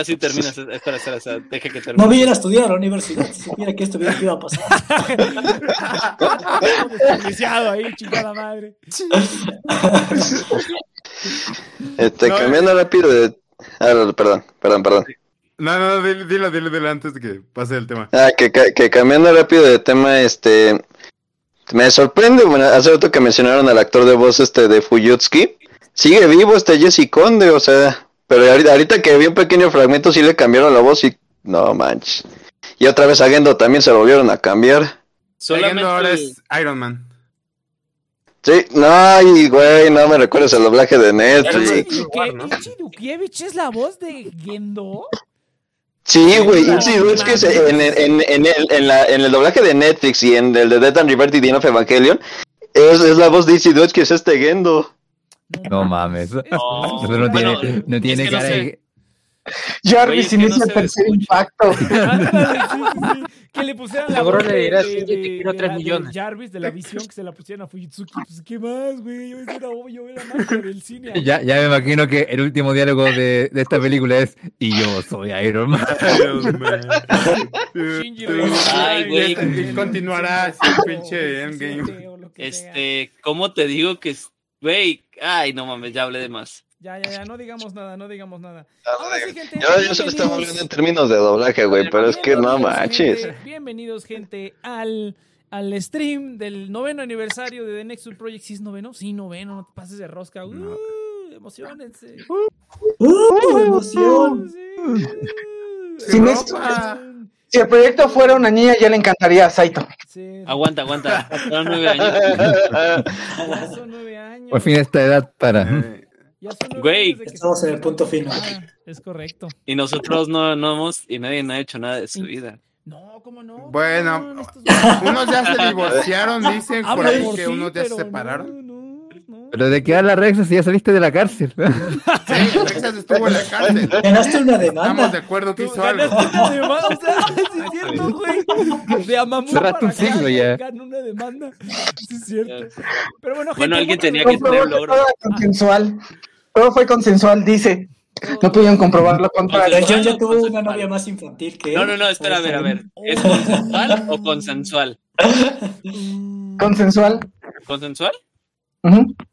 Ahora sí terminas. Espera, espera, espera. Deja que No termine. viniera a estudiar a la universidad si supiera que esto iba iba a pasar. Ahí, chingada madre. Este, No, cambiando rápido de. Ah, no, perdón, perdón, perdón. No, no, dilo, dilo, dilo, dilo antes de que pase el tema. Ah, que, que cambiando rápido de tema, este. Me sorprende, bueno, hace rato que mencionaron al actor de voz este de Fuyutsuki. Sigue vivo este Jesse Conde, o sea. Pero ahorita, ahorita que vi un pequeño fragmento, sí le cambiaron la voz y. No manches. Y otra vez a Gendo también se lo volvieron a cambiar. Solamente Solamente ahora es Iron Man. Sí, no, güey, no me recuerdes el doblaje de ¿Ichi Netflix. Es la voz de Gendo? Sí, güey, sí, es que se- en, el- en, en el, en, la, en el doblaje de Netflix y en el de Death and Rebirth y Evangelion, es, es la voz de Easy Dutch que es este Gendo. No mames Eso No, no bueno, tiene, no tiene es que no cara sé. de... Jarvis no inicia se el tercer escucha. impacto. Ándale, sí, sí, sí. Que le pusieran la voz de, de- "Sí, yo millones". Jarvis de la visión que se la pusieran a Fujitsuki. Pues, ¿qué más, güey? Eso era obvio, era magia del cine. Ya, ya me imagino que el último diálogo de, de esta película es Y yo soy Iron Man Iron Man. Shinji Ay, güey. Y continuará así el pinche Endgame. Este, ¿cómo te digo que, es- güey? Ay, no mames, ya hablé de más. Ya, ya, ya, no digamos nada, no digamos nada. Ah, Ahora sí, gente. Yo, yo solo estaba hablando en términos de doblaje, güey, pero es que no manches. gente, Bienvenidos, gente, al, al stream del noveno aniversario de The Nexus Project. ¿Sí es noveno? Sí, noveno, no te pases de rosca. Uh, No. emocionense. ¡Uh, emoción! Sí. Si, si el proyecto fuera una niña, ya le encantaría a Saito. Sí, Aguanta, aguanta. Fueron nueve años. son nueve años. Por fin esta edad para Eh, Ya son Güey. Estamos se- en el punto final. Ah, es correcto. Y nosotros no, no hemos, y nadie no ha hecho nada de su vida. No, ¿cómo no? Bueno, No, estos- Unos ya se divorciaron, dicen por ahí por que ti, unos ya se separaron. Pero de qué habla Rex si ya saliste de la cárcel. Sí, Texas estuvo en la cárcel. Ganaste una Estamos de demanda. acuerdo que hizo algo. ganaste una demanda, o sea, sí es cierto, güey. De Amamú Cerraste un siglo ya. ganó una demanda. Sí es cierto. Pero bueno, gente, Bueno, alguien tenía que tener que logro. todo consensual. Todo fue consensual, dice. No pudieron comprobar lo contrario. Pero John ya tuvo una novia más infantil que él. No, no, no, espera, a ver, a ver. ¿Es consensual o consensual? Consensual. ¿Consensual?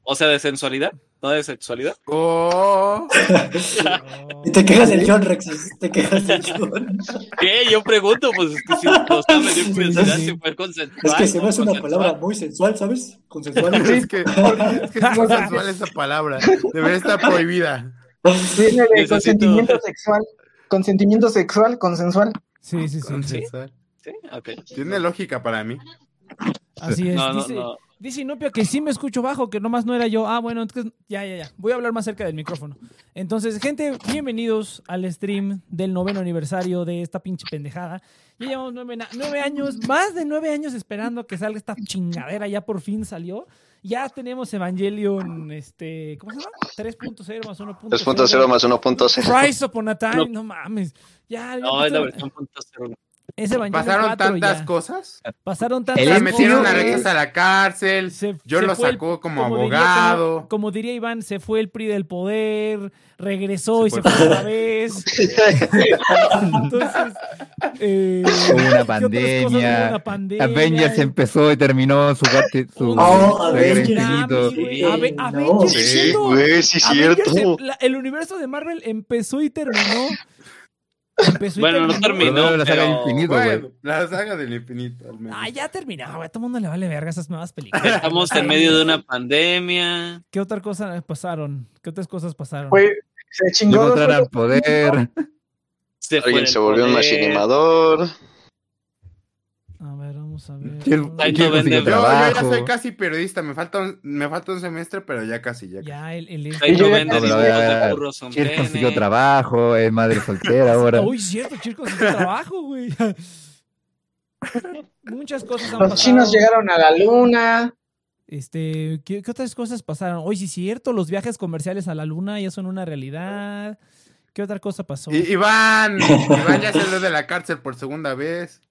O sea, de sensualidad, no de sexualidad. Oh, Y te quejas del John Rex. Te quejas del John. ¿Qué? Yo pregunto, pues es que si no me dio curiosidad sí. si fue consensual. Es que se me hace una palabra muy sensual, ¿sabes? Consensual. es que, es que es consensual esa palabra. Debería estar prohibida. Viene de Necesito- consentimiento sexual. Consentimiento sexual, consensual. Sí, sí, sí. Consensual. Sí, ok. Tiene lógica para mí. Así es. No, no, dice, no. Dice Inopia que sí me escucho bajo, que nomás no era yo. Ah, bueno, entonces, ya, ya, ya. Voy a hablar más cerca del micrófono. Entonces, gente, bienvenidos al stream del noveno aniversario de esta pinche pendejada. Ya llevamos nueve, años, más de nueve años esperando que salga esta chingadera. Ya por fin salió. Ya tenemos Evangelion, este, ¿cómo se llama? 3.0 más 1.0. 3.0 más 1.0. Rise Upon a Time, no, no mames. Ya, no, es la versión 1.0. Ese Pasaron 4, tantas ya. cosas. Pasaron tantas cosas. metieron a Rejas a la cárcel. Se, yo se lo sacó el, como, abogado. Diría, como, como, diría Iván, se fue el PRI del poder, regresó se y fue se fue otra vez. Entonces, eh, hubo una pandemia. una pandemia. Avengers empezó y terminó su parte. Su, oh, Avengers. Sí, Ave no. Avengers. Sí, güey, sí, cierto. Em, el universo de Marvel empezó y terminó. Empezó Bueno, no terminó. la saga pero infinito. Bueno, la saga del infinito, al menos. Ah, ya terminó, güey. A todo el mundo le vale verga esas nuevas películas. Estamos en medio de una pandemia. ¿Qué otra cosa pasaron? ¿Qué otras cosas pasaron? Fue, se No chingó. encontraron juegos. poder. Se fue Alguien el se volvió un machinimador. A ver, vamos a ver. ¿Quién- Ay, quién no consiguió Yo, yo ya soy casi periodista. Me falta un, me falta un semestre, pero ya casi. Ya casi. Ya, el, el vende de burros son Chir consiguió trabajo, es madre soltera ahora. Uy, cierto, chicos, es trabajo, güey. Muchas cosas han Los pasado. chinos llegaron a la luna. Este, ¿qué, qué otras cosas pasaron? Oye, sí, es cierto, los viajes comerciales a la luna ya son una realidad. ¿Qué otra cosa pasó? Iván, Iván ya salió de la cárcel por segunda vez.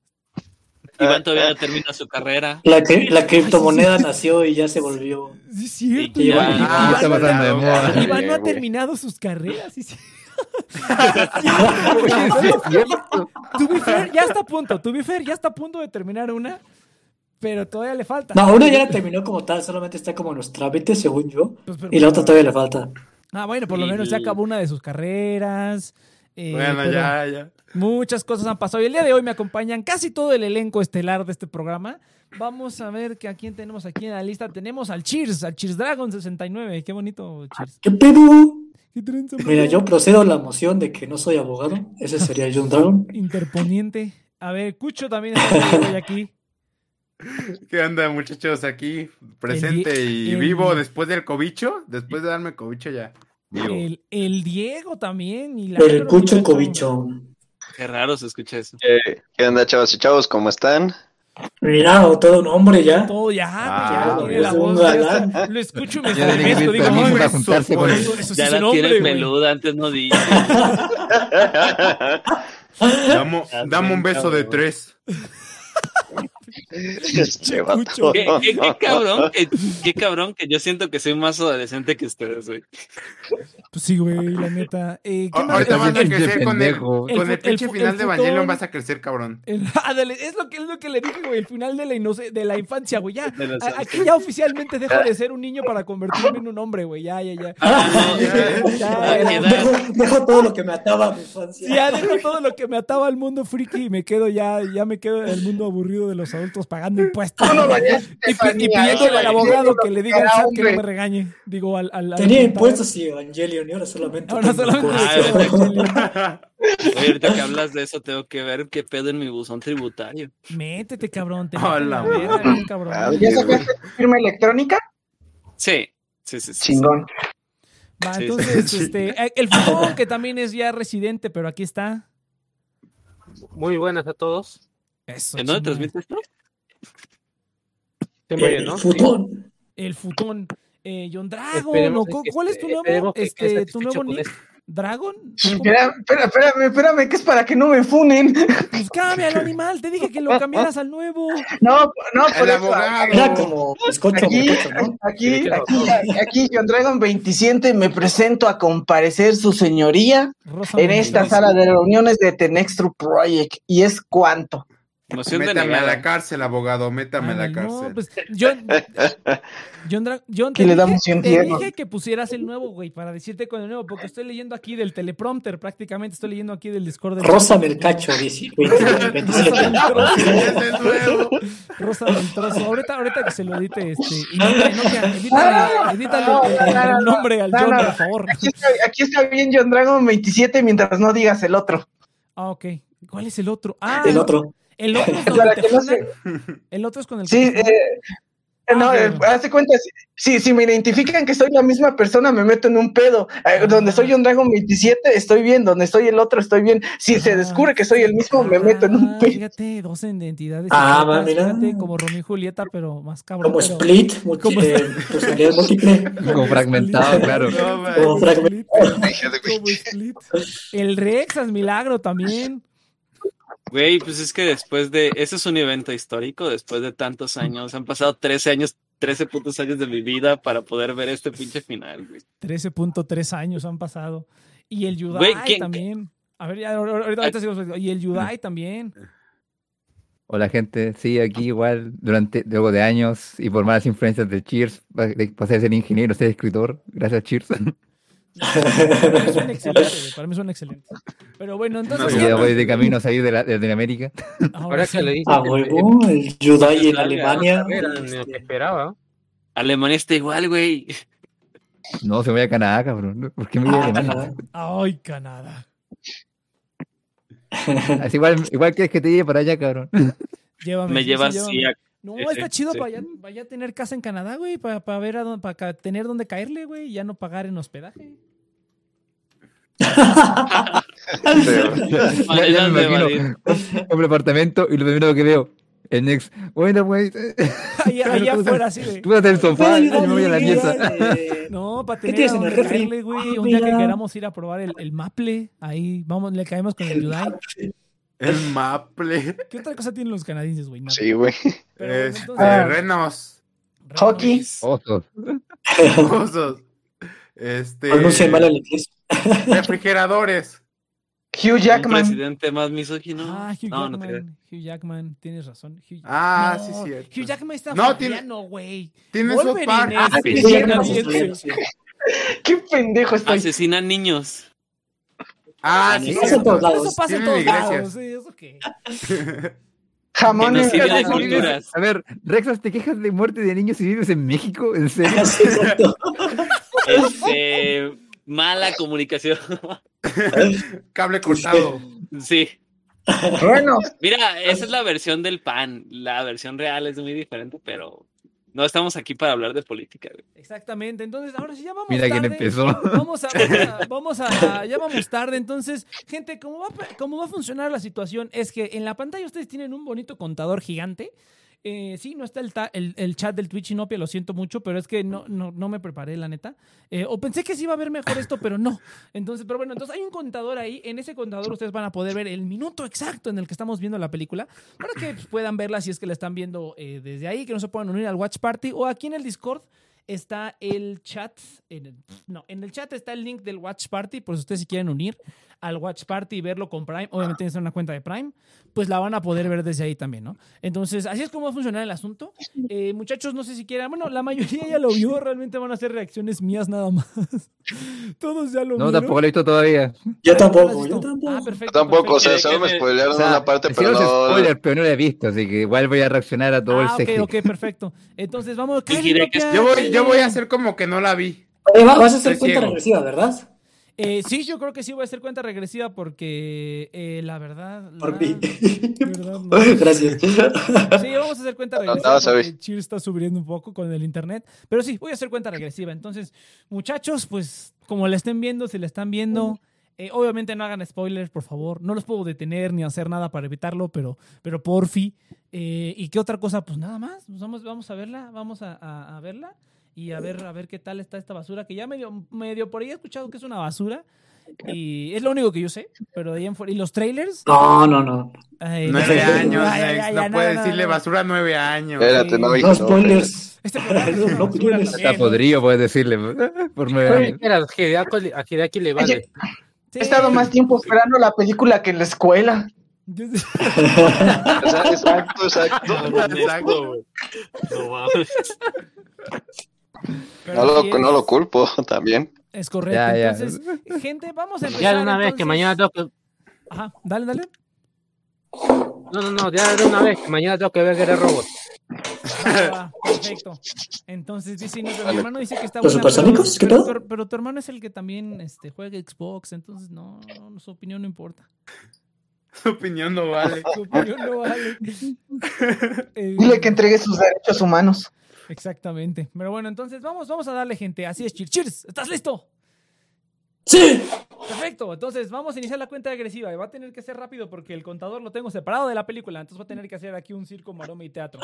Iván todavía no termina su carrera. La, cri- la criptomoneda nació y ya se volvió. Sí, es cierto. Y Iván, ya- Iván- Ah, está pasando de moda. Iván no ha terminado sus carreras. Sí, sí. Ya está a punto. To be fair, ya está a punto de terminar una, pero todavía le falta. No, una ya la terminó como tal, solamente está como en los trámites, según yo. Pues, pero- Y la otra todavía le falta. Ah, bueno, por lo menos ya acabó una de sus carreras. eh, Bueno, pero ya, ya. Muchas cosas han pasado. Y el día de hoy me acompañan casi todo el elenco estelar de este programa. Vamos a ver que a quién tenemos aquí en la lista. Tenemos al Cheers, al Cheers Dragon 69. Qué bonito, Cheers. ¿Qué pedo? Qué tranza, Mira, yo procedo a la moción de que no soy abogado. Ese sería John Dragon. Interponiente. A ver, Cucho también está hoy aquí. ¿Qué onda, muchachos? Aquí, presente El- y el- vivo después del cobicho. Después de darme cobicho ya. Vivo. El, el Diego también. El milagro, Cucho. Cobicho. Qué raro se escucha eso. ¿Qué onda, chavos y chavos? ¿Cómo están? Mira, o todo un hombre ya. Todo ya, Ah, ya la voz. ya galán. está. lo escucho y me dije estremezco. Digo, permiso "Ay, para eso con eso, eso sí Ya es la hombre, tienes güey". peluda, antes no dice. Dame, dame un beso de tres. ¿Qué, qué, qué cabrón, que, qué cabrón que yo siento que soy más adolescente que ustedes, güey. Pues sí, güey, la neta. Eh, ¿qué más? Ahorita El- vas a crecer con el, con El el pinche final el de Evangelion. Vas a crecer, cabrón. Ándale, es lo que es lo que le dije, güey, el final de la de la infancia, güey. Ya, a- aquí ya oficialmente dejo de ser un niño para convertirme en un hombre, güey. Ya, ya, ya. Ah, no, Ya, ya, ya, ya, ya. ya. Dejo, dejo todo lo que me ataba a mi infancia. Sí, ya dejo todo lo que me ataba al mundo friki y me quedo ya, ya me quedo en el mundo aburrido de los adultos pagando impuestos. No y, pidiéndole al abogado que le diga al SAT que no me regañe. Digo, al. al, al Tenía impuestos y Evangelion y ahora solamente. Ahora solamente. Ah. Oye, ahorita que hablas de eso, tengo que ver qué pedo en mi buzón tributario. Métete, cabrón. Te Hola, bien cabrón. Ah, ¿Ya sacaste tu firma electrónica? Sí, sí, sí. sí, sí. Chingón. Va, Sí, entonces, sí. este, eh, el fútbol que también es ya residente, pero aquí está. Muy buenas a todos. Eso, ¿En dónde chingada. transmite esto? Bien, El ¿no? futón. El futón. Eh, John Dragon, Esperemos ¿o cu- que ¿cuál es tu nuevo, este, tu nuevo nick? ¿Dragon? Espera, espera, espérame, espérame, que es para que no me funen. Pues cámbialo, animal. Te dije que lo cambiaras al nuevo. No, no, por El eso. como bizcocho, Aquí, bizcocho, ¿no? aquí, aquí, aquí, John Dragon 27, me presento a comparecer su señoría Rosa en esta Mendoza. sala de reuniones de Tenextru Project. ¿Y es cuánto? Moción Métame a la cárcel, abogado, métame a la cárcel. No, pues John, John, John Que te, le dije, te dije que pusieras el nuevo, güey, para decirte con el nuevo, porque estoy leyendo aquí del teleprompter, prácticamente estoy leyendo aquí del Discord. del- Rosa Melcacho, dice. 27, 27. Es el nuevo. Rosa del trozo. Ahorita, ahorita que se lo edite, este, y no, no, que- edítale, el, nombre al John, por favor. Aquí está, aquí está bien John Dragon 27 mientras no digas el otro. Ah, ok. ¿Cuál es el otro? Ah, El otro. El otro es Para donde que te no funan. El otro es con el que Sí, eh, no, Ah, eh, hazte cuenta, si, si, si me identifican que soy la misma persona, me meto en un pedo. Eh, donde soy John Dragon 27, estoy bien. Donde soy el otro, estoy bien. Si se descubre que soy el mismo, me meto en un Ah, pedo. Fíjate, dos identidades. Ah, va, mira. fíjate, como Romeo y Julieta, pero más cabrón. Como pero- split, ¿Cómo eh, personalidad múltiple. Como fragmentado, claro. No. Como fragmento. Split, como Split. El Rexas, milagro también. Güey, pues es que después de. Ese es un evento histórico, después de tantos años. Han pasado 13 años, 13 putos años de mi vida para poder ver este pinche final, güey. 13.3 años han pasado. Y el Yudai Güey, ¿quién- también. A ver, ya, ahorita, ahorita sigo- Y el Yudai también. Hola gente, sí, aquí igual, durante, luego de años y por malas influencias de Cheers, pasé a ser ingeniero, ser escritor, gracias Cheers. Para mí suena excelente, güey, Para mí. Pero bueno, entonces. Ya voy de camino a salir de, la, de Latinoamérica. ahora que lo dices, A huevo, el Yudai en Salga, Alemania. era lo que esperaba. Alemania está igual, güey. No, se voy a Canadá, cabrón. ¿Por qué me voy a Ah, Alemania? Canadá. Ay, Canadá. Es igual, igual quieres que te lleve para allá, cabrón. Llévame. Me llevas sí, a- No, Sí, está sí, chido sí. para ya, para ya tener casa en Canadá, güey, para, para ver a dónde, para tener dónde caerle, güey, y ya no pagar en hospedaje. Ya, me imagino un apartamento y lo primero que veo, el next. Bueno, pues, Allá, allá afuera, así de. tú vas al sofá y yo me voy a la pieza. Eh, No, para ¿Qué tener tienes a refri? caerle, güey. Ah, Un día que queramos ir a probar el, el maple, ahí vamos, le caemos con el Yudai. El Maple. ¿Qué otra cosa tienen los canadienses, güey? Sí, güey. Este, entonces, Ah. Renos. Hockey. Osos. Osos. Este. Pronuncia mal el inglés. Refrigeradores. Hugh Jackman. presidente más misógino. Ah, Hugh no, no te. Jackman. Hugh Jackman, tienes razón. Hugh- Ah, No, sí, cierto. Hugh Jackman está No, tiene- no, güey. Tiene Park. es- Ah. Qué pendejo estoy. Asesinan niños. Ah, sí, Eso todos lados. Eso pasa en todos lados. Sí, ¿eso qué? Genocidio de culturas. A ver, Rexas, ¿te quejas de muerte de niños y vives en México? ¿En serio? Sí, exacto. Este. Mala comunicación. Cable cortado. sí. Bueno, Mira, esa es la versión del pan. La versión real es muy diferente, pero no estamos aquí para hablar de política. güey. Exactamente. Entonces, ahora sí ya vamos Mira quién tarde. empezó. Vamos a, vamos a, vamos a- ya vamos tarde. Entonces, gente, ¿cómo va, cómo va a funcionar la situación? Es que en la pantalla ustedes tienen un bonito contador gigante. Eh, sí, no está el, chat del Twitch Inopia, lo siento mucho, pero es que no, no, no me preparé, la neta. Eh, o pensé que sí iba a ver mejor esto, pero no. Entonces, pero bueno, entonces hay un contador ahí. En ese contador ustedes van a poder ver el minuto exacto en el que estamos viendo la película para que pues, puedan verla si es que la están viendo eh, desde ahí, que no se puedan unir al Watch Party o aquí en el Discord está el chat. En el- no, en el chat está el link del Watch Party, por si ustedes se quieren unir al Watch Party y verlo con Prime, obviamente tienen que tener una cuenta de Prime, pues la van a poder ver desde ahí también, ¿no? Entonces, así es como va a funcionar el asunto. Eh, muchachos, no sé si quieran, bueno, la mayoría ya lo vio, realmente van a ser reacciones mías nada más. Todos ya lo No, vieron. tampoco lo he visto todavía. Yo ¿Ya lo has tampoco, yo tampoco. Ah, Yo perfecto. tampoco, o sea, perfecto. solo me spoilearon O sea, una parte, pero no. spoiler, pero no lo he visto, así que igual voy a reaccionar a todo Ah, el ok, sexy. ok, perfecto. Entonces, vamos. Yo voy. Yo voy a hacer como que no la vi. Vas a hacer Estoy cuenta ciego. regresiva, ¿verdad? Eh, sí, yo creo que sí voy a hacer cuenta regresiva porque eh, la verdad. Por la- mí. verdad, no. Gracias. Sí, vamos a hacer cuenta regresiva no, Cheers está subiendo un poco con el internet. Pero sí, voy a hacer cuenta regresiva. Entonces, muchachos, pues como la estén viendo, si la están viendo Eh, obviamente no hagan spoilers, por favor. No los puedo detener ni hacer nada para evitarlo, pero, pero porfi. Eh, ¿Y qué otra cosa? Pues nada más. Pues vamos, vamos a verla, vamos a, a- a verla y a ver, a ver qué tal está esta basura, que ya medio, medio por ahí he escuchado que es una basura. Y es lo único que yo sé, pero de ahí en fuera. ¿Y los trailers? No, no, no. Ay, Nueve no, años, ay, no ay, puede no, decirle no. basura nueve años. Espérate, no, hijo, No no, spoilers. Este No, ¿no? podrido, puedes decirle. Por nueve años. Mira, a Hideaki le- a Hideaki le vale. He estado más tiempo esperando la película que en la escuela. Exacto, exacto, exacto. Exacto, güey. No mames. Pero No lo, no lo culpo también. Es correcto. Ya, ya. Entonces, gente, vamos a empezar. Ya de una vez, que entonces. mañana tengo que. Ajá, dale, dale. No, no, no, ya de una vez, que mañana tengo que ver Guerrero Robot. Va, va, perfecto. Entonces dice, mi Vale. hermano dice que está ¿Los buena, pero, ¿Qué pero, pedo? tu- pero tu hermano es el que también este, juega Xbox, entonces no, no, su opinión no importa. Su opinión no vale. Su opinión no vale. Eh, Dile que entregue sus derechos humanos. Exactamente. Pero bueno, entonces vamos, vamos a darle gente. Así es, Cheers. Cheers, ¿estás listo? Sí. Perfecto, entonces vamos a iniciar la cuenta agresiva. y Va a tener que ser rápido porque el contador lo tengo separado de la película. Entonces va a tener que hacer aquí un circo, maroma y teatro.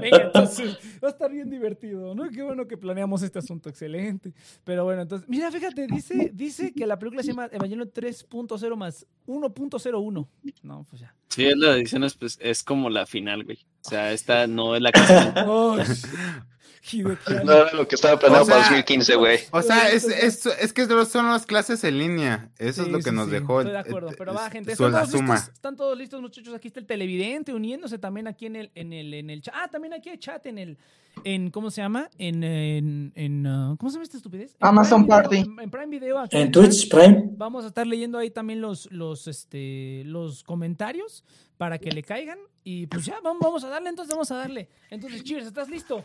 Venga, entonces va a estar bien divertido, ¿no? Qué bueno que planeamos este asunto, excelente. Pero bueno, entonces, mira, fíjate, dice, dice que la película se llama Evangelion 3.0 más 1.01. No, pues ya. Sí, es la edición es, pues, es como la final, güey. O sea, esta no es la canción. Ay, Hideki Anno. No era lo que estaba planeado O sea, para 2015, güey. O sea, es, es, es que son las clases en línea. Eso Sí, es lo que sí, nos sí, dejó. Estoy de acuerdo, eh, pero va, es- gente. ¿Están todos, suma. listos? ¿Están todos listos, muchachos? Aquí está el televidente uniéndose también aquí en el, en el, en el chat. Ah, también aquí hay chat en el, en, ¿cómo se llama? En, en, en, ah, ¿cómo se llama esta estupidez? En Amazon Prime Video, Party. En, en Prime Video. aquí En Twitch. Prime. Vamos a estar leyendo ahí también los, los, este, los comentarios para que le caigan. Y pues ya, vamos, vamos a darle, entonces vamos a darle. Entonces, Cheers, ¿estás listo?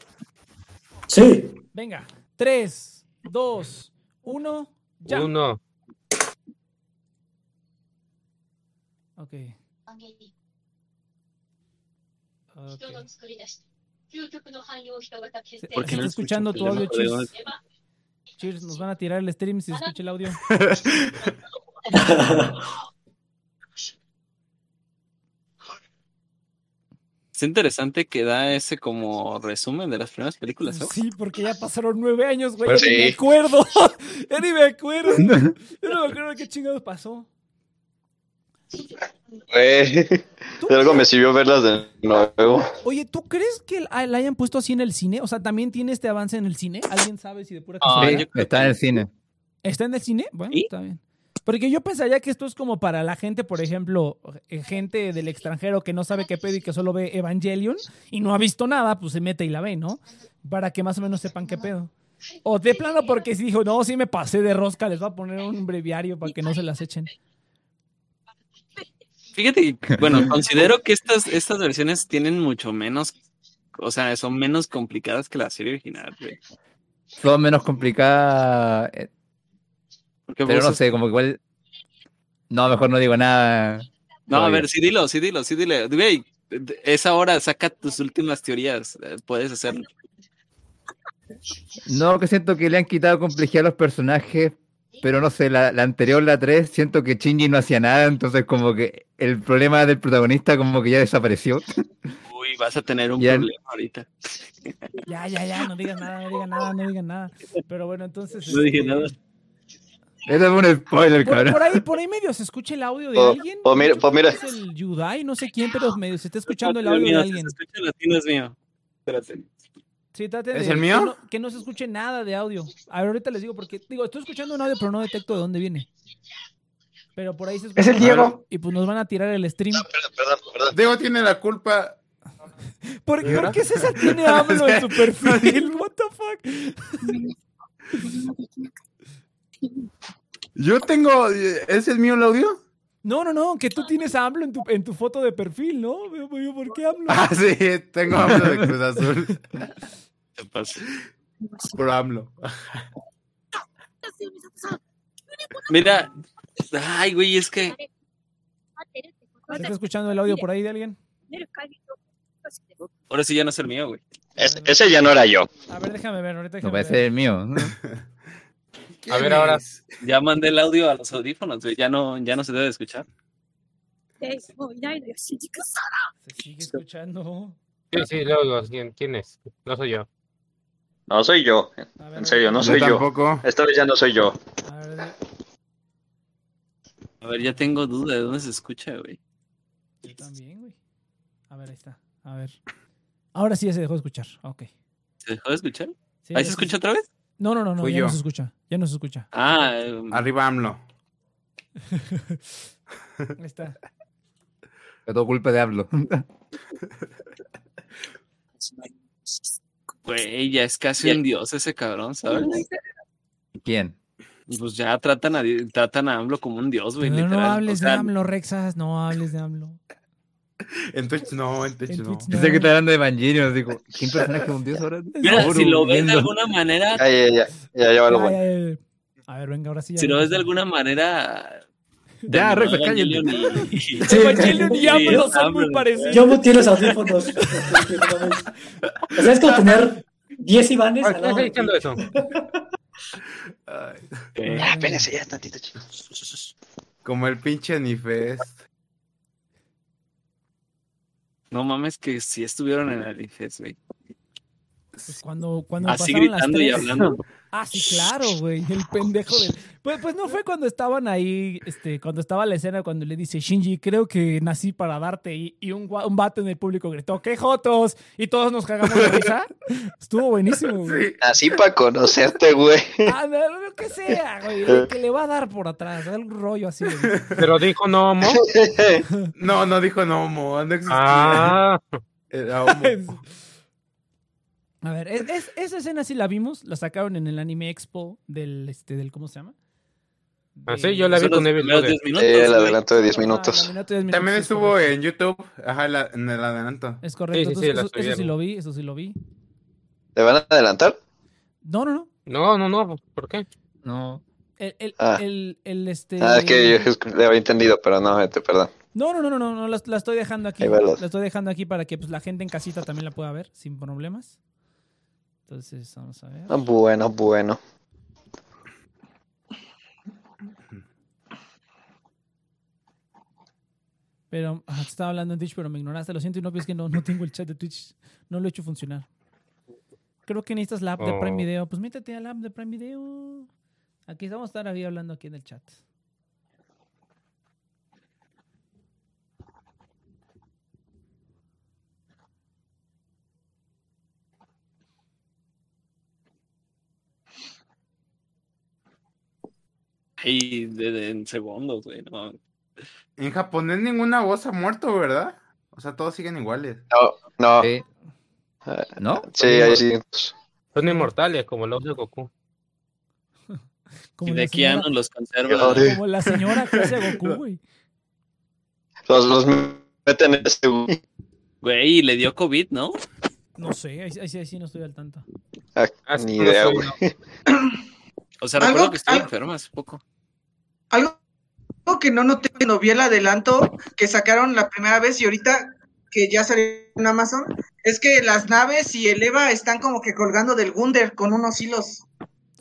Sí. Venga. 3, 2, 1, ya. Uno. Ok. Ok. Se- ¿Por qué se no está escuchando escucho? tu audio, no Cheers. Cheers, nos van a tirar el stream si se escucha el audio. Es interesante que da ese como resumen de las primeras películas. ¿no? Sí, porque ya pasaron nueve años, güey. Pues ya ni me sí. acuerdo. ya ni me acuerdo. Ya no me acuerdo qué chingados pasó. Güey. ¿Tú De algo me sirvió verlas de nuevo. Oye, ¿tú crees que la la hayan puesto así en el cine? O sea, ¿también tiene este avance en el cine? ¿Alguien sabe si de pura Ah, casualidad? yo Sí, está en el cine. ¿Está en el cine? Bueno, ¿Sí? está bien. Porque yo pensaría que esto es como para la gente, por ejemplo, eh, gente del extranjero que no sabe qué pedo y que solo ve Evangelion y no ha visto nada, pues se mete y la ve, ¿no? Para que más o menos sepan qué pedo. O de plano porque si dijo, no, sí me pasé de rosca, les va a poner un breviario para que no se las echen. Fíjate, bueno, considero que estas, estas versiones tienen mucho menos, o sea, son menos complicadas que la serie original, güey. Todo menos complicada. Pero no sé, como que igual. No, mejor no digo nada. No, a ver, sí dilo, sí dilo, sí dile. Güey, es ahora, saca tus últimas teorías, eh, puedes hacerlo. No, que siento que le han quitado complejidad a los personajes, pero no sé, la, la anterior, la 3, siento que Shinji no hacía nada, entonces como que el problema del protagonista como que ya desapareció. Uy, vas a tener un Ya- problema ahorita. Ya, ya, ya, no digas nada, no digan nada, no digan nada. Pero bueno, entonces... No dije este, nada. Eso un spoiler, Por, cabrón. por ahí, por ahí medio se escucha el audio de Oh, alguien. oh, mira, pues mira. Es el Yudai, no sé quién, pero medio se está escuchando el No, audio de mío, alguien. Se escucha latino es mío. Espérate. Sí, traten ¿Es de el mío? Que no, que no se escuche nada de audio. A ver, ahorita les digo porque, digo, estoy escuchando un audio, pero no detecto de dónde viene. Pero por ahí se escucha. Es el Diego. Y pues nos van a tirar el stream. Perdón, perdón, perdón. Diego tiene la culpa. ¿Por, ¿por qué César tiene AMLO en su perfil? What the fuck? Yo tengo. ¿Ese es mío el audio? No, no, no, que tú tienes a AMLO en tu, en tu foto de perfil, ¿no? Yo, ¿Por qué AMLO? Ah, sí, tengo AMLO de Cruz Azul. ¿Qué pasa? Por AMLO. Mira, ay, güey, es que ¿Se está escuchando el audio por ahí de alguien? ahora sí ya no es el mío, güey. Ese, ese ya no era yo. A ver, déjame ver, ahorita No déjame ser ver. el mío. A ver, ahora ya mandé el audio a los audífonos, ya no, ya no se debe escuchar. Se sigue escuchando. Sí, sí, luego, ¿quién, ¿quién es? No soy yo. No soy yo. En serio, no soy yo. Esta vez ya no soy yo. A ver, ya tengo duda de dónde se escucha, güey. Yo también, güey. A ver, ahí está. A ver. Ahora sí ya se dejó de escuchar. Ok. ¿Se dejó de escuchar? ¿Ahí se escucha otra vez? No, no, no, no. Ya yo. no se escucha. Ya no se escucha. Ah, em, Arriba AMLO. Ahí está. Es todo culpa de hablo. güey, ya es casi un dios ese cabrón, ¿sabes? ¿Quién? Pues ya tratan a, tratan a AMLO como un dios, güey, no literal. hables O sea, de AMLO, Rexas. No hables de AMLO. En Twitch no, en Twitch En no. Twitch no. Pensé que estaba hablando de Evangelion. Digo, ¿quién personaje un dios ahora? Mira, si lo ves de alguna manera, Ya, ya, ya. Ya, ya Ya, bueno. A ver, venga, ahora sí. ya si lo ves de alguna manera. Ya, Rexa, cállate. Evangelion y- y- Sí, Evangelion y AMLO son muy parecidos. Yo muteé los audífonos. O sea, es como tener 10 Ivanes. ¿Por al qué lado está de ti. diciendo eso? Ay, Ya, espérense ya tantito, chicos. como el pinche Nifest. No mames, que sí estuvieron en el IFES, güey. Pues cuando, cuando Así pasaron las gritando y tres. hablando. Ah, sí, claro, güey. El pendejo del. Pues, pues no fue cuando estaban ahí, este, cuando estaba la escena cuando le dice Shinji, creo que nací para darte. Y, y un, un vato en el público gritó, ¡qué jotos! Y todos nos cagamos de risa. Estuvo buenísimo, güey. Así para conocerte, güey. Ah, no, lo que sea, güey. Que le va a dar por atrás. Un rollo así. güey. Pero dijo no, homo. No, no dijo no, homo. No existía. Ah, Era homo. A ver, es- es- esa escena sí la vimos. La sacaron en el Anime Expo del, este, del ¿cómo se llama? Ah, sí, yo la vi con Evil primeros Brother. 10 minutos. Eh, el güey. adelanto de 10 Ah, la minutos. minuto de 10 minutos, También estuvo en YouTube. Ajá, la- en el adelanto. Es correcto. Sí, sí, sí, entonces, la eso, eso sí lo vi, eso sí lo vi. ¿Le van a adelantar? No, no, no. No, no, no. ¿Por qué? No. El, el, Ah. el, el, este... Ah, es que yo le había entendido, pero no, este, perdón. No, no, no, no, no, no, la, la estoy dejando aquí. La estoy dejando aquí para que pues, la gente en casita también la pueda ver sin problemas. Entonces, vamos a ver. Ah, Bueno, bueno. Pero, ah, estaba hablando en Twitch, pero me ignoraste. Lo siento, y no es que no, no tengo el chat de Twitch. No lo he hecho funcionar. Creo que necesitas la app de Prime Oh. Video. Pues métete a la app de Prime Video. Aquí vamos a estar ahí hablando aquí en el chat. Y de, de- en segundos, güey. No. En japonés ninguna voz ha muerto, ¿verdad? O sea, todos siguen iguales. No, no. Sí. ¿No? Sí, ahí sí. Son inmortales, como los de Goku. Como Y la de aquí señora- los conserva. Como la señora que hace Goku, güey. Los, los meten en este. Güey, y le dio COVID, ¿no? No sé, ahí, ahí sí- ahí sí no estoy al tanto. Ah, Ah, ni idea, güey. no. O sea, recuerdo que estuvo algo- enfermo hace poco. Algo que no noté cuando vi el adelanto que sacaron la primera vez y ahorita que ya salió en Amazon, es que las naves y el Eva están como que colgando del Wunder con unos hilos.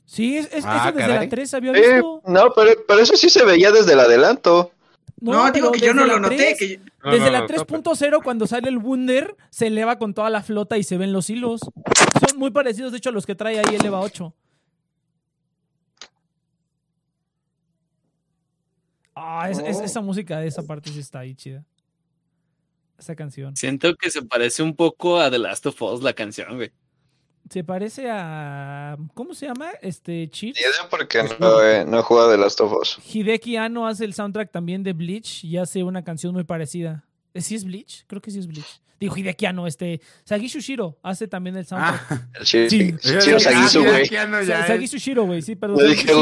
Sí, es, es- Ah, eso desde caray. la 3 había Eh, visto. no, pero, pero eso sí se veía desde el adelanto. No, digo que yo no lo noté. 3, Que, No, Desde no, la no, 3.0, cuando sale el Wunder, se eleva con toda la flota y se ven los hilos. Son muy parecidos, de hecho, a los que trae ahí el EVA 8. Ah, es- es- Oh. esa música de esa parte sí está ahí chida. Esa canción. Siento que se parece un poco a The Last of Us, la canción, güey. Se parece a. ¿Cómo se llama? Este. Ni idea porque no, eh, no he jugado de Last of Us. Hideki Anno hace el soundtrack también de Bleach y hace una canción muy parecida. ¿Eh, ¿Sí es Bleach? Creo que sí es Bleach. Digo Hideki Anno, este. Sagisu Shiro hace también el soundtrack. Ah, Sí. Sagisu, Ah, güey. ya no, Sa- ya es- Sagisu Shiro, güey, sí, perdón. Yo dije,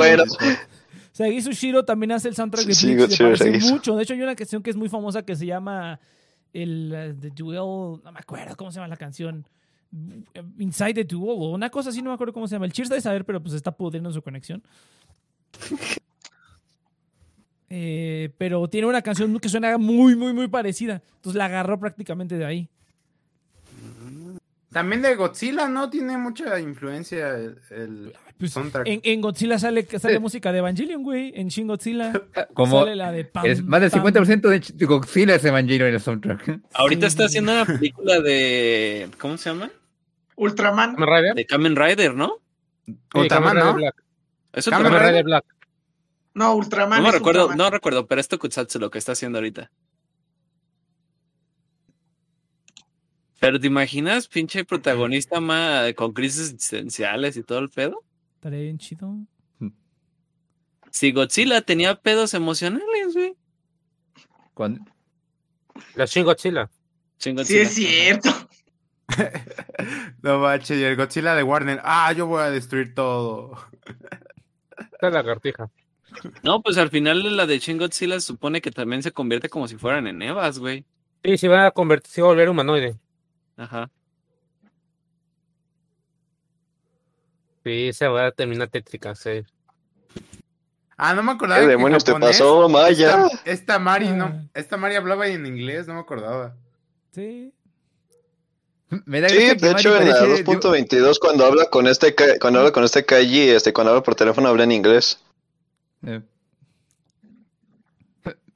Sagisu bueno. Shiro. Sagisu Shiro también hace el soundtrack de Bleach. sí, se parece mucho. De hecho, hay una canción que es muy famosa que se llama el eh, The Duel. No me acuerdo cómo se llama la canción. Inside the Duel o una cosa así, no me acuerdo cómo se llama. El Cheers de saber, pero pues está pudriendo su conexión. Eh, pero tiene una canción que suena muy, muy, muy parecida. Entonces la agarró prácticamente de ahí. También de Godzilla, ¿no? Tiene mucha influencia el, el Pues, en, en Godzilla sale, sale música de Evangelion, güey. En Shin Godzilla Como sale la de pam, es más del pam. 50% de Godzilla es Evangelion en el soundtrack. Ahorita Sí. está haciendo una película de. ¿Cómo se llama? Ultraman. Kamen Rider. De Kamen Rider, ¿no? Sí, Ultraman, Kamen ¿no? Black. Eso Kamen Rider Black. No, Ultraman. No me es recuerdo, Ultraman. no recuerdo, pero es Tokusatsu lo que está haciendo ahorita. Pero ¿te imaginas, pinche protagonista ma, con crisis existenciales y todo el pedo? Estaría bien chido. Si Godzilla tenía pedos emocionales, güey. Cuando- La Shin Godzilla. Shin Sí, es cierto. No manches, y el Godzilla de Warner. Ah, yo voy a destruir todo. Esta es la cartija. No, pues al final la de Shin Godzilla se supone que también se convierte como si fueran en Evas, güey. Sí, se va a convertir, se va a volver humanoide. Ajá. Sí, se va a terminar tétrica, sí. Ah, no me acordaba. ¿Qué que demonios te japonés pasó, Maya? Esta, esta Mari, Ah. no. Esta Mari hablaba en inglés, no me acordaba. Sí. Me da Sí, que de Mari hecho en la parece- 2.22 cuando habla con este cuando habla con este Kaiji, este cuando habla por teléfono habla en inglés. Eh,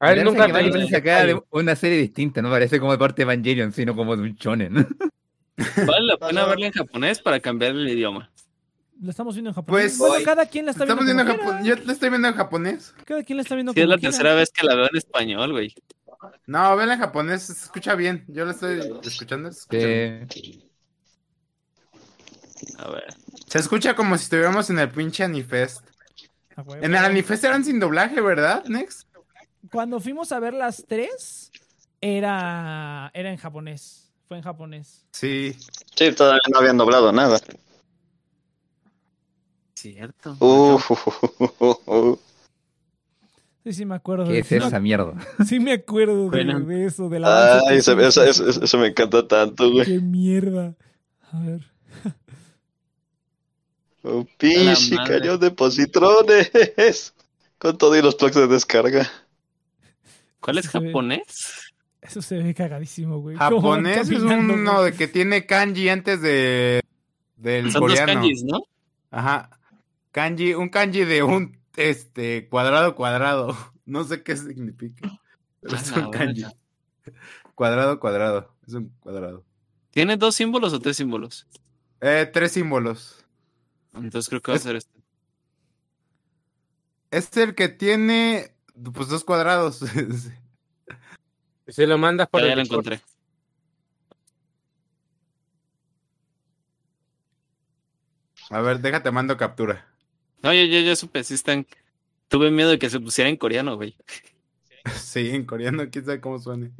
A me ver, nunca sacada de una serie distinta, no parece como de parte de Evangelion, sino como de un shonen. Vale la pena verla en japonés para cambiar el idioma. La estamos viendo en japonés. Pues, bueno, hoy- cada quien la está Estamos viendo. viendo en japonés. Yo la estoy viendo en japonés. Cada quien la está viendo Sí, es como la quiera. tercera vez que la veo en español, güey. No, vela en japonés, se escucha bien. Yo la estoy escuchando. Se escucha, bien. Eh, A ver. Se escucha como si estuviéramos en el pinche Anifest. En el Anifest eran sin doblaje, ¿verdad, Nex? Cuando fuimos a ver las tres, era, era en japonés. Fue en japonés. Sí. Sí, todavía no habían doblado nada. Cierto. Uf, uf, uf. Sí, sí me acuerdo. ¿Qué de- es sí, me- esa mierda? sí me acuerdo de, Bueno. de eso, de la Ay, eso, eso, eso, eso me encanta tanto, güey. Qué mierda. A ver. Un pinche La madre. cañón de positrones. Con todo y los plugs de descarga. ¿Cuál es japonés? Eso se ve cagadísimo, güey. Japonés es uno de que tiene kanji antes de del Son dos coreano. kanjis, ¿no? Ajá. Kanji, un kanji de un este cuadrado cuadrado. No sé qué significa. Pero es A un kanji. Cuadrado cuadrado. Es un cuadrado. ¿Tiene dos símbolos o tres símbolos? Eh, tres símbolos. Entonces creo que va a Es- ser este. Es el que tiene pues dos cuadrados. Si se lo mandas por Ya, ya el lo encontré. A ver, déjate mando captura. No, yo, yo, yo supe, sí están. Tuve miedo de que se pusiera en coreano, güey. Sí, en coreano, quién sabe cómo suene.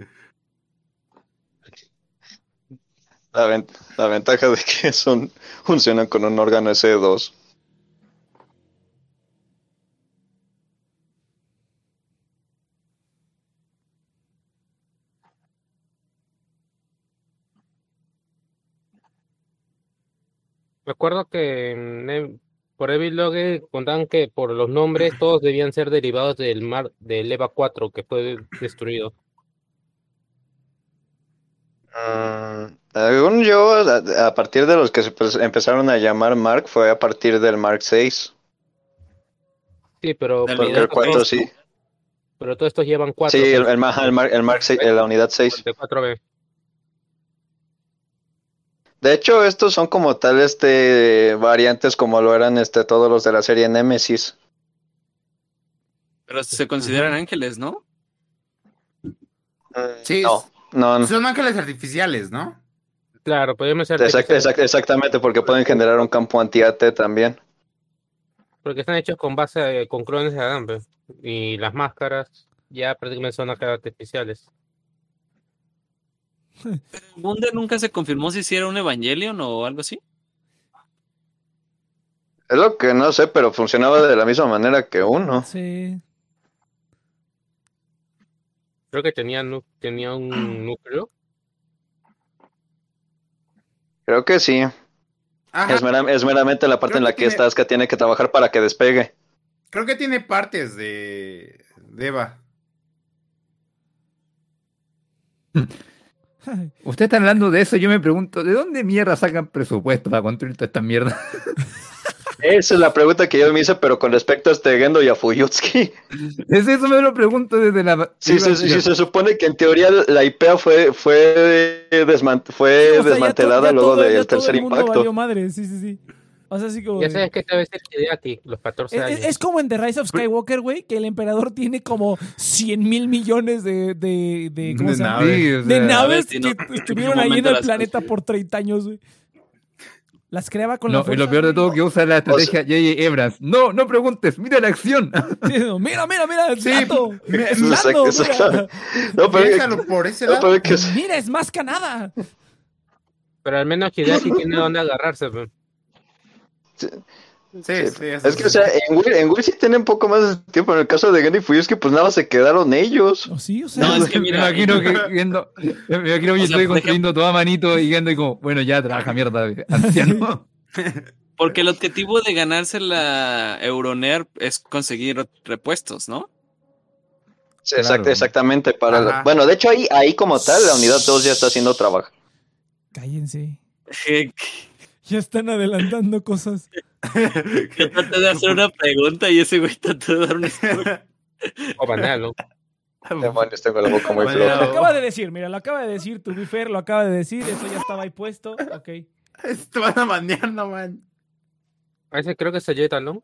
La, ven- la ventaja de que son funcionan con un órgano S2. Me acuerdo que el- por Evil Log contaban que por los nombres todos debían ser derivados del mar del EVA 4 que fue destruido. Mm, según yo, a, a partir de los que se pues, empezaron a llamar Mark fue a partir del Mark 6. Sí, pero, el unidad 4 seis, sí. pero todos estos llevan 4. Sí, el, el, el Mark, el Mark 6, eh, la unidad 6. de 4B. De hecho, estos son como tal este variantes como lo eran este todos los de la serie Nemesis. Pero se consideran ángeles, ¿no? Sí, No, no, no. Son ángeles artificiales, ¿no? Claro, podemos ser Exact- artificiales, exact- exactamente, porque pueden generar un campo anti-AT también. porque están hechos con base eh, con clones de Adán, pues. y las máscaras ya prácticamente son ángeles artificiales. Wunder nunca se confirmó si sí era un Evangelion o algo así. Es lo que no sé, pero funcionaba de la misma manera que uno. Sí. Creo que tenía tenía un núcleo. Creo que sí. Es, mera- es meramente la parte Creo en la que que tiene- esta tiene que trabajar para que despegue. Creo que tiene partes de, de Eva. Ustedes están hablando de eso, yo me pregunto, ¿de dónde mierda sacan presupuesto para construir toda esta mierda? Esa es la pregunta que yo me hice, pero con respecto a este Gendo y a Fuyutsuki. Es eso me lo pregunto desde la... Sí, se, sí, se supone que en teoría la IPA fue, fue, desmant- fue Sí, o sea, ya to- desmantelada ya luego todo- ya del todo tercer el mundo impacto. valió madre, sí, sí, sí. O sea, así como. Ya de- sabes que esta vez es Hideaki, los 14 Es, años. es- es como en The Rise of Skywalker, güey, que el emperador tiene como 100 mil millones de, de, de, ¿cómo De se llama? naves. De sea, naves no. que estuvieron ahí en el planeta por 30 años, güey. Las creaba con la No, y fuerza, lo peor de güey. todo que usa la estrategia J.J. Abrams. No, no preguntes, mira la acción. Sí, no, mira, mira, mira, es Sí, gato. me- Es Eso es gato, exact- mira. exactamente. No, pero, Piénsalo por ese no, lado. que- Mira, es más canada. Pero al menos Hideaki tiene dónde agarrarse. pues. Sí, sí, eso es que, o sí. sea, en Will, en Will sí tienen un poco más de tiempo. En el caso de Gendo y Fuyutsuki, pues nada más se quedaron ellos. ¿O sí? O sea, No, es que me mira, imagino que viendo, me imagino que O sea, estoy construyendo toda manito y y como, bueno, ya trabaja mierda, anciano. Porque el objetivo de ganarse la Euroner es conseguir repuestos, ¿no? Sí, exact- Claro. exactamente. Para la- bueno, de hecho, ahí, ahí como tal, la unidad 2 ya está haciendo trabajo. cállense. Que, Ya están adelantando cosas. que traté de hacer una pregunta y ese güey trató de dar una O banal, Demonios, tengo la boca muy Bueno. Lo floja. acaba de decir, mira, lo acaba de decir, tu Fair lo acaba de decir, eso ya estaba ahí puesto. Ok. Te van a banear, no man. A ese creo que es Sayeta, ¿no?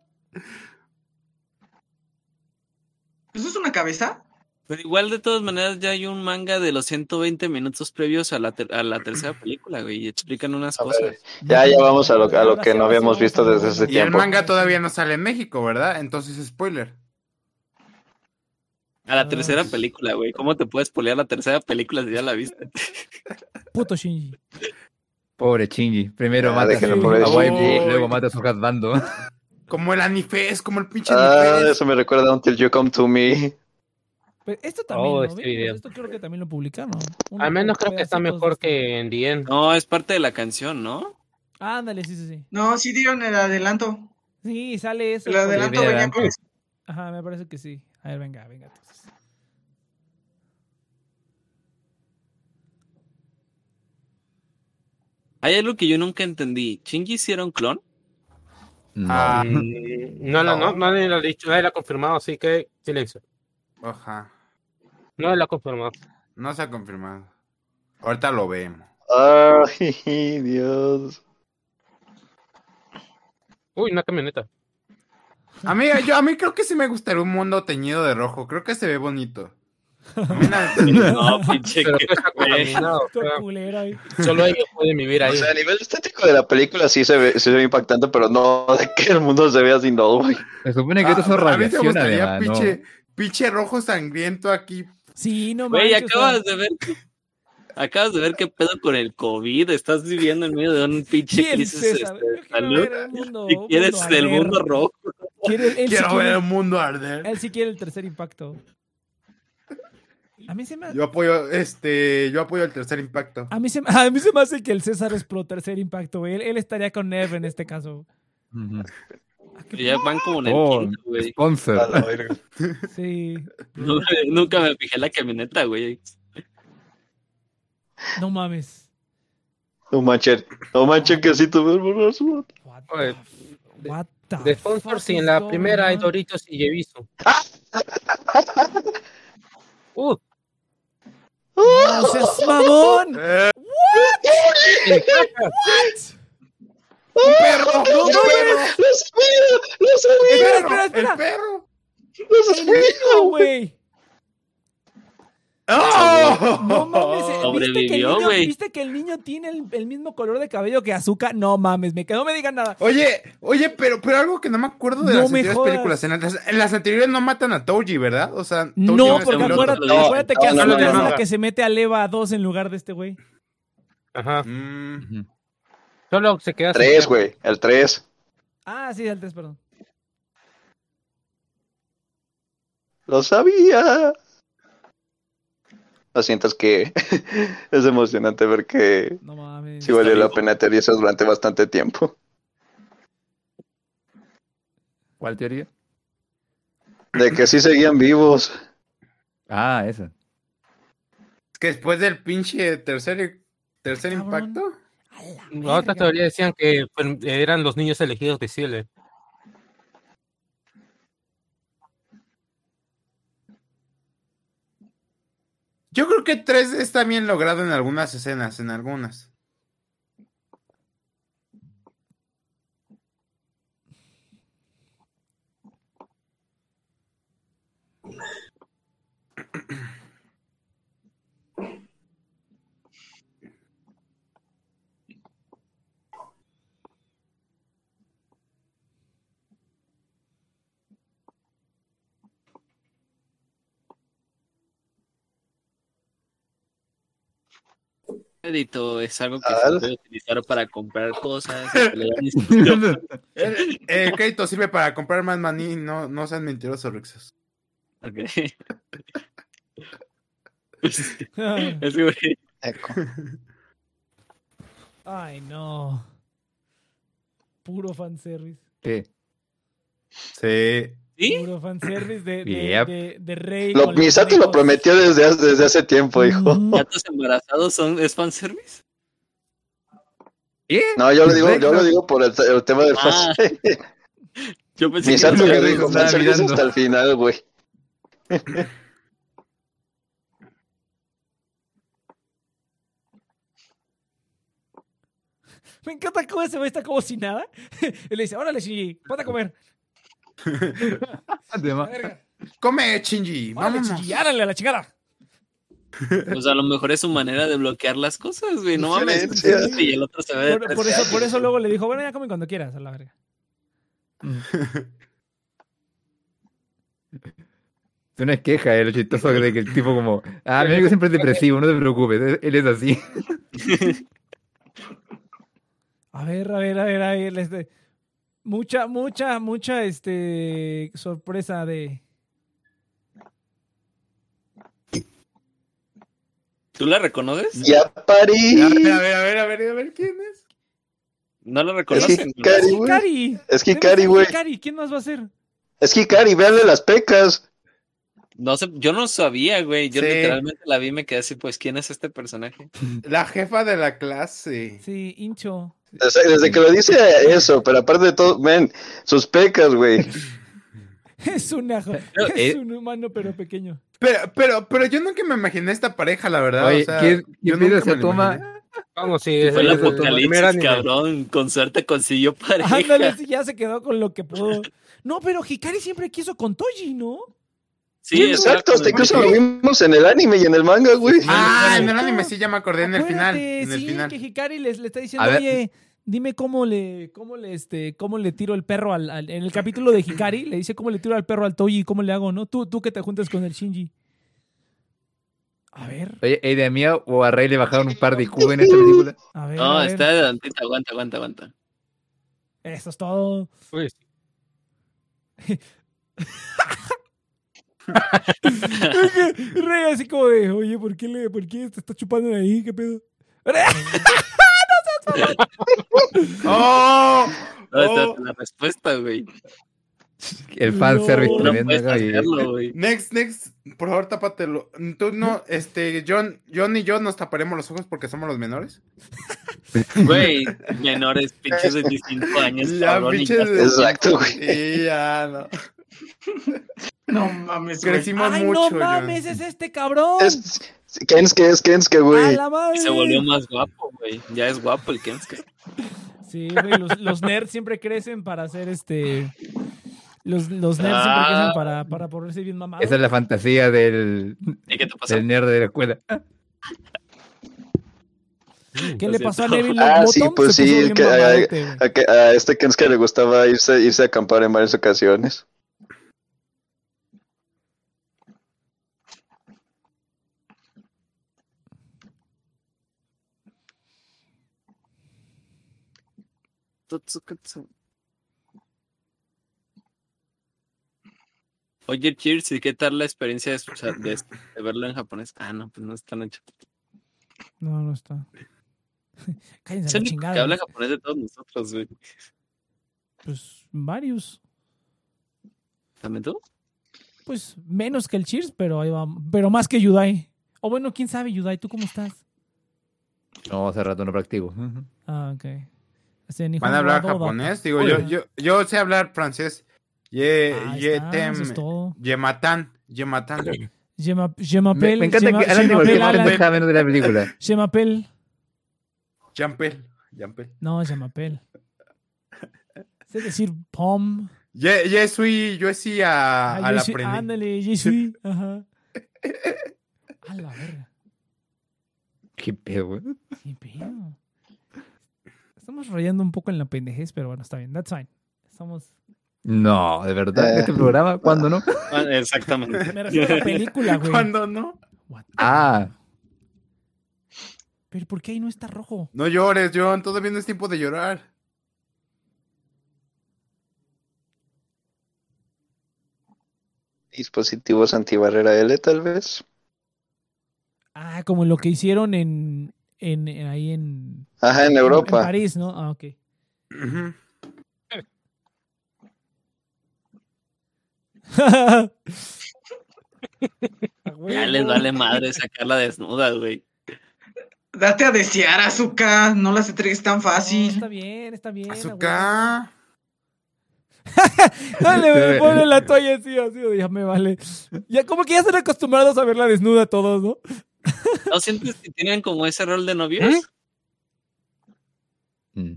¿Eso es una cabeza? Pero igual de todas maneras ya hay un manga de los 120 minutos previos a la, ter- a la tercera película, güey, y explican unas A cosas. ver, Ya, ya vamos a lo, a lo que no habíamos visto desde ese Y el tiempo. manga todavía no sale en México, ¿verdad? Entonces, spoiler. A la tercera película, güey. ¿Cómo te puedes polear la tercera película si ya la viste? Puto Shinji. Pobre Chingy. Primero Ah, mata a waifu, Shinji. luego mata a su hatbando. Como el Anifes, como el pinche Ah, Anifes. eso me recuerda a Until You Come to Me. Pero esto también, Oh, ¿no? este Vimos, video. Esto creo que también lo publicaron. Uno Al menos creo que está mejor que en The End. No, es parte de la canción, ¿no? Ándale, sí, sí, sí. No, sí dieron el adelanto. Sí, sale eso. El adelanto venía con eso. Ajá, me parece que sí. A ver, venga, venga. Entonces. Hay algo que yo nunca entendí. ¿Shinji sí era un clon? No. Ah, Mm, No, no, no, nadie lo ha dicho, nadie lo ha confirmado, así que silencio. Ajá. No lo ha confirmado. No se ha confirmado. Ahorita lo vemos. Ay, Dios. Uy, una camioneta. A mí, yo, a mí creo que sí me gustaría un mundo teñido de rojo. Creo que se ve bonito. A mí la- No, pinche Pero que- está contaminado. o ahí. solo ellos pueden vivir O ahí. sea, a nivel estético de la película sí se ve, sí se ve impactante, pero no de que el mundo se vea así, no, güey. Se supone que esto es Ah, a mí me radiación gustaría además, ¿no? Pinche, rojo sangriento aquí. Sí, no Güey, o sea, acabas de ver. Acabas de ver qué pedo con el COVID. Estás viviendo en medio de un pinche ¿Quién, crisis este, de salud. el mundo- Si quieres mundo del arder. mundo rojo. Quiere- él, sí Quiero quiere- ver el mundo arder. él sí quiere el tercer impacto. A mí se me, Yo apoyo, este, yo apoyo el tercer impacto. a mí se, a mí se me hace que el César es pro tercer impacto, güey. Él, él estaría con Nev en este caso. Y Ya van como en el Oh, quinto, güey. sponsor. A la verga. Sí. Nunca, nunca me fijé en la camioneta, güey. No mames. No manches, no manches que así tuve el. What what the De sponsors, fuck sí, en la primera hay? Doritos y Yeviso. Uh, ¡No seas mamón! Eh, en caja. ¡Un perro! ¡No ¡Un mames! ¡Lo sabía! ¡Lo Espera, espera. ¡El perro! ¡Lo sabía! No, güey. ¡Oh! No mames. eh, ¿Viste que, el Sobrevivió, niño, güey. ¿Viste que el niño tiene el, el mismo color de cabello que Azúcar? No mames, me quedo, no me digan nada. Oye, oye, pero, pero algo que no me acuerdo de No las anteriores jodas. películas. En las, en las anteriores no matan a Toji, ¿verdad? O sea, Toji No, porque acuérdate. No, acuérdate que no, no, no, es no. la que se mete a Leva 2 en lugar de este güey. Ajá. Mm, Ujú. Solo se queda sin Tres, perro. güey, el tres. Ah, sí, el 3, perdón. Lo sabía. Lo siento, es que es emocionante ver que No mames. sí valió la vivo. pena teoría eso durante bastante tiempo. ¿Cuál teoría? De que sí seguían vivos. Ah, esa. que después del pinche tercer, tercer Cabrón. impacto. La La otra verga. teoría decían que pues, eran los niños elegidos de Cielo. Yo creo que 3 está bien logrado en algunas escenas, en algunas. Crédito es algo que se puede utilizar para comprar cosas. El, el crédito sirve para comprar más maní, no, no sean mentirosos, Rexos. Ok. Es que, güey, Eco. Ay, no. Puro fanservice. Sí. Sí. ¿Sí? Puro fanservice de, de, Yep. de, de Rey. Lo, Misato lo prometió desde, hace- desde hace tiempo, hijo. ¿Gatos embarazados son, es fanservice? ¿Qué? No, yo lo digo, yo lo digo por el, el tema del Ah, fan- Yo pensé Misato que que dijo fanservice mirando. hasta el final, güey. Me encanta cómo ese güey está como si nada. Y le dice, órale, Shinji, ponte a comer. A. Come. Órale, Vámonos. Shinji, árale a la chingada. Pues a lo mejor es su manera de bloquear las cosas, güey. No mames. Diferencia. Y el otro se ve de Por, por 13 eso, por eso luego le dijo, bueno, ya come cuando quieras, a la verga. es una queja, eh, lo chistoso de que el tipo como, ah, mi amigo siempre es depresivo, no te preocupes, él- él es así. A ver, a ver, a ver, a ver. Este, mucha, mucha, mucha este, sorpresa de... ¿Tú la reconoces? Ya parí. A ver, a ver, a ver, a ver, a ver, ¿quién es? No la Es reconocen. Hikari, güey. Es Hikari, güey. Hikari, ¿quién más va a ser? Es Hikari, véanle las pecas. No sé, yo no sabía, güey. Yo Sí. literalmente la vi y me quedé así, pues, ¿quién es este personaje? La jefa de la clase. Sí, Incho. Desde, desde que lo dice eso, pero aparte de todo, ven, sus pecas, güey. Es, una, jo- Pero, es eh, un humano pero pequeño. Pero, pero, pero yo nunca me imaginé esta pareja, la verdad. Oye, o sea, ¿quién, yo quién nunca me toma? imaginé. Vamos, sí, Fue el apocalipsis, cabrón. Con suerte consiguió pareja. Ándale, ya se quedó con lo que pudo. No, pero Hikari siempre quiso con Toji, ¿no? Sí, exacto, hasta incluso lo vimos en el anime y en el manga, güey. Ah, en el anime sí ya me acordé en el final. En el sí, final. que Hikari les, le está diciendo, A ver. oye, dime cómo le, cómo le, este, cómo le tiro el perro al, al- en el capítulo de Hikari, le dice cómo le tiro al perro al Toji y cómo le hago, ¿no? Tú, tú que te juntes con el Shinji. A ver, Oye, ¿y de mía o a Rey le bajaron un par de IQ en esta película? a ver. No, a ver. está adelantita. Aguanta, aguanta, aguanta. Eso es todo. Pues, Rey así como de, oye, ¿por qué, le, ¿por qué te está chupando de ahí? ¿Qué pedo? ¡Oh! No, esta Oh. es la respuesta, güey. El fanservice No, No tremendo hacerlo, güey. Next, next, por favor, tápatelo. Tú no, este, John, John y yo nos taparemos los ojos porque somos los menores. Güey, menores, pinches de 25 años, Ya, cabrón. y pinches ya- de- Exacto, güey. Y ya, no. No mames, güey. Crecimos ¡Ay, mucho, no mames! ¡Es este cabrón! Es Kensuke, es Kensuke, ¡A güey. se volvió más guapo, güey. Ya es guapo el Kensuke. Sí, güey, los, los nerds siempre crecen para hacer este. Los, los nerds siempre Ah. crecen para, para ponerse bien mamados. Esa es la fantasía del, ¿Y qué te pasó? del nerd de la escuela. ¿Qué le pasó a. Neville Ah, sí, pues sí. A, que- a este Kensuke le gustaba irse, irse a acampar en varias ocasiones. Totsukatsu. Oye, Cheers, ¿y qué tal la experiencia de, de, de verlo en japonés? Ah, no, pues no está hecho. No, no está. Cállense Es chingada. que habla japonés de todos nosotros, güey. Pues varios. ¿También tú? Pues menos que el Cheers, pero ahí va. Pero más que Yudai. O bueno, quién sabe, Yudai, ¿tú cómo estás? No, hace rato no practico. Ah, ok. ¿Van a hablar japonés? Digo, yo, yo, yo sé hablar francés. Ye, Ahí ye está, tem, eso es todo. Yematan, Yematan. Je m'a- je Me, m'appelle. me encanta que Alan m'appelle Alan. pendeja menos de la película. Je m'appelle. Jampel, Jampel. No, je m'appelle. Sé decir pom. Ye, ye suis, yo sí a, Ah, a la aprendí. Ándale, je suis. Ajá. A la verga. Qué pedo, güey. Qué pedo. Estamos rayando un poco en la pendejez, pero bueno, está bien. That's fine. Estamos. No, de verdad, Eh. este programa, ¿cuándo no? Ah, Exactamente. Me refiero a la película, güey. ¿Cuándo no? What? Ah, Pero ¿por qué ahí no está rojo? No llores, John, todavía no es tiempo de llorar. Dispositivos antibarrera L, tal vez. Ah, como lo que hicieron en, en, en- ahí en, Ajá, en en Europa. París, ¿no? Ah, ok. Ya les vale madre sacarla desnuda, güey. Date a desear, Azúcar. No las entregues tan No, fácil. está bien, está bien. a huevo. Azúcar. Dale, me pone la toalla así, así, ya me vale. Ya como que ya están acostumbrados a verla desnuda todos, ¿no? ¿No sientes que tienen como ese rol de novios? ¿Eh? mm.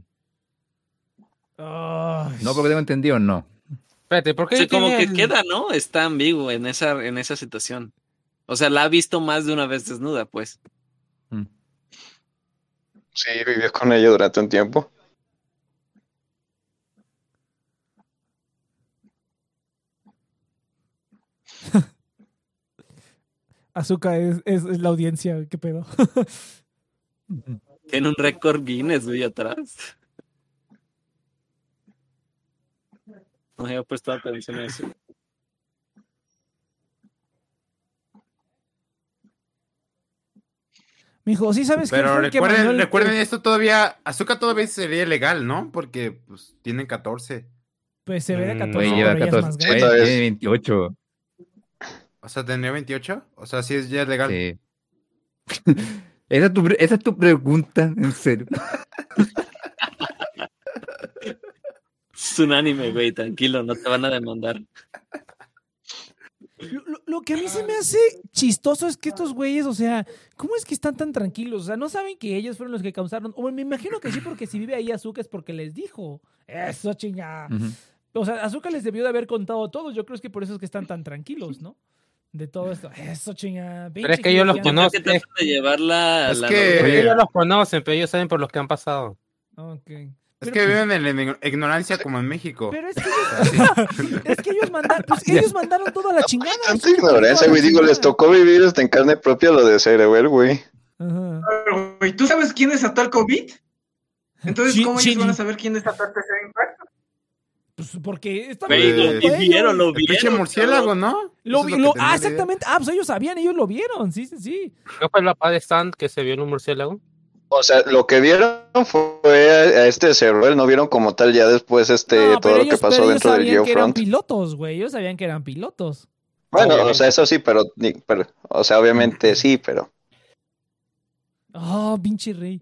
No, porque tengo entendido, no. Espérate, ¿por O qué sea, como que queda, ¿no? Está ambiguo en esa, en esa situación. O sea, la ha visto más de una vez desnuda, pues. Mm. Sí, vivió con ella durante un tiempo. Azúcar es, es, es la audiencia, qué pedo. Tiene un récord Guinness, güey, atrás. No había puesto atención a eso. Mijo, ¿sí sabes Pero el que mandó recuerden, el- recuerden esto todavía, azúcar todavía sería legal, ¿no? Porque pues tienen 14. Pues se ve de Mm, 14, Güey, pero lleva ella es 14. más grande. todavía tiene 28. O sea, ¿tendría 28? O sea, sí es ya legal. Sí. esa, es tu, pre- esa es tu pregunta, en serio. Es un anime, güey, tranquilo, no te van a demandar. Lo, que a mí se me hace chistoso es que estos güeyes, o sea, ¿cómo es que están tan tranquilos? O sea, no saben que ellos fueron los que causaron. O me imagino que sí, porque si vive ahí Azúcar es porque les dijo. Eso, chinga. O sea, Azúcar les debió de haber contado todo. Yo creo que por eso es que están tan tranquilos, ¿no? De todo esto. Eso, chinga. Pero es que ellos los que conocen. tratan de llevar la, Es la que- novela. Ellos los conocen, pero ellos saben por los que han pasado. Ok. Es Pero- que viven en la igno- ignorancia como en México. Pero es que ellos, es que ellos mandaron, pues ellos mandaron toda la chingada. Tanta ignorancia, güey. Digo, les chingada. tocó vivir hasta en carne propia lo de Cerebel, güey. Ajá. Pero, güey, ¿tú sabes quién desató el COVID? Entonces, ¿cómo ellos van a saber quién desató el tercer impacto? Pues porque está Pues, lo bien, ellos. vieron, lo El pinche vieron. murciélago, ¿no? Lo vi- es lo- ah, idea. exactamente. Ah, pues ellos sabían, ellos lo vieron. Sí, sí, sí. ¿No fue la paz de Stand que se vio en un murciélago? O sea, lo que vieron fue a este Cerebel, no vieron como tal ya después este No, todo lo ellos, que pasó pero ellos dentro del sabían que eran Geofront. pilotos, güey. Ellos sabían que eran pilotos. Bueno, o sea, eso sí, pero, pero o sea, obviamente sí, pero Oh, pinche rey.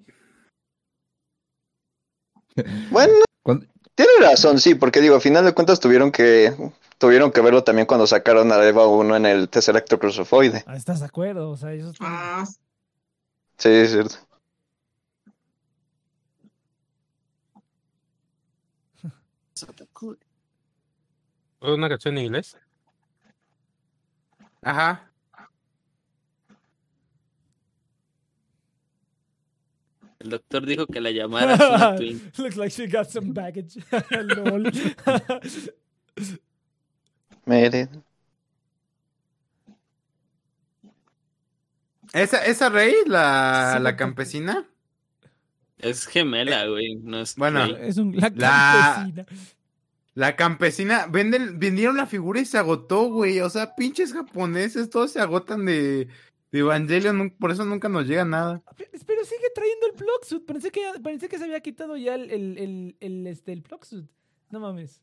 bueno, tiene razón, sí, porque digo, a final de cuentas tuvieron que tuvieron que verlo también cuando sacaron a Eva 1 en el Tesseract crucifoide. Ah, ¿Estás de acuerdo? O sea, ellos. Ah, Sí, es cierto. ¿Es una canción en inglés? Ajá. El doctor dijo que la llamara Twin. Looks like she got some baggage. Lol. Esa, esa Rey, la, Sí, la campesina. Es gemela, güey. No es Bueno. Rey. es un la La- campesina. La campesina, venden, vendieron la figura y se agotó, güey. O sea, pinches japoneses, todos se agotan de, de Evangelion, por eso nunca nos llega nada. Pero, pero sigue trayendo el plugsuit. Pensé que, pensé que se había quitado ya el, el, el, el, este, el plugsuit. No mames.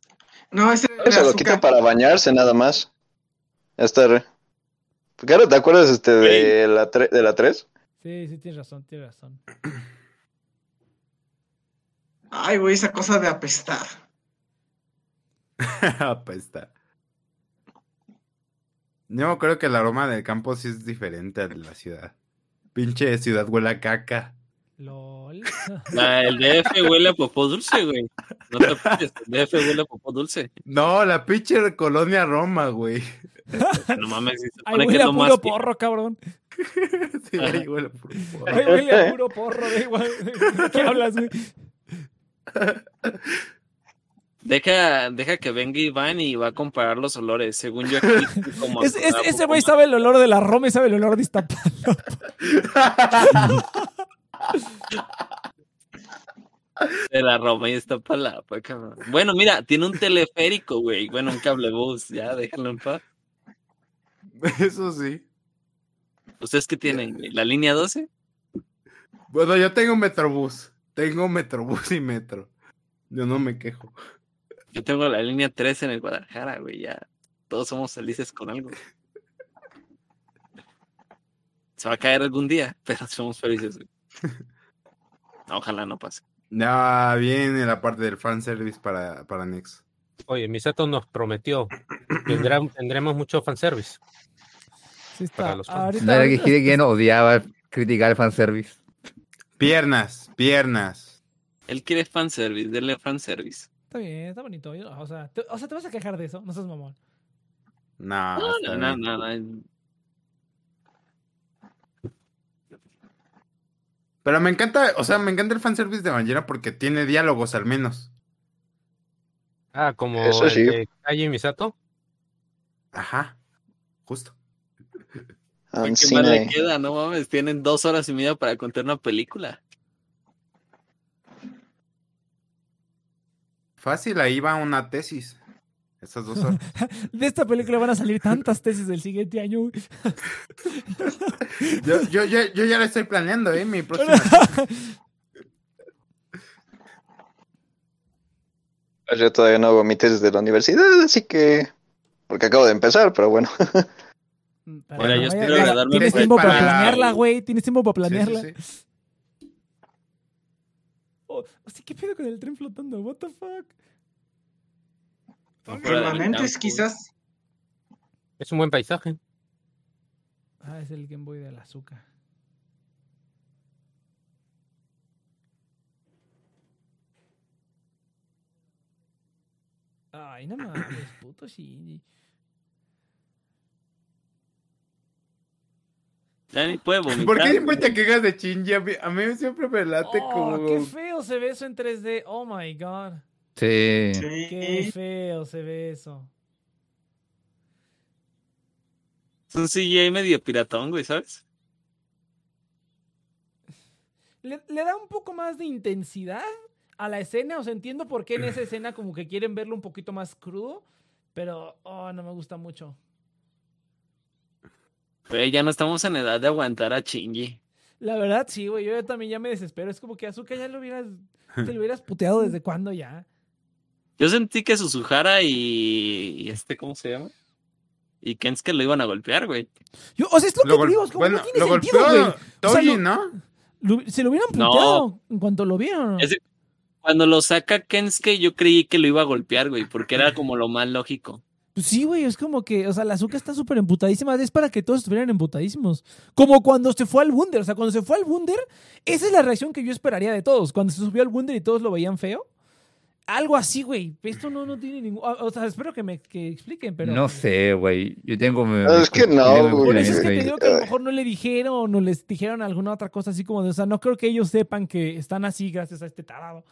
no, ese se lo quita para bañarse nada más. Esta re- Claro, ¿te acuerdas este de la, de la 3? Sí, sí, tienes razón, tienes razón. Ay, güey, esa cosa de apestar. Apesta. Yo acuerdo que el aroma del campo sí es diferente al de la ciudad. Pinche ciudad huele a caca. LOL. La- el DF huele a popó dulce, güey. No te apures, el DF huele a popó dulce. No, la pinche colonia Roma, güey. No mames, si se Ay, supone huele es a puro porro, cabrón. Sí, ahí huele a puro porro. Ay, huele a puro porro, da igual. ¿De qué hablas, güey? Deja, deja que venga Iván y va a comparar los olores. Según yo aquí, como Es- es- a ese güey sabe el olor de la Roma y sabe el olor de Iztapalapa. de la Roma y está palapa, cabrón. Bueno, mira, tiene un teleférico, güey. Bueno, un cablebús, ya, déjalo en paz. Eso sí. ¿Ustedes qué tienen, güey? ¿La línea 12? Bueno, yo tengo Metrobús. Tengo Metrobús y Metro. Yo no me quejo. Yo tengo la línea 13 en el Guadalajara, güey, ya. Todos somos felices con algo. Se va a caer algún día, pero somos felices, güey. Ojalá no pase. Ya viene la parte del fanservice para, para Nex. Oye, Misato nos prometió. Tendrá, tendremos mucho fanservice. Sí Para está. los fans. Ahorita, No era que odiaba criticar el fanservice. Piernas, piernas. Él quiere fanservice, denle fanservice. Está bien, está bonito. yo- O sea, te, o sea, ¿te vas a quejar de eso? No seas mamón. No, No, no, no, no. Pero me encanta, o sea, me encanta el fanservice de Evangelion porque tiene diálogos al menos. Ah, como Eso el sí. de Kaji Misato. Ajá, justo. ¿Qué Ancina, más le queda? No mames, tienen dos horas y media para contar una película. Fácil, ahí va una tesis. Esas dos horas. De esta película van a salir tantas tesis del siguiente año. Yo, yo, yo, yo ya lo estoy planeando, ¿eh? Mi próxima. Yo todavía no hago mi tesis de la universidad, así que... Porque acabo de empezar, pero bueno. Para yo espero Tienes tiempo para para- planearla, güey. Tienes tiempo para Sí, sí, planearla. Sí. Oh, hostia, ¿qué pedo con el tren flotando? What the fuck? Permanentes, quizás. Es un buen paisaje. Ah, es el Game Boy del azúcar. Ay, no mames, puto Shinji. Puede vomitar. ¿Por qué siempre te quejas de Shinji? A mí, a mí siempre me late Oh, como... qué feo se ve eso en 3D. Oh my god. Sí. Qué feo se ve eso. Es un CGI medio piratón, güey, ¿sabes? Le, le da un poco más de intensidad a la escena. O sea, entiendo por qué en esa escena como que quieren verlo un poquito más crudo. Pero, oh, no me gusta mucho. Güey, ya no estamos en edad de aguantar a Shinji. La verdad, sí, güey. Yo ya también ya me desespero. Es como que Azuka ya lo hubieras. Te lo hubieras puteado desde cuándo ya. Yo sentí que Suzuhara y, y este, ¿cómo se llama? Y Kensuke lo iban a golpear, güey. Yo, o sea, es lo, Lo que te digo. Es como bueno, no tiene lo sentido, golpeó güey. O sea, Toji, lo- ¿no? Lo- se lo hubieran No. puteado en cuanto lo vieron. Es- Cuando lo saca Kensuke, yo creí que lo iba a golpear, güey, porque era como lo más lógico. Pues sí, güey, es como que, o sea, la azúcar está súper emputadísima. Es para que todos estuvieran emputadísimos. Como cuando se fue al Wunder. O sea, cuando se fue al Wunder, esa es la reacción que yo esperaría de todos. Cuando se subió al Wunder y todos lo veían feo. Algo así, güey. Esto no, no tiene ningún. O sea, espero que me que expliquen, pero. No sé, güey. Yo tengo. No, es que no, güey. Por eso es que te digo que a lo mejor no le dijeron o les dijeron alguna otra cosa así como de. O sea, no creo que ellos sepan que están así gracias a este tarado.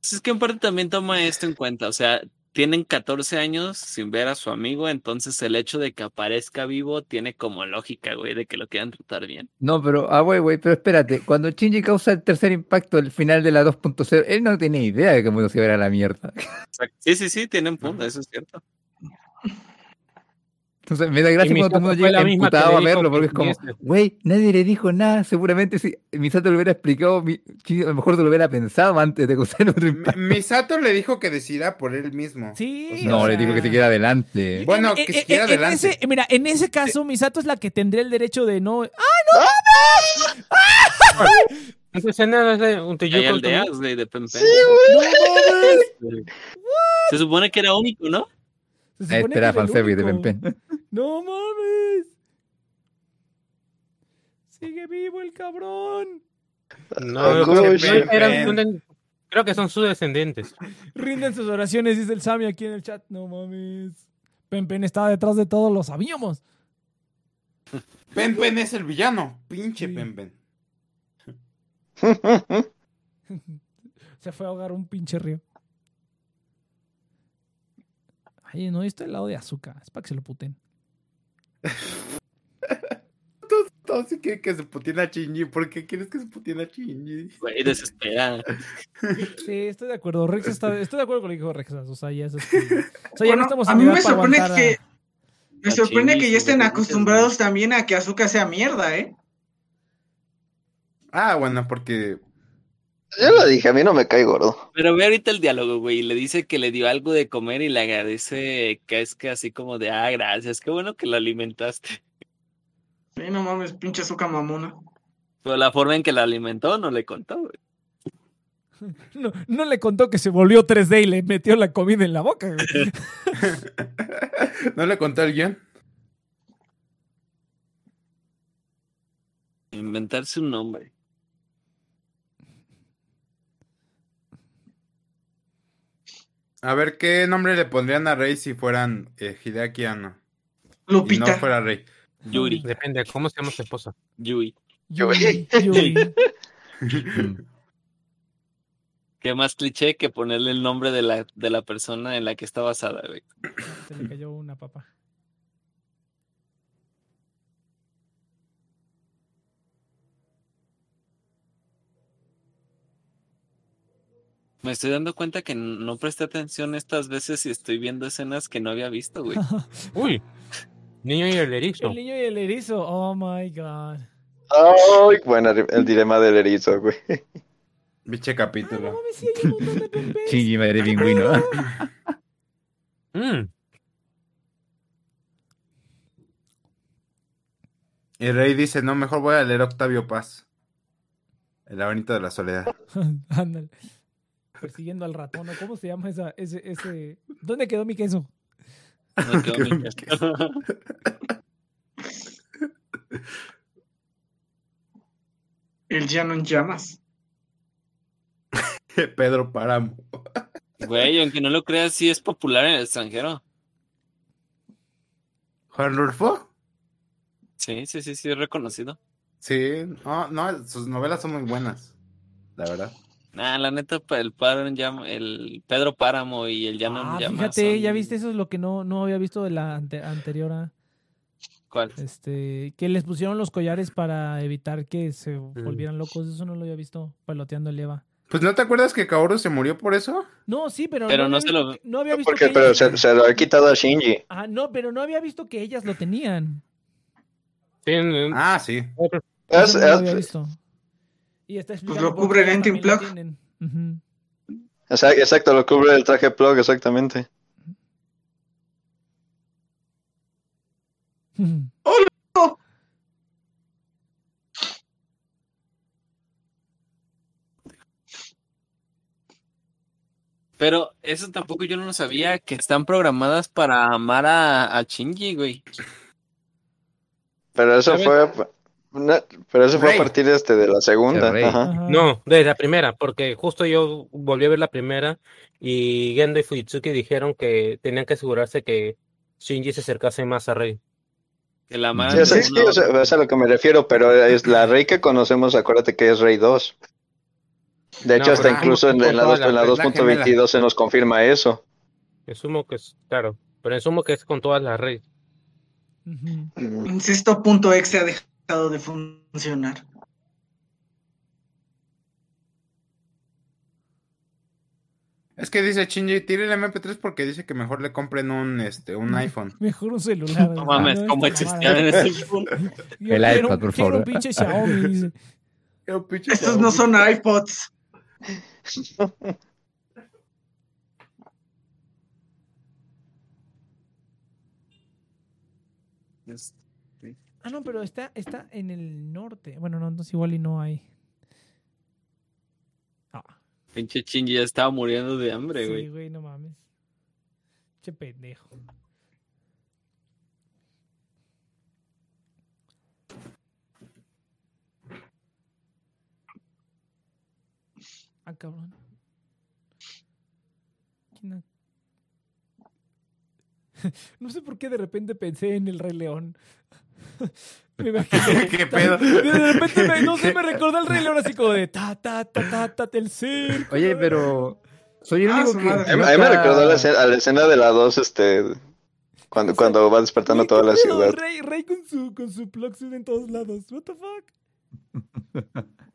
Pues Es que en parte también toma esto en cuenta, o sea, tienen 14 años sin ver a su amigo, entonces el hecho de que aparezca vivo tiene como lógica, güey, de que lo quieran tratar bien. No, pero, ah, güey, güey, pero espérate. Cuando Shinji causa el tercer impacto, el final de la 2.0, él no tenía idea de que el mundo se a la mierda. Sí, sí, sí, tienen punto, eso es cierto. Entonces me da gracia cuando todo el mundo llega emputado a dijo verlo, porque que es como, güey, nadie le dijo nada. Seguramente si Misato lo hubiera explicado, mi- sí, a lo mejor te lo hubiera pensado antes de causar otro impacto. Misato le dijo que decida por él mismo. Sí. O sea, No, o le digo que se quede adelante. Bueno, en- que en- se quiera en adelante. ese- mira, en ese caso, Misato es la que tendría el derecho de no. Esa escena es de un Hay aldeas, güey, de Pen Pen. ¡No mames! Se supone que era único, ¿no? Se Este supone era que el fanservice de. Pen Pen. ¡No mames! Sigue vivo el cabrón. No, Ah, creo que- creo son sus descendientes. Rinden sus oraciones, dice el Sammy aquí en el chat. No mames. Pen Pen estaba detrás de todo, lo sabíamos. Pen Pen es el villano. Pinche Sí. Se fue a ahogar un pinche río. Ay, no, esto es el lado de azúcar. Es para que se lo puten. Todos sí quieren que se putien a Shinji. ¿Por qué quieres que se putien a Shinji? Güey, desespera. Sí, estoy de acuerdo. Rex está, estoy de acuerdo con lo que dijo Rex. O sea, ya, es este- o sea, ya Bueno, no estamos a mí me sorprende a- que me sorprende que ya estén acostumbrados también a que Azúcar sea mierda, ¿eh? Ah, bueno, porque. Ya lo dije, a mí no me cae gordo. Pero ve ahorita el diálogo, güey. y Le dice que le dio algo de comer y le agradece que es que así como de, ah, gracias, qué bueno que lo alimentaste. Sí, no mames, pinche Azúcar mamona. Pero la forma en que la alimentó no le contó, güey. No, no le contó que se volvió 3D y le metió la comida en la boca. güey. ¿No le conté el guion? Inventarse un nombre. A ver, ¿qué nombre le pondrían a Rey si fueran eh, Hideaki Anno? Y Lupita. no fuera Rey. Yuri. Depende, ¿cómo se llama su esposa? Yui. Yuri, Yuri. Qué más cliché que ponerle el nombre de la, de la persona en la que está basada, güey. Se le cayó una papa. Me estoy dando cuenta que no presté atención estas veces y estoy viendo escenas que no había visto, güey. Uy, niño y el erizo. El niño y el erizo. Oh my god. Ay, bueno, el dilema del erizo, güey. Biche Ah, no capítulo. mames, sí hay un montón de pempes. Shinji madre pingüino. Mm, Y Rey dice, no, mejor voy a leer Octavio Paz. El laberinto de la soledad. Ándale. Persiguiendo al ratón, ¿no? ¿Cómo se llama esa, ese, ese? ¿Dónde quedó mi queso? No quedó mi caso. El llano en llamas. Pedro Páramo. Güey, aunque no lo creas, sí es popular en el extranjero. ¿Juan Rulfo? Sí, sí, sí, sí, es reconocido. Sí, no, no, sus novelas son muy buenas. La verdad. Nah, la neta, el, Llama- el Pedro Páramo y el Llano Ah, fíjate, son- ya viste, eso es lo que no, no había visto de la ante- anterior. a- ¿Cuál? Este, que les pusieron los collares para evitar que se volvieran locos. Eso no lo había visto peloteando el Eva. Pues ¿no te acuerdas que Kaoru se murió por eso? No, sí, pero, Pero no había se lo- visto que- no había visto Porque, que pero ellas- se, se lo ha quitado a Shinji. Ah, no, pero no había visto que ellas lo tenían. sí, Ah, sí. Es- Eso no lo había es- visto. Y está Pues lo cubre el Ending Plug. tienen. Ujú. Exacto, exacto, lo cubre el traje plug, exactamente. Pero eso tampoco yo no lo sabía, que están programadas para amar a, a Shinji, güey. Pero eso fue, no, pero eso fue Rey. a partir este de la segunda. Ajá. No, desde la primera, porque justo yo volví a ver la primera y Gendo y Fujitsuki dijeron que tenían que asegurarse que Shinji se acercase más a Rey. Que la amaran Sí, o sea, es a lo que me refiero, pero es la Rey que conocemos, acuérdate que es Rey 2. De hecho, No, hasta incluso en, en la, la la- la 2.22 se nos confirma eso. Asumo que es, claro, pero asumo que es con todas las Rey. Ujú. Insisto, punto exe ha dejado de funcionar. Es que dice Shinji, tire el MP3 porque dice que mejor le compren un, este, un iPhone. Mejor un celular. No mames, Esta ¿cómo existían en ese? Yo El quiero- iPad, por quiero favor. un pinche Xiaomi, dice. Estos no son iPods. Es- Ah, no, pero está, está en el norte. Bueno, no, entonces igual y no hay. Ah, Pinche Shinji ya estaba muriendo de hambre, sí, güey. güey, no mames. Che pendejo. Ah, cabrón. ¿Quién ha- No sé por qué de repente pensé en el Rey León. Me ¿Qué pedo? De repente, me- no sé, me recordó el Rey León así como de ta, ta, ta, ta, ta, el circo. Oye, pero soy el Ah, único su que. madre. A mí, a mí me recordó a la, escena, a la escena de la 2, este, cuando, cuando va despertando toda ¿qué la ciudad. Rey, Rey con su, con su plug suit en todos lados. What the fuck?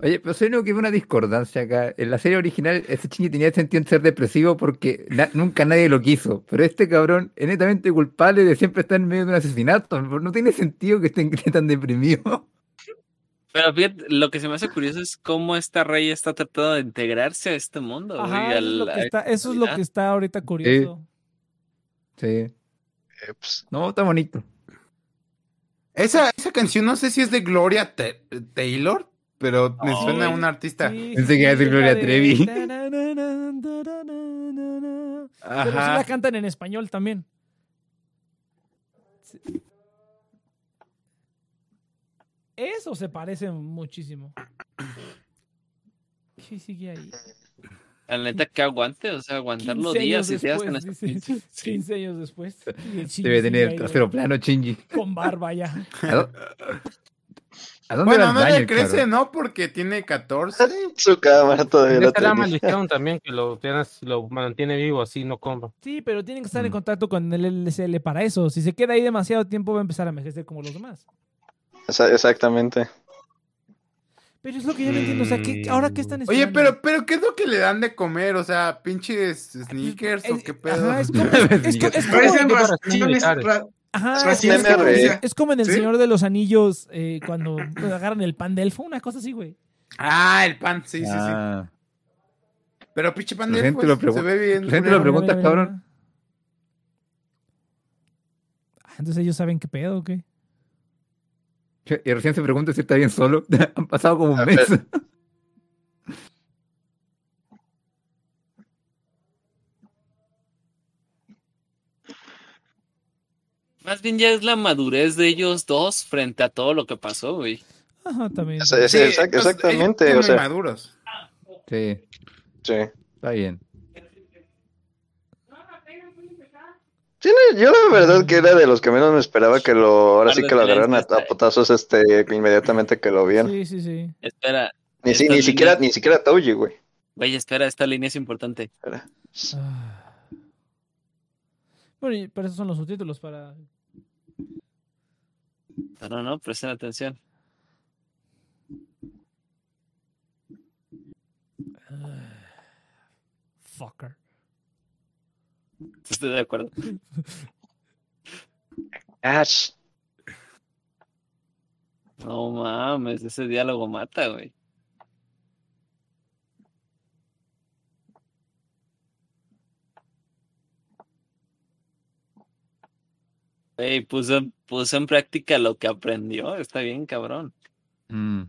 Oye, pero soy que ve una discordancia acá. En la serie original, ese Shinji tenía sentido en ser depresivo porque na- nunca nadie lo quiso. Pero este cabrón es netamente culpable de siempre estar en medio de un asesinato. No tiene sentido que estén tan deprimido. Pero fíjate, lo que se me hace curioso es cómo esta rey está tratando de integrarse a este mundo. Ajá, eso es, al- lo que a- está, eso es lo que está ahorita curioso. Sí. Eh, pues, No, está bonito. Esa, esa canción no sé si es de Gloria Ta- Taylor, pero me suena a un artista. Pensé que iba a sí, decir Gloria Trevi. Pero sí Ajá. la cantan en español también. Eso se parece muchísimo. ¿Qué sigue ahí? La neta, que aguante, o sea, aguantar los 15 días y días con sí. 15 años después. Debe tener trasero plano, Shinji. Con barba ya. ¿A, dó- a dónde Bueno, no le crece? ¿no? Porque tiene 14. su cámara todavía Esta la maldición también que lo, tienes- lo mantiene vivo, así no compra. Sí, pero tienen que estar en Mm. contacto con el LSL para eso. Si se queda ahí demasiado tiempo va a empezar a envejecer como los demás. Esa- Exactamente. Pero es lo que yo no entiendo. O sea, ¿qué, ¿ahora qué están Oye, esperando? pero, pero ¿qué es lo que le dan de comer? O sea, pinches sneakers o Es- qué pedo. Ajá, es como, es, es co- es como- Ajá, es, como, MR. es como en El ¿Sí? Señor de los Anillos eh, cuando agarran el pan de elfo, una cosa así, güey. Ah, el pan, sí, sí, sí. Ah, Pero pinche pan La de gente elfos, lo pregun- se ve bien. la gente lo pregunta, Mira, mira, mira, cabrón. Ah, Entonces ellos saben qué pedo, ¿o qué? Y recién se pregunta si está bien solo. Han pasado como un mes. Más bien ya es la madurez de ellos dos frente a todo lo que pasó, güey. Ajá, también. Es- es- Sí, exact- pues, exactamente, ellos o son sea, maduros. Sí, sí. está bien. Sí, no, yo la verdad que era de los que menos me esperaba que lo, ahora sí que lo agarraran a, a potazos este inmediatamente que lo vieron. Sí, sí, sí. Espera, Ni, si- Esta ni siquiera, ni siquiera Touji, güey. güey, espera, esta línea es importante. Espera. Ah. Bueno, y para eso son los subtítulos, para... No, no, presten atención. Fucker. Estoy de acuerdo. Ash. No mames, ese diálogo mata, güey. Puso, puso en práctica lo que aprendió. Está bien, cabrón. Mm.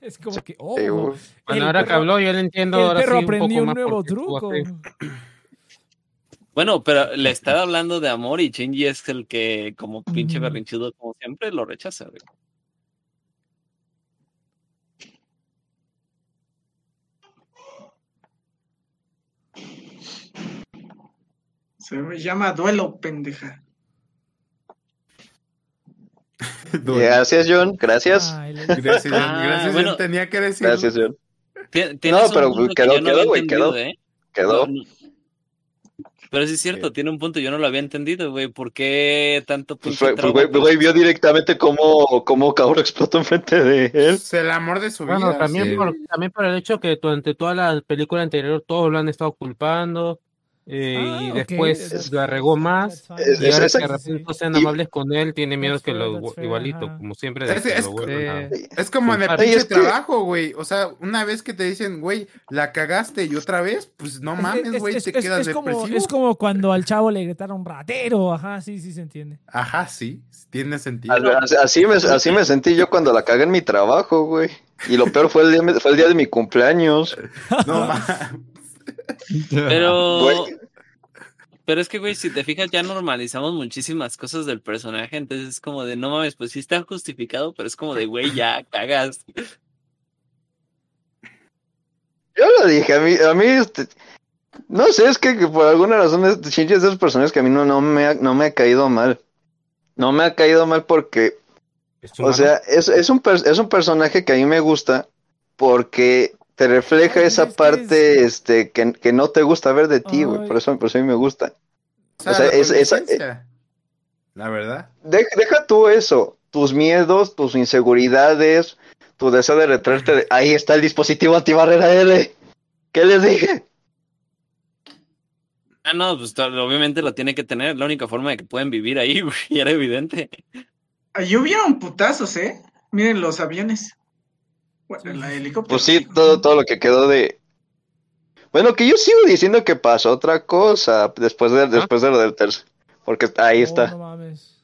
Es como que, oh. Bueno, ahora que perro- habló, yo le entiendo el ahora perro sí un aprendió poco un más nuevo por qué estuvo truco. Bueno, pero le está hablando de amor y Shinji es el que, como pinche berrinchudo, como siempre, lo rechaza, güey. Se me llama duelo, pendeja. Gracias, John. Gracias. Ay, Gracias, John. Ah, Gracias, bueno. John. Tenía que decirlo. Gracias, John. Un pero punto que quedó- no quedó, güey, quedó. ¿eh? Quedó. No, no. Pero sí es cierto, tiene un punto, yo no lo había entendido, güey. ¿Por qué tanto Pues, fue- pues, güey, vio directamente cómo, cómo Kaoru explotó enfrente de él. Es el amor de su Bueno, vida. también, sí. por, también por el hecho que durante toda la película anterior todos lo han estado culpando eh, Ah, y después that's- la regó más. Es- y ahora que de repente sean y- amables con él tiene miedo que lo fair, igualito, ajá. como siempre de Es- que es- lo vuelvan a- Es como en el Culpar. Oye, pinche es que- trabajo, güey. O sea, una vez que te dicen, güey, la cagaste y otra vez, pues no Es- mames, es- güey, es- te es- quedas como, depresivo. es como cuando al chavo le gritaron ratero. Ajá, sí, sí se entiende. Ajá, sí, tiene sentido. Así, así me, así me sentí yo cuando la cagué en mi trabajo, güey. Y lo peor fue el día, fue el día de mi cumpleaños. No mames. Pero. Güey. Pero es que, güey, si te fijas, ya normalizamos muchísimas cosas del personaje. Entonces es como de, no mames, pues sí está justificado, pero es como de, güey, ya cagas. Yo lo dije, a mí, a mí, este, no sé, es que, que por alguna razón este Shinji es de esos personajes que a mí no, no me ha, no me ha caído mal. No me ha caído mal porque, o sea, es, es un, per- es un personaje que a mí me gusta porque te refleja esa es que parte, es- este, que, que no te gusta ver de ti, güey. Por eso, por eso a mí me gusta. O sea, O sea, la es- esa- La verdad. Deja, deja tú eso, tus miedos, tus inseguridades, tu deseo de retraerte. de- Ahí está el dispositivo antibarrera L. ¿Qué les dije? Ah, no, pues obviamente lo tiene que tener. La única forma de que pueden vivir ahí, güey, y era evidente. Ahí hubieron putazos, ¿eh? Miren los aviones. Bueno, la helicóptero. Pues sí, todo, todo lo que quedó de. Bueno, que yo sigo diciendo que pasó otra cosa después de, después de lo del tercer. Porque ahí Oh, está. no mames.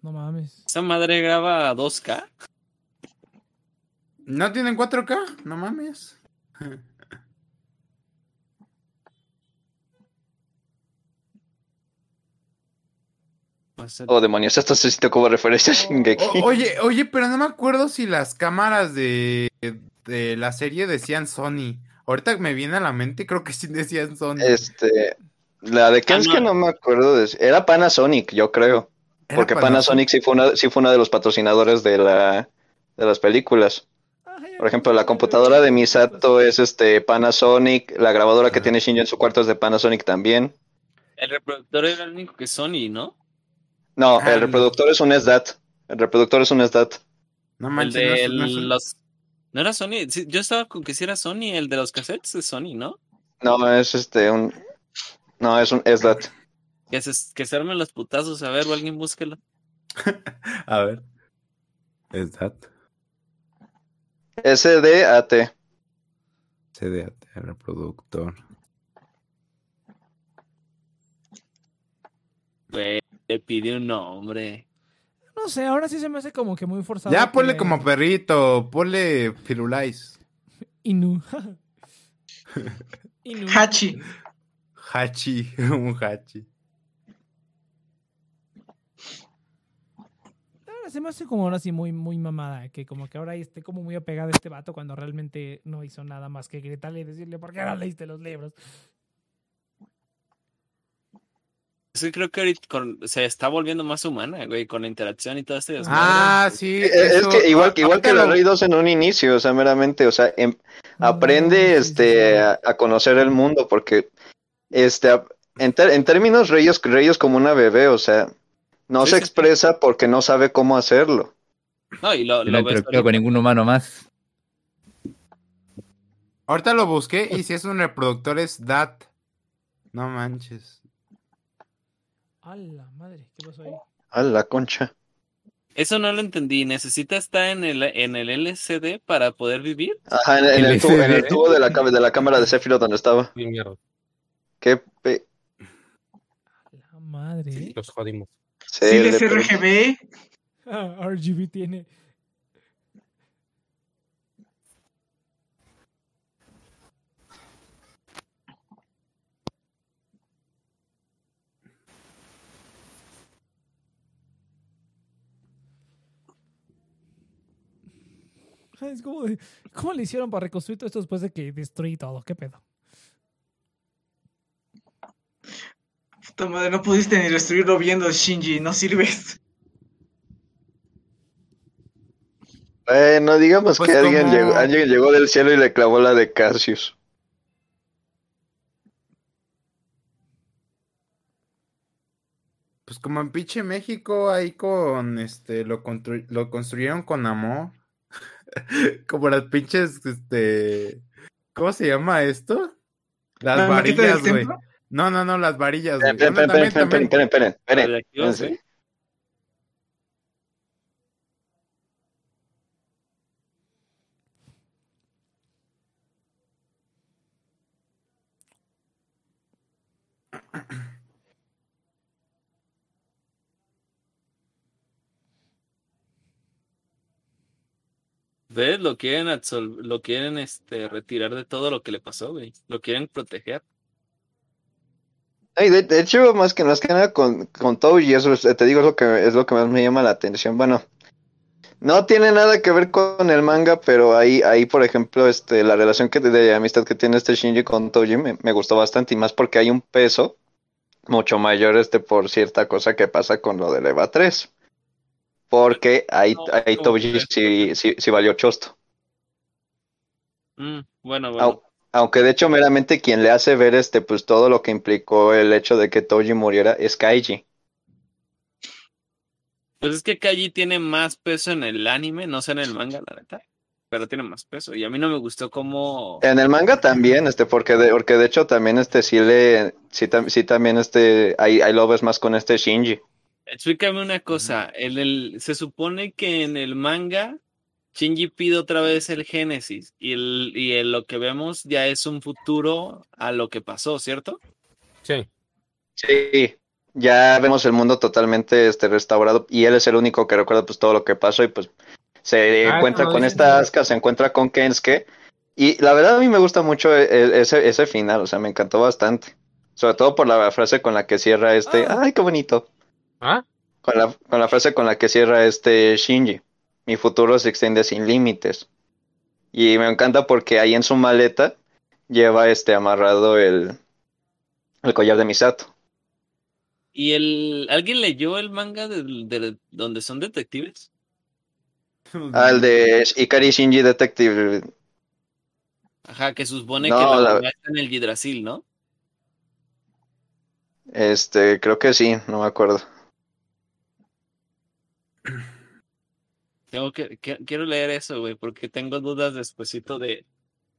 No mames. Esa madre graba a 2K. ¿No tienen 4K? No mames. Ser- Oh, demonios, esto se sintió como referencia a Shingeki. O- oye, oye, pero no me acuerdo si las cámaras de, de la serie decían Sony. Ahorita me viene a la mente, creo que sí decían Sony. Este. La de Ken es Ah, que no. no me acuerdo de. Era Panasonic, yo creo. Porque Panasonic sí fue una, sí fue uno de los patrocinadores de la de las películas. Por ejemplo, la computadora de Misato es este Panasonic, la grabadora que tiene Shinji en su cuarto es de Panasonic también. El reproductor era el único que Sony, ¿no? No, Ah, el no. reproductor es un SDAT. El reproductor es un SDAT. No El manches, de no los... ¿No era Sony? Sí, yo estaba con que sí era Sony, el de los cassettes es Sony, ¿no? No, es este un No, es un SDAT. Que se, que se armen los putazos, a ver, o alguien búsquelo. A ver. ¿Es that? SDAT. CDAT, reproductor. Le pide un nombre. No sé, ahora sí se me hace como que muy forzado. Ya ponle le- como perrito, ponle Firulais. Inu. Inu. Hachi. Hachi, un hachi. Ahora se me hace como ahora sí muy, muy mamada. Que como que ahora esté como muy apegado a este vato cuando realmente no hizo nada más que gritarle y decirle, ¿por qué no leíste los libros? Sí, creo que ahorita con- se está volviendo más humana, güey, con la interacción y todo este desmadre. Ah, sí. Eh, Es eso- que igual que igual que la ahorita Rey 2 en un inicio, o sea, meramente, o sea, em- aprende No, sí, sí, este sí. a, a conocer el mundo porque este a- en, ter- en términos Reyes Reyes como una bebé, o sea, no Sí, se sí, sí. expresa porque no sabe cómo hacerlo. No, y lo, Yo no lo ves con ahorita. ningún humano más. Ahorita lo busqué y si es un reproductor es DAT. No manches. A la madre, ¿qué pasó ahí? A la concha. Eso no lo entendí. ¿Necesita estar en el, en el LCD para poder vivir? Ajá, en, en el tubo, en el tubo de la de la cámara de Sephiroth donde estaba. Mierda, Qué pe- La madre. los jodimos. Sí, les per- RGB. Ah, RGB tiene. ¿cómo le hicieron para reconstruir todo esto después de que destruí todo? ¿Qué pedo? Puta madre, no pudiste ni destruirlo viendo Shinji, no sirves. Eh, bueno, digamos pues que alguien, llegó, alguien llegó del cielo y le clavó la de Cassius. Pues como en pinche México, ahí con este lo, constru lo construyeron con amor. como las pinches, este. ¿Cómo se llama esto? Las ¿La maqueta del varillas, güey. No, no, no, las varillas, güey. Esperen, esperen, esperen, esperen, esperen, también. esperen, esperen, Radioactivos, espérense. ¿Ves? Lo quieren absol- lo quieren este retirar de todo lo que le pasó, güey. Lo quieren proteger. Ay, de, hecho, más que más que nada con, con eso es- te digo, es lo que es lo que más me llama la atención. Bueno, no tiene nada que ver con el manga, pero ahí, ahí por ejemplo, este, la relación que de amistad que tiene este Shinji con Touji me, me gustó bastante, y más porque hay un peso mucho mayor este por cierta cosa que pasa con lo del EVA 3. Porque ahí, No, ahí sí, sí, sí valió chosto. Mm, bueno, bueno. Au- Aunque de hecho meramente quien le hace ver este pues todo lo que implicó el hecho de que Touji muriera es Kaiji. Pues es que Kaji tiene más peso en el anime, no sé en el manga, la neta. Pero tiene más peso. Y a mí no me gustó cómo. En el manga también, este, porque de, porque de hecho también este sí le, sí, tam- sí también este, ahí, ahí lo ves más con este Shinji. Explícame una cosa. En el, se supone que en el manga Shinji pide otra vez el Génesis y, el, y el- lo que vemos ya es un futuro a lo que pasó, ¿cierto? Sí. Sí, ya vemos el mundo totalmente este restaurado y él es el único que recuerda pues todo lo que pasó y pues se Ah, encuentra con esta ¿no? Asuka, se encuentra con Kensuke y la verdad a mí me gusta mucho e- e- ese, ese final, o sea, me encantó bastante. Sobre todo por la frase con la que cierra este, Ah. ay, qué bonito. ¿Ah? Con la, con la frase con la que cierra este Shinji. Mi futuro se extiende sin límites. Y me encanta porque ahí en su maleta lleva este amarrado el, el collar de Misato. ¿Y el alguien leyó el manga de, donde son detectives? Ah, el de Ikari Shinji Detective. Ajá, que supone No, que la la- está en el Yggdrasil, ¿no? Este, creo que sí, no me acuerdo. Tengo que, que- quiero leer eso, güey, porque tengo dudas despuesito de.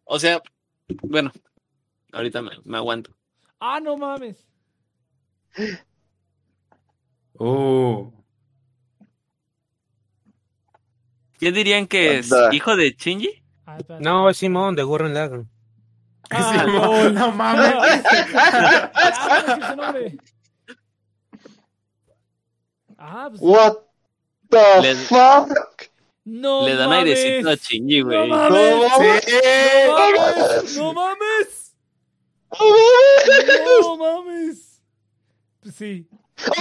O sea, bueno, ahorita me, me aguanto. Ah, no mames. Oh. ¿Quién dirían que es hijo de Shinji? Ah. No, es Simón de Gurren Lagann. Ah, lol. no mames. Ya, ¿cómo es ese nombre? Ah, pues. What the Le- fuck? No Le dan mames. airecito a No güey. mames. Sí. No mames. No mames. No mames. Pues sí. ¡Es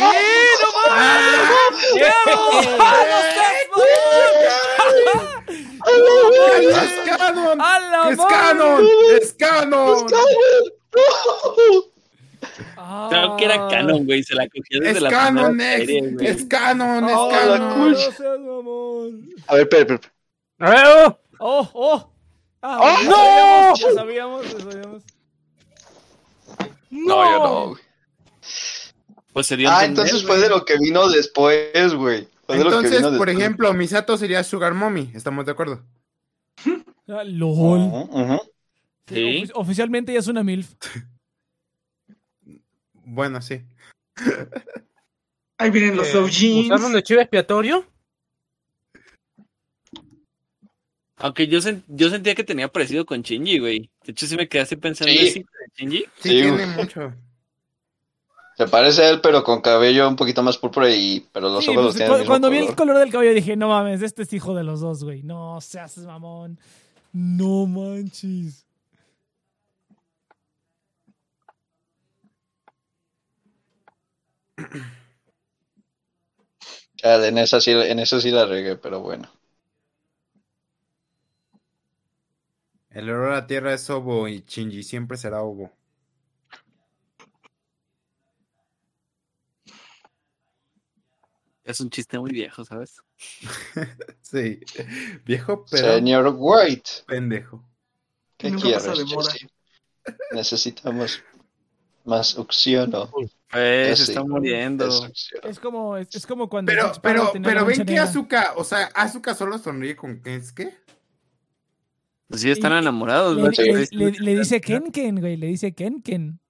canon! ¡A la ¡Es madre! canon! ¡Es canon! Ah. Creo que era canon, güey. Se la cogió desde ¡Es la canon, Nex! serie, güey. ¡Es canon! ¡Es Oh, canon! no seas. A ver, espera, espera. Oh! Oh, oh. Ah, ¡Oh, ya no! sabíamos, Ya sabíamos, sabíamos. No, yo no. güey. Pues se dio a Ah, entonces fue de lo que vino después, güey. Lo Entonces, por después. ejemplo, Misato sería Sugar Mommy. ¿Estamos de acuerdo? Ah, LOL. Sí. Ofi- Oficialmente ya es una MILF. Bueno, sí. Ahí vienen los love jeans. ¿Usaron de chivo expiatorio? Aunque yo, sen- yo sentía que tenía parecido con Shinji, güey. De hecho, sí me quedé así pensando, Sí. ¿es hijo de Shinji? Sí, Sí, tiene güey. mucho. Se parece a él, pero con cabello un poquito más púrpura y... Pero los Sí, ojos los pues, tiene cu- el mismo cuando vi el color. color del cabello dije, no mames, este es hijo de los dos, güey. No seas mamón. No manches. En esa sí, en esa sí la regué, pero bueno. El olor a la tierra es Obo y Shinji siempre será Obo. Es un chiste muy viejo, ¿sabes? Sí. Viejo, pero Señor White, pendejo. ¿qué quieres? pasa de moda. Jesse? Necesitamos más oxígeno. Pues, se Sí. está muriendo. Es como, es, es como cuando. Pero, pero, pero ven que. Azuka, o sea, Azuka solo sonríe con Kensuke. Pues sí, están Y- enamorados, Le, güey. le- le- le dice Ken Ken, güey. Le dice Ken Ken.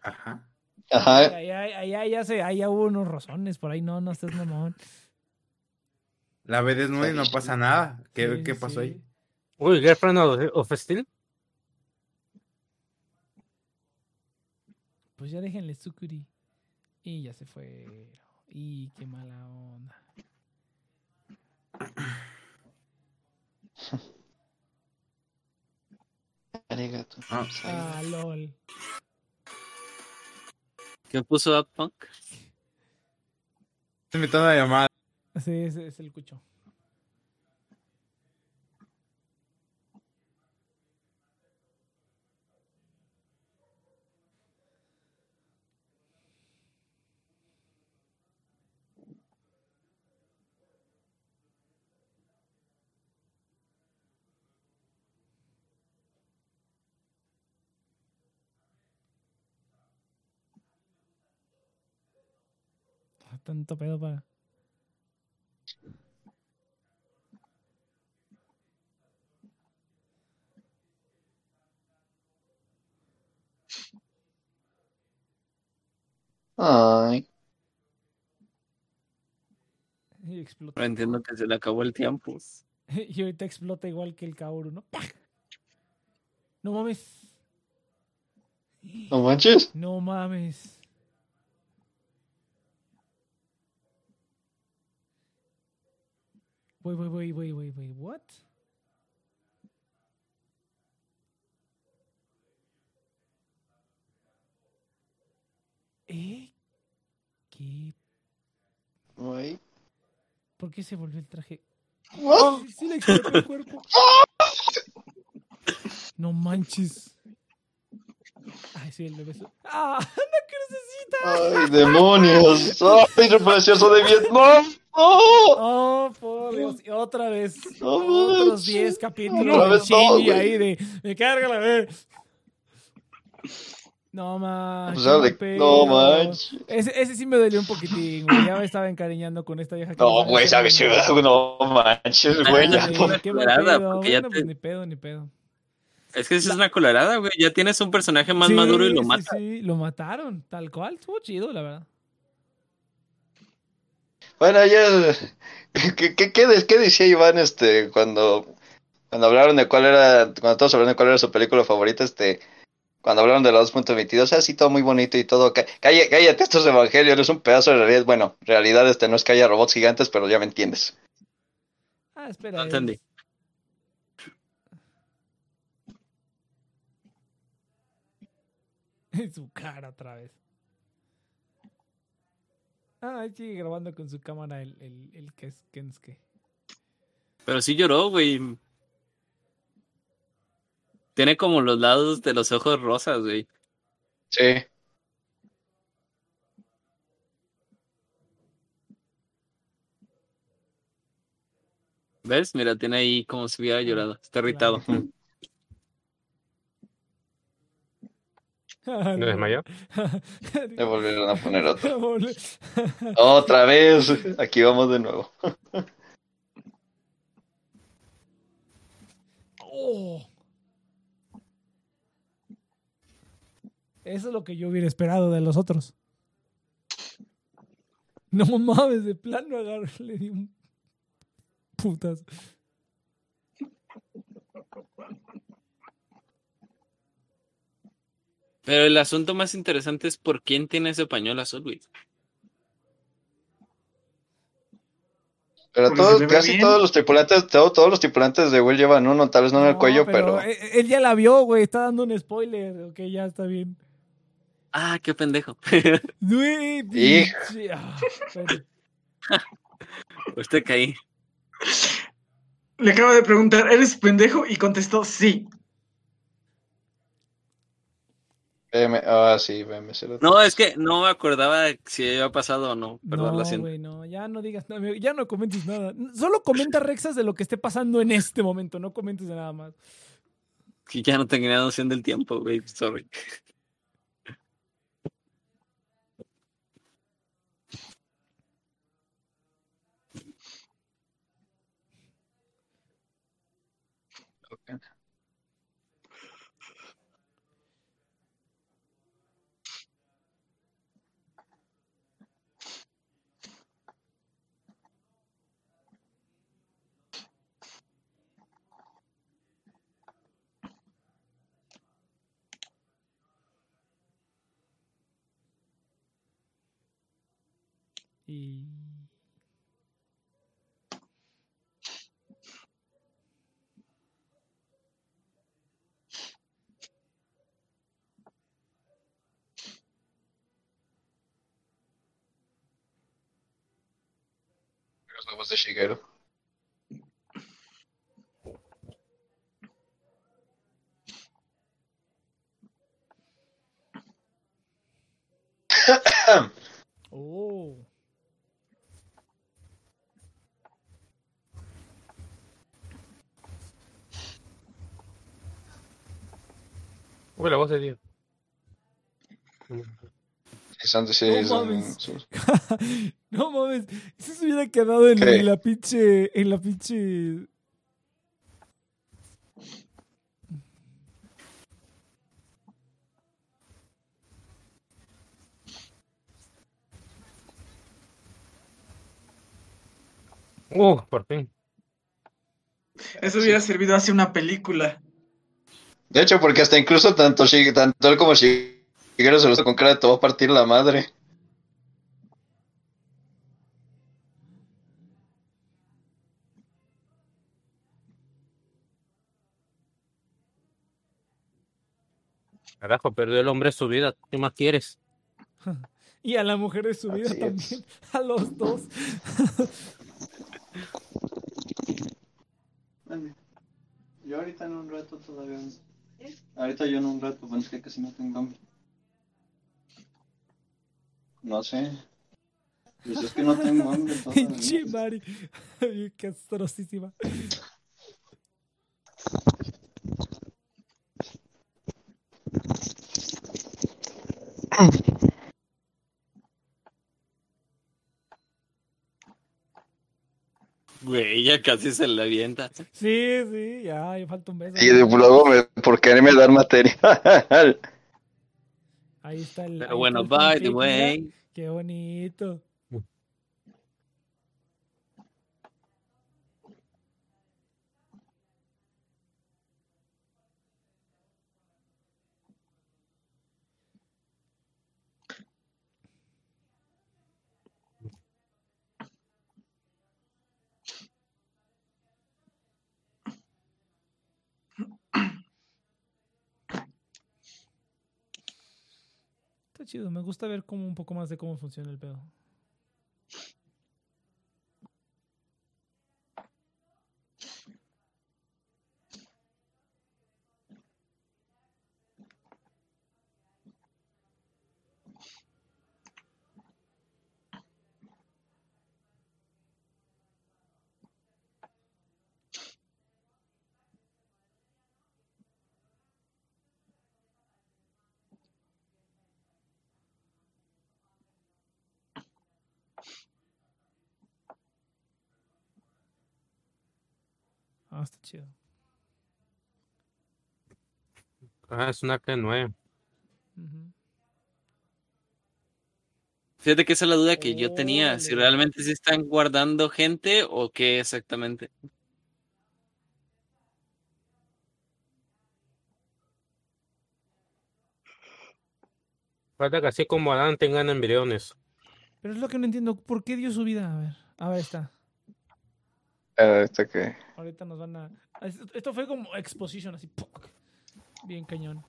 Ajá. Ajá. Ahí, ahí ya se, ahí ya hubo unos rozones por ahí. No, no estés mamón. La ve desnuda y no pasa nada. ¿Qué, Sí, qué pasó sí. ahí? Uy, Girlfriend of, of Steel. Pues ya déjenle Sukuri. Y ya se fue. Y qué mala onda. Arigato. Ah. Ah, lol. ¿Qué puso Daft Punk? Estoy invitando a llamada. Sí, ese es el cucho. Tanto pedo para. Ay. Y explota. Pero entiendo que se le acabó el tiempo. Y ahorita explota igual que el Kaoru, ¿no? ¡Pah! No mames. No manches. No mames. Wait, wait, wait, wait, wait, wait, what? ¿Eh? ¿Qué? ¿Por qué se volvió el traje? What? Sí, sí le explotó el cuerpo. No manches. Ay, sí, el bebé. ¡Ah! ¡Una crucecita! Ay, demonios. Ay, referenciazo de Vietnam. ¡Oh! Oh, Dios. Y otra vez. No Otros manches. 10 capítulos de no, güey. ahí de. Me carga la vez. No manches. O sea, de- qué no manches. Ese, ese sí me dolió un poquitín, güey. Ya me estaba encariñando con esta vieja. que No, güey, sabes, no manches, güey. ya, Ay, por- una Qué mal culerada, pedo. porque ya Bueno, te- pues ni pedo, ni pedo. Es que eso es una colarada, güey. Ya tienes un personaje más Sí, maduro y lo sí. Sí, lo mataron, tal cual. Estuvo chido, la verdad. Bueno, ya. ¿Qué, qué, qué, de- qué decía Iván este, cuando, cuando hablaron de cuál era. Cuando todos hablaron de cuál era su película favorita, este. Cuando hablaron de la 2.22, así todo muy bonito y todo. Cá- Cállate, cállate, esto es Evangelion, es un pedazo de realidad. Bueno, realidad este no es que haya robots gigantes, pero ya me entiendes. Ah, espera. No entendí. su cara otra vez. Ah, ahí sigue grabando con su cámara el, el, el Kes- Kensuke. Pero sí lloró, güey. Tiene como los lados de los ojos rosas, güey. Sí. ¿Ves? Mira, tiene ahí como si hubiera llorado. Está irritado. ¿No desmayó? Le volvieron a poner otro. Otra vez. Aquí vamos de nuevo. Oh. Eso es lo que yo hubiera esperado de los otros. No mames, de plano agarré, le di un putas. Pero el asunto más interesante es por quién tiene ese pañuelo azul, güey. Pero todos, casi bien. todos los tripulantes, todo- todos los tripulantes de Will llevan uno, tal vez no en el cuello, pero. él, él ya la vio, güey. Está dando un spoiler. Ok, ya está bien. Ah, qué pendejo. Güey, ah, te caí. Le acabo de preguntar, ¿eres pendejo? Y contestó sí. BM, ah, sí, BM0. No, es que no me acordaba de si había pasado o no. Perdón, no, la siento. no, ya no digas nada, ya no comentes nada. Solo comenta Rexas de lo que esté pasando en este momento, no comentes de nada más. Que ya no tenía noción del tiempo, güey. Sorry. Y. Los nuevos de Shigeru. Oh. Uy, la voz de Dios. Sí, son- sí, No mames. son- no mames. Eso se hubiera quedado en la pinche. En la pinche. Uh, por fin. Eso hubiera servido hace una película. De hecho, porque hasta incluso tanto, tanto él como Shigeru se lo con cara de a partir la madre. Carajo, perdió el hombre su vida. ¿Qué más quieres? Y a la mujer de su vida Así es. también. A los dos. Yo ahorita en un rato todavía. Ahorita yo en un rato, bueno, es que casi no tengo hambre. No sé. Pues es que no tengo hambre. Pinche Mari. Castrosísima. Güey, ya casi se le avienta. Sí, sí, ya, ya falta un beso. Y de- luego me, por quererme dar material. Ahí está el. Pero bueno, by the way. Qué bonito. Chido, me gusta ver como un poco más de cómo funciona el pedo. Está chido. Ah, es un arte nuevo. Ujú. Fíjate que esa es la duda que yo tenía, si realmente se están guardando gente o qué exactamente. Falta que así como Adán tengan embriones. Pero es lo que no entiendo. ¿Por qué dio su vida? A ver. A ver, está. Ah, ¿Esto qué? Ahorita nos van a. Ah, Esto fue como exposition, así. Bien cañón.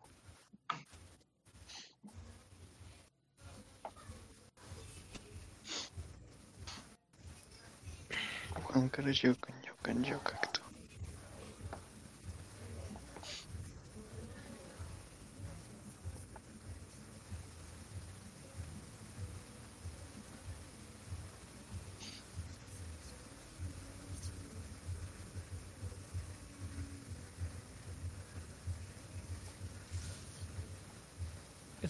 Juan Carlos Yokan, Yokan,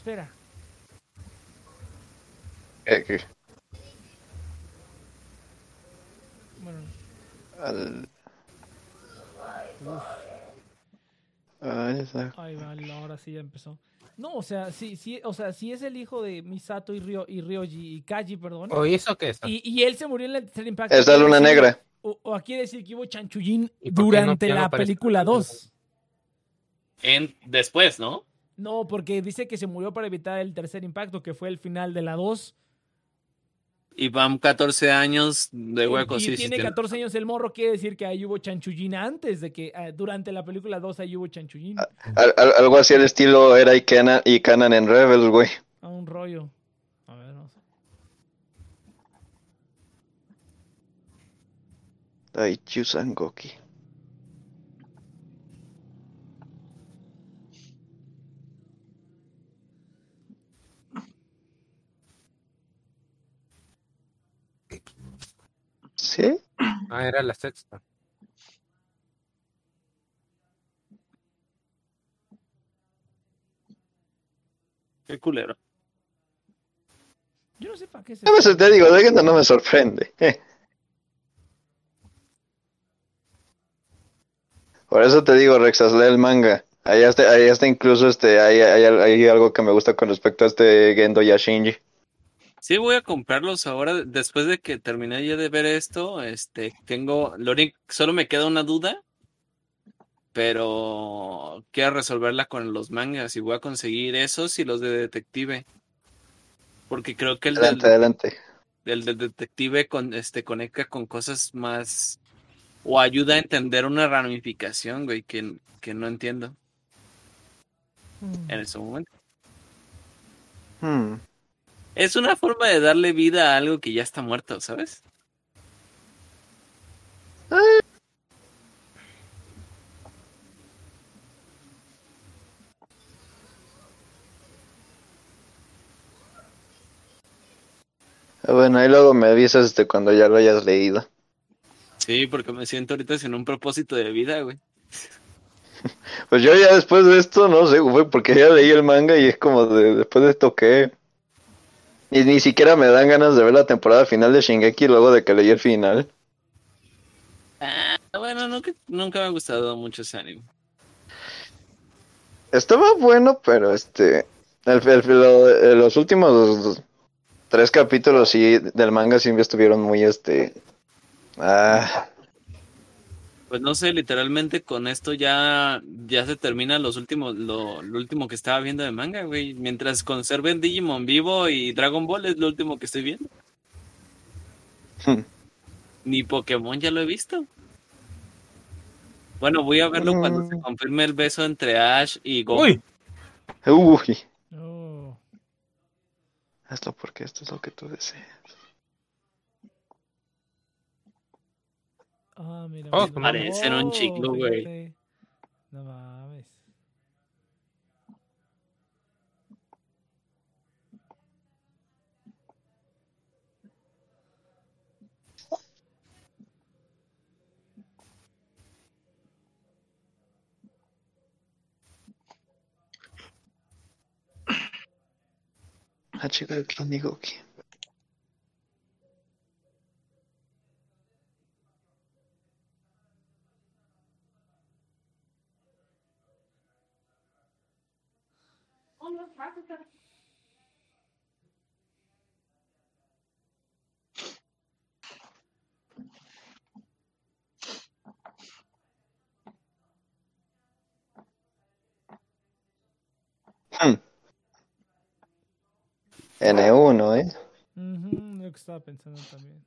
Espera. Eh, ¿qué? Bueno, Al... Ah, ya está. ahí va, ahora sí ya empezó. No, o sea, sí, sí, o sea, sí es el hijo de Misato y, Ryo, y Ryoji y Kaji, perdón. ¿O eso qué es? Y, y él se murió en el tercer impacto. Es la luna negra. O, o quiere decir que hubo chanchullín ¿Y por qué no- durante no la película 2. En, después, ¿no? No, porque dice que se murió para evitar el tercer impacto, que fue el final de la 2. Y van 14 años de hueco, y sí, sí. tiene tiene- 14 años el morro, quiere decir que ahí hubo chanchullín antes de que eh, durante la película 2 ahí hubo chanchullín. Al- al- algo así al estilo era y Canan, y Canan en Rebels, güey. A un rollo. A ver, no sé. Daichu Sangoki. ¿Sí? Ah, era la sexta. Qué culero. Yo no sé para qué se. A veces te digo, de que no me sorprende. Por eso te digo, Rexas, lee el manga. Ahí está, ahí está incluso este, hay, hay, hay algo que me gusta con respecto a este Gendo Yashinji. Sí, voy a comprarlos ahora. Después de que terminé ya de ver esto, este, tengo, lo único- solo me queda una duda, pero quiero resolverla con los mangas y voy a conseguir esos y los de detective. Porque creo que el del, Adelante, adelante. el del detective con, este, conecta con cosas más o ayuda a entender una ramificación, güey, que, que no entiendo Mm. en ese momento. Hmm. Es una forma de darle vida a algo que ya está muerto, ¿sabes? Ah, Bueno, ahí luego me avisas este, cuando ya lo hayas leído. Sí, porque me siento ahorita sin un propósito de vida, güey. Pues yo ya después de esto, no sé, güey, porque ya leí el manga y es como de, después de esto que... Ni, ni siquiera me dan ganas de ver la temporada final de Shingeki luego de que leí el final. Ah, bueno, nunca, nunca me ha gustado mucho ese anime. Estaba bueno, pero este... el- el- lo- eh, los últimos tres capítulos sí del manga sí estuvieron muy este... Ah, Pues no sé, literalmente con esto ya, ya se termina los últimos, lo, lo último que estaba viendo de manga, güey. Mientras conserven Digimon vivo y Dragon Ball es lo último que estoy viendo. Hmm. Ni Pokémon ya lo he visto. Bueno, voy a verlo cuando se Mm. confirme el beso entre Ash y Goku. Uy. uy. Oh. Hazlo porque esto es lo que tú deseas. Ah, mira. Oh, mira. parecen un chingo, güey. No mames. Del clan Nigoki. Hmm. N1, ¿eh? Ujú, lo que estaba pensando también.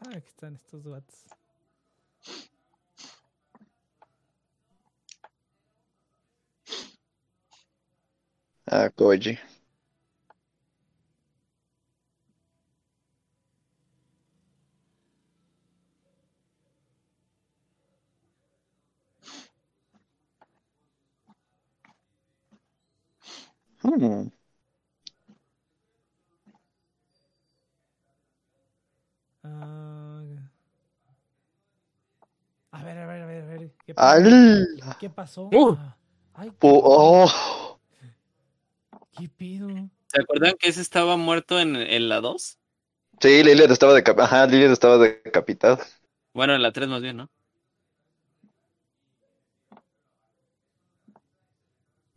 Ah, aquí están estos vatos. Ah, Koji. Hmm. Ah, a ver, a ver, a ver, a ver. ¿Qué pasó? ¡Al! ¿Qué pasó? Uh. Ay, pu- ¡Oh! ¿Qué pido? ¿Se acuerdan que ese estaba muerto en, en la 2? Sí, Lilith estaba decapitada. Ajá, Lilith estaba decapitada. Bueno, en la 3 más bien, ¿no?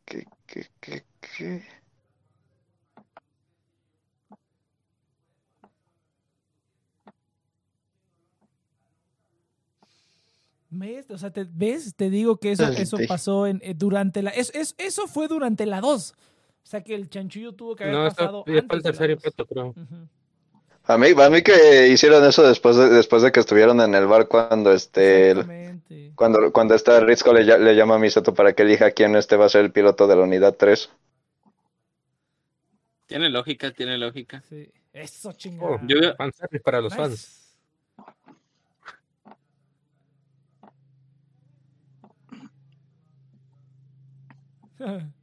¿Qué, qué, qué, qué? ¿Ves? O sea, te, ¿ves? Te digo que eso, eso pasó en, eh, durante la... es- es- eso fue durante la 2. O sea que el chanchullo tuvo que haber No, pasado fue antes el tercer impacto, creo. A mí, a mí que hicieron eso después de, después de que estuvieron en el bar cuando este el- cuando, cuando está Rizko le, le llama a Misato para que elija quién este va a ser el piloto de la unidad 3. Tiene lógica, tiene lógica. Sí. Eso Oh, chingada. Yo veo- para los fans.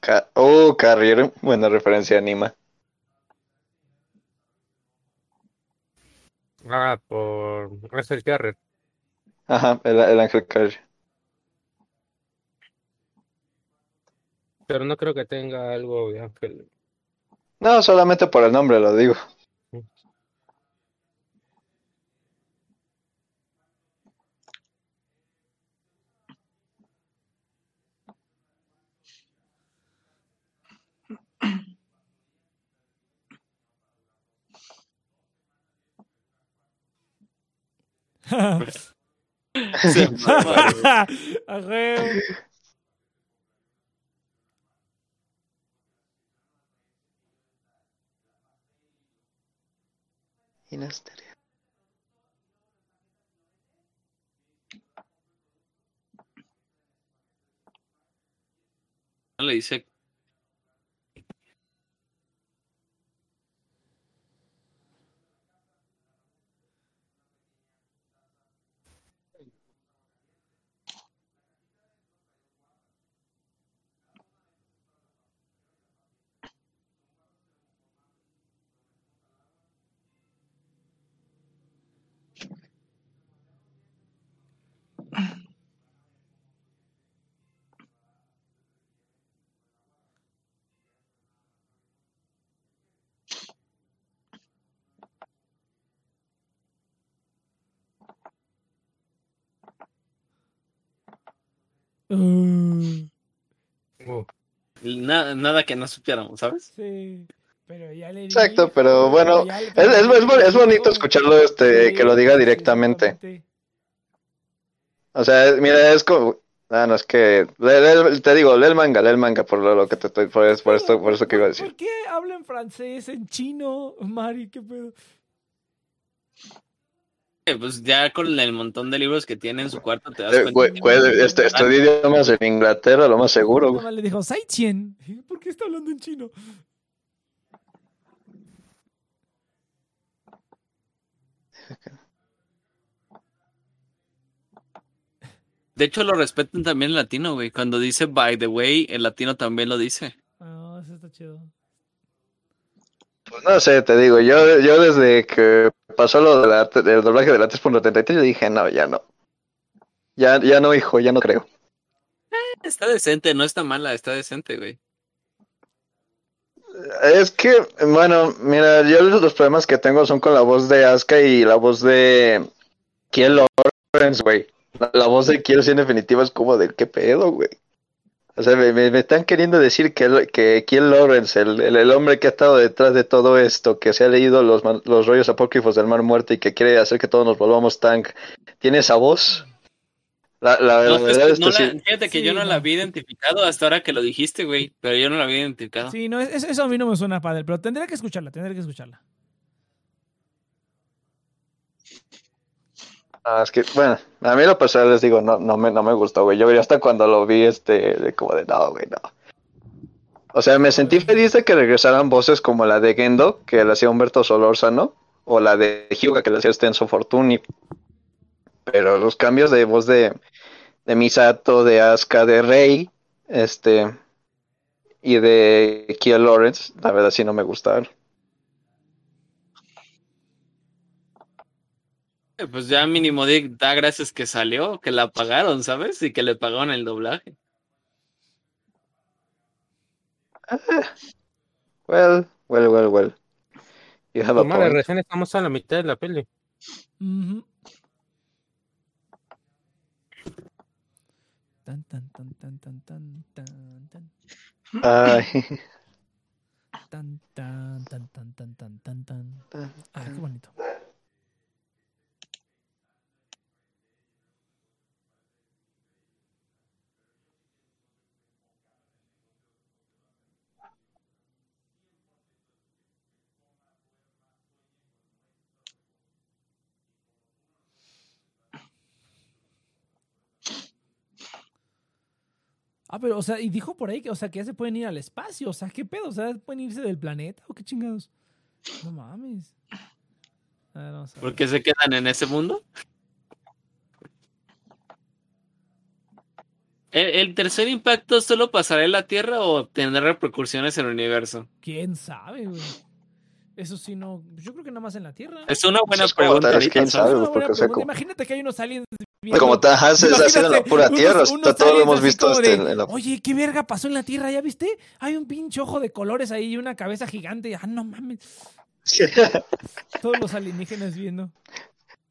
Ca- oh, Carrier, buena referencia Anima. Ah, por es el Carrier. Ajá, el, el Ángel Carrier. Pero no creo que tenga algo de Ángel. No, solamente por el nombre lo digo. Se mama, güey. A huevo. Le dice Uh, nada, nada que no supiéramos, ¿sabes? sí. Pero ya le Exacto, pero bueno, le- Es, es, es bo- es bonito escucharlo este, Sí, que lo diga sí, directamente. O sea, mira, es como... Ah, no, es que... lee- lee- te digo, lee el manga, lee el manga por lo, lo que te estoy... Por, por esto, por eso que iba a decir. ¿Por qué habla en francés, en chino, Mari? ¿Qué pedo? Eh, Pues ya con el montón de libros que tiene en su cuarto te das Eh, cuenta. güey, güey, este, estudié idiomas en Inglaterra, lo más seguro. güey. Nomás le dijo, Saichien. ¿Por qué está hablando en chino? De hecho, lo respetan también en latino, güey. Cuando dice by the way, el latino también lo dice. Ah, eso está chido. Pues no sé, te digo, yo, yo desde que pasó lo de la- del doblaje de la 3.33, yo dije, no, ya no. Ya, ya no, hijo, ya no creo. Está decente, no está mala, está decente, güey. Es que, bueno, mira, yo los problemas que tengo son con la voz de Asuka y la voz de Kiel Lawrence, güey. La, la voz de Kiel, sí, en definitiva, es como de qué pedo, güey. O sea, me, me- me están queriendo decir que, que Kiel Lawrence, el, el, el hombre que ha estado detrás de todo esto, que se ha leído los, los rollos apócrifos del Mar Muerto y que quiere hacer que todos nos volvamos tank, ¿tiene esa voz? La, la, la No, es verdad que es no que la- sí. fíjate que Sí, yo no, la no. había identificado hasta ahora que lo dijiste, güey. Pero yo no la había identificado. Sí, no, es- eso a mí no me suena padre, pero tendría que escucharla, tendría que escucharla. Ah, es que, bueno, a mí lo personal les digo, no, no me, no me gustó, güey. Yo hasta cuando lo vi, este, de como de no, güey, no. O sea, me sentí feliz de que regresaran voces como la de Gendo, que la hacía Humberto Solórzano, o la de Hyuga, que la hacía Stenzo Fortuny. Pero los cambios de voz de, de Misato, de Asuka, de Rey, este, y de Kia Lawrence, la verdad sí no me gustaron. Pues ya mínimo Dick da gracias que salió, que la pagaron, ¿sabes? Y que le pagaron el doblaje. Well, well, well, well. You have a Madre, point. recién estamos a la mitad de la peli. Ujú. Tan, tan, tan, tan, tan, tan, tan, tan. Ay. tan, tan, tan, tan, tan, tan, tan, tan. Ah, qué bonito. Ah, pero, o sea, y dijo por ahí que, o sea, que ya se pueden ir al espacio. O sea, ¿qué pedo? O sea, ¿pueden irse del planeta o qué chingados? No mames. A ver, vamos a ver. ¿Por qué se quedan en ese mundo? ¿El, el tercer impacto solo pasará en la Tierra o tendrá repercusiones en el universo? ¿Quién sabe, güey? Eso sí, no. Yo creo que nada más en la Tierra. ¿no? Es una buena es pregunta. tal, ahorita, quién sabe, Es una buena pregunta. como- Imagínate que hay unos aliens viendo- Como se hace en la pura unos- tierra. unos todo lo hemos visto este, de, en la. Oye, ¿qué verga pasó en la Tierra? ¿Ya viste? Hay un pinche ojo de colores ahí y una cabeza gigante. Ah, no mames. Todos los alienígenas viendo.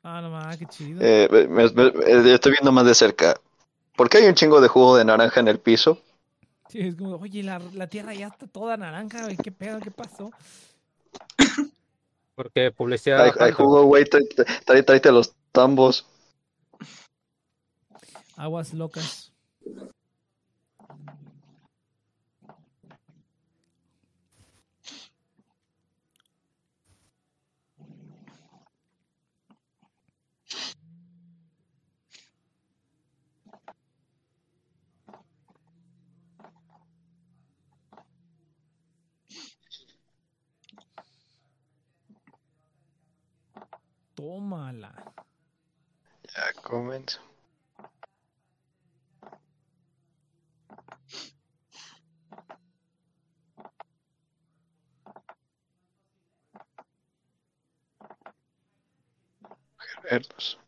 Ah, no mames, qué chido. Eh, me- me- eh, estoy viendo más de cerca. ¿Por qué hay un chingo de jugo de naranja en el piso? Sí, es como, oye, la, la Tierra ya está toda naranja. ¿Qué pedo? ¿Qué pasó? Porque publicidad. Hay, hay bajando. jugo, güey. Tráete los tambos. Aguas locas. Tómala. Ya comienzo. Verlos.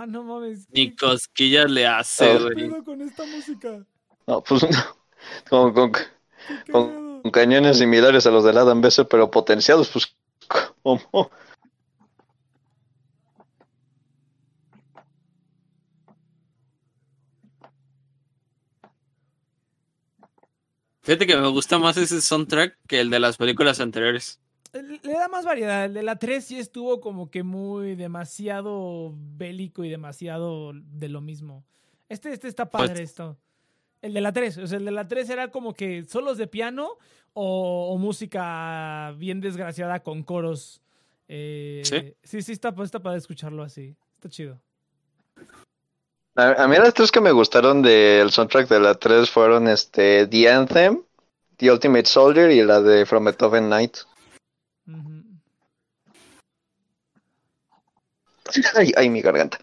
Ah, no mames. Ni cosquillas le hace. ¿Qué güey. pedo con esta música? No, pues con, con, cañones similares a los del Adam Besser, pero potenciados, pues. ¿Cómo? Fíjate que me gusta más ese soundtrack que el de las películas anteriores. Le da más variedad. El de la 3 sí estuvo como que muy demasiado bélico y demasiado de lo mismo. Este, este está padre Pues- esto. El de la 3. O sea, el de la 3 era como que solos de piano o, o música bien desgraciada con coros. Eh, Sí. sí, sí, está, está para escucharlo así. Está chido. A, a mí las tres que me gustaron del soundtrack de la 3 fueron este The Anthem, The Ultimate Soldier y la de From Beethoven Night. Ay, ay, mi garganta.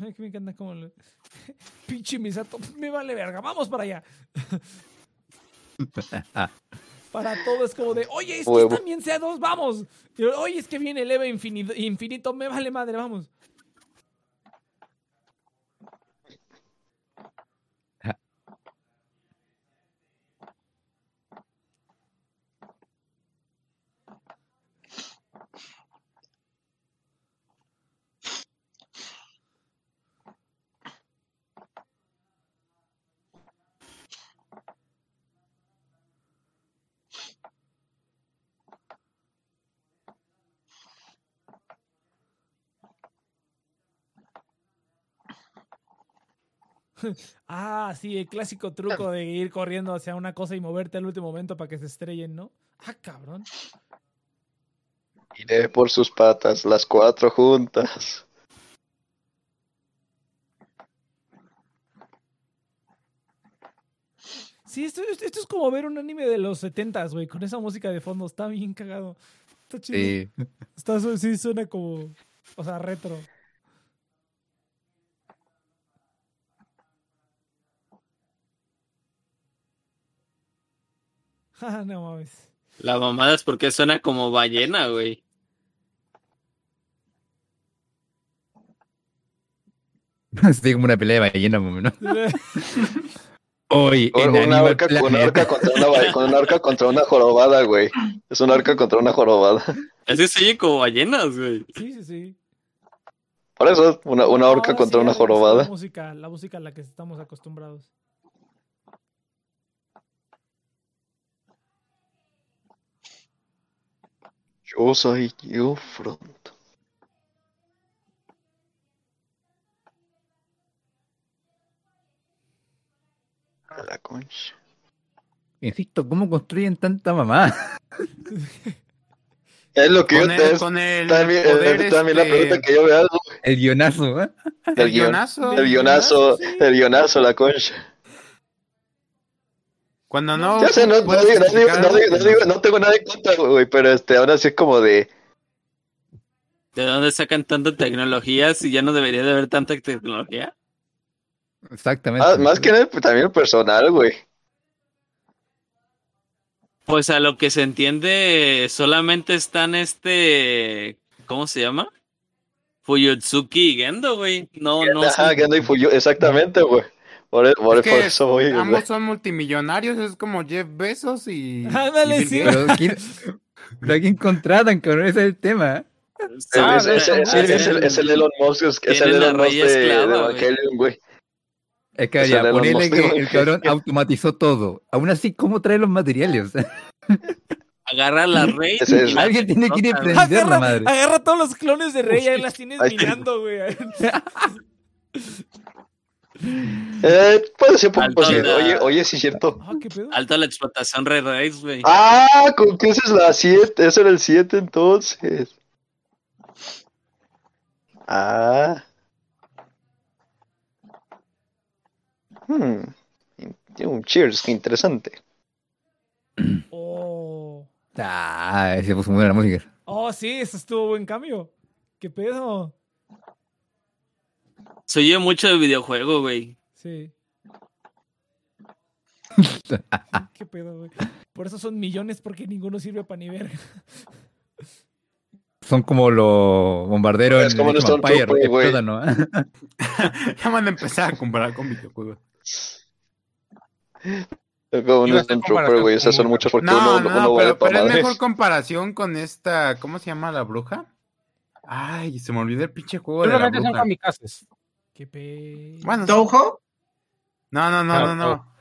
Ay, que me encanta cómo lo... Pinche Misato, me vale verga, vamos para allá. para todo es como de, oye, estos Huevo. también C2, vamos. Y, oye, es que viene el EVA infinito, infinito, me vale madre, vamos. Ah, sí, el clásico truco de ir corriendo hacia una cosa y moverte al último momento para que se estrellen, ¿no? Ah, cabrón. Iré por sus patas, las cuatro juntas. Sí, esto, esto- esto es como ver un anime de los 70 güey, con esa música de fondo. Está bien cagado. Está chido. Sí. Está, sí, suena como. O sea, retro. no mames. La mamada es porque suena como ballena, güey. Así como una pelea de ballena, más o menos. Hoy, en Una orca, una orca contra una, con una orca contra una jorobada, güey. Es una orca contra una jorobada. Es que se oye como ballenas, güey. Sí, sí, sí. Por eso, una, una orca Ahora contra sí, una sí, La jorobada. música, la música a la que estamos acostumbrados. Yo soy yo, Front. A la concha. Insisto, ¿cómo construyen tanta mamá? Es lo que Con yo te el, con el también, poder, eh, la este, pregunta que yo me hago. El guionazo, ¿eh? El, el guion- guionazo. el guionazo, sí. el guionazo, la concha. Cuando no. Ya sé, no, digo, no, digo, no, digo, no, digo, no tengo nada en contra, güey, pero este, ahora sí es como de. ¿De dónde sacan tanta tecnología si ya no debería de haber tanta tecnología? Exactamente. ah, más que nada, pues, también el personal, güey. Pues a lo que se entiende, solamente están este. ¿Cómo se llama? Fuyutsuki y Gendo, güey. No, no. Ajá. Gendo y Fuyo, exactamente, güey. Por, por, Es que por eso voy. Ambos son multimillonarios, es como Jeff Bezos y. Ándale, sí. Pero, ¿quién, pero ¿a quién contratan, cabrón? Ese es el tema. Es, Ah, es- es- es- es- es el, es el Elon Musk, es, es el Elon Musk de. Evangelion, güey. Es que ya, ponele que el cabrón automatizó todo. Aún así, ¿cómo trae los materiales? Agarra la rey. Es- y la Alguien tiene que ir a emprender la madre. agarra todos los clones de Rey y las tienes Ahí minando, güey. Eh, puede ser por Alto posible. Oye, oye, sí es cierto. Ah, ¿qué pedo? Alta la explotación Red Race, güey. Ah, con que esa es la 7, ese era el 7 entonces. Ah. Hmm. Un cheers, qué interesante. Oh. Ah, se puso muy buena la música. Oh, sí, eso estuvo buen cambio. ¿Qué pedo? Se oye mucho de videojuego, güey. Sí. ¿Qué pedo, güey? Por eso son millones porque ninguno sirve para ni verga. Son como los bombarderos Es en como que güey. explotan, ¿no? Ya van a empezar a comparar con videojuegos. Es como Stormtrooper, comparación güey. Esas son muchos porque No, uno, no, uno no, pero, pero es mejor comparación con esta. ¿Cómo se llama la bruja? Ay, se me olvidó el pinche juego de la Solamente son bruja. kamikazes. Qué. Bueno, ¿Touhou? no, no, no, no, no.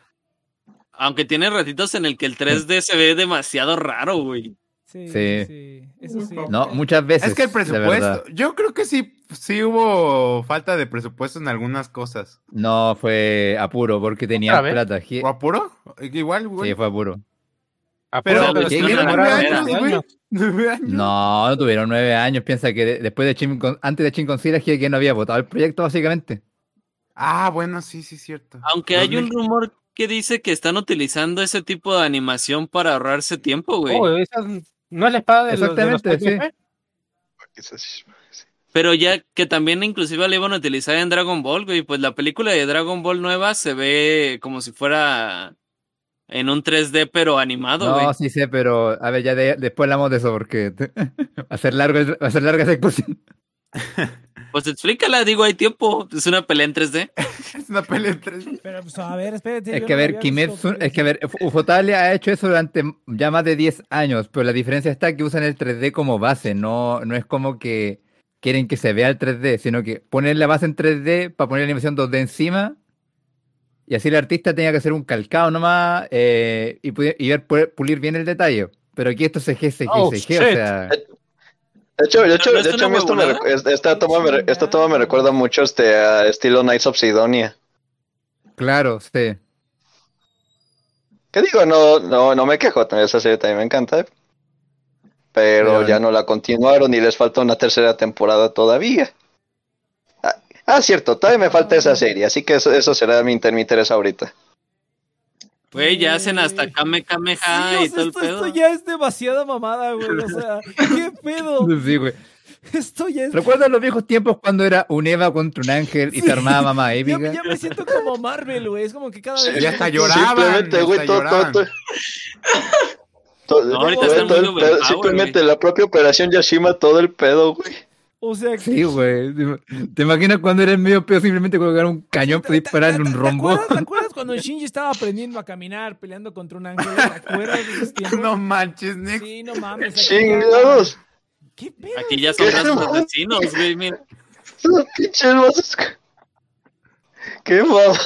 Aunque tiene ratitos en el que el 3D se ve demasiado raro, güey. Sí, Sí. sí. Eso sí. No, muchas veces. Es que el presupuesto, yo creo que sí, sí hubo falta de presupuesto en algunas cosas. No, fue apuro porque tenía plata. ¿O apuro? Igual, güey. Sí, fue apuro. Ah, Pero, Pero pero sí, tuvieron no, nueve no, años, no, güey. no. Nueve años. No, no tuvieron nueve años. Piensa que de- después de Chin, Con- antes de Chin Consider, que no había votado el proyecto, básicamente. Ah, bueno, sí, sí, cierto. Aunque hay un 2000. rumor que dice que están utilizando ese tipo de animación para ahorrarse tiempo, güey. Oh, esa no es la espada de los, de los Exactamente, TPP? Pero ya que también inclusive la iban a utilizar en Dragon Ball, güey. Pues la película de Dragon Ball nueva se ve como si fuera en un 3D pero animado, güey. No, sí sé, pero a ver, ya de- después hablamos de eso porque va a ser largo, va a ser larga esa discusión. Pues explícala, digo, hay tiempo. Es una pelea en 3D. Es una pelea en tres. Pero, pues, a ver, espérate. Es que a no ver, Kimetsu, es que a ver, Ufotable ha hecho eso durante ya más de 10 años, pero la diferencia está que usan el 3D como base, no, no es como que quieren que se vea el 3D, sino que ponen la base en 3D para poner la animación 2D encima y así el artista tenga que hacer un calcado nomás eh, y, y ver pu- pulir bien el detalle. Pero aquí esto es CG, CG, Oh, o shit. sea, De hecho, de hecho, ¿No es de hecho a mí una esto me esta, toma me, esta toma me recuerda mucho este, a estilo Knights of Sidonia. claro, sí. Que digo, no, no, no me quejo, también esa serie también me encanta. Pero Pero- ya no la continuaron y les falta una tercera temporada todavía. Ah, cierto, todavía me falta esa serie, así que eso, eso será mi, inter- mi interés ahorita. Güey, ya hacen hasta Kame Kameha Sí, o y sea, todo el esto, pedo. esto ya es demasiada mamada, güey. O sea, ¿qué pedo? Sí, güey. Esto ya es. ¿Recuerdan los viejos tiempos cuando era un Eva contra un ángel y Sí. se armaba mamá Ya, épica? ya me siento como Marvel, güey. Es como que cada vez. Ya hasta lloraban. Simplemente, güey, todo, todo, lloraban. todo- todo- No, ahorita todo- están todo muy el pedo, overpower, simplemente la propia operación Yashima, todo el pedo, güey. O sea, Sí, güey. ¿Te- ¿Te imaginas cuando eres medio pedo simplemente colocar un cañón para dispararle un ¿Te rombo? acuerdas, te acuerdas cuando Shinji estaba aprendiendo a caminar peleando contra un ángel? ¿Te acuerdas? No manches, Nick. Sí, no mames. Chingados. ya- ¿Qué pedo? Aquí ya son brazos asesinos, güey. Mira. Esos pinches vasos. Qué mamá.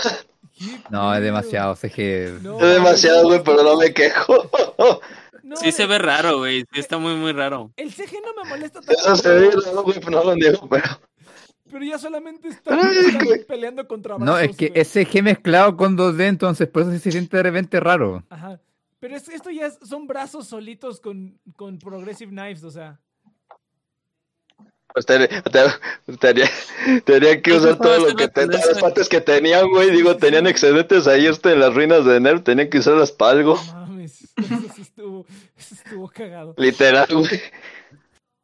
¿Qué No, es demasiado CG. No, Es demasiado, güey, pero no me quejo. No, Sí se ve raro, güey. Sí está muy, muy raro. El CG no me molesta Eso tanto. se ve raro, güey, pero no lo niego, pero. Pero ya solamente están, están peleando contra brazos. No, es que güey. SG mezclado con 2D, entonces por eso se siente de repente raro. Ajá. Pero es- esto ya es- son brazos solitos con, con Progressive Knives, o sea. Pues te- te- tenía, tenía que Eso usar todo lo que te- todas las partes que tenían, güey. Digo, tenían excedentes ahí este, en las ruinas de Nerf, tenían que usarlas para algo. No mames. Eso eso estuvo cagado. Literal, güey.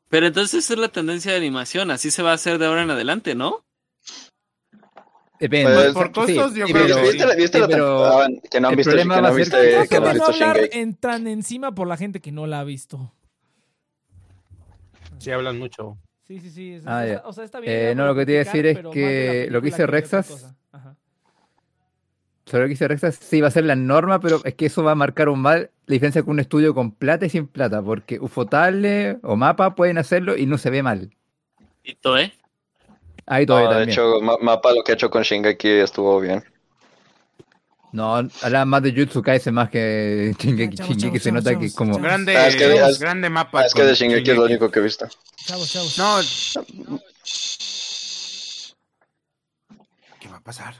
Pero entonces esa es la tendencia de animación. Así se va a hacer de ahora en adelante, ¿no? Depende. Pues, por costos, yo sí, creo pero- que ¿Viste, la- viste sí, la pero temporada? Que no han el visto, problema que no va a han ser visto, que no a visto hablar en, tan encima por la gente que no la ha visto. Sí, hablan mucho. Sí, sí, sí. es- Ah, o, sea, está bien. Eh, no, lo que te iba a decir es que lo que otra Rexas- cosa. Ajá. Sobre lo que dice Rexas, sí va a ser la norma, pero es que eso va a marcar un mal la diferencia con un estudio con plata y sin plata, porque Ufotable o Mapa pueden hacerlo y no se ve mal. Y Toei. Ahí No, todavía de también. hecho, Ma- Mapa lo que ha hecho con Shingeki estuvo bien. No, habla más de Jutsu Kaisen más que Shingeki. Shingeki se nota que es como... Grande, Ah, es que- es- grande mapa. Ah, es que de Shingeki es lo único que he visto. No. ¿Qué va a pasar?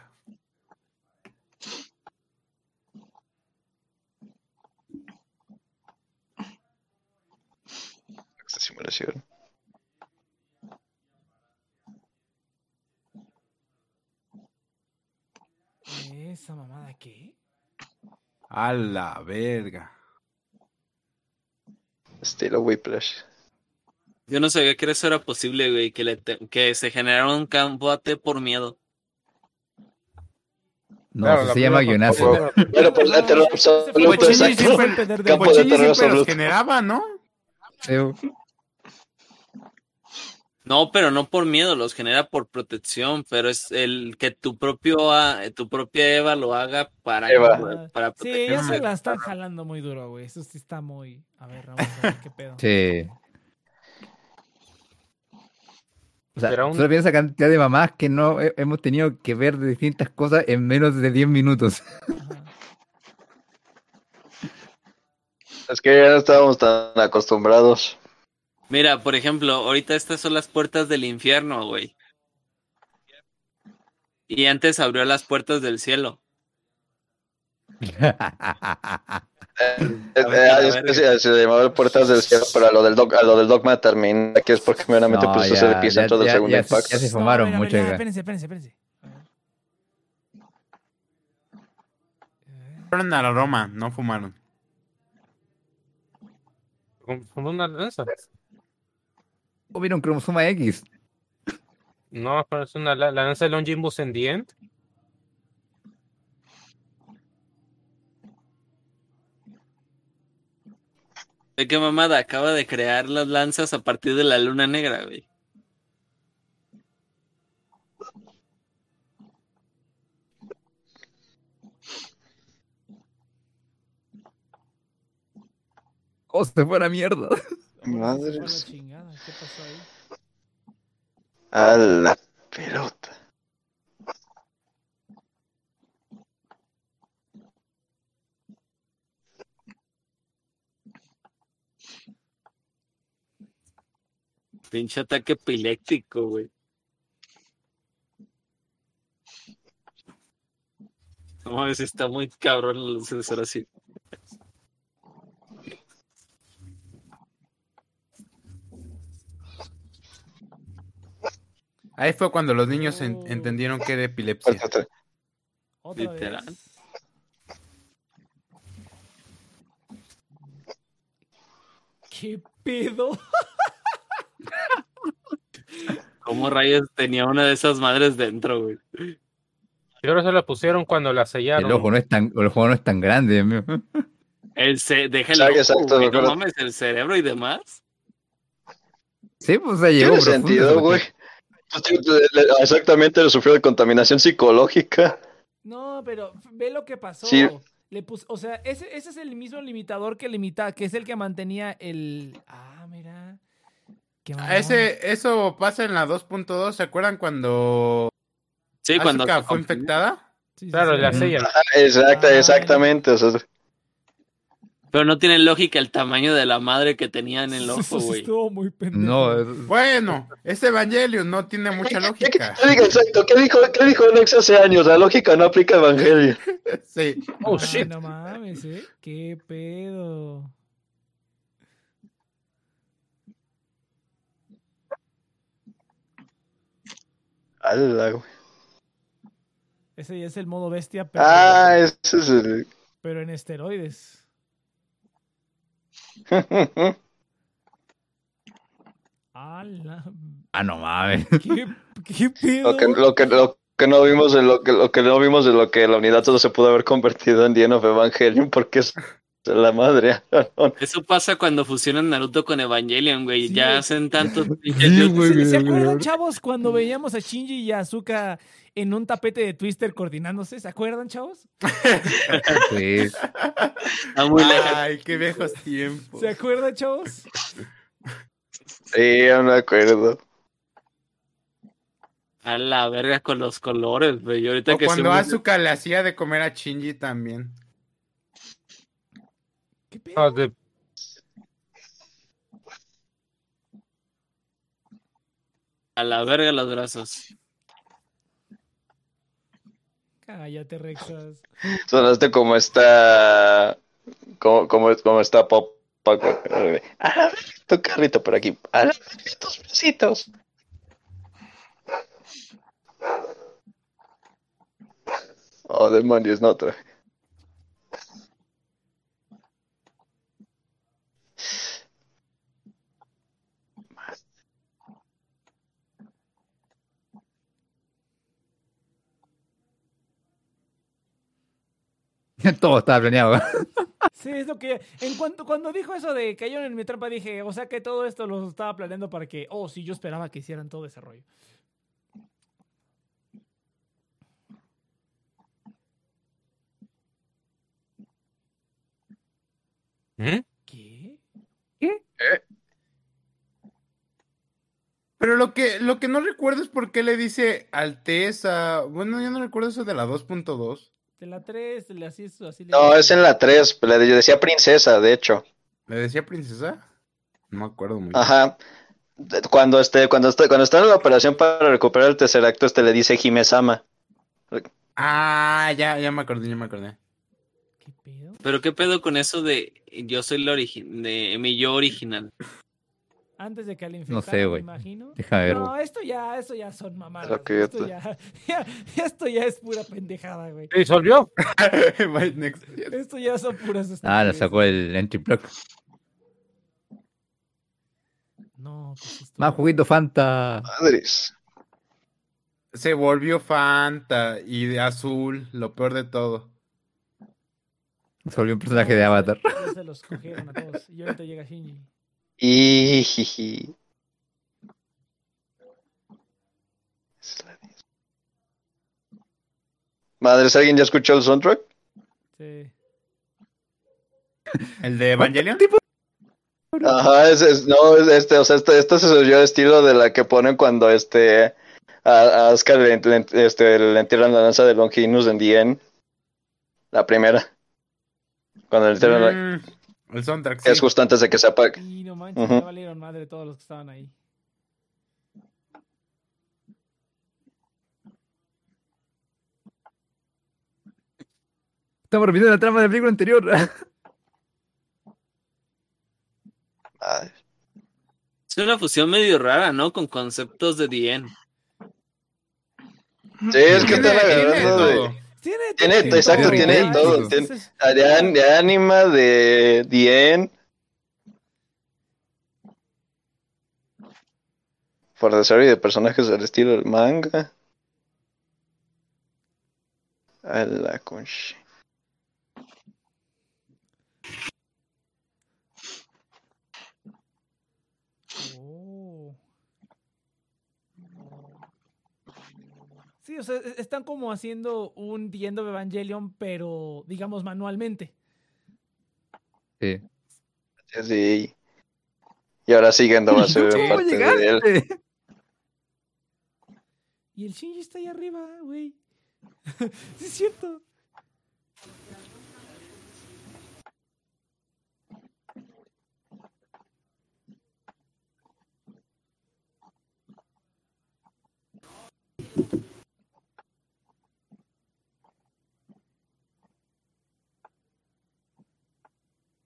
Simulación. ¿Esa mamada qué? A la verga. Estilo Whiplash. Yo no sabía que eso era posible, güey. Que, le te- que se generara un combate por miedo. No, Claro, eso la se llama primera guionazo. Bueno, pues la terror absoluto, Bochini, exacto. de Campo de Bochini terror siempre los absoluto. generaba, ¿no? Sí. No, pero no por miedo, los genera por protección, pero es el que tu propio ah, tu propia Eva lo haga para, Eva. para Sí, proteger. ya se la están jalando muy duro, güey. Eso sí está muy. A ver, vamos a ver qué pedo. Sí. O sea, un- solo piensa cantidad de mamás que no he- hemos tenido que ver de distintas cosas en menos de 10 minutos. Ajá. Es que ya no estábamos tan acostumbrados. Mira, por ejemplo, ahorita estas son las puertas del infierno, güey. Y antes abrió las puertas del cielo. Eh, A a que se, llamaba Puertas del Cielo, pero a lo del, doc- a lo del dogma termina, que es porque meramente No, pues es el epicentro del segundo ya impacto. ya se No, fumaron a a ver, mucho. Espérense, espérense, espérense. A. Fueron a la Roma, no fumaron. Con con una mira un cromosoma X. No, pero es una la, la lanza de Longinus en the End. ¿De qué mamada? Acaba de crear las lanzas a partir de la luna negra, güey. Oh, se fue a la mierda. Chingada. ¿Qué pasó ahí? A la pelota. Pinche ataque epiléptico, güey. No mames, está muy cabrón el sensor así. Ahí fue cuando los niños en- entendieron que era epilepsia. Espérate, ¿Otra Literal. ¿Qué pedo? ¿Cómo rayos tenía una de esas madres dentro, güey? Y ahora se la pusieron cuando la sellaron. El ojo no es tan, el ojo no es tan grande, mío. El ce deja el Exacto, ojo, exacto, güey, no mames, el cerebro y demás. Sí, pues se llegó Tiene sentido, güey. Exactamente, le sufrió de contaminación psicológica. No, pero ve lo que pasó. Sí. Le pus- o sea, ese, ese es el mismo limitador que limita, que es el que mantenía el. Ah, mira. Qué Ah. Ese, eso pasa en la 2.2. ¿Se acuerdan cuando Sí, cuando Asuka se fue infectada? Sí, sí, Claro, sí. la Ujú. sellan. Exacta, Ay. exactamente. O sea, Pero no tiene lógica el tamaño de la madre que tenía en el ojo, güey. estuvo muy pendejo. No, es- Bueno, ese Evangelion no tiene mucha ¿Qué- lógica. qué- qué- Exacto, ¿qué dijo, qué dijo Nex hace años? La lógica no aplica a Evangelio. Sí. Oh, Ah, shit. No mames, ¿eh? ¿Qué pedo? Ala, güey. Ese ya es el modo bestia, pero, Ah, ese es el. pero en esteroides. Ah, no mames. ¿Qué, qué pedo? Lo que, lo, que, lo que no vimos de lo que, lo que no vimos de lo que la unidad solo se pudo haber convertido en End of Evangelion porque es la madre. Eso pasa cuando fusionan Naruto con Evangelion, güey. Sí, ya güey. hacen tantos Sí, güey. ¿Se, acuerdan, güey. chavos, cuando veíamos a Shinji y a Azuka en un tapete de Twister coordinándose? ¿Se acuerdan, chavos? Sí. Está muy lejos. Ay, qué viejos tiempos. ¿Se acuerdan, chavos? Sí, ya me acuerdo. A la verga con los colores, güey. Ahorita O que cuando se- Asuka le hacía de comer a Shinji también. Ah, de- A la verga los brazos. Cállate, Rexas. Sonaste como esta. Como, como, como esta pop. A ver, tu carrito por aquí. A ver, tus besitos. Oh, demonios, no otra. Todo estaba planeado. Sí, es lo que. En cuanto cuando dijo eso de cayeron en mi trampa, dije, o sea que todo esto lo estaba planeando para que. Oh, sí, yo esperaba que hicieran todo ese rollo. ¿Mm? ¿Qué? Pero lo que, lo que no recuerdo es por qué le dice Alteza. Bueno, yo no recuerdo eso de la 2.2. De la 3, le así, así le No, es en la 3. Le decía princesa, de hecho. ¿Le decía princesa? No me acuerdo muy bien. Ajá. Cuando este, cuando está, cuando está en la operación para recuperar el tercer acto, este le dice Himesama. Ah, ya, ya me acordé, ya me acordé. ¿Qué pedo? Pero qué pedo con eso de yo soy la origi- de mi yo original. Antes de que le No infectaran, sé, me imagino. Déjame ver. No, esto ya, esto ya son mamadas. Lo Esto ya, ya- esto ya es pura pendejada, güey. ¿Se disolvió? Bye, next. Esto ya son puras Ah, le estupideces. sacó el entry block. No, pues esto- Más juguito Fanta. Madres. Se volvió Fanta y de azul, lo peor de todo. Se volvió un personaje de Avatar. Se los cogieron a todos. Y ahorita llega Shinji. Y. Madres, ¿alguien ya escuchó el soundtrack? Sí. ¿El de Evangelion? Ajá, es, es- no, es este, o sea, este, este se oyó estilo de la que ponen cuando este a, a Oscar le, le- este, le entierran la lanza de Longinus en The End. La primera. Cuando le entierran la- Mm, el soundtrack, es sí. justo antes de que se apague. Y no manches, Ujú. ya valieron madre todos los que estaban ahí. Estamos repitiendo la trama de la película anterior. Ay, Es una fusión medio rara, ¿no? Con conceptos de DN. Sí, es que Tiene- están tiene de, todo. Tiene, Tiene- todo, exacto, tiene todo, Entonces, tiene- de, de anima, de The End. por desarrollo de personajes del estilo del manga. A la concha. Sí, o sea, e- están como haciendo un The End of Evangelion, pero digamos manualmente. Sí. Sí. Y ahora siguiendo va a ser ¿Cómo parte de él. llegaste? Y el Shinji está ahí arriba, güey. sí, es cierto.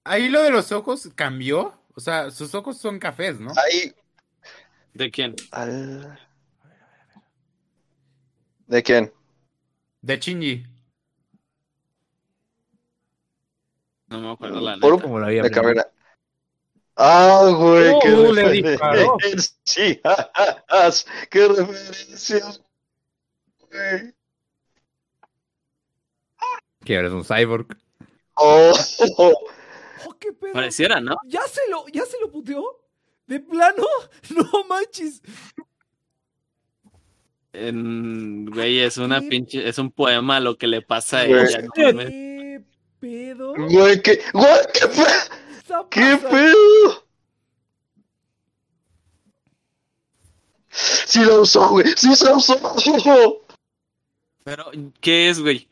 Ahí lo de los ojos cambió. O sea, sus ojos son cafés, ¿no? Ahí. ¿De quién? al- ¿De quién? De Shinji. No me acuerdo la Por- neta. Como lo había De. Cabrera. Ah, güey, Oh, qué uh, le disparó. referencia. Qué referencia. güey. Que ahora es un cyborg. Oh, oh, Oh, qué pedo. Pareciera, ¿no? ¿Ya se lo, ya se lo puteó? ¿De plano? No manches. En- güey, es una ¿Qué? pinche, es un poema lo que le pasa a Güey. ella. no. ¿Qué pedo? güey, qué, güey, qué, pe- está qué pedo. Sí lo usó, güey, sí se usó. Pero, ¿qué es, güey?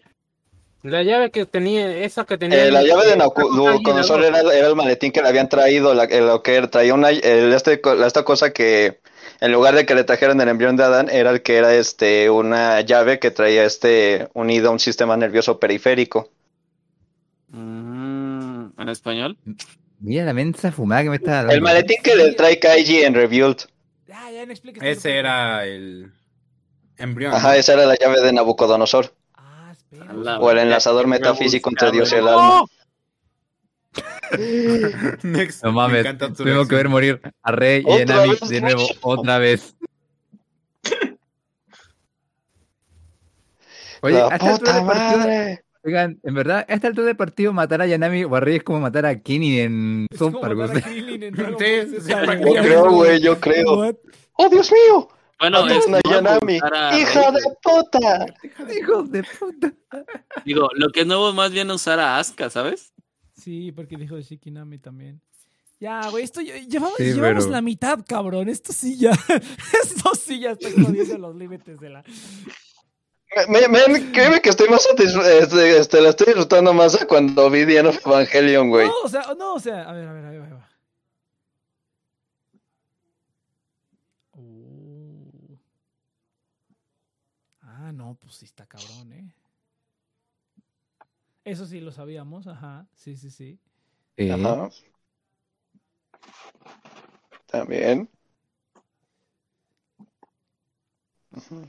La llave que tenía, esa que tenía. Eh, la llave de Ahí en la Nabucodonosor dos. era, era el maletín que le habían traído, la, lo que era, traía una, el- este, esta cosa que en lugar de que le trajeran el embrión de Adán, era el que era este una llave que traía este unido a un sistema nervioso periférico. Mm, ¿En español? Mira la mensa fumada que me está dando. El maletín que le trae Kaiji en Rebuild. Ya, ya no. Ese era el embrión. Ajá, esa era la llave de Nabucodonosor. O el enlazador metafísico entre Dios y el alma. Next. No Me mames, tuvimos que ver morir a Rey y a Otra Nami vez, de nuevo, otra vez. Oye, la a esta altura puta del partido, madre. oigan, en verdad, a esta altura del partido matar a Yanami o a Rey es como matar a Kenny en South Park. Yo creo, güey, yo creo. ¡Oh, Dios mío! Bueno, es a nuevo Yanami. a ¡Hija de puta! Hijos de puta. Digo, lo que es nuevo más bien usar a Asuka, ¿sabes? Sí, porque dijo de Shikinami también. Ya, güey, esto llevamos, Sí, llevamos pero- la mitad, cabrón. Esto sí ya. Esto sí ya está jodiendo los límites de la. Me, me, me- créeme que estoy más satisfecho, este, este, la estoy disfrutando más a cuando vi of Evangelion, güey. No, o sea, no, o sea, a ver, a ver, a ver, a ver. Uh. Ah, no, pues sí está cabrón, ¿eh? Eso sí lo sabíamos, ajá. Sí, sí, sí. Sí. Ajá. También. Ujú.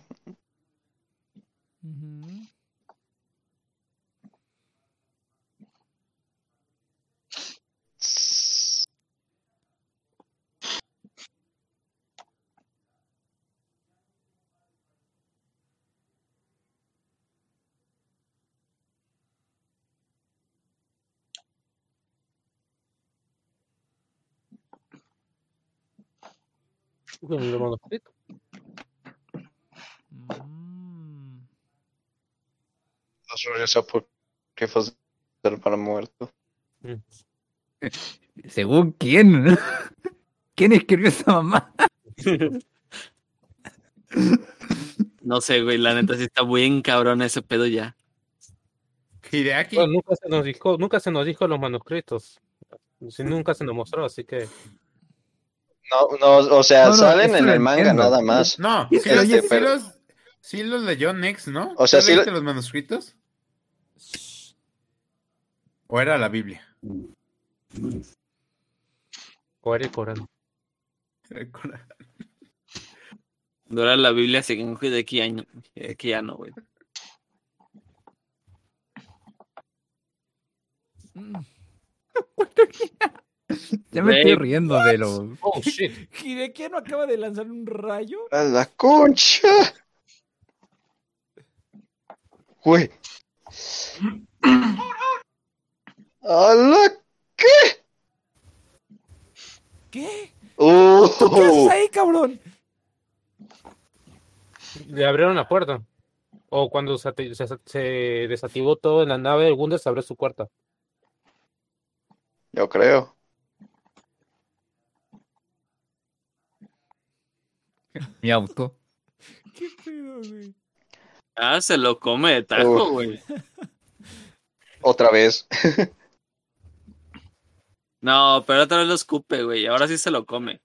Con el manuscrito. Mm. Apócrifos del hermano muerto. Según quién. ¿Quién escribió esa mamá? No sé, güey, la neta sí está bien cabrón ese pedo ya. Hideaki. Bueno, nunca se nos dijo, nunca se nos dijo los manuscritos. Sí, nunca se nos mostró, así que. No, no, o sea, No, no, salen en el manga entiendo. nada más. No, sí, es los, que, oye, sí pero- los, sí los leyó Next, ¿no? O sea, ¿Tú sí lo- los manuscritos? ¿O era la Biblia? O era el Corán. No era la Biblia según de ya no, güey. Mm. Ya me estoy riendo de lo. Oh, shit. ¿Hideki no acaba de lanzar un rayo? A la concha. Güey. A la qué. ¿Qué? ¿Qué haces ahí, cabrón? Le abrieron la puerta. O cuando se, ati- se, se desactivó todo en la nave, el Wunder se abrió su puerta. Yo creo. Mi auto. ¿Qué pedo, güey? Ah, se lo come de tajo, Uf. güey. Otra vez. No, pero otra vez lo escupe, güey. Ahora sí se lo come.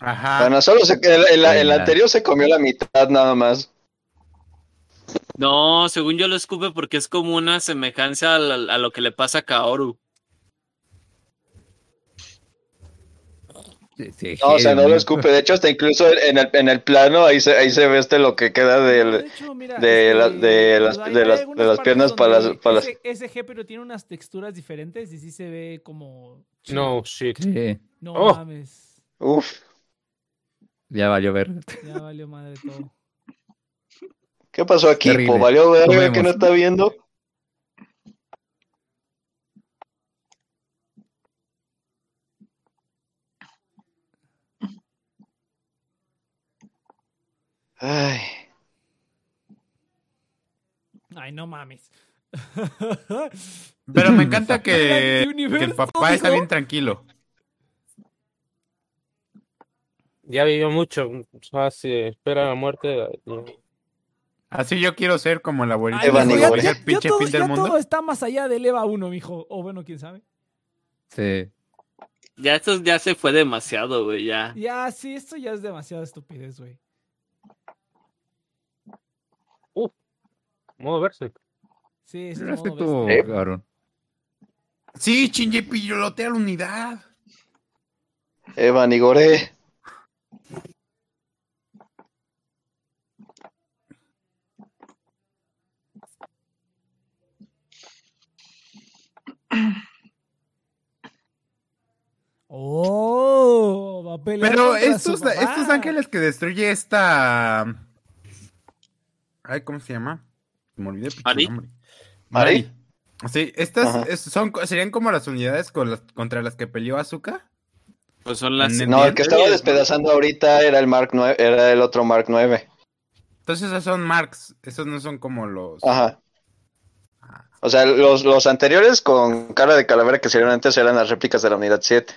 Ajá. Bueno, solo se, Venga. anterior se comió la mitad nada más. No, según yo lo escupe porque es como una semejanza a, la- a lo que le pasa a Kaoru. No, o sea, no lo escupe. De hecho, hasta incluso en el, en el plano ahí se, ahí se ve este lo que queda de hecho, mira, de la- de las- de las- de piernas para las- para las- ese- SG, pero tiene unas texturas diferentes y sí se ve como... No, shit. Sí, No Oh. mames. Uf, ya valió ver. Ya valió madre todo. ¿qué pasó aquí? Terrible. ¿Po ¿Valió Comemos. que no está viendo? Ay, Ay, no mames. Pero me encanta que, el papá está bien tranquilo. Ya vivió mucho. O sea, si espera la muerte. Así yo quiero ser como la abuelita. Ay, ya, el ya pinche todo, fin del ya mundo. todo está más allá del EVA 1, mijo. O bueno, quién sabe. Sí. Ya esto ya se fue demasiado, güey, ya. Ya, sí, esto ya es demasiada estupidez, güey. Modo verse. Sí, es modo cabrón. Sí, Shinji pilotea la unidad. Evan y Gore. Oh, va a pelear Pero estos, estos ángeles que destruye esta. Ay, ¿cómo se llama? Me olvidé pinche ¿Mari? nombre. ¿Mari? Sí, estas es- son, serían como las unidades con las- contra las que peleó Azuka. Pues son las. El- No, el que estaba despedazando ahorita era el Mark 9, era el otro Mark 9. Entonces esos son marks, esos no son como los. Ajá. O sea, los, los anteriores con cara de calavera que salieron antes eran las réplicas de la unidad 7.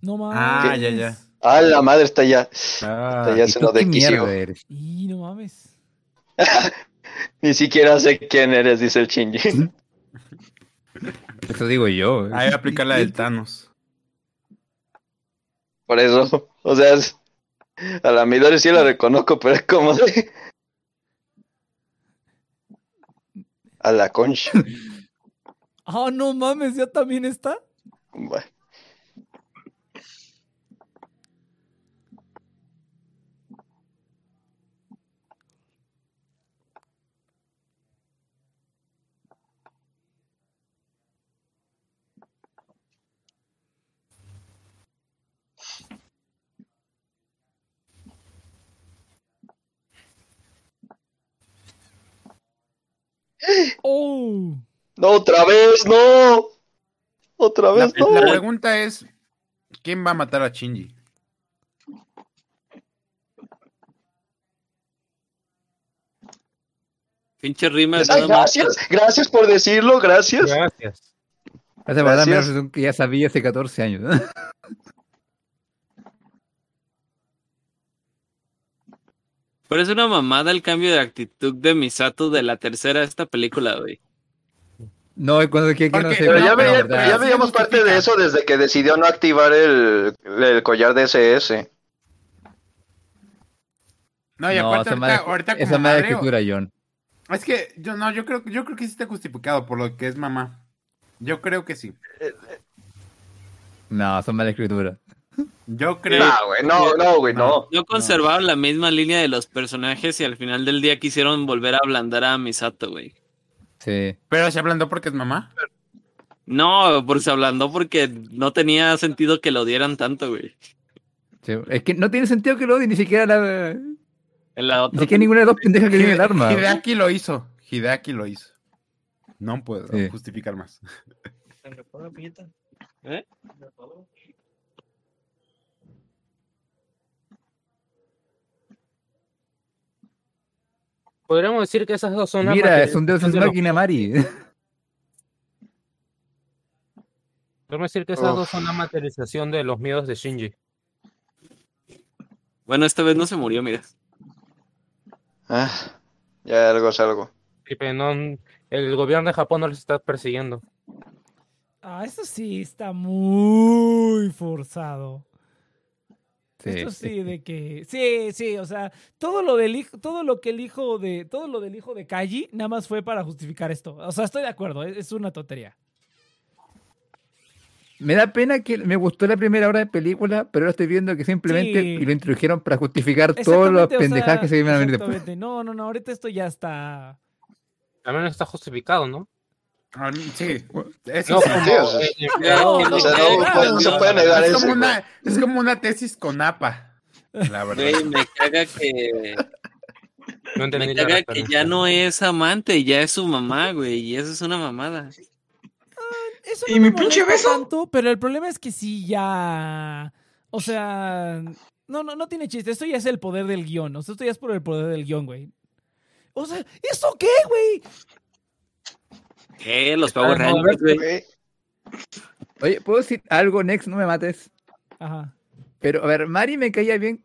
No mames. Ah, ya, ya. Ah, la madre está ya. Ah, Está ya ¿Y haciendo tú de? Y no mames. Ni siquiera sé quién eres, dice el Shinji. Eso digo yo. Ahí aplica la del Thanos. Por eso. O sea, es- a la Midori sí la reconozco, pero es como de. A la concha. Ah, no mames, ya también está. Bueno. Oh. No, otra vez, no. Otra La, vez, no. la pregunta es: ¿quién va a matar a Shinji? Pinche rimas. Ay, gracias, gracias por decirlo, gracias. Gracias. Esa verdad me Gracias. razón que ya sabía hace 14 años. Pero es una mamada el cambio de actitud de Misato de la tercera a esta película, güey. No, cuando que, que no sé. Pero No, ya, pero veía- ya veíamos parte de eso desde que decidió no activar el, el collar de SS. No, y No, aparte esa ahorita, ahorita esa como mala madreo- escritura, John. Es que yo no, yo creo, yo creo que sí está justificado por lo que es mamá. Yo creo que sí. No, son mala escritura. Yo creo. No, güey, no, no, güey, no. No conservaron la misma línea de los personajes y al final del día quisieron volver a ablandar a Misato, güey. Sí. Pero se ablandó porque es mamá. No, por se ablandó porque no tenía sentido que lo dieran tanto, güey. Sí, Es que no tiene sentido que lo odie, ni siquiera la. En la Ni otra siquiera ninguna de las dos pendejas que tiene el arma. Hideaki lo hizo. Hideaki lo hizo. No puedo Sí. justificar más. ¿Eh? Podríamos decir que esas dos son Mira, es un Deus Ex Máquina Mari. Podríamos decir que esas Uf. dos son la materialización de los miedos de Shinji. Bueno, esta vez no se murió, mira. Ah, ya algo es algo. Y pues, no- el gobierno de Japón no les está persiguiendo. Ah, eso sí está muy forzado. Sí. Esto sí, de que. Sí, sí, o sea, todo lo del hijo, todo lo que el hijo de. Todo lo del hijo de Kaji nada más fue para justificar esto. O sea, estoy de acuerdo, es, es una tontería. Me da pena que me gustó la primera hora de película, pero ahora estoy viendo que simplemente Sí. lo introdujeron para justificar todas las o pendejadas sea, que se iban a venir después. No, no, no, ahorita esto ya está. Al menos está justificado, ¿no? Ah, Sí, eso No, Es como, una, es como una tesis con APA. La verdad. Güey, me caga que. No Me caga que ya no es amante, ya es su mamá, güey. Y eso es una mamada. Eso ¿Y mi pinche beso? tanto, pero el problema es que sí ya. O sea. No, no, no tiene chiste. Esto ya es el poder del guion. O sea, esto ya es por el poder del guion, güey. O sea, ¿eso qué, güey? ¿Qué? Los Power Ah, no, Rangers, güey. Oye, ¿puedo decir algo, Next? No me mates. Ajá. Pero, a ver, Mari me caía bien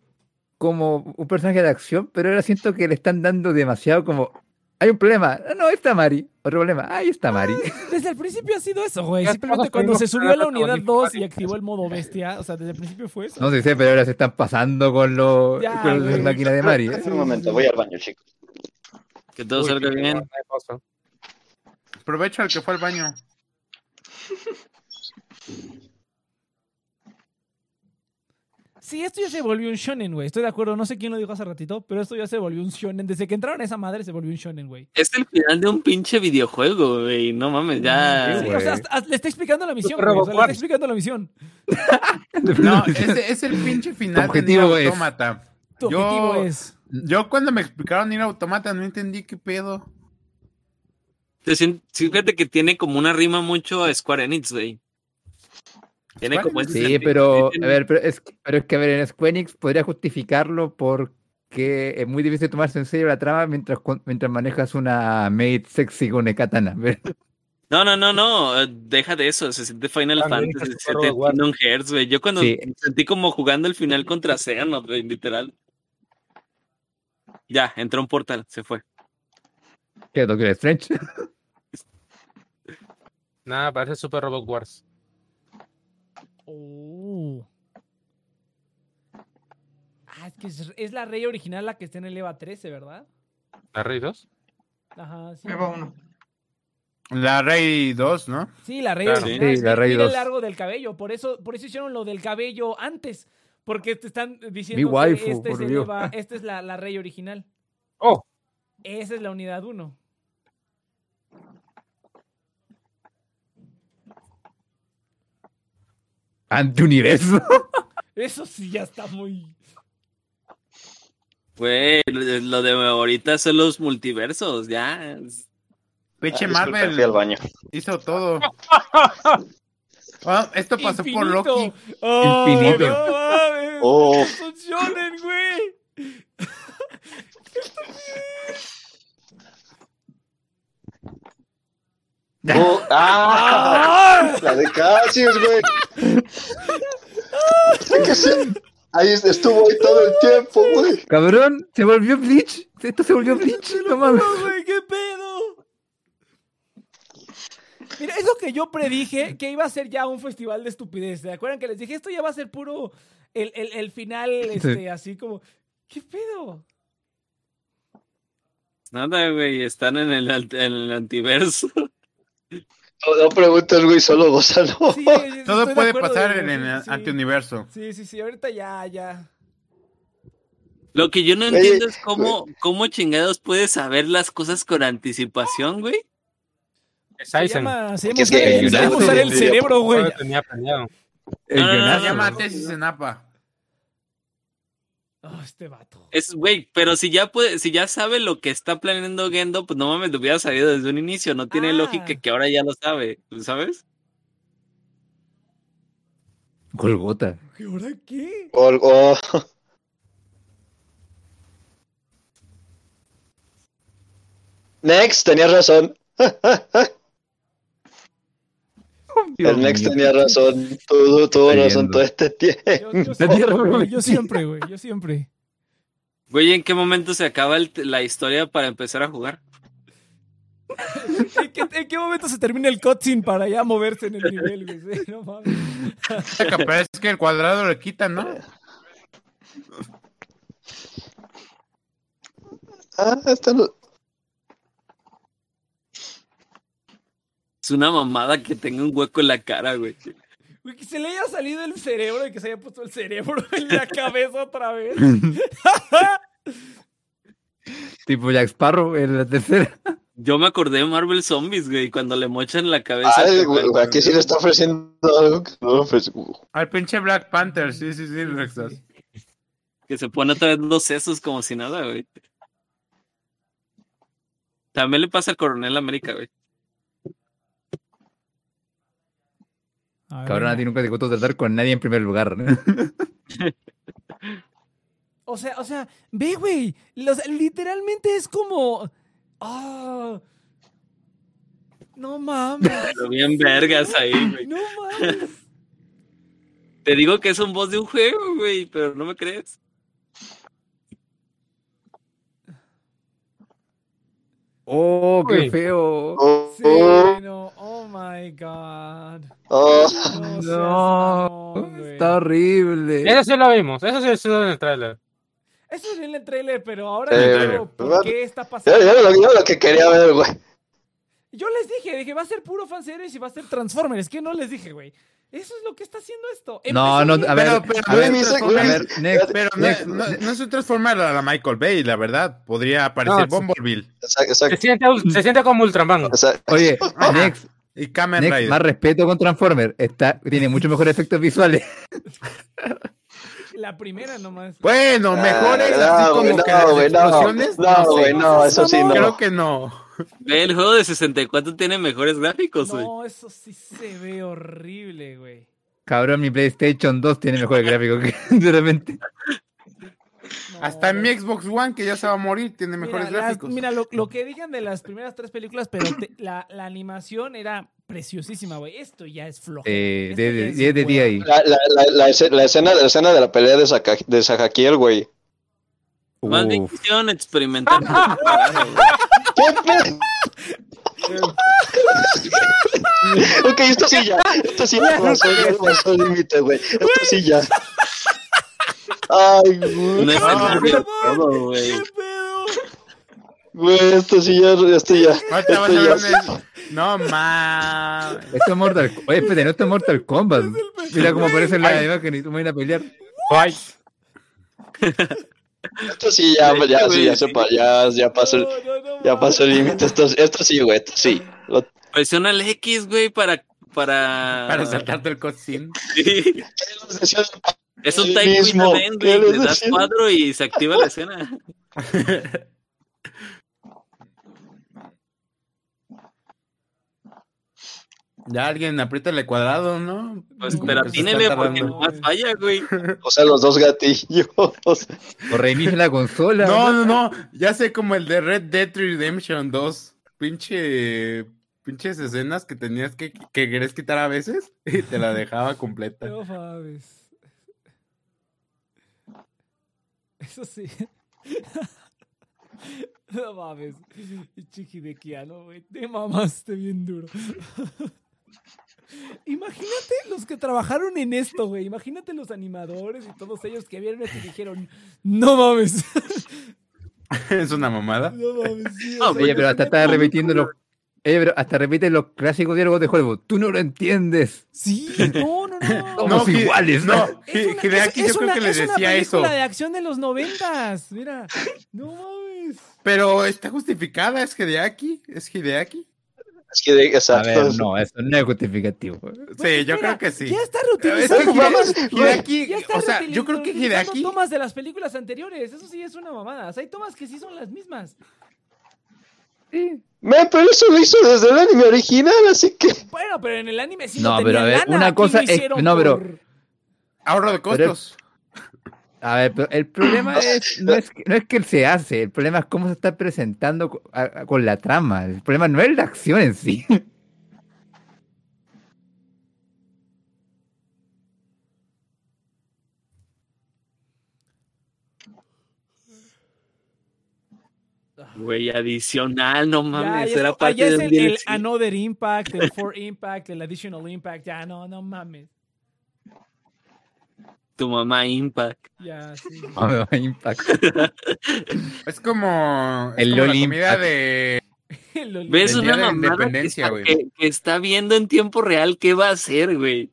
como un personaje de acción, pero ahora siento que le están dando demasiado como... Hay un problema. Ah, No, ahí está Mari. Otro problema. Ahí está Mari. Desde el principio ha sido eso, güey. Simplemente cuando se subió a la unidad protagonista 2 y activó el modo bestia, o sea, desde el principio fue eso. No sé, pero ahora se están pasando con los Ya, con la máquina de Mari. ¿eh? Un momento, voy al baño, chicos. Que todo Uy, salga bien. Aprovecho al que fue al baño. Sí, esto ya se volvió un shonen, güey. Estoy de acuerdo. No sé quién lo dijo hace ratito, pero esto ya se volvió un shonen. Desde que entraron a esa madre se volvió un shonen, güey. Es el final de un pinche videojuego, güey. No mames, ya. Sí, o sea, hasta- hasta le está explicando la misión, Super güey. O sea, le está explicando la misión. No, es el pinche final de objetivo Nier es- Automata. Tu Yo- objetivo es. Yo cuando me explicaron Nier Automata no entendí qué pedo. Te Fíjate que tiene como una rima mucho a Square Enix, güey. Tiene Square como ese Sí, sentido. pero, a ver, pero es, pero es que, a ver, en Square Enix podría justificarlo porque es muy difícil tomarse en serio la trama mientras, mientras manejas una maid sexy con katana. pero- No, no, no, no. eh, Deja de eso. Se siente Final Fantasy, se siente. Kingdom Hearts, güey. Yo cuando Sí. sentí como jugando el final contra Xehanort, güey, literal. Ya, entró un portal, se fue. ¿Qué, Doctor Strange? Nada, parece Super Robot Wars. Oh. Ah, es que es, es la rey original la que está en el EVA 13, ¿verdad? ¿La Rey 2? Ajá, sí. Me va uno. La Rey 2, ¿no? Sí, la rey Claro. original. Sí, la rey Mira el 2. largo del cabello. Por eso, por eso hicieron lo del cabello antes. Porque te están diciendo Mi que waifu, este es por el Dios. EVA- esta es la, la rey original. Oh, Esa es la unidad 1. Antiuniverso. Eso sí ya está muy. Güey, lo de- ahorita son los multiversos, ya. Pinche Ah, Marvel al baño. hizo todo. Ah, esto pasó por Loki. Oh, Infinito. no mames. Oh. Es un shonen, güey. Oh, ¡Ah! La de Cassius, güey. ¿Qué sé? Ahí estuvo ahí todo el tiempo, güey. Cabrón, se volvió Bleach. Esto se volvió Bleach. No mames. No, güey, qué pedo. Mira, es lo que yo predije que iba a ser ya un festival de estupidez. ¿Se acuerdan que les dije esto ya va a ser puro el, el- el final, este, así como. ¿Qué pedo? Nada, güey, están en el, en el antiverso. No, preguntas, güey, solo gózalo. Sí, Todo de puede pasar en el sí. antiuniverso. Sí, sí, sí, ahorita ya, ya. Lo que yo no entiendo es cómo, cómo chingados puedes saber las cosas con anticipación, güey. Es Se Aizen. llama, se llama Que es usar, que el- se llama Yunato usar el de- cerebro, güey. No lo tenía planeado. No, no, no. Se llama tesis en APA. Oh, este vato. Es, güey, pero si ya puede, si ya sabe lo que está planeando Gendo, pues no mames, lo hubiera sabido desde un inicio. No tiene Ah. lógica que ahora ya lo sabe, ¿sabes? Golgota. ¿Y ahora qué? O- o- Next, tenías razón. Dios El Next mío. tenía razón. Tuvo, tuvo Estoy razón todo este tiempo. Yo, siempre, güey, yo siempre, güey. Yo siempre. Güey, ¿en qué momento se acaba el- la historia para empezar a jugar? ¿En qué, en qué momento se termina el cutscene para ya moverse en el nivel, güey? Sí, no mames. Es que el cuadrado le quita, ¿no? Ah, esta Es una mamada que tenga un hueco en la cara, güey. Güey, que se le haya salido el cerebro y que se haya puesto el cerebro en la cabeza otra vez. tipo Jack Sparrow en la tercera. Yo me acordé de Marvel Zombies, güey, cuando le mochan la cabeza. Ay, con- güey, aquí sí le está ofreciendo algo que no le ofrece. Al pinche Black Panther, sí, sí, sí, Rexas. Que se pone otra vez los sesos como si nada, güey. También le pasa al Coronel América, güey. A. Cabrón, a ti nunca te costó tratar con nadie en primer lugar. O sea, o sea, ve, güey. literalmente es como. Ah. no mames. Pero bien vergas ahí, güey. No mames. Te digo que es un boss de un juego, güey, pero no me crees. Oh, qué Uy. feo. Oh, Sí, oh, no. Oh my god. oh. No, No, está horrible. Eso sí lo vimos, eso sí estuvo en el trailer. Eso es en el trailer, pero ahora Eh, entiendo por bueno. qué está pasando. lo, ya lo que quería ver, güey. Yo les dije, dije, va a ser puro fanservice y va a ser Transformers. ¿Qué no les dije, güey? Eso es lo que está haciendo esto. No, no, a ver, Pero- no, un Transformer a la Michael Bay, la verdad. Podría aparecer No. Bumblebee Exacto, Se exacto. siente, se siente como Ultraman. exacto. Oye, Next, y Kamen Next, Rider. más respeto con Transformer. Está, tiene mucho mejores efectos visuales. La primera nomás. Bueno, mejores Ah, así no, como güey, que no, las güey, no. explosiones. No, sé. güey, no, eso sí no. Creo que no. Ve, el juego de 64 tiene mejores gráficos, güey. No, eso sí se ve horrible, güey. Cabrón, mi PlayStation 2 tiene mejores gráficos que de repente. No. Hasta en mi Xbox One, que ya se va a morir, tiene mejores mira, las- gráficos. mira, lo, lo que digan de las primeras tres películas, pero te- la, la animación era preciosísima, güey. Esto ya es flojo. Eh, de- ya de- es 10 de 10 ahí. La, la, la, la, escena, la, escena, de la pelea de, Saka, de güey. Más bien Uf. quisieron experimentar. Ok, esto sí ya. Esto sí ya pasó, ya pasó el límite, güey. Esto sí ya. Ay, güey. No todo, güey. Güey, esto sí ya, esto ya. Esto ya. No mames. Esto es Mortal Oye, espérate, no esto es Mortal Kombat. Mira cómo aparece en la imagen y tú me vas a pelear. Ay, Esto sí ya, ya, sí, ya, se ya, ya pasó, el- No, no, no, ya pasó el límite. Esto, esto sí, güey, esto sí. Lo- Presiona el X, güey, para. Para. Para saltarte el cutscene. Sí. Es un El Type mismo. Event, ¿Qué güey. Le das cuadro y se activa la escena. Ya alguien apriétale cuadrado, ¿no? Pues, No, pero que se atínele está porque nomás falla, güey. O sea, los dos gatillos. O reinicia la consola. No, no, no. Ya sé como el de Red Dead Redemption 2. Pinche. Pinches escenas que tenías que, que querés quitar a veces y te la dejaba completa. No mames. Eso sí. No mames. Chiquidequiano, güey. Te mamaste bien duro. Imagínate los que trabajaron en esto, güey. Imagínate los animadores y todos ellos que vieron esto y dijeron, no mames. es una mamada. No mames. sí, No, Oye, pero hasta está repitiendo los. Oye, pero hasta repite los clásicos diálogos de Hollywood. Tú no lo entiendes. Sí, no, no, no. Somos Hi- iguales. No, Es una- es- yo es creo una- que le una decía eso. película de acción de los noventas. Mira, no mames. Pero está justificada, es Hideaki. Es Hideaki. Es que de- A exacto. ver, no, eso no es justificativo. Sí, yo Mira, creo que sí. Ya está Es reutilizando. Hideaki, Ya está o sea, yo creo que Hideaki, tomas de las películas anteriores. Eso sí es una mamada. O sea, hay tomas que sí son las mismas. Sí. Me, pero eso lo hizo desde el anime original, así que. Bueno, pero en el anime sí No, pero a ver, una cosa es- no, pero- ahorro de Pero- costos. A ver, pero el problema es no, es que, no es que se hace, el problema es cómo se está presentando a- con la trama. El problema no es la acción en sí. Güey, adicional, no mames, ya era ah, parte ya es de un el. Another Impact, el For Impact, el Additional Impact. Ya, no, no mames. Tu mamá Impact. Ya, sí. A impactar. Es como, es El como la comida Impact. de... ¿Ves una Día de mamada que Independencia, está, güey. que- que está viendo en tiempo real qué va a hacer, güey?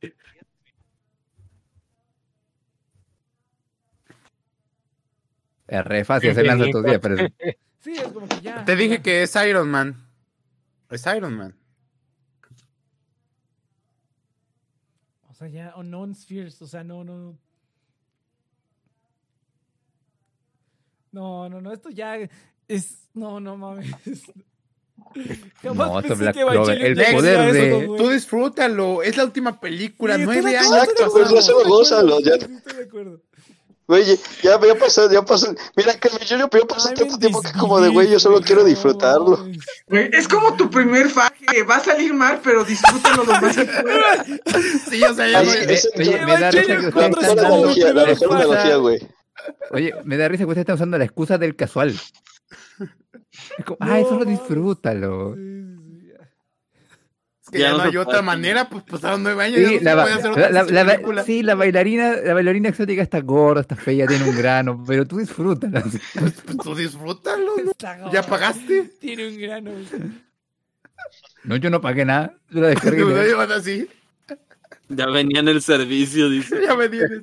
Es re fácil hacer lanza estos días, pero Sí, es como que ya. Te dije que es Iron Man. Es Iron Man. O sea, ya, Unknown Spheres, o sea, no, no. No, no, no, esto ya es. No, no mames. Jamás No, esto pensé Black que Clover, el poder eso, de-. Tú disfrútalo, es la última película, Sí, nueve de años. acuerdo, Exacto, pues, ya acuerdo, solo gózalo, ya. Estoy de acuerdo. Güey, ya, ya pasó, ya pasó. Mira, que yo, yo pasó I'm tanto tiempo que como de, güey, yo solo quiero disfrutarlo. Güey, es como tu primer faje. Va a salir mal, pero disfrútalo lo más que puedas. Sí, o sea, ya Ay, ese- oye, me da risa que La mejor la analogía, güey. Oye, me da risa que ustedes están usando la excusa del casual. Es como, ay, No disfrútalo. Sí, sí, sí, ya. es que Ya ya no no hay otra puede. manera, pues pasaron nueve años. ya Sí, no se la, puede hacer la- otra la- la- película. sí, la bailarina, la bailarina exótica está gorda, está fea, tiene un grano, pero tú disfrútala. Pues tú disfrútalo, ¿no? Está ¿Ya pagaste? Tiene un grano. No, yo no pagué nada. Yo la descargué. Lo llevan así. Ya venía en el servicio, dice. Ya me tienes.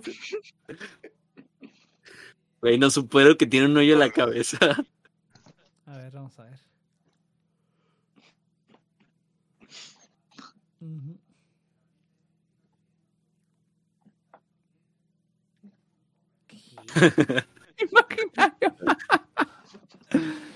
Güey, no supero que tiene un hoyo en la cabeza. A ver, vamos a ver. Eh,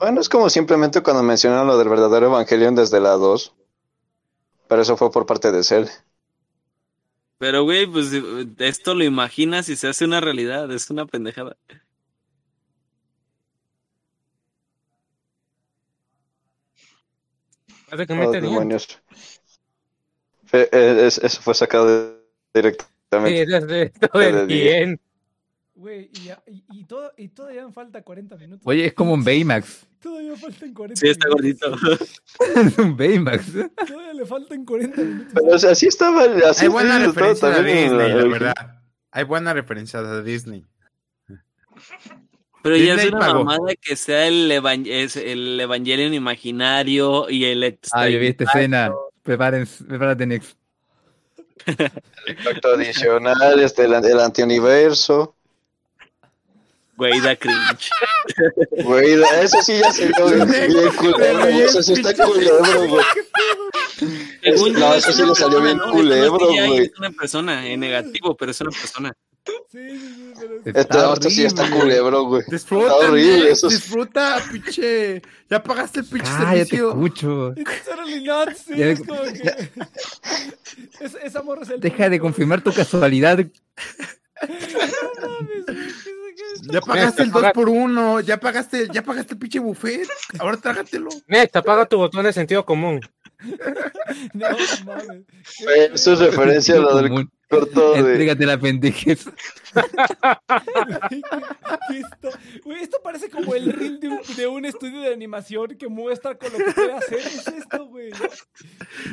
Bueno, es como simplemente cuando mencionaron lo del verdadero Evangelion desde la 2. Pero eso fue por parte de Cell. Pero, güey, pues eh, esto lo imaginas y se hace una realidad. Es una pendejada. Oh, demonios. Eh, es- eso fue sacado Sí, directamente. del día. bien. Güey, y, y, y todo, y todavía me falta 40 minutos. Oye, es como un Baymax. Todavía faltan 40 Sí, está minutos. gordito. Es un Baymax. Todavía le faltan 40 minutos. Pero o sea, así estaba. Así Hay buena referencia a Disney, la verdad. Hay buena referencia a Disney. Pero ya es Disney una pagó. mamada que sea el, evan- es el Evangelion imaginario y el. Ah, yo vi esta escena. Prepárense, prepárate, Nex. Impacto adicional, este, el, el antiuniverso. Güey, da cringe. Güey, eso sí ya se vio bien, culebro. Eso sí está culebro, güey. Según No, eso es sí le salió bien culebro, güey. Es una persona, en negativo, pero es una persona. Sí, sí, sí, pero esto sí está culebro, güey. Disfruta, Está horrible, eso es- disfruta, pinche. Ya pagaste el pinche Ah, ya te servicio. escucho. Sí, Ya- es como que... Es, es el Deja de confirmar tu casualidad. No mames, güey, ¿qué es- qué es- Ya pagaste el 2 por 1 ya pagaste, ya pagaste el pinche buffet. Ahora trágatelo. Next, apaga tu botón de sentido común. No mames. Eso es referencia a lo del corto de. Entrégate la pendejez. Esto parece como el reel de un, de un estudio de animación que muestra con lo que puede hacer. Es esto, güey.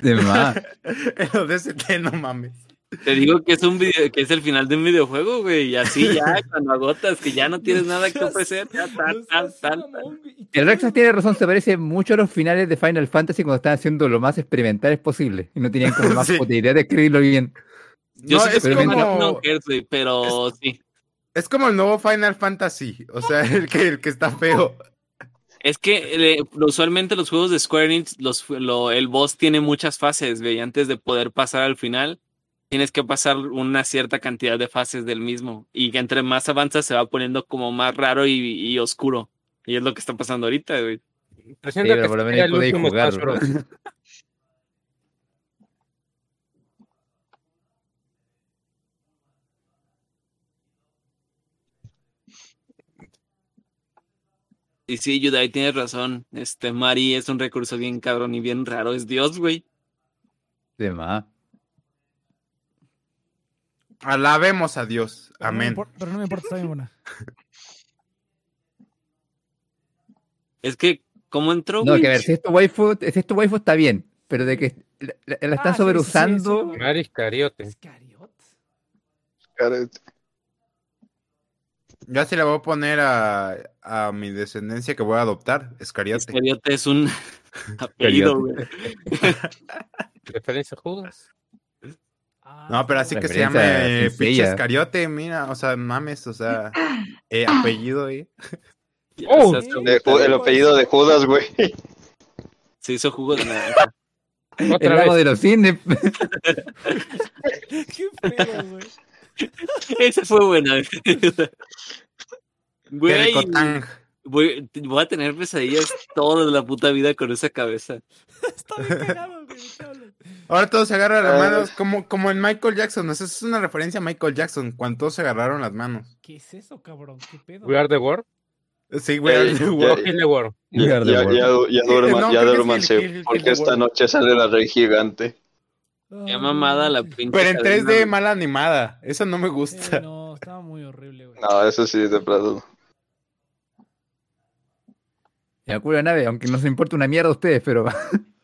De más. Lo de ese té, no mames. Te digo que es un video, que es el final de un videojuego, güey. Y así ya, cuando agotas, que ya no tienes nada que ofrecer, ya No mamón, güey. Y El Rexas tiene razón, se parece mucho a los finales de Final Fantasy cuando estaban haciendo lo más experimentales posible y no tenían como más Sí. posibilidad de escribirlo bien. Yo No, sí es que como- güey, pero sí. Es como el nuevo Final Fantasy. O sea, el que, el que está feo. Es que eh, usualmente los juegos de Square Enix, los, lo- el boss tiene muchas fases, güey. Antes de poder pasar al final, tienes que pasar una cierta cantidad de fases del mismo. Y que entre más avanzas se va poniendo como más raro y, y oscuro. Y es lo que está pasando ahorita, güey. Pero que por menos el último. Bros. Y sí, Yudai, tienes razón. Este Mari es un recurso bien cabrón y bien raro. Es Dios, güey. De más. Alabemos a Dios. Pero no me Amén. impor- pero no me importa, está bien buena. Es que, ¿cómo entró, No, güey? que a ver, si esto waifu, si esto waifu está bien, pero de que la, la- la están Ah, sobreusando. sí, sí, sí. Yo así le voy a poner a, a mi descendencia que voy a adoptar. Escariote. Iscariote es un apellido, güey. Referencia a Judas. Ah, No, pero así que se sencilla. pinche Escariote, mira, o sea, mames, o sea, eh, apellido, eh. Ya Oh. el apellido de Judas, güey. Se hizo jugo de naranja. El Otra lago vez. de los cines. Qué feo, güey. Esa fue buena. Güey, voy a tener pesadillas toda la puta vida con esa cabeza. Está bien cagado, güey. Ahora todos se agarran las manos, como, como en Michael Jackson, o sea, es una referencia a Michael Jackson, cuando todos se agarraron las manos. ¿Qué es eso, cabrón? ¿Qué pedo? We are the world. Sí. Eh, ya- O Kill the world. Ya, ya, ya, ya duerman, No, ya es duérmanse, porque esta World. noche sale la rey gigante. Qué mamada la pinche. Pero en cadena, 3D güey. mal animada, eso no me gusta. no, estaba muy horrible, güey. No, eso sí, de plano. Me culo la nave, aunque no se importa una mierda a ustedes, pero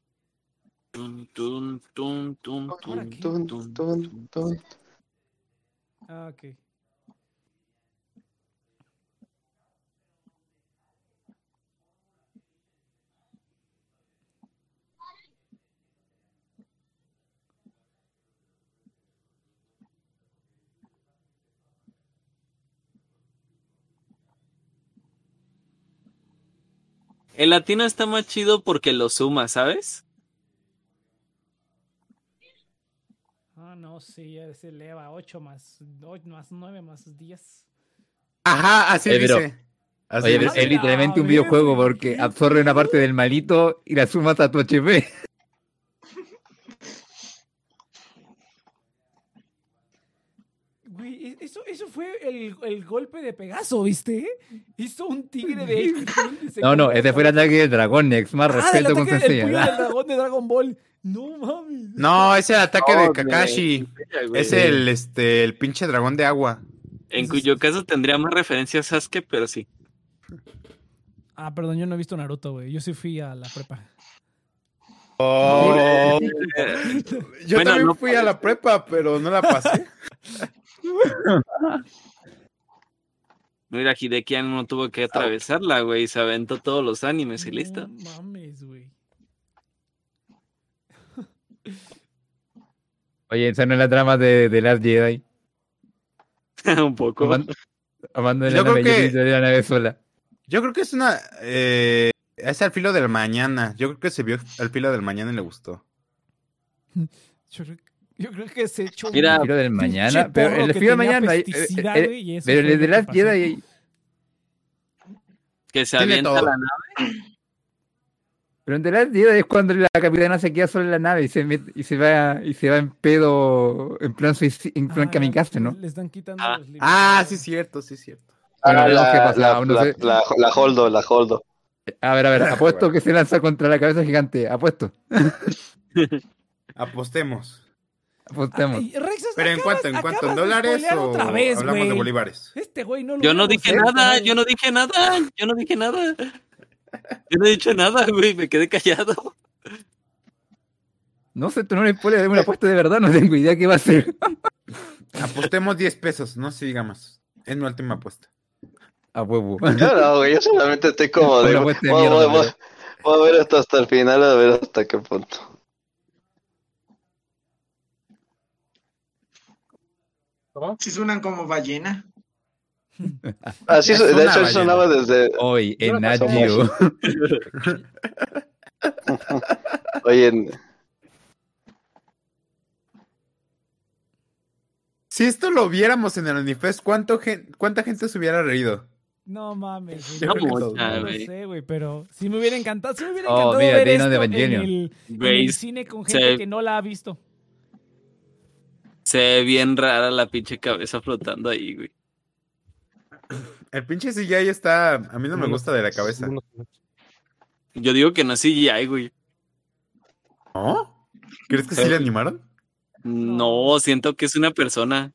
Tun, tun, tun, tun, ¿Ahora tun, qué? tun, Tun, tun, tun, tun. Ah, ok. El latino está más chido porque lo suma, ¿sabes? Ah, no, sí, ya se eleva 8 más, 8 más 9 más 10. Ajá, así Oye, pero- dice. Así Oye, pero es literalmente un Ah, videojuego porque absorbe una parte del malito y la sumas a tu HP. Güey, e- eso, eso fue el, el golpe de Pegaso, ¿viste? Hizo un tigre de X. No, no, ese fue el ataque del dragón, Nex. Más Ah, respeto con puño del dragón de Dragon Ball. No mames. No, es el ataque No, de Kakashi. güey. Es el, este, el pinche dragón de agua. En cuyo caso tendría más referencias a Sasuke, pero sí. Ah, perdón, yo no he visto Naruto, güey. Yo sí fui a la prepa. Oh, yo Bueno, también no fui a la prepa, pero no la pasé. Mira, Hideki Anno no tuvo que atravesarla, güey. Se aventó todos los animes y listo. No mames, güey. Oye, esa no es la trama de, de Last Jedi. Un poco. Amando, amando de la creo nave, que- de la nave sola. Yo creo que es una. Eh, es al filo del mañana. Yo creo que se vio al filo del mañana y le gustó. Yo creo, yo creo que se echó un Mira, El filo del mañana. Pero el filo del mañana. eh, eh, eso pero el de Last. Jedi. Que se avienta la nave. Pero en The Last Jedi es cuando la capitana se queda sola en la nave y se, met- y se va y se va en pedo en plan en plan Ah, kamikaze, ¿no? Le están quitando Ah. los Ah, sí, cierto, sí, cierto. Bueno, Ah, qué la, pasa, la, no la, sé. la, la holdo, la holdo. A ver, a ver, apuesto que se lanza contra la cabeza gigante. Apuesto. Apostemos. Apostemos. Ay, Rexas, Pero en acabas- cuánto, en cuánto, ¿en de dólares o otra vez, hablamos de güey. bolívares? Este güey no lo Yo no dije nada, yo no dije nada, yo no dije nada. Yo no he dicho nada, güey, me quedé callado. No sé, tú no le spoiler, una apuesta de verdad, no tengo idea qué va a ser. Apostemos 10 pesos, no se diga más. Es mi última apuesta. A huevo. Yo no, güey, yo solamente estoy como de. Voy, a ver esto hasta el final, a ver hasta qué punto. Si suenan como ballena. Así, Es de hecho, sonaba desde. Hoy en Geo. Oye, en- Si esto lo viéramos en el Unifest, ¿cuánto gen- ¿cuánta gente se hubiera reído? No mames, güey. Yo No, no lo güey. sé, güey, pero sí me hubiera encantado, sí me hubiera Oh, encantado mira, ver esto de en el, en el cine con se- gente que no la ha visto. Se ve bien rara la pinche cabeza flotando ahí, güey. El pinche CGI está. A mí no me gusta de la cabeza. Yo digo que no es CGI, güey. ¿No? ¿Crees que sí le animaron? No, siento que es una persona.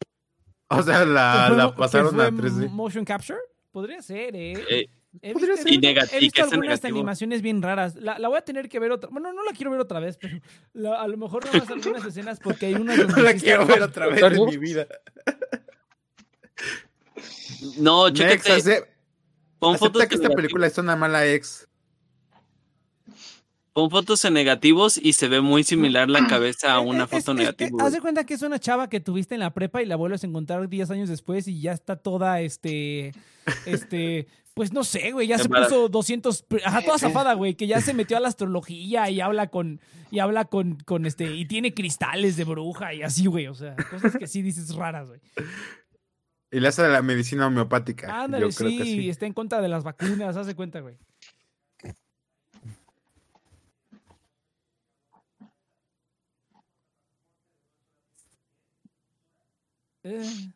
O sea, la, ¿Que fue- la pasaron a 3D. Motion capture? Podría ser, ¿eh? Eh, He podría visto, ser. Y he visto algunas negativo. animaciones bien raras. La, la voy a tener que ver otra. Bueno, no la quiero ver otra vez, pero la- a lo mejor nada más algunas escenas porque hay unas No la quiero ver otra vez en mi vida. No, chécate. ace- Pon fotos, que esta película es una mala ex. pon fotos en negativos y se ve muy similar la cabeza a una Es- foto es- negativa. Haz de cuenta que es una chava que tuviste en la prepa y la vuelves a encontrar 10 años después y ya está toda, este, este, pues no sé, güey, ya se puso 200, pr- ajá, toda zafada, güey, que ya se metió a la astrología y habla con, y habla con, con este, y tiene cristales de bruja y así, güey, o sea, cosas que sí dices raras, güey. Y le hace la medicina homeopática. Ándale, Yo creo sí, que sí. está en contra de las vacunas, haz de cuenta, güey. Eh.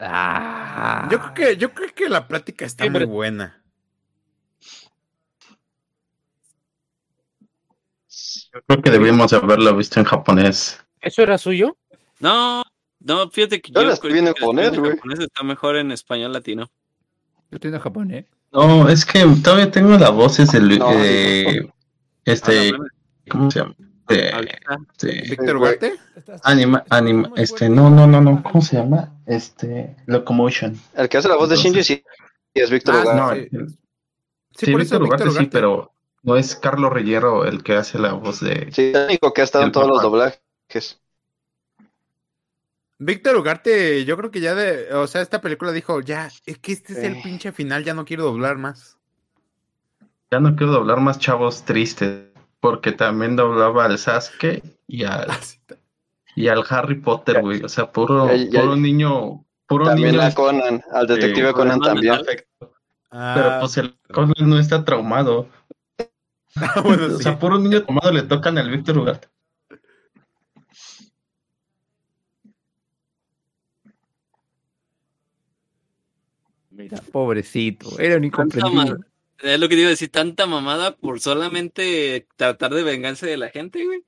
Ah. Yo creo que, yo creo que la plática está Sí, muy pero- buena. Yo creo que debimos haberlo visto en japonés. ¿Eso era suyo? No, no, fíjate que Yo yo estoy en japonés, güey. japonés está mejor en español latino. Yo estoy en japonés. No, es que todavía tengo las voces del No, eh, este, Ah, no, ¿cómo se llama? De- ahorita. este, Víctor. Estás- anima, anima, este, no, no, no, no, ¿cómo se llama? Este, Locomotion. El que hace la voz de Shinji sí, sí es Víctor Ah, Ugarte. No, sí. sí, Sí, por eso Víctor Ugarte sí, pero no es Carlos Reyero el que hace la voz de... Sí, el único que ha estado en todos los doblajes. Víctor Ugarte, yo creo que ya de, o sea, esta película dijo, ya, es que este es el Sí. pinche final, ya no quiero doblar más. Ya no quiero doblar más chavos tristes, porque también doblaba al Sasuke y al, y al Harry Potter, güey. O sea, puro, Ya- ya- puro niño, puro También niño. a Conan, al detective Conan Conan también. Ah, Pero pues el Conan no está traumado. bueno, O sí. sea, puro niño traumado le tocan al Víctor Ugarte. Mira, pobrecito. Era un incomprendido. Es lo que te iba a decir, tanta mamada por solamente tratar de vengarse de la gente, güey.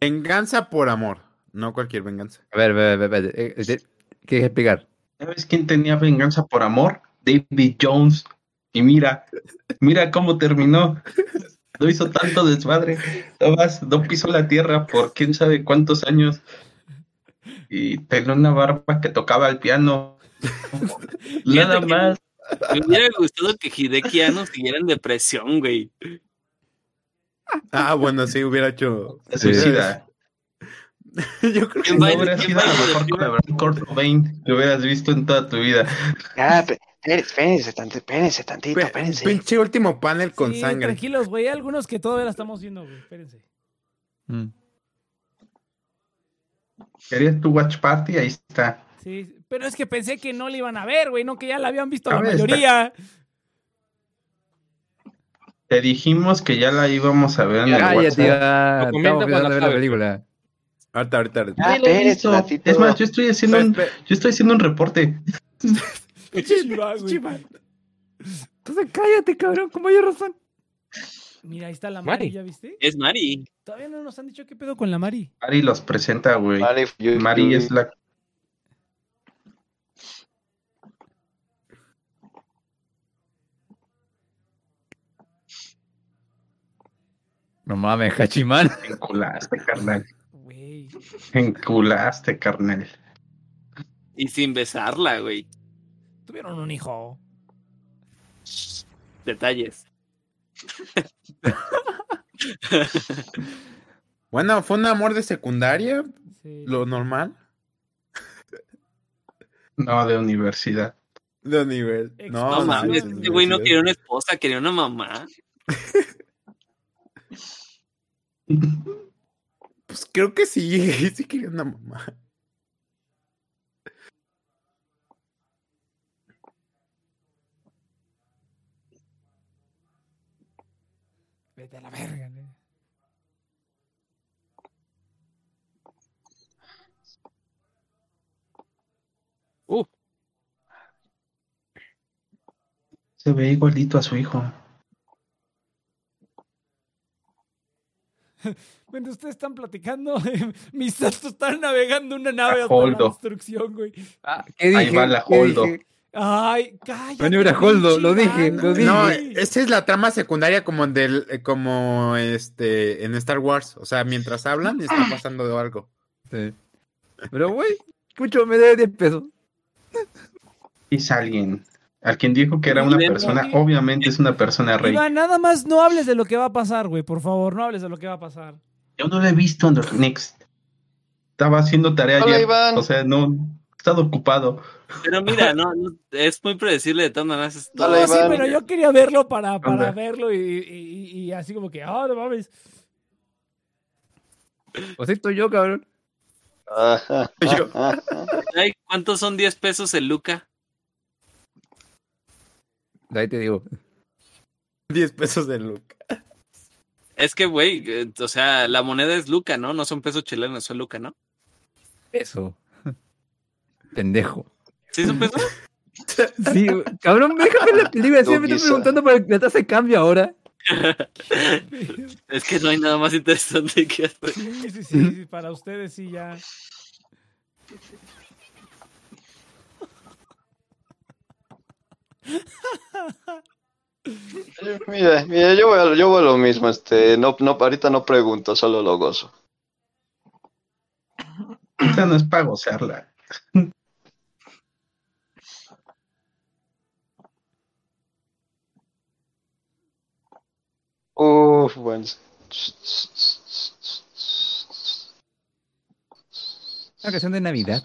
Venganza por amor, no cualquier venganza. A ver, a ver, a ver, ¿Qué quieres explicar? ¿Sabes quién tenía venganza por amor? David Jones. Y mira, mira cómo terminó. No hizo tanto desmadre. Tomás no pisó la tierra por quién sabe cuántos años. Y tenía una barba que tocaba el piano. Nada más. Me hubiera gustado que Hideki Anno siguiera en depresión, güey. Ah, bueno, sí, hubiera hecho. Suicida. Yo creo que ¿Quién No hubiera sido a lo baila mejor la Kurt Cobain que hubieras visto en toda tu vida. Ah, espérense, tantito, espérense tantito, espérense. pinche último panel con Sí, sangre. Tranquilos, güey. Hay algunos que todavía la estamos viendo, güey. Espérense. Mm. ¿Querías tu watch party? Ahí está. Sí, pero es que pensé que no la iban a ver, güey. No que ya la habían visto la mayoría. Te dijimos que ya la íbamos a ver en el Cállate, WhatsApp. ya. Cuando ver la película. Ahorita, ahorita, ahorita. Ah. Es más, yo estoy haciendo un, yo estoy haciendo un reporte. Chiva, güey. Entonces cállate, cabrón, como hay razón. Mira, ahí está la Mari, Mari. ¿ya viste? Es Mari. Todavía no nos han dicho qué pedo con la Mari. Mari los presenta, güey. Mari, yo- Mari yo- es la No mames, Hachiman. enculaste, carnal. Güey. Enculaste, carnal. Y sin besarla, güey. Tuvieron un hijo. Detalles. Bueno, fue un amor de secundaria, Sí. lo normal. No, de universidad. De. Ex- No, No, mames, de este güey no universidad. quería una esposa, quería una mamá. Pues creo que sí, sí quería una mamá. Vete a la verga, ¿no? Se ve igualito a su hijo. Mientras ustedes están platicando, mis santos están navegando una nave hasta la destrucción, güey. Ah, ¿Qué dije? Ahí va la ¿Qué Holdo. dije? Ay, cállate. No, no era Holdo, lo dije, lo dije. No, esa es la trama secundaria como del, eh, como este, en Star Wars. O sea, mientras hablan, está pasando algo. Sí. Pero, güey, mucho me debe 10 pesos. Es alguien. Al quien dijo que era una persona, obviamente es una persona rey. Iván, nada más no hables de lo que va a pasar, güey. Por favor, no hables de lo que va a pasar. Yo no lo he visto en los Next. Estaba haciendo tarea Hola, ayer. Iván. O sea, no he estado ocupado. Pero mira, no, no, es muy predecible de todas maneras. es todo. Hola, No, sí, pero yo quería verlo para, para Anda. verlo y, y- y así como que, ah, no mames. O sea, estoy yo, cabrón. Ajá, Yo-. Ay, ¿Cuántos son 10 pesos el Luca? Ahí te digo. 10 pesos de look. Es que, güey, eh, o sea, la moneda es Luca, ¿no? No son pesos chilenos, son Luca, ¿no? Eso. Pendejo. ¿Sí son pesos? Sí, cabrón, déjame la película. Siempre me estás preguntando por la tasa de cambio ahora. es que no hay nada más interesante que hacer. Sí, sí, sí, sí, para ustedes sí ya. Mira, mira, yo voy a, yo voy a lo mismo, este, no, no, ahorita no pregunto, solo lo gozo. Esta no es para gozarla. Uf, bueno. Una canción de Navidad.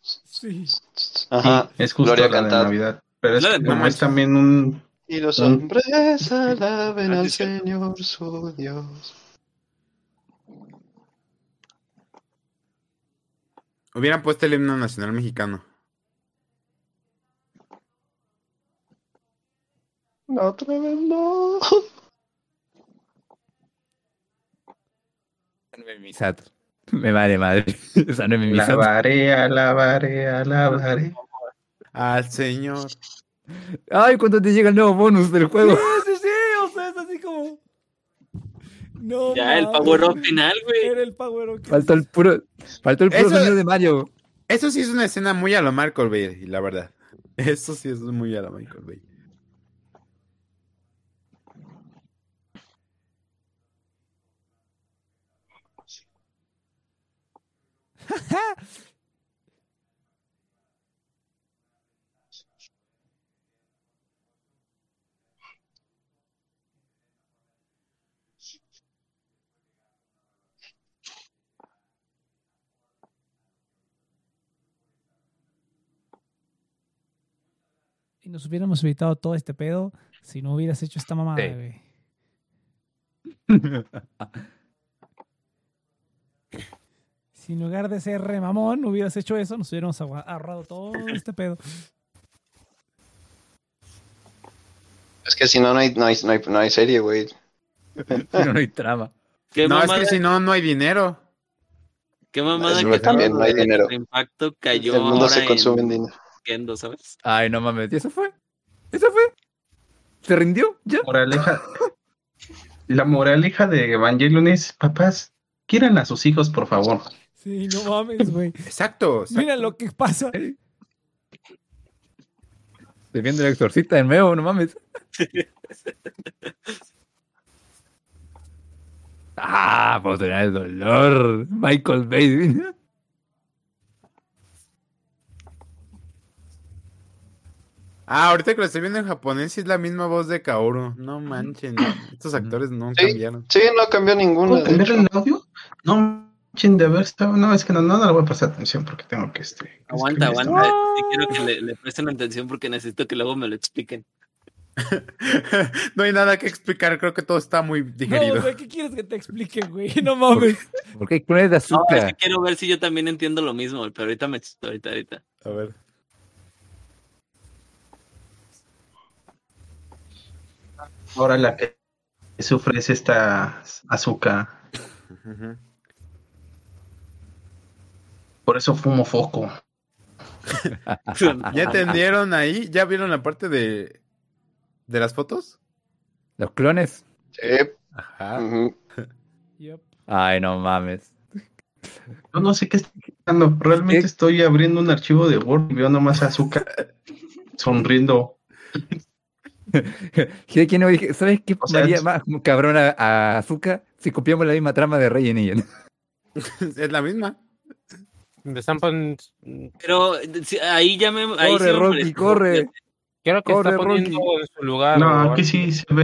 Sí. Ajá, Es justo Gloria la de cantada. Navidad. Pero es La de que como Navidad. es también un... Y los hombres alaben Ah, al sí. Señor su Dios. Hubieran puesto el himno nacional mexicano. No, otra no. Es mi. Me vale madre. Esa no es mi Misato. Alabaré, alabaré, alabaré. Al Señor. Ay, cuando te llega el nuevo bonus del juego. sí, sí, o sea, es así como. No. Ya, el power up final, güey. Era el power up. Faltó el puro, faltó el puro Eso- sonido de Mario. Eso sí es una escena muy a lo Michael Bay, la verdad. Eso sí es muy a lo Michael Bay. Y nos hubiéramos evitado todo este pedo si no hubieras hecho esta mamada, Sí. Si en lugar de ser re mamón hubieras hecho eso, nos hubiéramos ahorrado todo este pedo. Es que si no, no hay, no hay, no hay, no hay serie, güey. No hay trama. ¿Qué No, es que si no, no hay dinero. qué mamada que también no hay dinero. el impacto cayó El mundo ahora se consume en en dinero. Kendo, ¿sabes? Ay, no mames. ¿Y eso fue? ¿Eso fue? ¿Se rindió? ¿Ya? Moraleja. La moraleja de Evangelion es, papás, quieran a sus hijos, por favor. Sí, no mames, güey. Exacto. exacto. Mira lo que pasa. Estoy viendo el exorcista de nuevo, no mames. ah, puedo tener el dolor. Michael Bay. Ah, ahorita que lo estoy viendo en japonés sí es la misma voz de Kaoru. No manchen, estos actores no Sí. cambiaron. Sí, no cambió ninguno. ¿Puedo cambiar el audio? No, manchen, de estado. No, es que no, no, no le voy a prestar atención porque tengo que este. Aguanta, escribir aguanta. Sí quiero que le, le presten atención porque necesito que luego me lo expliquen. no hay nada que explicar, creo que todo está muy No, digerido. güey, ¿qué quieres que te explique, güey? No mames. Porque hay clones de No, es azúcar. que quiero ver si yo también entiendo lo mismo, pero ahorita me ahorita, ahorita. A ver. Ahora la que sufre es esta azúcar. Ujú. Por eso fumo foco. ¿Ya entendieron ahí? ¿Ya vieron la parte de, de las fotos? Los clones. Sí. Ajá. Yep. Ay, no mames. Yo no sé qué está pasando. Realmente ¿Qué? estoy abriendo un archivo de Word y veo nomás azúcar sonriendo. ¿Quién dije? ¿Sabes qué O sea, María más cabrona a Azúcar? Si copiamos la misma trama de Rey en ella. Es la misma. Me están Pero ahí ya me. Ahí Corre, sí me Rocky, corre. Creo que Corre, está poniendo Rocky. en su lugar. No, aquí sí se ve.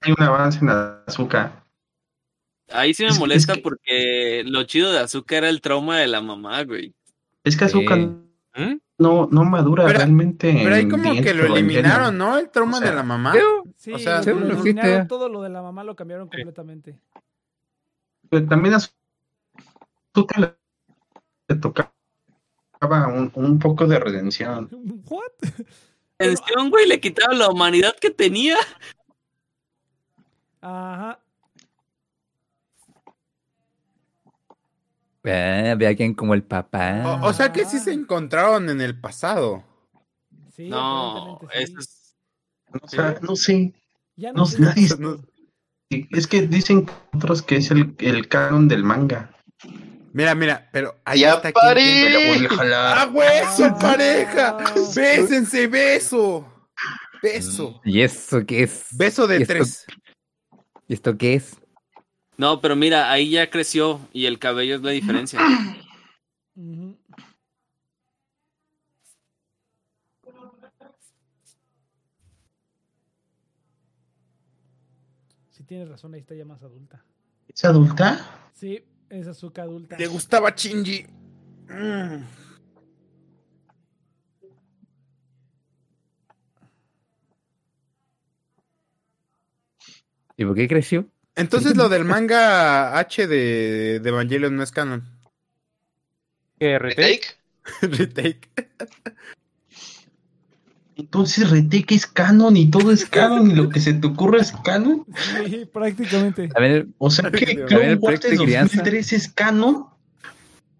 Hay un avance en azúcar. Ahí sí me Es- es molesta que- porque lo chido de azúcar era el trauma de la mamá, güey. Es que azúcar. ¿Mm? no, no madura Pero- realmente. Pero ahí como que lo eliminaron. ¿no? El trauma O sea, de la mamá. Sí, O sea, lo eliminaron todo lo de la mamá lo cambiaron completamente. Pero también azúcar le, le tocaba un, un poco de redención. What? Atención, güey, le quitaron la humanidad que tenía. Ajá. Ah, ve a quién como el papá. O, o sea que sí se encontraron en el pasado. Sí, No, aparentemente sí. eso es. O sea, no sé. Ya No, no sé. nadie No- Es que dicen otros que es el, el canon del manga. Mira, mira, pero ahí ¡Ya está voy a ¡Ah, Ah. pareja! ¡Bésense, beso! Beso. ¿Y eso qué es? Beso ¿Y de tres. ¿Y esto qué es? No, pero mira, ahí ya creció y el cabello es la diferencia. Sí, tienes razón, ahí está ya más adulta. ¿Es adulta? Sí, es azúcar adulta. Le gustaba. Mm. ¿Y por qué creció? Entonces lo del manga H de, de Evangelion no es canon. ¿Qué, retake? Retake. Entonces Retake es canon y todo es canon y lo que se te ocurra es canon. Sí, prácticamente. A ver, O sea que Clone Wars proyecto de de crianza. 2003 es canon.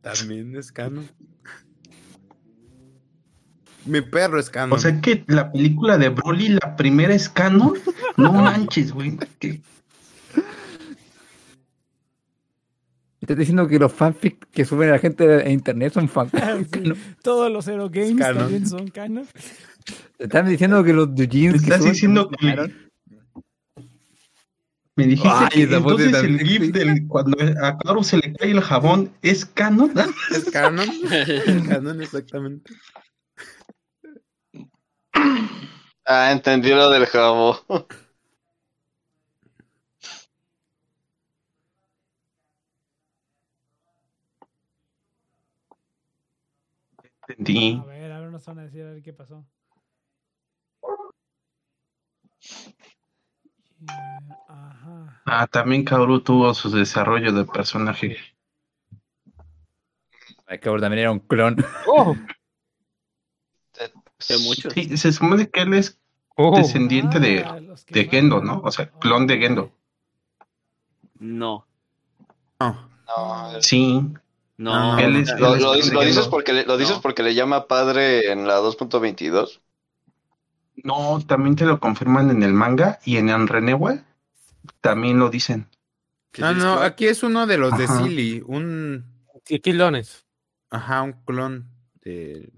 También es canon. Mi perro es canon. O sea que la película de Broly, la primera es canon. No manches, güey. que- ¿estás diciendo que los fanfics que suben a la gente a internet son fanfics? Sí, Todos los Zero Games canon. también son canon. ¿Están diciendo que los Me que estás diciendo que me dijiste Ay, que esa voz de entonces el David. gif del cuando a Kaoru se le cae el jabón es canon. es canon. Es canon, exactamente. Ah, entendí lo del jabo. Entendí. A ver, ahora nos van a decir a ver qué pasó. Eh, Ajá. Ah, también Kaoru tuvo su desarrollo de personaje. Ay, cabrón, también era un clon. ¡Oh! De muchos. Sí, se supone que él es ¡Oh! descendiente de, Ah, de. Gendo, ¿no? O sea, clon de Gendo. No, No. No, Sí. no. Él es- lo, él lo dices, lo dices Gendo. porque le, lo dices No. porque le llama padre en la 2.22. No, también te lo confirman en el manga y en el Renewal también lo dicen. No, no, aquí es uno de los de. Silly. Un. Sí, Quilones. Ajá, un clon. De...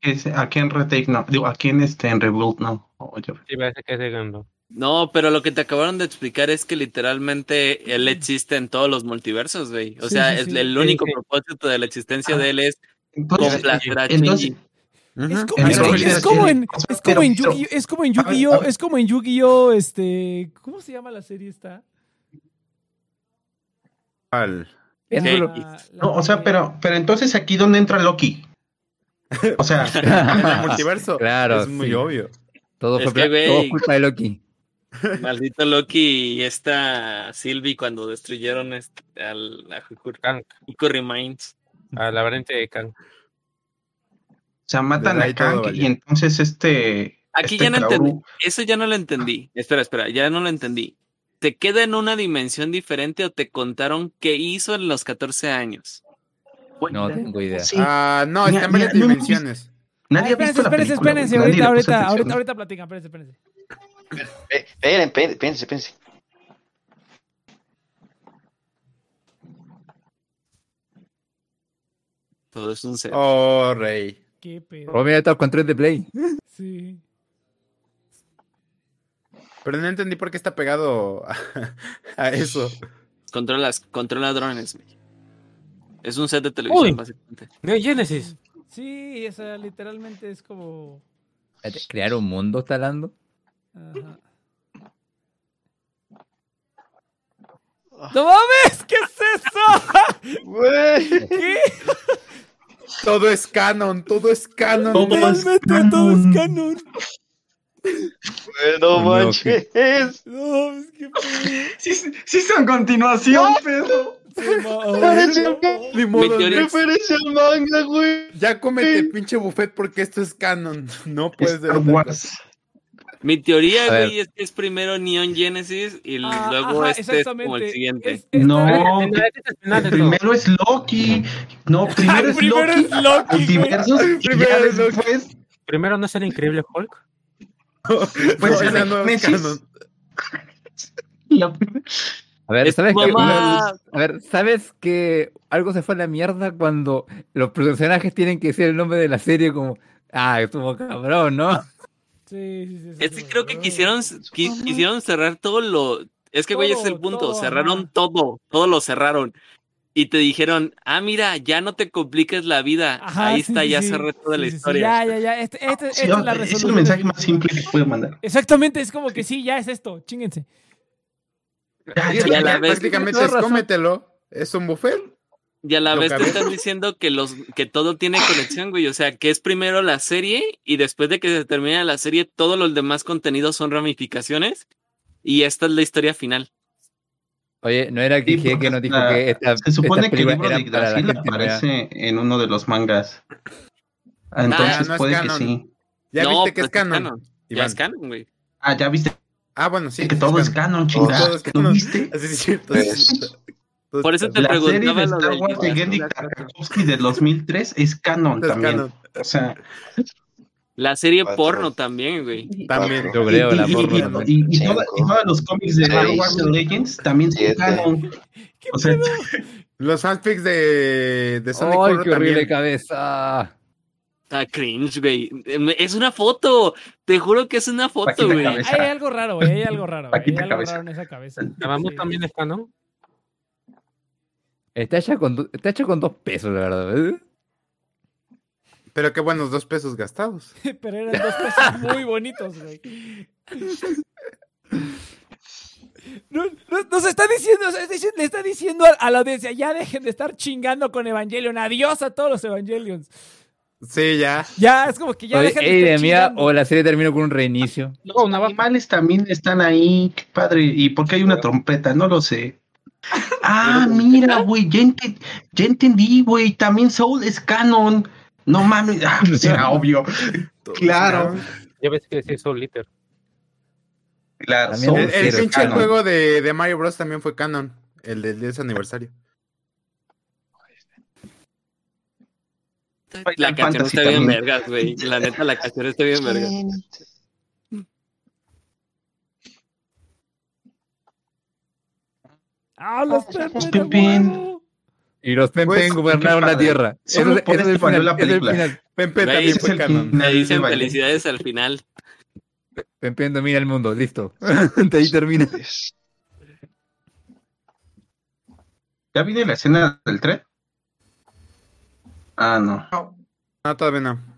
Es- aquí en Retake no, digo, aquí en este en Rebuild no. Oye, Sí, parece que es. No, pero lo que te acabaron de explicar es que literalmente él existe en todos los multiversos, güey. O Sí, sea, sí, es sí. el único propósito de la existencia Ah. de él es Entonces, complacer a entonces, Shinji. Es como, En es, como en, es como en Yu-Gi-Oh, es como en Yu-Gi-Oh, a ver. es como en Yu-Gi-Oh, este, ¿cómo se llama la serie esta? No, o sea, pero, pero entonces aquí dónde entra Loki. O sea, En el multiverso. Claro, Es muy sí. obvio. Todo Es fue que, todo culpa de Loki. Maldito Loki y esta Sylvie cuando destruyeron este, al a Hikuri- Kang, Hikuri Mines. a la variante de Kang. O sea, matan a Kang y entonces este. Aquí este ya no Kaoru- entendí. Eso ya no lo entendí. Espera, espera, ya no lo entendí. ¿Te queda en una dimensión diferente o te contaron qué hizo en los 14 años? No tengo idea. Sí. Ah, no, está en varias dimensiones. Nadie ha espérense, visto la espérense, película, espérense, ahorita, ahorita, ahorita, ahorita platican, espérense, espérense. Esperen, espérense, espérense. Todo es un ser. Oh, rey. Qué pedo. Oh, mira, todo control de Play. Sí. Pero no entendí por qué está pegado a, a eso. Controla, controla drones. Es un set de televisión, Uy. básicamente. Neo Genesis. Sí, o sea, literalmente es como. ¿Crear un mundo está hablando? Ajá. ¡No mames! ¿Qué es eso? Güey. ¿Qué? Todo es canon, todo es canon. Todo es todo es canon. No manches. No, es que. Sí, sí son continuación, es- Referencia al manga, güey. Ya cómete pinche buffet porque esto es canon. No puede ser. Star Wars. Mi teoría, güey, es que es primero Neon Genesis y Ah, luego ajá, este es como el siguiente. Es- No, es el primero es Loki. No, primero es Primero Loki. es Loki. Multiversos, Primero ya es Loki. después. Primero no es el increíble Hulk. Pues No, no la primera- A ver, Es ¿sabes que. A ver, ¿sabes que algo se fue a la mierda cuando los personajes tienen que decir el nombre de la serie como, ah, estuvo cabrón, ¿no? Sí, sí, sí. sí, Es que creo que quisieron, qui- quisieron cerrar todo lo... Es que, güey, ese es el punto. todo, cerraron ajá. todo. Todo lo cerraron. Y te dijeron, ah, mira, ya no te compliques la vida. Ajá, Ahí sí, está, sí, ya sí. cerré toda Sí, la historia. Ya, ya, ya. Este, este, Sí, esta es la es resolución. el mensaje más simple que puede mandar. Exactamente, es como que sí, ya es esto, chinguense. Ya, la Prácticamente es cómetelo. Es un buffet. Y a la Lo vez te están diciendo que los que todo tiene conexión, güey. O sea, que es primero la serie y después de que se termine la serie, todos los demás contenidos son ramificaciones. Y esta es la historia final. Oye, ¿no era que Sí, que nos dijo la- que esta, Se supone que el libro de Yggdrasil aparece en uno de los mangas. Ah, Entonces no es puede que canon. sí. Ya No, pues viste que es pero canon. Ya es canon, güey. Ah, ya viste Ah, bueno, sí. que todo es canon, chingada. Todo es ¿Lo canon. viste? Así es cierto. Pues, Por eso te. La serie preguntaba de lo Star Wars de Tartakovsky del 2003 es canon Es también. canon. O sea, La serie porno también, güey. También. Yo creo, y, la y- porno y- y- y Cinco. toda- y todos los cómics de Star. Wars Legends también son canon. ¿Qué O sea? Los fanfics de, de Sonic ¡Ay, Horror qué horrible también. cabeza! Está cringe, güey. Es una foto. Te juro que es una foto, Paquita güey. cabeza. Hay algo raro, güey. Hay algo raro. güey, Hay Paquita algo cabeza. raro en esa cabeza. La Sí. también es canon. Está hecha con, do- está hecha con dos pesos, la verdad. ¿eh? Pero qué buenos dos pesos gastados. Pero eran dos pesos muy bonitos, güey. No, no- nos está diciendo, le está diciendo a, la audiencia, ya dejen de estar chingando con Evangelion. Adiós a todos los Evangelions. Sí, ya. Ya, es como que ya Oye, dejen de ey, estar de mía, o la serie terminó con un reinicio. los animales también están ahí. Qué padre. ¿Y por qué hay una trompeta? No lo sé. Ah, mira, güey, ya, ente- ya entendí, güey. También Soul es canon. No mames. Ah, pues era obvio. Claro. Ya ves que decía Soul. Claro, También Soul El, el pinche canon. juego de, de Mario Bros. también fue canon. El del 10 aniversario. La canción está bien vergas, güey. La neta, la canción está bien vergas. ¡Ah, los pin. huevo! Y los Pen Pues, Pen gobernaron la tierra. Solo por eso es el eso valió final, la ese es el película. Güey, también fue canon. Me dicen felicidades al final. Pen Pen domina el mundo, listo. De ahí termina. ¿Ya viene la escena del tren? Ah, no. No, todavía no.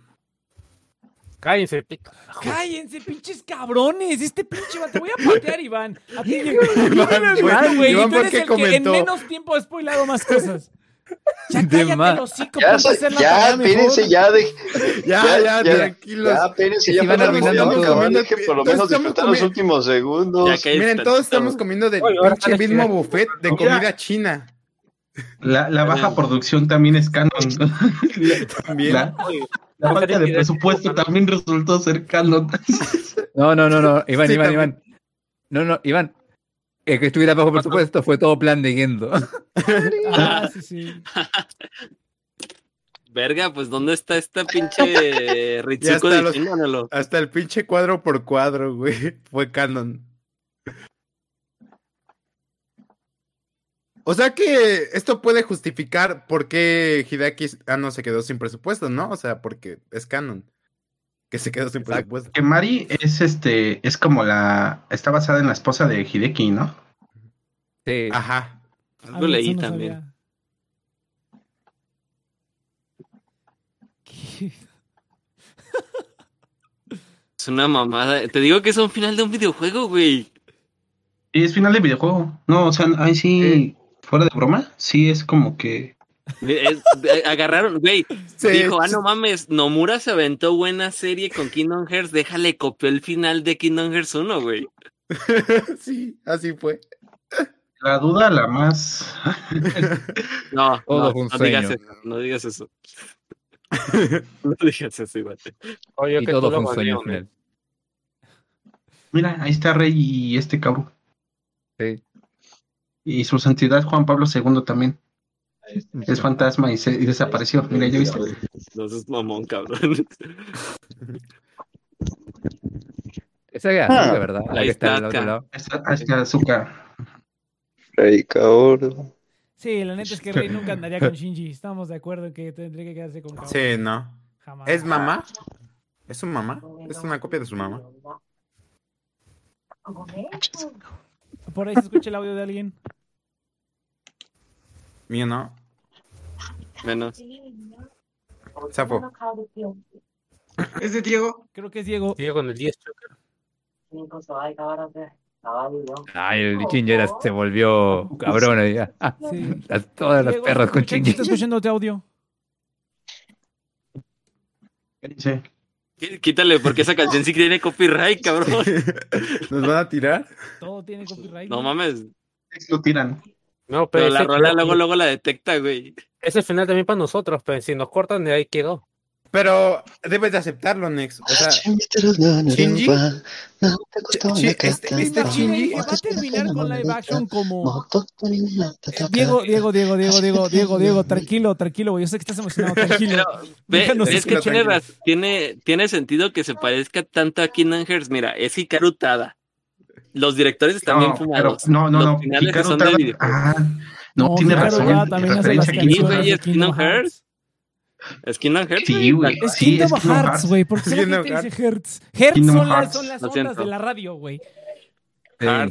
Cállense, pica. Cállense, pinches cabrones. Este pinche te voy a patear, Iván. A ti. Iván, güey, güey, Iván, tú ¿por eres qué el que en comentó? menos tiempo ha spoilado más cosas. Ya De cállate hocico, Ya, hacer la ya, espérense, ya, de, Ya, ya, tranquilos. Ya, espérense, Es ya que van arruinando ya, todo. cabrón, deje por lo menos disfrutar los últimos segundos. Ya que Miren, todos estamos comiendo del pinche mismo buffet de comida china. La, la baja producción también es canon. También. La, falta de presupuesto también resultó ser canon. No, no, no, no. Iván, Sí, Iván, también. Iván. No, no, Iván. El que estuviera bajo presupuesto fue todo plan de Gendo. Ah, sí, sí. Verga, pues ¿dónde está esta pinche Ritsuko de los-? Hasta el pinche cuadro por cuadro, güey. Fue canon. O sea que esto puede justificar por qué Hideaki Anno se quedó sin presupuesto, ¿no? O sea, porque es canon. Que se quedó sin presupuesto. Que Mari es este, es como la, está basada en la esposa de Hideki, ¿no? Sí. Ajá. Algo Ah, leí no también. Es una mamada. Te digo que es un final de un videojuego, güey. Y es final de videojuego. No, o sea, ahí sí, fuera de broma, sí es como que Es- eh, agarraron, güey. Sí, dijo, ah, no mames, Nomura se aventó buena serie con Kingdom Hearts, déjale copió el final de Kingdom Hearts 1, güey. sí, así fue. la duda la más No, Todo no, no digas eso, no digas eso. no digas eso, igual. Oye, Y que todo fue un sueño final. Mira, ahí está Rey y este cabrón. Sí. Y su santidad Juan Pablo II también. Es fantasma y, se, y desapareció. Mira, ya viste. No es mamón, cabrón. Esa es Ah. Asuka, ¿verdad? La Ahí que está está al otro lado. Azúcar. Rey Kaoru. Sí, la neta es que Rey nunca andaría con Shinji. Estamos de acuerdo en que tendría que quedarse con Kaoru. Sí, no. Jamás. ¿Es mamá? ¿Es su mamá? Es una copia de su mamá. Por ahí se escucha el audio de alguien. Mío no. Menos. Sapo. ¿Es de Diego? Creo que es Diego. Sigue con el 10 choker. Ay, el Shinji era- se volvió cabrón. Ah, Sí. las- todas las Diego, perras con escucha- Shinji. Está escuchando tu audio. Sí. Qu- Quítale, porque esa canción sí tiene copyright, cabrón. ¿Nos van a tirar? Todo tiene copyright. No mames. Lo tiran. No, pero, Pero la rola luego, luego la detecta, güey. Ese final también para nosotros, pero si nos cortan de ahí quedó. Pero debes de aceptarlo, Nex. O sea, Shinji, Chi- este, este Shinji, va a terminar con live action como. Diego, Diego, Diego, Diego, Diego, Diego, Diego, tranquilo, tranquilo, güey. Yo sé que estás emocionado, tranquilo. Es que tiene, tiene, tiene sentido que se parezca tanto a Kingdom Hearts. Mira, es Hikaru Tada. Los directores están bien No, fumados. no, no, Los no. finales que son. Ah, no, No, tiene razón. Tada también hace las Sí, Kingdom güey, Hearts. es. Sí, güey. Es Sí, Kingdom es Kingdom Hearts, güey. ¿Por qué la Kingdom gente dice Hearts. Hertz? Hertz son las, Hearts. son las Lo ondas de la radio, güey.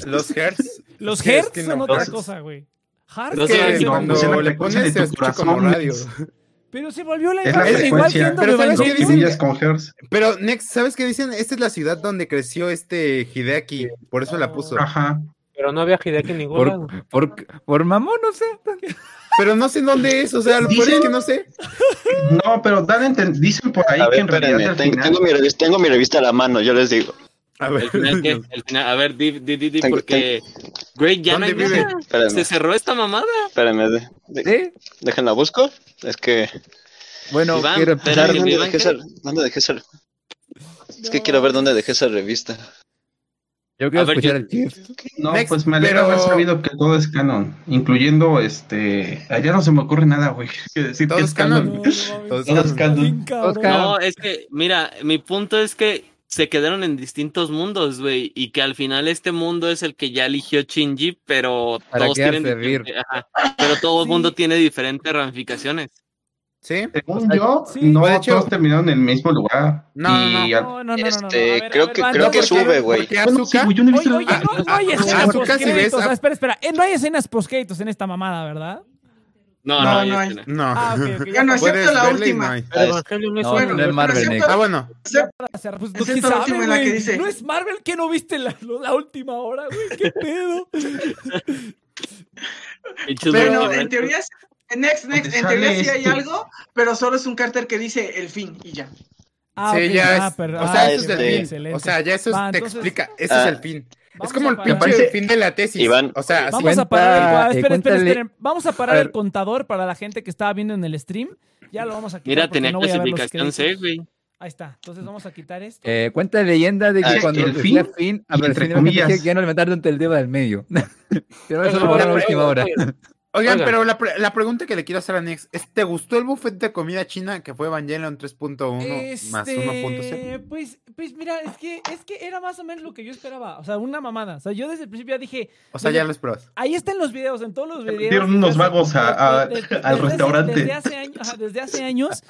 Los Hertz. Los ¿Qué es Hertz son otra cosa, güey. Hearts No cuando le pones se escucha como radio. Pero se volvió la Es la igual Pero ¿sabes qué dicen? Pero, Nex, ¿sabes qué dicen? Esta es la ciudad donde creció este Hideaki. Por eso la puso. Ajá. Pero no había Hideki en ningún lado. Por, por, por mamón, no sé. Pero no sé dónde es. O sea, lo peor es Dicen- que no sé. No, pero dan dicen por ahí A que ver, en realidad ten- final- Tengo mi, revista, tengo mi revista a la mano, yo les digo. A ¿El ver. final qué? El final, a ver, di, di, di, di, Tengo- porque... Güey, ya no hay ¿Dónde vive? nada. Se cerró esta mamada. espérenme. de- de- ¿Sí? déjenla busco. Es que. Bueno, Iván, quiero empezar. ¿Dónde Iván, dejé, esa, ¿Dónde dejé esa? Es que quiero ver dónde dejé esa revista. Yo quiero A ver, escuchar yo- el chip. No, Next, pues me alegra pero- haber sabido que todo es canon, incluyendo este. Allá no se me ocurre nada, güey. Que decir Todo que es canon. No, no Todo es canon. No, es que, mira, mi punto es que se quedaron en distintos mundos, güey, y que al final este mundo es el que ya eligió Shinji, pero Para todos tienen ajá, pero todo el Sí. mundo tiene diferentes ramificaciones. ¿Sí? Según yo, Sí. no De hecho- todos terminaron en el mismo lugar. No, no, y no. al- No, no, no, no, no, no. Este, ver, creo ver, que- creo que sube, güey. Bueno, sí, güey, yo no he visto Oye, oye, no, no hay Ah, escenas a- Ah, espera, espera. Eh, no hay escenas postcréditos en esta mamada, ¿verdad? No, No, no, hay. No. Ah, Bueno, excepto la y última. no hay. Pero Evangelion no es No, Bueno, no es Marvel, excepto- Ah, bueno. pues, Esa ¿quién es la última en la que güey? dice. No es Marvel que no viste la, la última hora, güey. ¿Qué pedo? Pero en teoría, es- en Next, Next, en teoría sí hay este- algo, pero solo es un Carter que dice el fin y ya. Ah, sí, ok, ya ah, es. pero- o ah, sea, eso ese es es el fin. excelente. O sea, ya eso Va, te explica. Ese Ah. es el fin. Vamos Es como a el parar. pinche parece- fin de la tesis. Iván. O sea, así- Vamos Cuenta, a parar, el- esperen, esperen, cuéntale- esperen. Vamos a parar A el ver. contador para la gente que estaba viendo en el stream. Ya lo vamos a quitar. Mira, tenía no a ver clasificación C, güey. Ahí está. Entonces vamos a quitar esto. Eh, cuenta leyenda de que Ah, cuando el decía fin, fin, y apareció entre comillas. que ya no levantaron el dedo del medio. Pero eso lo borraron a la última hora. Oigan, pero la, pre- la pregunta que le quiero hacer a Nex es: ¿te gustó el buffet de comida china que fue Evangelion 3.1 más Este, 1.0? Pues, pues mira, es que, es que era más o menos lo que yo esperaba. O sea, una mamada. O sea, yo desde el principio ya dije, O sea, ya lo esperabas. ahí están los videos, en todos los videos. metieron unos desde hace- vagos a- a- de- de- al desde restaurante. Desde hace, años, ajá, desde hace años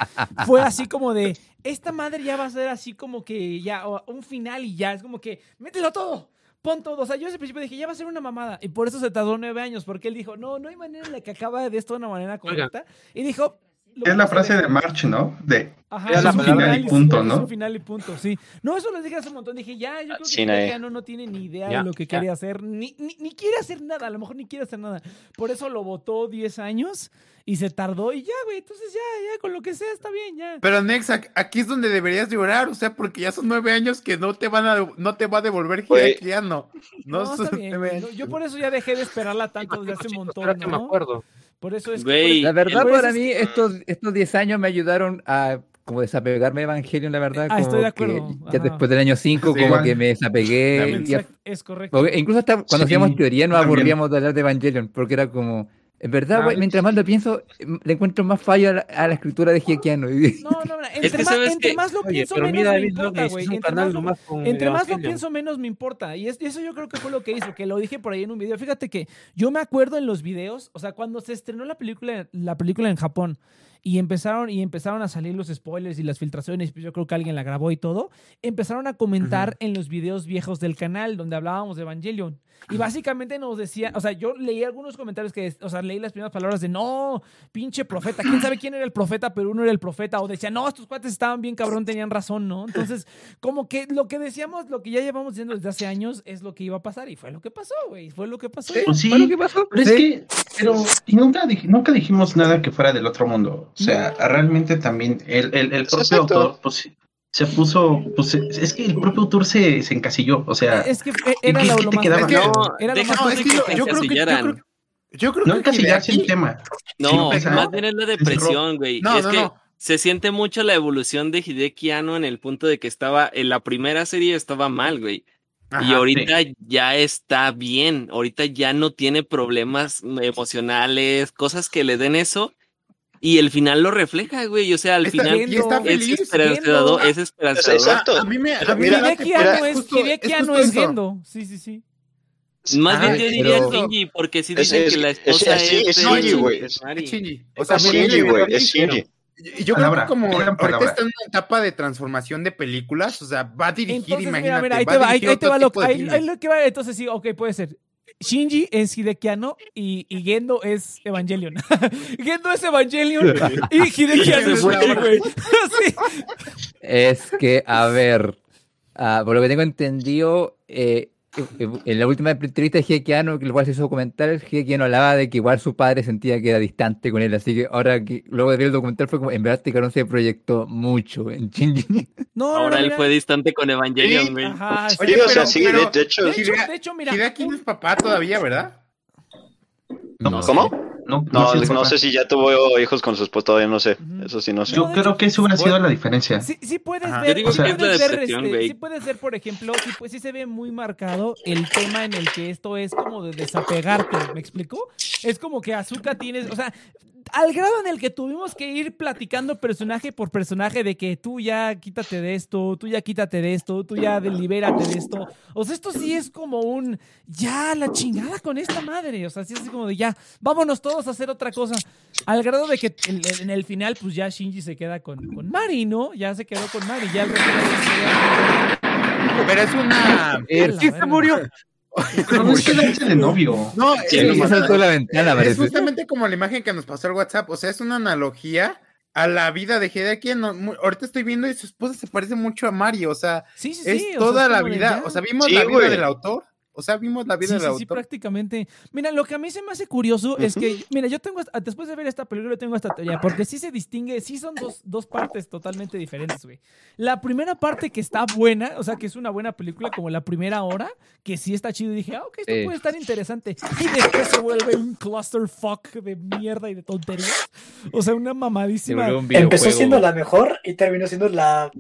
fue así como de, esta madre ya va a ser así como que ya, o un final y ya, es como que, mételo todo. Pon todo. O sea, yo desde el principio dije, ya va a ser una mamada. Y por eso se tardó nueve años, porque él dijo, no, no hay manera en la que acaba de esto de una manera correcta. Y dijo... "Lo Es la frase dejar". de March, ¿no? De Ajá, Es es un final y punto, Es ¿no? un final y punto, sí. No, eso lo dije hace un montón. Dije, ya, yo creo que Hideki nadie. Anno no tiene ni idea de lo que ya. quería hacer, ni, ni, ni quiere hacer nada, a lo mejor ni quiere hacer nada. Por eso lo votó 10 años y se tardó y ya, güey, entonces ya, ya, con lo que sea está bien, ya. Pero Nex, aquí es donde deberías llorar, o sea, porque ya son nueve años que no te van a no te va a devolver Güey. Hideaki Anno. No, No, está bien. No, Yo por eso ya dejé de esperarla tanto desde hace un Espera montón, que me ¿no? acuerdo. Por eso es que- Güey. La verdad, para es mí, que- estos, estos 10 años me ayudaron a como desapegarme de Evangelion, la verdad. Ah, como estoy de que acuerdo. Ya Ajá. después del año 5, Sí, como que me desapegué. Es correcto. porque incluso hasta cuando Sí, hacíamos teoría nos aburríamos de hablar de Evangelion, porque era como. En verdad, Ah, güey, mientras más lo pienso, m- le encuentro más fallo a la, a la escritura de Hiekiano. No, no, no, entre, que más, sabes entre que- más lo pienso, menos mira, me importa, güey. es Entre más lo- nomás con Entre más lo Evangelion. pienso, menos me importa. Y es- eso yo creo que fue lo que hizo, que lo dije por ahí en un video. Fíjate que yo me acuerdo en los videos, o sea, cuando se estrenó la película, la película en Japón y empezaron, y empezaron a salir los spoilers y las filtraciones, pues yo creo que alguien la grabó y todo, empezaron a comentar en los videos viejos del canal donde hablábamos de Evangelion. Y básicamente nos decía, o sea, yo leí algunos comentarios que, o sea, leí las primeras palabras de no, pinche profeta, quién sabe quién era el profeta, pero uno era el profeta, o decía, no, estos cuates estaban bien cabrón, tenían razón, ¿no? Entonces, como que lo que decíamos, lo que ya llevamos diciendo desde hace años es lo que iba a pasar, y fue lo que pasó, güey, fue lo que pasó. ya. Sí, ¿Fue lo que pasó? pero es que, pero y nunca, dij- nunca dijimos nada que fuera del otro mundo. O sea, realmente también el, el, el propio Exacto. autor, pues, se puso, pues, es que el propio autor se, se encasilló. O sea, Es que eh, era ¿qué- lo, qué lo te más quedaba? Es que- No, era lo más No, es que yo, te yo creo que yo encasillaran. creo, yo creo no que encasillarse tema. No, sino pensar- más bien es la depresión, güey. No, es no, que no. se siente mucho la evolución de Hideki Anno en el punto de que estaba, en la primera serie estaba mal, güey. y ahorita ya está bien. Ahorita ya no tiene problemas emocionales, cosas que le den eso. Y el final lo refleja, güey. O sea, al Está- final y está es feliz. esperanzador, es esperanzador. Exacto. A mí me, a mí mira, me Hideki late porque Anno es, justo- es Anno justo es eso. Gendo. Sí, sí, sí. Más bien Ajá, yo diría pero- Shinji, porque si Es- dicen es- que la es- esposa es- es, es de- Shinji, güey. es. Es Shinji. O sea, Es Shinji, güey, es es Shinji. Yo creo que como gran ahorita está en una etapa de transformación de películas, o sea, va a dirigir, Entonces, mira, imagínate, mira, ahí te va, ahí, ahí te va lo ahí- ahí lo que va, entonces sí, ok, puede ser. Shinji es Hidekiano y, y Gendo es Evangelion. Gendo es Evangelion y Hidekiano es Shinji, güey. Sí. Es que, a ver, ah, por lo que tengo entendido, eh, en la última entrevista de Hiekiano, que igual se hizo comentar, Hiekiano hablaba de que igual su padre sentía que era distante con él, así que ahora que luego de ver el documental fue como, en verdad este cabrón se proyectó mucho en Shinji. No, no, Ahora no, él mira. fue distante con Evangelion, güey. Ajá, sí. Oye, o sea, sí, pero- de, de hecho. De hecho, Hidea- de hecho, mira. Hideaki no es papá todavía, ¿verdad? No, ¿Cómo? No, No, sé, no papá. sé si ya tuvo hijos con su esposa, todavía no sé. Eso sí, no sé. Yo creo que eso hubiera sido la diferencia. Sí, sí puedes Ajá. ver, digo sí puedes ver, este, sí por ejemplo, sí, pues, sí se ve muy marcado el tema en el que esto es como de desapegarte, ¿me explico? Es como que Azuka tienes, o sea, al grado en el que tuvimos que ir platicando personaje por personaje de que tú ya quítate de esto, tú ya quítate de esto, tú ya delibérate de esto. O sea, esto sí es como un, ya la chingada con esta madre, o sea, sí es así como de ya, vámonos todos a hacer otra cosa. Al grado de que en, en el final, pues ya Shinji se queda con, con Mari, ¿no? Ya se quedó con Mari, ya el Pero es una... Sí se murió. No es quedarse de novio. No, Sí, es, Sí, no, saltó la ventana, es parece. justamente como la imagen que nos pasó el WhatsApp. O sea, es una analogía a la vida de Hideaki. No, ahorita estoy viendo y su esposa se parece mucho a Mario. O sea, Sí, sí, sí. es o sea, toda es la vida. ya. O sea, vimos Sí, la vida güey. del autor. O sea, vimos la vida Sí, del sí, sí, prácticamente. Mira, lo que a mí se me hace curioso es que, mira, yo tengo, después de ver esta película, yo tengo esta teoría, porque sí se distingue, sí son dos, dos partes totalmente diferentes, güey. La primera parte que está buena, o sea, que es una buena película, como la primera hora, que sí está chido, y dije, ah, ok, esto puede estar interesante. Y después se vuelve un clusterfuck de mierda y de tonterías. O sea, una mamadísima. Empezó siendo la mejor y terminó siendo la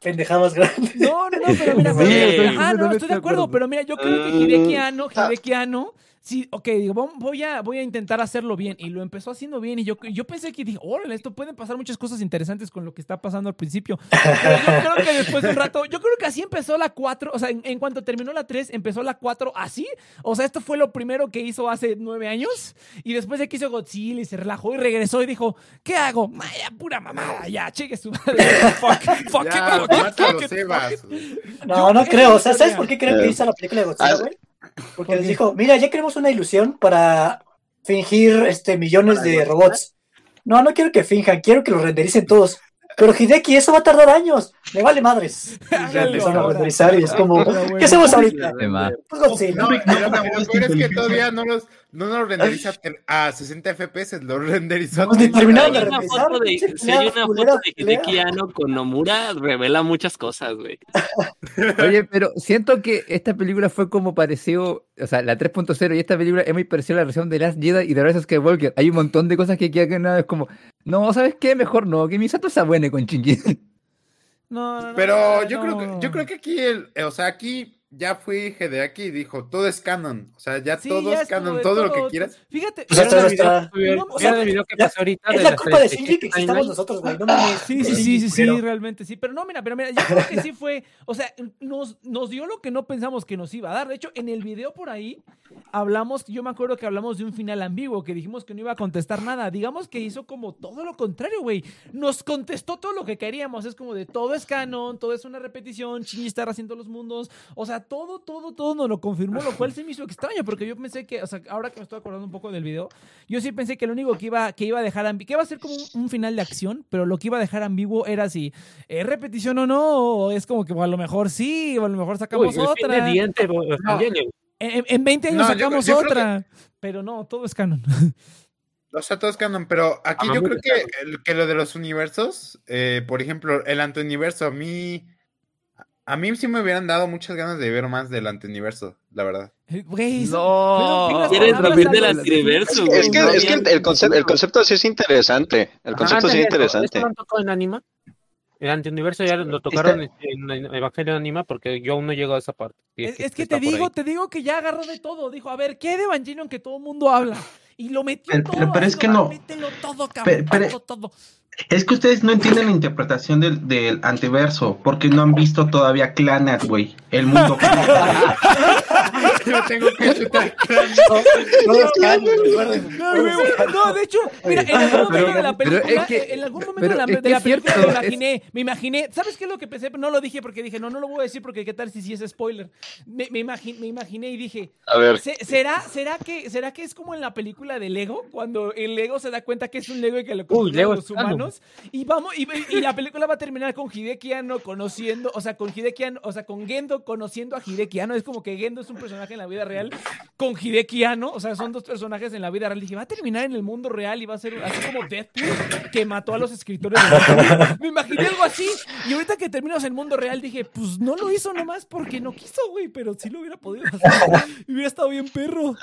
pendejada más grande. No, no, no, pero mira, Sí, ajá, no, completamente estoy de acuerdo, acuerdo. pero mira, yo creo que Mm, Hideki Anno, ah. Hideki Anno, sí, ok, digo, voy a, voy a intentar hacerlo bien, y lo empezó haciendo bien, y yo, yo pensé que dije, órale, esto pueden pasar muchas cosas interesantes con lo que está pasando al principio, pero yo creo que después de un rato, yo creo que así empezó la 4, o sea, en, en cuanto terminó la 3, empezó la 4 así, o sea, esto fue lo primero que hizo hace nueve años, y después de que hizo Godzilla y se relajó y regresó y dijo, ¿qué hago? Vaya, pura mamada, ya, cheque su madre, fuck, fuck it, Ya, fuck it, fuck it, Sebas. No, no creo. O sea, ¿sabes por qué creo que hizo la película de Godzilla, ah, güey? Porque les dijo, mira, ya queremos una ilusión para fingir este millones de robots. No, no quiero que finjan, quiero que los rendericen todos. Pero Hideki, eso va a tardar años. Me vale madres. Y ya empezaron a ahora. renderizar y es como. ¿qué hacemos ahorita? Pues Godzilla. No, lo, lo no, peor es que todavía no los, no nos renderiza a 60 FPS, lo renderizó a Pues ni 30. terminaron de renderizar. foto de, pinche sería una foto de. Hideki Anno con Nomura revela muchas cosas, güey. Oye, pero siento que esta película fue como pareció, o sea, la 3.0 y esta película es muy parecida a la versión de Last Jedi y de Rise of Skywalker. Hay un montón de cosas que quedan que nada es como, no, ¿sabes qué? Mejor no, que Misato sea buena con Shinji. No, no, no, Pero no, yo creo que, yo creo que aquí el, o sea, aquí ya fui Hideaki y dijo, todo es canon. O sea, ya Sí, todo ya es canon, todo lo que quieras. Fíjate, Pues hasta ¿Vieron el video, está- No, o vieron sea, el video que pasó ahorita Es de la culpa de 37 Shinji que existamos nosotros, güey. No mames. Sí, sí, sí, sí, sí, realmente sí. Pero no, mira, pero mira, yo creo que sí fue, o sea, nos, nos dio lo que no pensamos que nos iba a dar. De hecho, en el video por ahí hablamos, yo me acuerdo que hablamos de un final ambiguo, que dijimos que no iba a contestar nada. Digamos que hizo como todo lo contrario, güey. Nos contestó todo lo que queríamos. Es como de todo es canon, todo es una repetición, Shinji está haciendo los mundos. O sea, todo, todo, todo nos lo confirmó, lo cual se me hizo extraño, porque yo pensé que, o sea, ahora que me estoy acordando un poco del video, yo sí pensé que lo único que iba, que iba a dejar ambiguo, que iba a ser como un, un final de acción, pero lo que iba a dejar ambiguo era si es repetición o no, o es como que o a lo mejor sí, o a lo mejor Uy, sacamos fin otra. de diente, bo- Evangelion. En, en 20 años No, sacamos yo otra. Pero no, todo es canon. O sea, todo es canon, pero aquí Ah, yo creo que, el- que lo de los universos, eh, por ejemplo, el antiuniverso, a mí, a mí sí me hubieran dado muchas ganas de ver más del antiuniverso, la verdad. Eh, Güey, No. Quieres algo del de- antiverso, Es güey. que, es que el, el concepto, el concepto sí es interesante. El concepto sí de es interesante. ¿Esto tocado en Anima? El antiuniverso ya lo tocaron en, en Evangelio Anima porque yo aún no llego a esa parte. Es, es que está te digo, ahí. te digo que ya agarró de todo. Dijo, a ver, ¿qué de Evangelion que todo el mundo habla? Y lo metió Pero- todo. pero- es que no. Mételo todo, cabrón. Pero- pero- todo, todo. Es que ustedes no entienden la interpretación del, del antiverso, porque no han visto todavía Clanat, güey. El mundo. Yo tengo que chutar. No, güey, no, de hecho, mira, en algún momento Pero- de la película, es que- en algún momento pero de la, de película cierto, me es- imaginé, me imaginé, ¿sabes qué es lo que pensé? No lo dije porque dije, no, no lo voy a decir porque qué tal si sí es spoiler. Me, me, imagi- me imaginé y dije, A ver, ¿se- ¿será, será, que, ¿será que es como en la película de Lego? Cuando el Lego se da cuenta que es un Lego y que lo construyen los es Y vamos, y, la película va a terminar con Hideki Anno conociendo, o sea, con Hideki Anno, o sea, con Gendo conociendo a Hideki Anno. Es como que Gendo es un personaje en la vida real con Hideki Anno, o sea, son dos personajes en la vida real. Dije, va a terminar en el mundo real y va a ser así como Deadpool que mató a los escritores. de. Me imaginé algo así. Y ahorita que terminas el mundo real dije, pues no lo hizo nomás porque no quiso, güey, pero sí lo hubiera podido hacer. Y hubiera estado bien perro.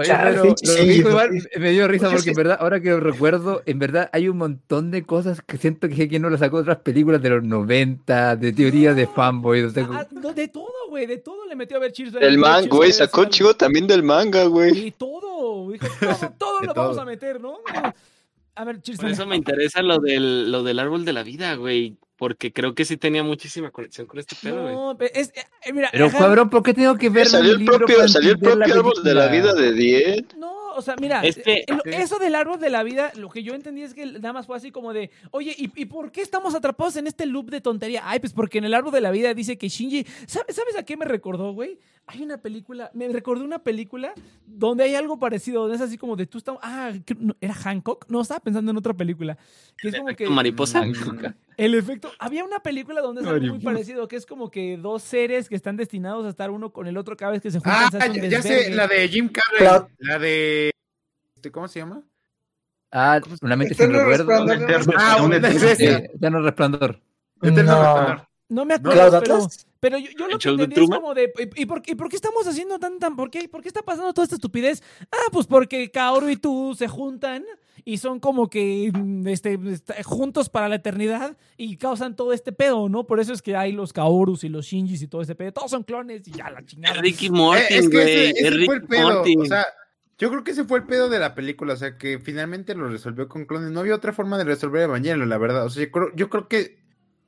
Oye, pero lo que dijo pues, me dio risa porque en verdad, ahora que lo recuerdo, en verdad hay un montón de cosas que siento que que no lo sacó de otras películas de los 90, de teorías de fanboy, o sea, como- Ah, no, de todo, güey, de todo le metió a ver Cheers. el manga, güey, sacó chivo también del manga, güey. Y todo, dijo, todo, todo lo vamos todo. a meter, ¿no? A ver, Cheers. Por eso me interesa lo del, lo del árbol de la vida, güey. Porque creo que sí tenía muchísima conexión con este pedo, güey. No, pe- es, eh, mira, Pero ajá, cabrón, ¿por qué tengo que ver Salió el libro propio, salió el propio árbol de la vida de 10. No, o sea, mira, Es que- eh, lo- eso del árbol de la vida, lo que yo entendí es que nada más fue así como de, oye, ¿y, y por qué estamos atrapados en este loop de tontería? Ay, pues porque en el árbol de la vida dice que Shinji, ¿sabes, ¿sabes a qué me recordó, güey? Hay una película, me recordó una película donde hay algo parecido, donde es así como de tú estás, ah, ¿qué- no, ¿era Hancock? No, estaba pensando en otra película, que es como que... Mariposa. El efecto. Había una película donde es algo muy parecido, que es como que dos seres que están destinados a estar uno con el otro cada vez que se juntan. Ah, ya, ya sé, la de Jim Carrey. La de. este, ¿Cómo se llama? Ah, una mente sin recuerdo. Ah, un eterno- resplandor. Eterno No. Resplandor. No me ¿Cloud acuerdo, pero? Pero yo, yo lo ¿El que entendí es como de, ¿y, y por, ¿y por qué estamos haciendo tan, tan, por qué, por qué está pasando toda esta estupidez? Ah, pues porque Kaoru y tú se juntan y son como que mm, este, est- juntos para la eternidad y causan todo este pedo, ¿no? Por eso es que hay los Kaorus y los Shinjis y todo ese pedo. Todos son clones y ya la chingada. Ricky Eh, Morty, es que güey. ese, ese Es fue el Ricky pedo. Morty. O sea, yo creo que ese fue el pedo de la película. O sea, que finalmente lo resolvió con clones. No había otra forma de resolver Evangelion, la verdad. O sea, yo creo, yo creo que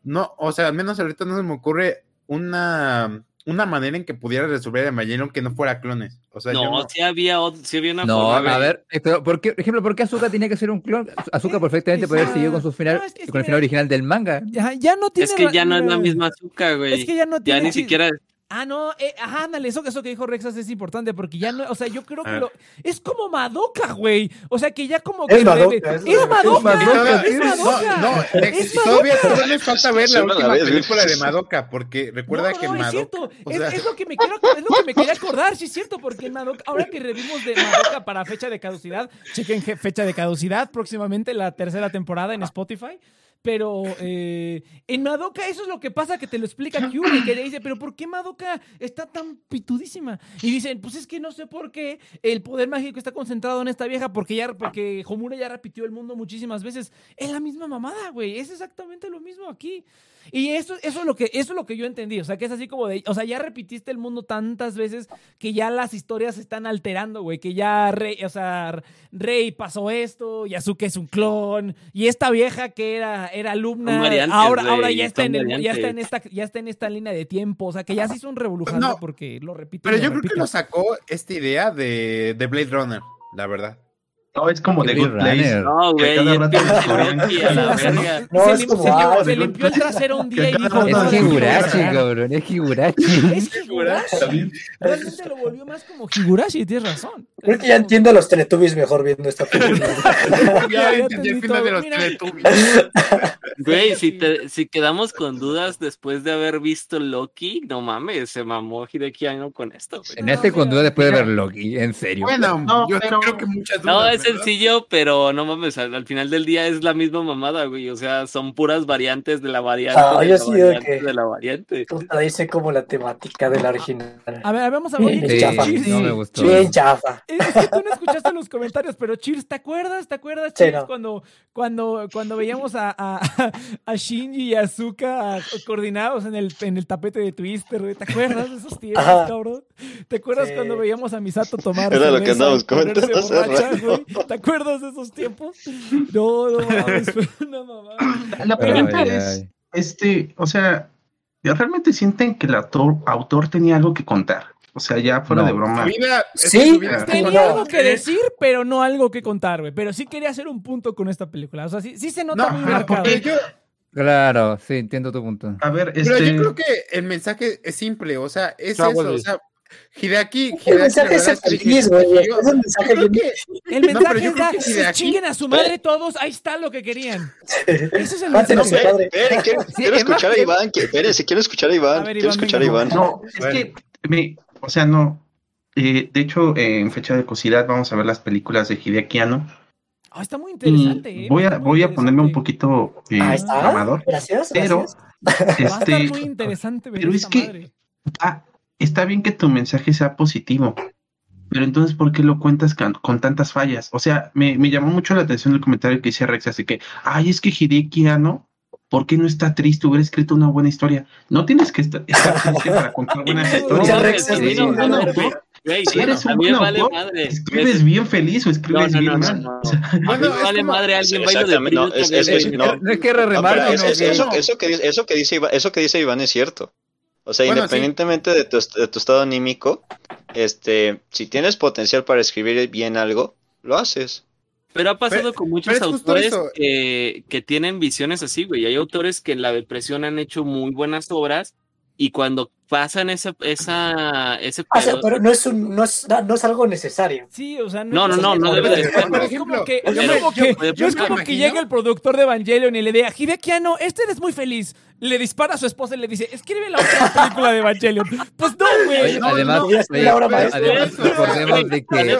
no, o sea, al menos ahorita no se me ocurre una, una manera en que pudiera resolver Evangelion que no fuera clones. O sea, no, no- sí había, ot- sí había una No, forma. a ver, pero ¿por qué, por ejemplo, ¿por qué Azuka tenía que ser un clon? Azuka perfectamente puede haber seguido con su final, No, es que- con el final original del manga. Ya, ya no tiene Es que ya no es la misma azúcar, güey. Es que ya no Ya tiene ni chis- siquiera. Ah, no, eh, ajá, ándale, eso, eso que dijo Rexas es importante porque ya no, o sea, yo creo que Ah. lo, es como Madoka, güey. O sea, que ya como Es que Madoka, reve- es es Madoka, Madoka, es Madoka. No, no, Es todavía, Madoka. todavía nos falta ver la última película de. Madoka, porque recuerda no, que no, es Madoka. cierto. o es, sea, es lo que me quiero, es lo que me quería acordar, sí es cierto, porque Madoka, ahora que revimos de Madoka para fecha de caducidad, chequen fecha de caducidad, próximamente la tercera temporada en Spotify. Pero eh, en Madoka eso es lo que pasa, que te lo explica Kyuri, que le dice, pero ¿por qué Madoka está tan pitudísima? Y dicen, pues es que no sé por qué el poder mágico está concentrado en esta vieja, porque ya porque Homura ya repitió el mundo muchísimas veces. Es la misma mamada, güey, es exactamente lo mismo aquí. Y eso, eso, es lo que, eso es lo que yo entendí. O sea, que es así como de. O sea, ya repitiste el mundo tantas veces que ya las historias se están alterando, güey. Que ya Rey, o sea, Rey pasó esto, Yasuke es un clon. Y esta vieja que era, era alumna. Variantes, ahora, ahora ya está en el, ya está en esta, ya está en esta línea de tiempo. O sea, que ya se hizo un revolución No, porque lo repite. pero yo creo que lo sacó esta idea de, de Blade Runner, la verdad. No, es como The Blade Good Place. Runner. No, Que güey. No, es como, se lim- ah, se de limpió el trasero un día y Que dijo. Es "No, Higurashi, regresar". cabrón, es Higurashi. Es Higurashi. Realmente lo volvió más como Higurashi, tienes razón. Creo que ya entiendo a los Teletubbies mejor viendo esta película. Ya, entendí el final de los. Teletubbies. Güey, si, te- si quedamos con dudas después de haber visto Loki, no mames, se mamó Hideki Anno con esto, güey. En este con duda después de ver Loki, en serio. Bueno, No, yo creo que muchas No, dudas, sencillo, pero no mames, al, al final del día es la misma mamada, güey. O sea, son puras variantes de la variante, Ah, de, yo la sí variante que- de la variante. Como la temática de la original. A ver, vamos a ver. Bien Oye, chafa. Cheers, no me gustó. Bien chafa. Es que tú no escuchaste los comentarios, pero Cheers, ¿te acuerdas? ¿Te acuerdas, Sí, Cheers, no. cuando, cuando, cuando veíamos a, a, a Shinji y a Azuka coordinados en el, en el tapete de Twister, güey? ¿Te acuerdas de esos tiempos, cabrón? ¿Te acuerdas Sí. cuando veíamos a Misato tomar Era lo que andábamos comentando borracha, güey? ¿Te acuerdas de esos tiempos? No, no mames, una mamada. La pregunta Ay, es, ay. este, o sea, ¿realmente sienten que el autor, autor tenía algo que contar? O sea, ya fuera No. de broma. Vida, Sí, vida Tenía no. algo que decir, pero no algo que contar, güey. Pero sí quería hacer un punto con esta película. O sea, sí, sí se nota No, muy marcado. porque yo, Claro, sí, entiendo tu punto. A ver, pero este, yo creo que el mensaje es simple, o sea, es eso, o sea, Hideaki, El Hideaki, mensaje la es feliz, güey. Es un mensaje que- El No, mensaje es si de aquí- chinguen a su madre todos, ahí está lo que querían. Ese es el a mensaje. Esperen, padre. quiero, quiero es más escuchar a Iván. que- Esperen, si quiero escuchar a Iván. A ver, quiero Iván, escuchar a venga. Iván. no, es Bueno. que, me, o sea, no. Eh, de hecho, eh, en fecha de cosidad vamos a ver las películas de Hideaki Anno. Ah, está muy interesante. eh, voy está a, voy a ponerme un poquito eh, Ahí está. amador, Gracias. pero gracias. Va a estar este, muy interesante ver pero es esta que- madre. Está bien que tu mensaje sea positivo, pero entonces, ¿por qué lo cuentas con, con tantas fallas? O sea, me, me llamó mucho la atención el comentario que hice Rex, así que, ay, es que Hideki Anno, ¿por qué no está triste? Hubiera escrito una buena historia. No tienes que estar, estar triste para contar buenas historias. Rex, eres un buen autor, escribes bien feliz o escribes No, no, bien no, mal. no, no. O sea, A mí Bueno, me es vale como- madre, alguien baila de Exactamente, no, Prius es- también, es- güey. no. No es que No, pero remarque, es- no, es- que- eso, eso que, dice- eso, que dice Iván, eso que dice Iván es cierto. O sea, Bueno, sí. independientemente de, tu, de tu estado anímico, este, si tienes potencial para escribir bien algo, lo haces. Pero ha pasado Pero- con muchos autores que, que tienen visiones así, güey. Hay autores que en la depresión han hecho muy buenas obras y cuando pasan esa, esa, ese Ah, o sea, pero no es, un, no, es, no es algo necesario. Sí, o sea, No, no, no, no debe de ser. Por Es ejemplo, como que, es como que, llega el productor de Evangelion y le diga, Hideaki Anno, este eres muy feliz. Le dispara a su esposa y le dice, escribe la otra película de Evangelion. Pues no, güey. Además, recordemos de que, a ver,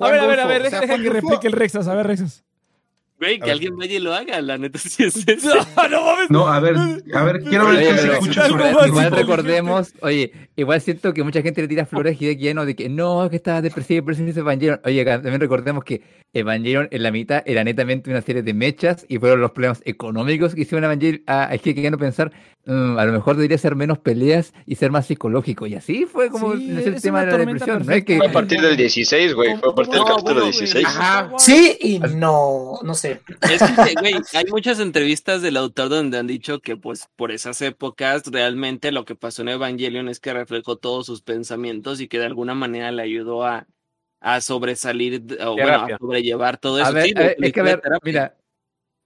A ver, a ver, deja, que replique el Rexas, a ver, Rexas. Güey, A que ver. alguien vaya y lo haga, la neta sí es eso. No, no mames. No, a ver, a ver, quiero ver Oye, qué se pero escucha sobre igual recordemos, oye, igual siento que mucha gente le tira flores a Hideki Anno de que no, que estaba depresivo y por eso hizo Evangelion. Oye, acá también recordemos que Evangelion en la mitad era netamente una serie de mechas y fueron los problemas económicos que hicieron a, Evangel- a, Hideki Anno pensar, "Mm, a lo mejor debería ser menos peleas y ser más psicológico. Y así fue como Sí, nació el es tema de la depresión. No es que Fue a partir del 16, güey. Fue a partir del No, capítulo bueno, güey. 16. Ajá. Sí y no, no sé. Es que, güey, hay muchas entrevistas del autor donde han dicho que, pues, por esas épocas, realmente lo que pasó en Evangelion es que reflejó todos sus pensamientos y que de alguna manera le ayudó a, a sobresalir, o bueno, a sobrellevar todo eso. A ver, Sí, a ver, lo es que a ver, mira,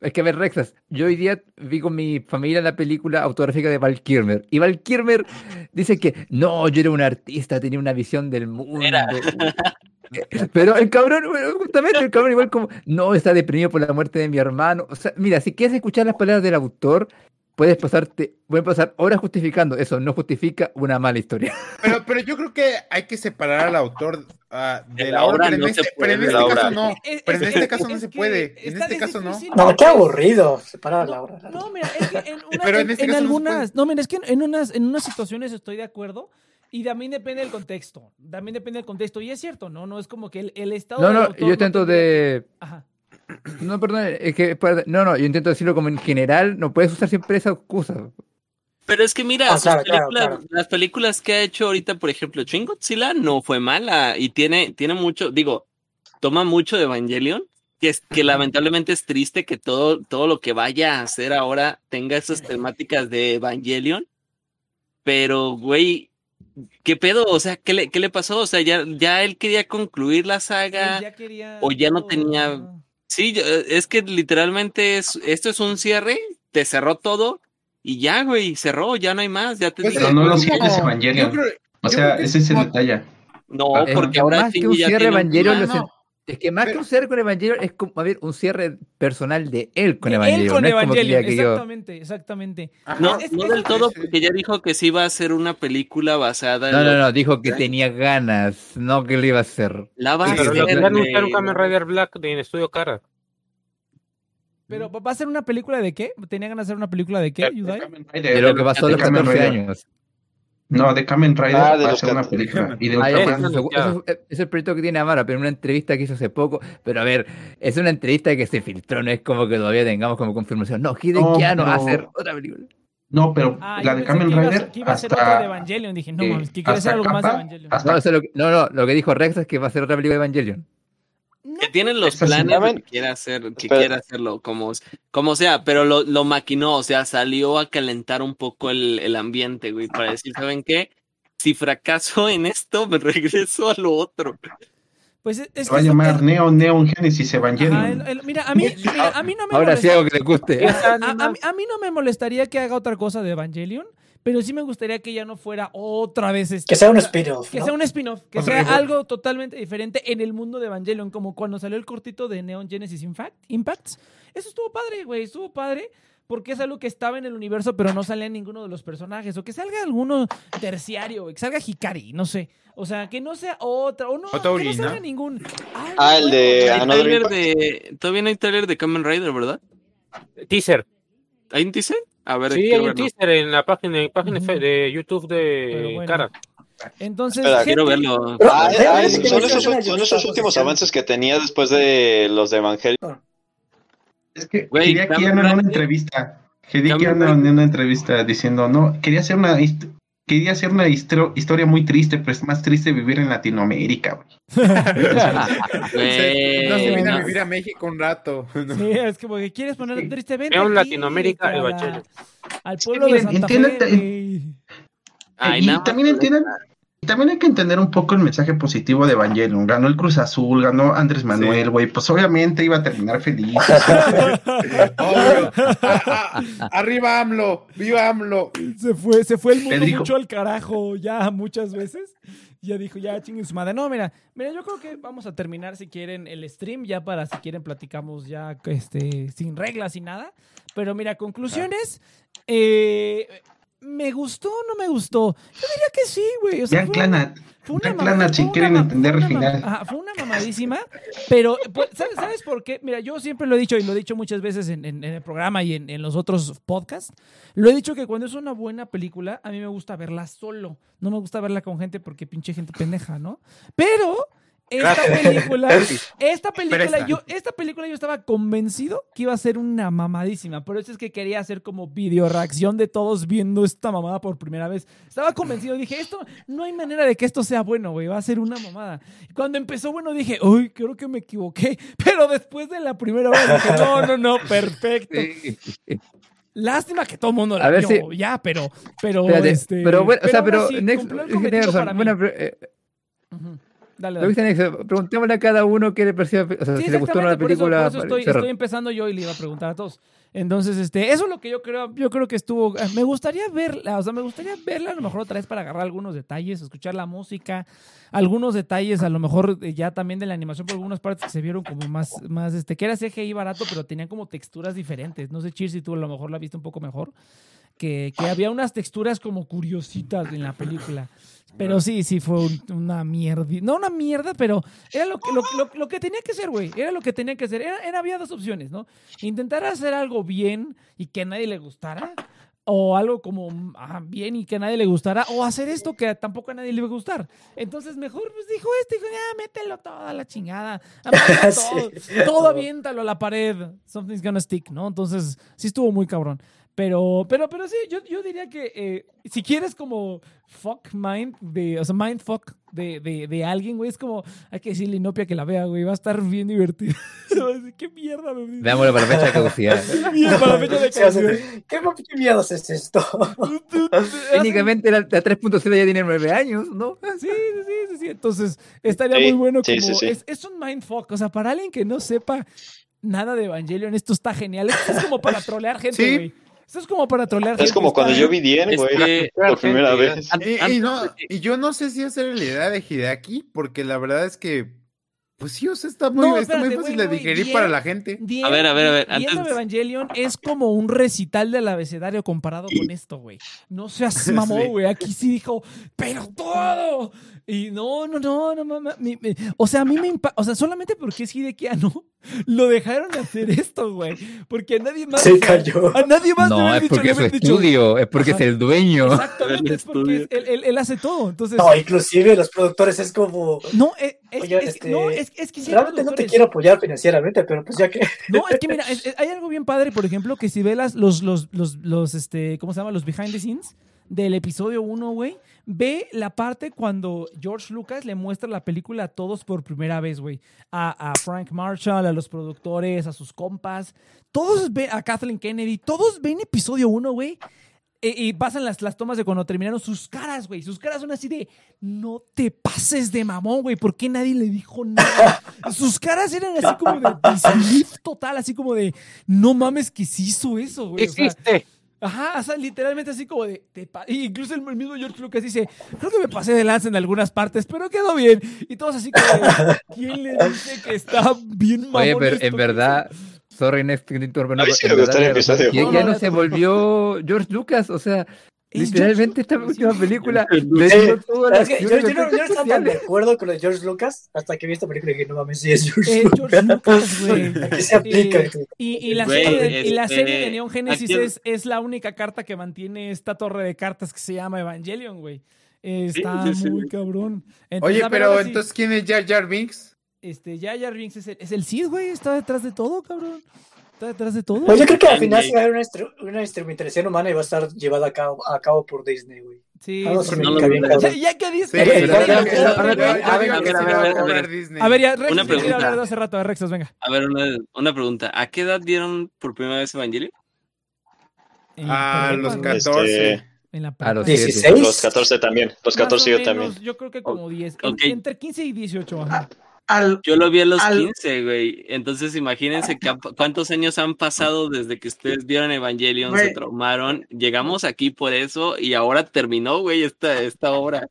es que a ver, Rexas, yo hoy día vi con mi familia la película autográfica de Val Kilmer, y Val Kilmer dice que no, yo era un artista, tenía una visión del mundo. Era. Pero el cabrón, justamente el cabrón igual como, no, está deprimido por la muerte de mi hermano. O sea, mira, si quieres escuchar las palabras del autor, puedes pasarte, pueden pasar horas justificando. Eso no justifica una mala historia. Pero, pero yo creo que hay que separar al autor ah, de, De la la obra, obra pero en no este, se pero en puede, este caso obra. no. Es- Pero en es este caso no se puede. En este es caso no. No, qué aburrido separar la obra. No, mira, es que en, una- Pero en en- este en caso no algunas, no, mira, es que en unas, en unas situaciones estoy de acuerdo y también depende del contexto. También depende del contexto. Y es cierto, ¿no? No es como que el, el estado No, no, yo intento de... Ajá. No, perdón, es que, no, no, yo intento decirlo como en general, no puedes usar siempre esa excusa. Pero es que mira, Ah, sus claro, claro, películas- claro. las películas que ha hecho ahorita, por ejemplo, Shin Godzilla no fue mala y tiene, tiene mucho, digo, toma mucho de Evangelion, que es que lamentablemente es triste que todo, todo lo que vaya a hacer ahora tenga esas temáticas de Evangelion. Pero, güey, ¿qué pedo? O sea, ¿qué le, qué le pasó? O sea, ya, ya él quería concluir la saga. Él ya quería o ya no tenía-. Sí, yo- es que literalmente es, esto es un cierre, te cerró todo y ya, güey, cerró, ya no hay más, ya te Pues, digo. Pero no lo pero como- Evangelion. creo- O sea, ese es el detalle. No, porque que ahora más que Shinji un ya cierre tiene un Evangelion, es que más que un cierre con Evangelion es como, a ver, un cierre personal de él con De Evangelion. Él con no es como que Evangelion, yo- exactamente, exactamente. Ajá. No, Es- no es- del todo, porque ya dijo que sí iba a ser una película basada en No, no, no, dijo que tenía ganas, no que lo iba a hacer. la va a hacer, ya anunciaron. Kamen Rider Black de Estudio Cara. Pero ¿va a ser una película de qué? ¿Tenía ganas de hacer una película de qué, Yudai? De lo que pasó a de los Kamen 14 Rider. años. No, de Kamen Rider Ah, de va a ser una 14. película. Y de Ah, pues, eso- es el proyecto que tiene Amara, pero en una entrevista que hizo hace poco. Pero a ver, es una entrevista que se filtró, no es como que todavía tengamos como confirmación. No, Hideki Anno va a hacer otra película. No, pero Ah, la de Kamen que iba Rider ser- que iba a ser otra de hasta, Evangelion. Dije, no eh, que quiere hacer algo más de Evangelion. hasta No, es lo que, no, no, lo que dijo Rex es que va a ser otra película de Evangelion. Que tienen los planes que quiere hacer, que Espera. quiere hacerlo como, como sea, pero lo, lo maquinó, o sea, salió a calentar un poco el, el ambiente, güey, para decir, ¿saben qué? Si fracaso en esto, me regreso a lo otro. Pues es, es se va a que- llamar Neo Neon Genesis Evangelion. Ajá, el- el- mira, a mí, mira, a mí no me Ahora sí algo que le guste. a, a- a mí, a mí no me molestaría que haga otra cosa de Evangelion, pero sí me gustaría que ya no fuera otra vez este, Que sea un spin-off. que ¿no? sea un spin-off, que O sea algo totalmente diferente en el mundo de Evangelion, como cuando salió el cortito de Neon Genesis Impact, Impacts. Eso estuvo padre, güey, estuvo padre. Porque es algo que estaba en el universo, pero no salía ninguno de los personajes. O que salga alguno terciario, güey, que salga Hikari, no sé. O sea, que no sea otra. O no, que no salga ningún. Ay, Ah, el de Hay trailer de, todavía no hay trailer de Kamen Rider, ¿verdad? Teaser. ¿Hay un teaser? A ver, Sí, hay quiero un verlo. teaser en la página, en página Ujú. fe- de YouTube de bueno. Cara. Entonces, Espera, Quiero gente- verlo. Pero, Ah, ah, es- que son esos, son esos últimos avances que tenía después de los de Evangelion. Es que Güey, Hideaki Kamen Anno en una entrevista. Anno Rider- en una entrevista diciendo, no, quería hacer una quería hacer una histro- historia muy triste, pero es más triste vivir en Latinoamérica, güey. No se viene no. a vivir a México un rato. ¿no? Sí, es como que quieres poner Sí. tristemente. Veo en aquí, Latinoamérica a el Evangelion. Al pueblo de miren, Santa entiendan- Fe. güey. Ay, y no. también entiendan, también hay que entender un poco el mensaje positivo de Evangelion. Ganó el Cruz Azul, ganó Andrés Manuel, güey. Pues obviamente iba a terminar feliz. Obvio. Arriba AMLO, viva AMLO. Se fue, se fue el mundo dijo- mucho al carajo ya muchas veces. Ya dijo, ya chinguen su madre. No, mira, mira, yo creo que vamos a terminar si quieren el stream, ya para si quieren platicamos ya este, sin reglas y nada. Pero mira, conclusiones. eh, ¿Me gustó o no me gustó? Yo diría que sí, güey. O sea, fue- Clanat. fue una mamada, si fue una quieren entender el una final. ajá, fue una mamadísima, pero pues, ¿sabes, sabes por qué? Mira, yo siempre lo he dicho y lo he dicho muchas veces en, en- en el programa y en, en los otros podcasts. Lo he dicho que cuando es una buena película, a mí me gusta verla solo. No me gusta verla con gente porque pinche gente pendeja, ¿no? Pero esta película, esta película, yo, esta película yo estaba convencido que iba a ser una mamadísima. Por eso es que quería hacer como video reacción de todos viendo esta mamada por primera vez. Estaba convencido, dije, esto, no hay manera de que esto sea bueno, güey, va a ser una mamada. Cuando empezó bueno dije, uy, creo que me equivoqué. Pero después de la primera hora dije, no, no, no, perfecto. Lástima que todo el mundo la A ver vio, si- ya, pero, pero, Espérate, este, pero bueno, o sea, pero así, Next, razón. para mí. Bueno, pero, eh. Dale, lo dale. que preguntémosle a cada uno qué le pareció, o sea, Sí, si le gustó por eso- película. Por eso, estoy empezando yo y le iba a preguntar a todos. Entonces, este, eso es lo que yo creo, yo creo que estuvo. eh, Me gustaría verla, o sea, me gustaría verla a lo mejor otra vez para agarrar algunos detalles, escuchar la música, algunos detalles, a lo mejor eh, ya también de la animación, por algunas partes que se vieron como más, más, este, que era CGI barato, pero tenían como texturas diferentes. No sé, Chir, si tú a lo mejor la viste un poco mejor. Que, que había unas texturas como curiositas en la película. Pero sí, sí fue un- una mierda. No una mierda, pero era lo que, lo, lo- lo que tenía que ser, güey. Era lo que tenía que ser. Era, era- había dos opciones, ¿no? Intentar hacer algo bien y que a nadie le gustara. O algo como ah, bien y que a nadie le gustara. O hacer esto que tampoco a nadie le iba a gustar. Entonces mejor pues dijo este, dijo, ya, mételo todo a la chingada. Todo, Sí. todo aviéntalo a la pared. Something's gonna stick, ¿no? Entonces sí estuvo muy cabrón. Pero, pero, pero sí, yo, yo diría que eh, si quieres como fuck mind, de, o sea, mind fuck de, de, de alguien, güey, es como, hay que decirle inopia que la vea, güey, va a estar bien divertido. Va a decir, ¿Qué mierda, me Veámoslo para la fecha de caducidad. ¿Qué mierda para la fecha de caducidad? ¿Qué, qué miedos es esto? Técnicamente la, la 3.0 ya tiene 9 años, ¿no? Sí, sí, sí, sí, sí. Entonces, estaría Sí, muy bueno sí, como... sí, sí. Es, es un mindfuck. O sea, para alguien que no sepa nada de Evangelion, esto está genial. Esto es como para trolear gente, Sí. güey. Esto es como para trolear. Es como cuando yo vi Dien, güey, por primera vez. Y, y no, y yo no sé si esa era la idea de Hideaki, porque la verdad es que, pues sí, o sea, está muy, No, está muy fácil güey, de digerir Dien- para la gente. Dien- A ver, a ver, a ver, Dien antes- of Evangelion es como un recital del abecedario comparado con esto, güey. No seas mamón, güey. Aquí sí dijo, pero todo. Y no, no, no, no, mamá. mi- mi- O sea, a mí me impacta. O sea, solamente porque es Hidekiano, lo dejaron de hacer esto, güey. Porque a nadie más. Se cayó. A nadie más No, es porque es su estudio, es porque Ajá. es el dueño. Exactamente, es porque es- él, él- él hace todo. Entonces, No, inclusive los productores es como, no, es, es- Oye, es- este, no, es, es que realmente no te quiero apoyar financieramente, pero pues ya que... No, es que mira, es- es- hay algo bien padre, por ejemplo, que si ves las- los, los, los, los, este, ¿cómo se llama? Los behind the scenes del episodio 1, güey, ve la parte cuando George Lucas le muestra la película a todos por primera vez, güey. A, Frank Marshall, a los productores, a sus compas. Todos ven, a Kathleen Kennedy, todos ven episodio 1, güey. E- Y pasan las, las tomas de cuando terminaron sus caras, güey. Sus caras son así de, no te pases de mamón, güey. ¿Por qué nadie le dijo nada? Sus caras eran así como de disbelief total, así como de, no mames que sí hizo eso, güey. Existe. Ajá, o sea, literalmente así como de. incluso el mismo George Lucas dice: Creo que me pasé de lanza en algunas partes, pero quedó bien. Y todos así como de. ¿Quién le dice que está bien mamón Oye, pero en verdad, sorry, Next, no. Ya, No, ya se volvió George Lucas, o sea, literalmente esta última película le dio yo, yo no, yo no estaba tan de acuerdo con lo de George Lucas hasta que vi esta película y dije, no mames, sí es George Eh, Lucas. George Lucas, güey. Aquí se aplica. Eh, y, y la Güey, serie, de, y la este, serie de Neon Genesis aquí- es, es la única carta que mantiene esta torre de cartas que se llama Evangelion, güey. Está Sí, sí, sí. muy cabrón. Entonces, Oye, pero entonces, ¿quién es Jar Jar Binks? Este, ya Jar Binks es el, es el Cid, güey. Está detrás de todo, cabrón. Está detrás de todo. Pues yo creo que al final sí va a haber una, una instrumentación humana y va a estar llevada a cabo, a cabo por Disney, güey. Sí, no lo. Ya, ya que ver, ver, ver, ver. Disney. A ver, ya, Rex, Una pregunta. hablar de hace rato. A Rexos, venga. A ver, una, una pregunta. ¿A qué edad vieron por primera vez Evangelion? En A los güey. 14. Este, En la A los Sí, siete. 16. Los 14 también. Los Más o 14 yo también. Yo creo que como 10. en- ok. Entre 15 y 18. Ajá. Al, Yo lo vi a los Al- 15, güey. Entonces imagínense que cuántos años han pasado desde que ustedes vieron Evangelion, se traumaron. Llegamos aquí por eso y ahora terminó, güey, esta, esta obra.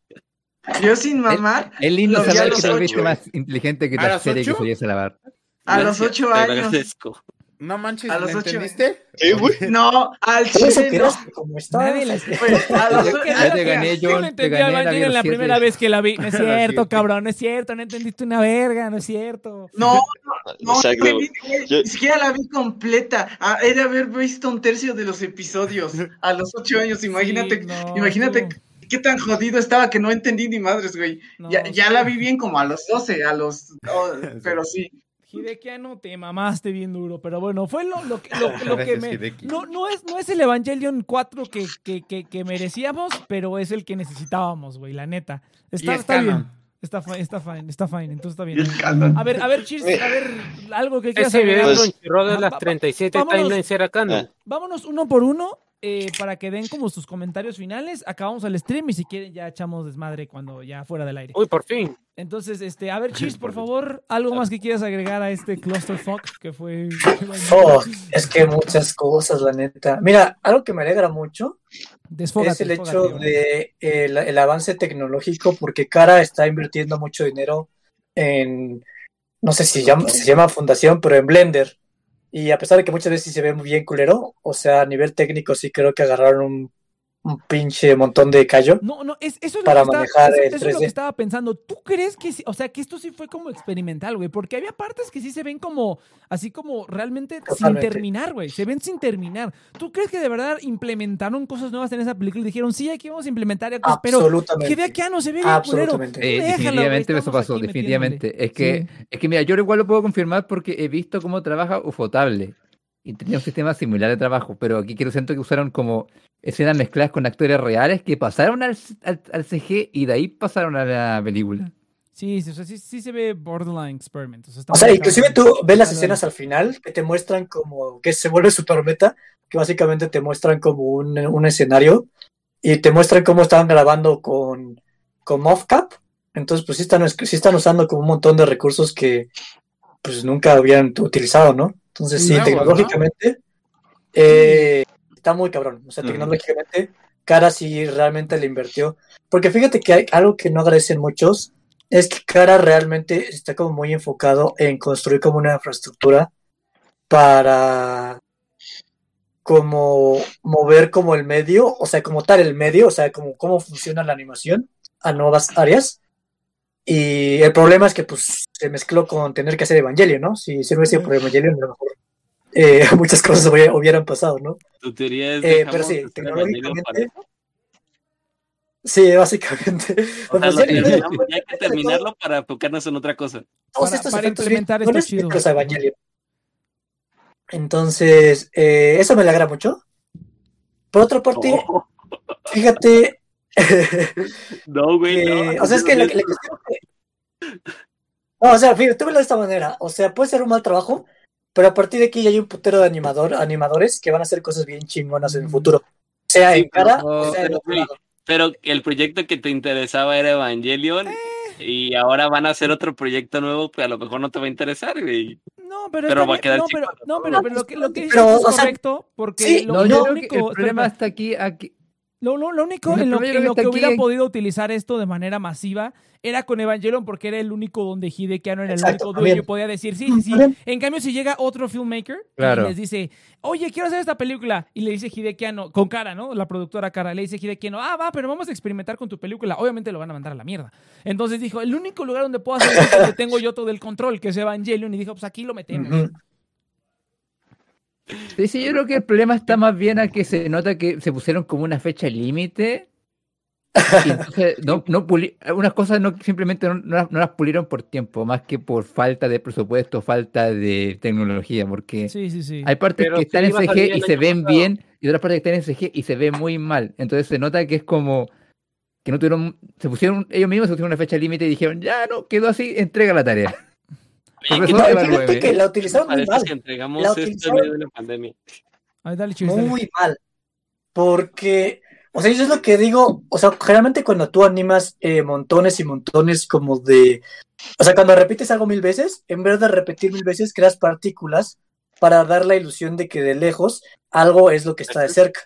yo sin mamar, Es lindo Lo vi a saber que viste más inteligente que ¿A la serie que ocho? solías alabar. a los ocho te años. agradezco. No manches, A los ¿le ocho. entendiste? Sí, güey. No, al chile no. como. Nadie le- a los Yo Ya te gané, Yo John, no te entendí a la Evangelion la primera vez que la vi. No es cierto, cabrón, no es cierto. No entendiste una verga, no es cierto. No, no, no, Yo- ni siquiera la vi completa. Ah, Era haber visto un tercio de los episodios a los ocho años. Imagínate, Sí, no, imagínate qué tan jodido estaba que no entendí ni madres, güey. No, ya, ya la vi bien como a los 12, a los... oh, pero sí. Hidekiano, te mamaste bien duro, pero bueno, fue lo, lo, que- lo, lo que me... No, no, es, no es el Evangelion 4 que, que, que, que merecíamos, pero es el que necesitábamos, güey, la neta. Está, Y es está bien. canon. Está fine, está fine, está fine, entonces está bien. A ver, a ver, Cheers, a ver, algo que quieras Ese video de Va- las va- 37 vámonos. timelines era canon. Ah. Vámonos uno por uno eh, para que den como sus comentarios finales. Acabamos el stream y si quieren ya echamos desmadre cuando ya fuera del aire. Uy, por fin. Entonces, este, a ver, Cheers, por favor, algo más que quieras agregar a este clusterfuck que fue... Oh, es que muchas cosas, la neta. Mira, algo que me alegra mucho Desfógate, es el hecho de el, el avance tecnológico, porque Cara está invirtiendo mucho dinero en, no sé si llama, se llama fundación, pero en Blender. Y a pesar de que muchas veces se ve muy bien culero, o sea, a nivel técnico sí creo que agarraron un, un pinche montón de callo. No, no, es, eso es Para lo que manejar estaba, el eso, eso es lo que 3D. estaba pensando. ¿Tú crees que, sí- o sea, que esto sí fue como experimental, güey? Porque había partes que sí se ven como, así como realmente sin terminar, güey. Se ven sin terminar. ¿Tú crees que de verdad implementaron cosas nuevas en esa película y dijeron, sí, aquí vamos a implementar cosas, pero Absolutamente. Hideaki Anno se ve bien culero? Absolutamente. Eh, Déjalo, güey, definitivamente eso pasó, aquí definitivamente. metiéndole. Es que, es que mira, yo igual lo puedo confirmar porque he visto cómo trabaja Ufotable. Y tenía un sistema similar de trabajo, pero aquí quiero siento que usaron como escenas mezcladas con actores reales que pasaron al, al, al CG y de ahí pasaron a la película. Sí, sí, o sea, sí, sí se ve borderline experiment. O sea, O inclusive tú ves las escenas al final que te muestran como que se vuelve super meta, que básicamente te muestran como un, un escenario y te muestran cómo estaban grabando con, con MovCap. Entonces, pues sí están, sí están usando como un montón de recursos que pues nunca habían utilizado, ¿no? Entonces, sí, tecnológicamente eh, está muy cabrón. O sea, tecnológicamente, Cara sí realmente le invirtió. Porque fíjate que hay algo que no agradecen muchos, es que Cara realmente está como muy enfocado en construir como una infraestructura para como mover como el medio, o sea, como tal el medio, o sea, como cómo funciona la animación a nuevas áreas. Y el problema es que pues se mezcló con tener que hacer Evangelion, ¿no? Si, si no hubiese sido por Evangelion, a lo mejor eh, muchas cosas hubiera- hubieran pasado, ¿no? Tu teoría es Eh, pero sí, tecnológicamente. Sí, básicamente. O sea, lo Evangelion- terminamos, ya hay que terminarlo para enfocarnos en otra cosa. todos Para- estos para efectos implementar esto chingones chido. Entonces, eh, eso me alegra mucho. Por otra parte, Oh, fíjate, no, güey, no. o sea, es que la, la cuestión que- No, o sea, fíjate, tú de esta manera. O sea, puede ser un mal trabajo, pero a partir de aquí ya hay un putero de animador, animadores que van a hacer cosas bien chingonas en el futuro. Sea Sí, en cara pero- o sea en otro lado. Pero el proyecto que te interesaba era Evangelion Eh. y ahora van a hacer otro proyecto nuevo que a lo mejor no te va a interesar, güey. No, pero, va a quedar no, chico. pero, no, pero, pero lo que, lo que dices Pero, es correcto, porque sí, lo, No, lo yo creo único, que el problema espera, está aquí, aquí. Lo, lo- lo único en lo, que- en que lo que hubiera podido utilizar esto de manera masiva era con Evangelion porque era el único donde Hideki Anno era el Exacto, único dueño y podía decir sí, sí, sí. En cambio, si llega otro filmmaker Claro. y les dice, oye, quiero hacer esta película, y le dice Hideki Anno, con cara, ¿no? La productora cara, le dice Hideki Anno, ah, va, pero vamos a experimentar con tu película. Obviamente lo van a mandar a la mierda. Entonces dijo, el único lugar donde puedo hacer esto es donde tengo yo todo el control, que es Evangelion, y dijo, pues aquí lo metemos. Sí, sí, yo creo que el problema está más bien a que se nota que se pusieron como una fecha límite. Entonces, no, no puli- algunas cosas no simplemente no, no las, no las pulieron por tiempo, más que por falta de presupuesto, falta de tecnología, porque Sí, sí, sí. hay partes Pero que están en CG y se ven pasado. bien, y otras partes que están en CG y se ven muy mal. Entonces se nota que es como que no tuvieron, se pusieron, ellos mismos se pusieron una fecha límite y dijeron, ya no, quedó así, entrega la tarea. Oye, Por ¿qué eso No, te y evalúe, fíjate que la utilizaron muy mal. entregamos La esto en utilizaron- medio de la pandemia? A ver, dale, Chuy, dale. Muy mal. Porque, O sea, eso es lo que digo. O sea, generalmente cuando tú animas eh, montones y montones como de. O sea, cuando repites algo mil veces, en vez de repetir mil veces, creas partículas para dar la ilusión de que de lejos algo es lo que está de cerca.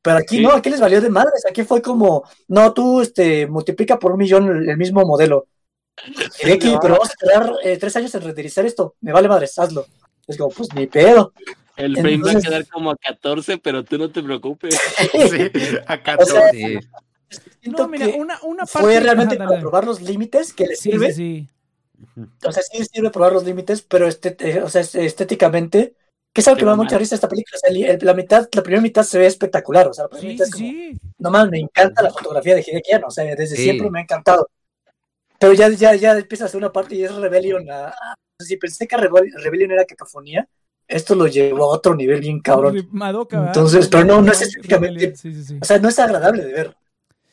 Pero aquí Sí. no, aquí les valió de madres. Aquí fue como, no, tú este, multiplica por un millón el, el mismo modelo. Pero vamos a esperar eh, tres años en renderizar esto. Me vale madres, hazlo. Es como, pues ni pedo. El frame va a quedar como a 14, pero tú no te preocupes. Sí, acá O sea, Sí. Siento No, mira, que una, una parte. fue realmente para probar los límites que Sí, sirve. sí, sí. O sea, sí sirve probar los límites, pero este, eh, o sea, es- estéticamente, que es algo que me da mucha risa esta película. O sea, el- el- la mitad, la primera mitad se ve espectacular. O sea, la primera Sí, mitad sí, es como, sí. no más, me encanta la fotografía de Hideki Anno, O sea, desde Sí. siempre me ha encantado. Pero ya, ya, ya empieza a hacer una parte y es Rebellion. a- si pensé que Rebel- Rebellion era cacofonía, esto lo llevó a otro nivel bien cabrón. Entonces, pero no, no es estéticamente- Sí, sí, sí. O sea, no es agradable de ver.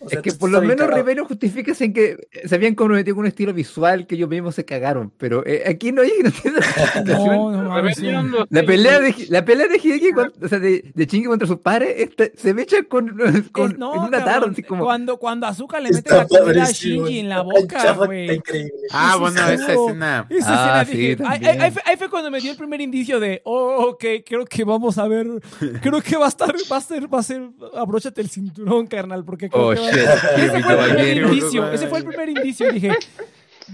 O sea, Es que por lo menos cagado. Rivero justifica en que se habían comprometido con un estilo visual que ellos mismos se cagaron, pero eh, aquí no hay no. No, no sí. La pelea de, la pelea de Hideki, o sea, de, de Shinji contra sus pares, esta- se me echa con, con- Es- no, en una cabrón, tarde, así como... cuando, cuando Azuka le mete Está la comida a Shinji en la boca, güey. Ah, bueno, esa escena. Esa Ah, escena sí, dije, ahí, fue, cuando me dio el primer indicio de, oh, ok, creo que vamos a ver, creo que va a estar, va a ser, va a ser, abróchate el cinturón, carnal, porque creo Oh, que va- ese fue el primer indicio, ese fue el primer indicio, y dije,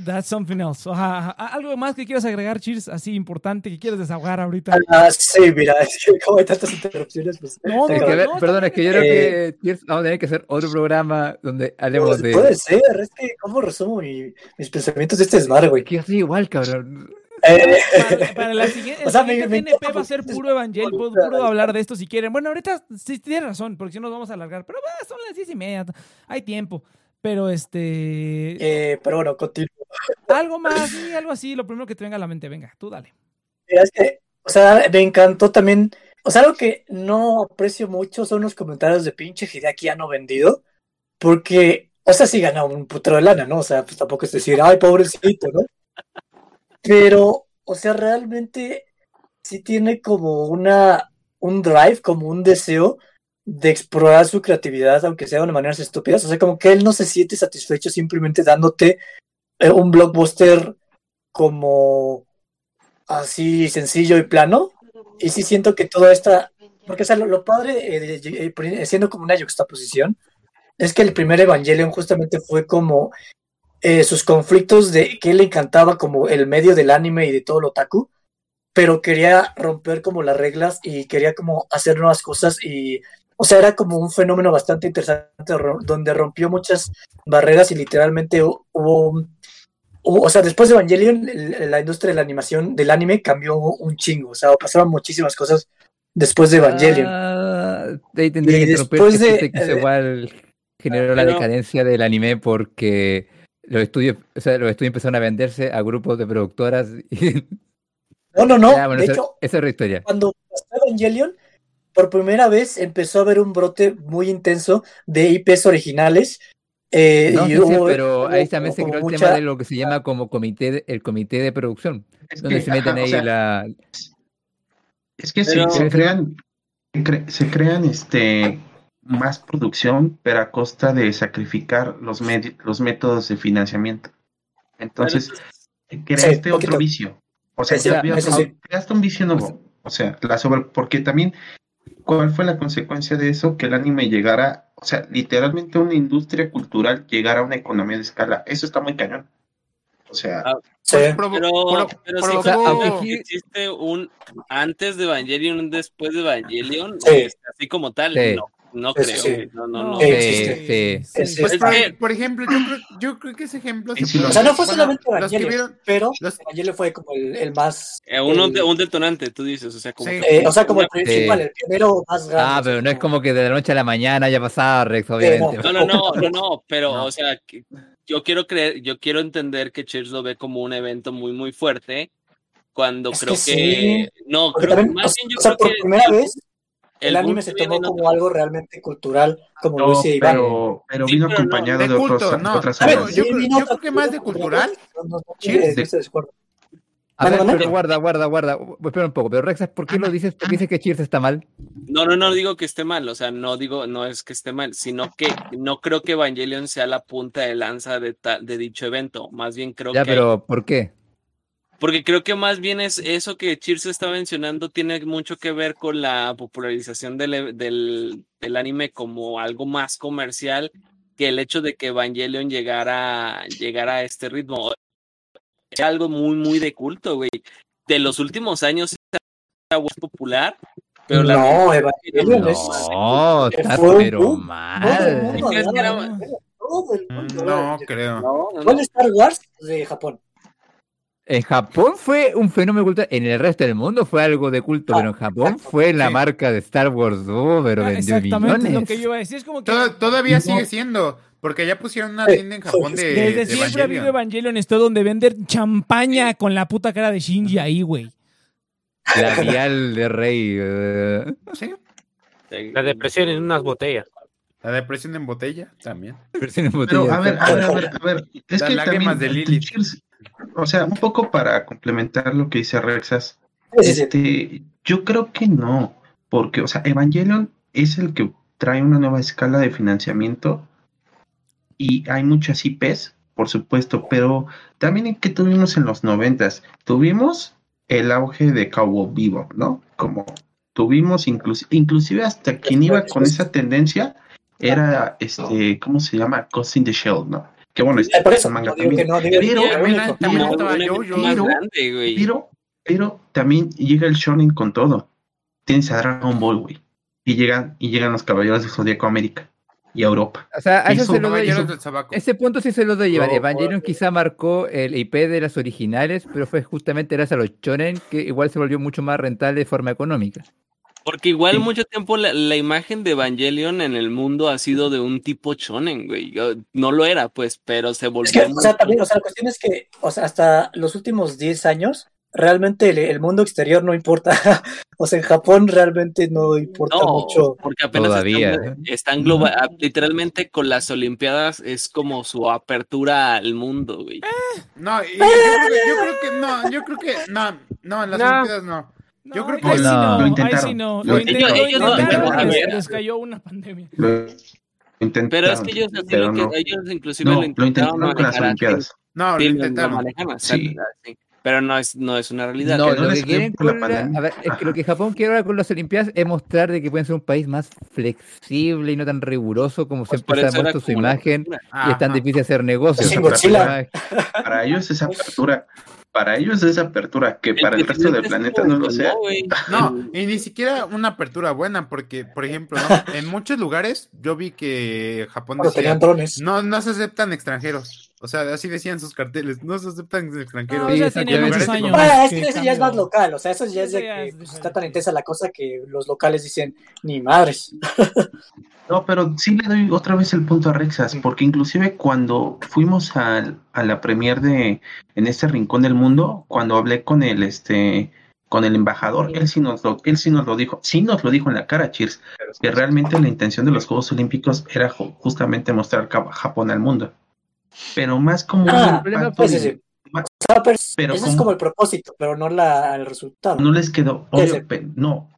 that's something else. Ajá, ajá. Algo más que quieras agregar, Cheers, así importante, que quieras desahogar ahorita. Ah, sí, mira, es que como hay tantas interrupciones, pues. No, no, ver, no, perdón, es que yo creo que Pierce, vamos a tener que hacer otro programa donde hablemos Pues, de... Puede ser, es que, ¿cómo resumo mi- mis pensamientos de este desmadre, güey? Que yo soy igual, cabrón. Eh, Para, para la siguiente, O sea, me- siguiente me TNP encanta va a ser puro Evangel, es- puro, puro hablar de esto si quieren. Bueno, ahorita sí tienes razón, porque si nos vamos a alargar, pero bah, son las diez y media, hay tiempo. Pero este. eh, pero bueno, continúo. Algo más, sí, algo así, lo primero que te venga a la mente, venga, tú dale. Mira, es que, o sea, me encantó también. O sea, algo que no aprecio mucho son los comentarios de pinche Hideaki ya no vendido. Porque, o sea, sí gana un putero de lana, ¿no? O sea, pues tampoco es decir, ay, pobrecito, ¿no? Pero, o sea, realmente sí tiene como una, un drive, como un deseo de explorar su creatividad, aunque sea de maneras estúpidas. O sea, como que él no se siente satisfecho simplemente dándote eh, un blockbuster como así sencillo y plano. Y sí siento que toda esta, porque o sea, lo, padre, eh, eh, siendo como una juxtaposición, es que el primer Evangelion justamente fue como eh, sus conflictos de que él le encantaba como el medio del anime y de todo lo otaku, pero quería romper como las reglas y quería como hacer nuevas cosas y, o sea, era como un fenómeno bastante interesante donde rompió muchas barreras y literalmente hu- hubo o sea, después de Evangelion, el- la industria de la animación del anime cambió un chingo. O sea, pasaron muchísimas cosas después de Evangelion. Ah, ahí tendría Y que después que de- que eso eh, igual generó la decadencia del anime porque los estudios, o sea, los estudios empezaron a venderse a grupos de productoras y No, no, no. Ya, bueno, de esa, hecho, esa es otra historia. cuando pasó Evangelion, por primera vez empezó a haber un brote muy intenso de IPs originales. eh, No, y sí, sí, hubo- pero ahí también se creó el mucha- tema de lo que se llama como comité de- el comité de producción, Es donde que, se meten ajá, o ahí sea, la Es que se- Pero- se, crean, se cre- se crean este más producción, pero a costa de sacrificar los, los métodos de financiamiento. Entonces, creaste Sí, poquito. otro vicio. O sea, ya sí. creaste un vicio nuevo. O sea, la sobre, porque también, ¿cuál fue la consecuencia de eso? Que el anime llegara, o sea, literalmente una industria cultural llegara a una economía de escala. Eso está muy cañón. O sea, Ah, Sí. Provo- Pero, pero sí provocó- O sea, aunque considero que aquí- existe un antes de Evangelion y un después de Evangelion, Sí. este, así como tal, Sí. no, no creo. sí. No, no, no. Sí, Sí, Pues, por, ejemplo, yo creo, yo creo que ese ejemplo se O sea, no fue bueno, solamente los que Evangelion, vieron, pero los- Evangelion fue como el, el más. Eh, un, el- un detonante, tú dices, o sea, como Sí. que- eh, o sea, como el principal, el pionero más grande. Ah, pero no es como que de la noche a la mañana haya pasado Rex, obviamente. No, no, no, no, no, pero, No. o sea, que- yo quiero creer, yo quiero entender que Cheers lo ve como un evento muy, muy fuerte, cuando Es creo que que, sí. no, Porque creo, también, más o bien yo sea, creo por que primera vez el, anime boom se tomó como otro- algo realmente cultural, como no, decía Iván. pero, pero Sí, vino pero no, acompañado de de, otros, culto, no. otras ver, Yo- cosas. yo yo otra creo que más de cultura, cultural, de-. A ver, pero guarda, guarda, guarda. Espera un poco. Pero Rexas, ¿por qué lo dices? ¿Por qué dices que Cheers está mal? No, no, no digo que esté mal, o sea, no digo, no es que esté mal, sino que no creo que Evangelion sea la punta de lanza de, ta- de dicho evento, más bien creo Ya, que, pero ¿por qué? Porque creo que más bien es eso que Cheers está mencionando tiene mucho que ver con la popularización del, e- del, del anime como algo más comercial que el hecho de que Evangelion llegara, llegara a este ritmo. Era algo muy, muy de culto, güey. De los últimos años vuelto popular, pero la No, es Evangelion no, es- No, está pero mal. Es era- No, creo. No, no, no. el Star Wars de Japón. En Japón fue un fenómeno cultural. En el resto del mundo fue algo de culto, Ah, pero en Japón exacto. fue la Sí. marca de Star Wars. Oh, pero Ah, vendió Exactamente lo millones. que yo iba a decir. Es como que Toda- todavía No. sigue siendo, porque ya pusieron una Sí. tienda en Japón de, desde de siempre ha habido Evangelion. Store donde venden champaña con la puta cara de Shinji ahí, güey. Labial de rey. eh. Sí, La depresión en unas botellas. la depresión en botella también. versión en Pero botella. a ver, a ver, a ver, a ver. Es Las que lágrimas también, de Lilith. O sea, un poco para complementar lo que dice Rexas, este, yo creo que no, porque, o sea, Evangelion es el que trae una nueva escala de financiamiento y hay muchas IPs, por supuesto, pero también que tuvimos en los noventas, tuvimos el auge de Cowboy Vivo, ¿no? Como tuvimos inclusive, inclusive hasta quien iba con esa tendencia era, este, ¿cómo se llama? Ghost in the Shell, ¿no? Que bueno, Eh, por es eso, un manga también. no, digo Pero- También pero-. Pero, pero llega el shonen con todo. Tienes a Dragon Ball, güey. Y llegan, y llegan los caballeros del Zodíaco a América y a Europa. O sea, a eso Eso se lo doy. Caballeros del Sabaco. Ese punto sí se lo doy llevar. No, Evangelion quizá marcó el IP de las originales, pero fue justamente gracias a los shonen que igual se volvió mucho más rentable de forma económica. Porque igual Sí. mucho tiempo la, la imagen de Evangelion en el mundo ha sido de un tipo shonen, güey. Yo- no lo era, pues, pero se volvió. Es que, o sea, también, o sea, la cuestión es que, o sea, hasta los últimos 10 años, realmente el, el mundo exterior no importa. o sea, en Japón realmente no importa No, mucho. porque apenas Todavía, están, ¿eh? están global, ah, literalmente con las Olimpiadas es como su apertura al mundo, güey. No, y yo, creo que, yo creo que no, yo creo que no, no, en las No. Olimpiadas no. Yo creo que sí no. no, Lo ahí intentaron. sí no. Lo intentaron. lo intentaron, les- cayó una pandemia. Lo intentaron, Pero es que ellos, así lo que- no. ellos inclusive No, lo lo intentaron con las. Olimpiadas. no, lo intentaron. Sí. Pero no es, no es una realidad. No, que no lo que quieren con la- a ver, es que lo que Japón quiere ahora con las Olimpiadas es mostrar de que pueden ser un país más flexible y no tan riguroso como Pues siempre se ha puesto su imagen y es tan difícil hacer negocios. Para ellos esa apertura, para ellos esa apertura, que para el resto del planeta no lo sea. No, y ni siquiera una apertura buena, porque, por ejemplo, ¿no? en muchos lugares yo vi que Japón decía, tenían drones. no, no se aceptan extranjeros. O sea, así decían sus carteles, no se aceptan extranjeros. No, Sí, ya exacto. tiene Ya muchos ves, años. Ah, es que que ese ya es más local, o sea, eso ya es de que es pues, está tan intensa la cosa que los locales dicen, ni madres. No, pero sí le doy otra vez el punto a Rexas, porque inclusive cuando fuimos al- a, la premier de en este rincón del mundo, cuando hablé con el este con el embajador, él sí nos lo, él sí nos lo dijo, sí nos lo dijo en la cara, Cheers, que realmente la intención de los Juegos Olímpicos era ju- justamente mostrar Japón al mundo. Pero más como un Ah, impacto sí, sí, de- sí. O sea, pero Pero ese es como- el propósito, pero no la, el resultado. no les quedó, obvio, sí. pe- no,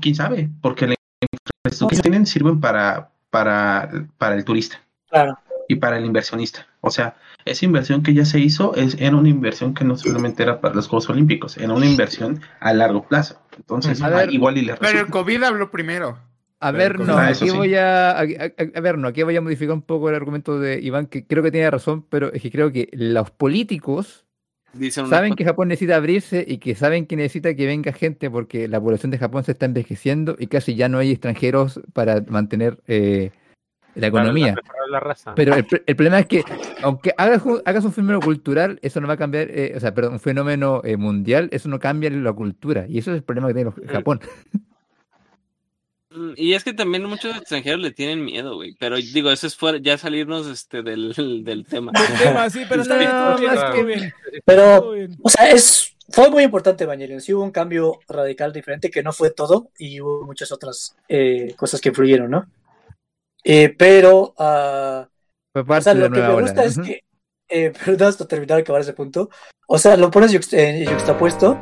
quién sabe, porque la infraestructura que tienen sirven para, para, para el turista. Claro. y para el inversionista. O sea, esa inversión que ya se hizo es, era una inversión que no solamente era para los Juegos Olímpicos, era una inversión a largo plazo. Entonces, A ver, igual y le Pero el. COVID habló primero. A ver, no, aquí sí. voy a, a, a- a ver, no, aquí voy a modificar un poco el argumento de Iván, que creo que tiene razón, pero es que creo que los políticos Dicen saben que Japón necesita abrirse y que saben que necesita que venga gente porque la población de Japón se está envejeciendo y casi ya no hay extranjeros para mantener eh, la Para economía. mejorar la raza. Pero el, el problema es que, aunque hagas, un- hagas un fenómeno cultural, eso no va a cambiar, eh, o sea, perdón, un fenómeno eh, mundial, eso no cambia la cultura. Y eso es el problema que tiene Japón. Mm, Y es que también muchos extranjeros le tienen miedo, güey. Pero digo, eso es fuera, ya salirnos este del, del tema. Del tema, sí, pero está No, bien, más que- bien. Pero, o sea, es, fue muy importante Evangelion. Sí hubo un cambio radical diferente que no fue todo y hubo muchas otras eh, cosas que influyeron, ¿no? Eh, pero, Fue o sea, de lo que me ola. gusta es que, eh, más para terminar de acabar ese punto. O sea, lo pones yuxt- eh, yuxtapuesto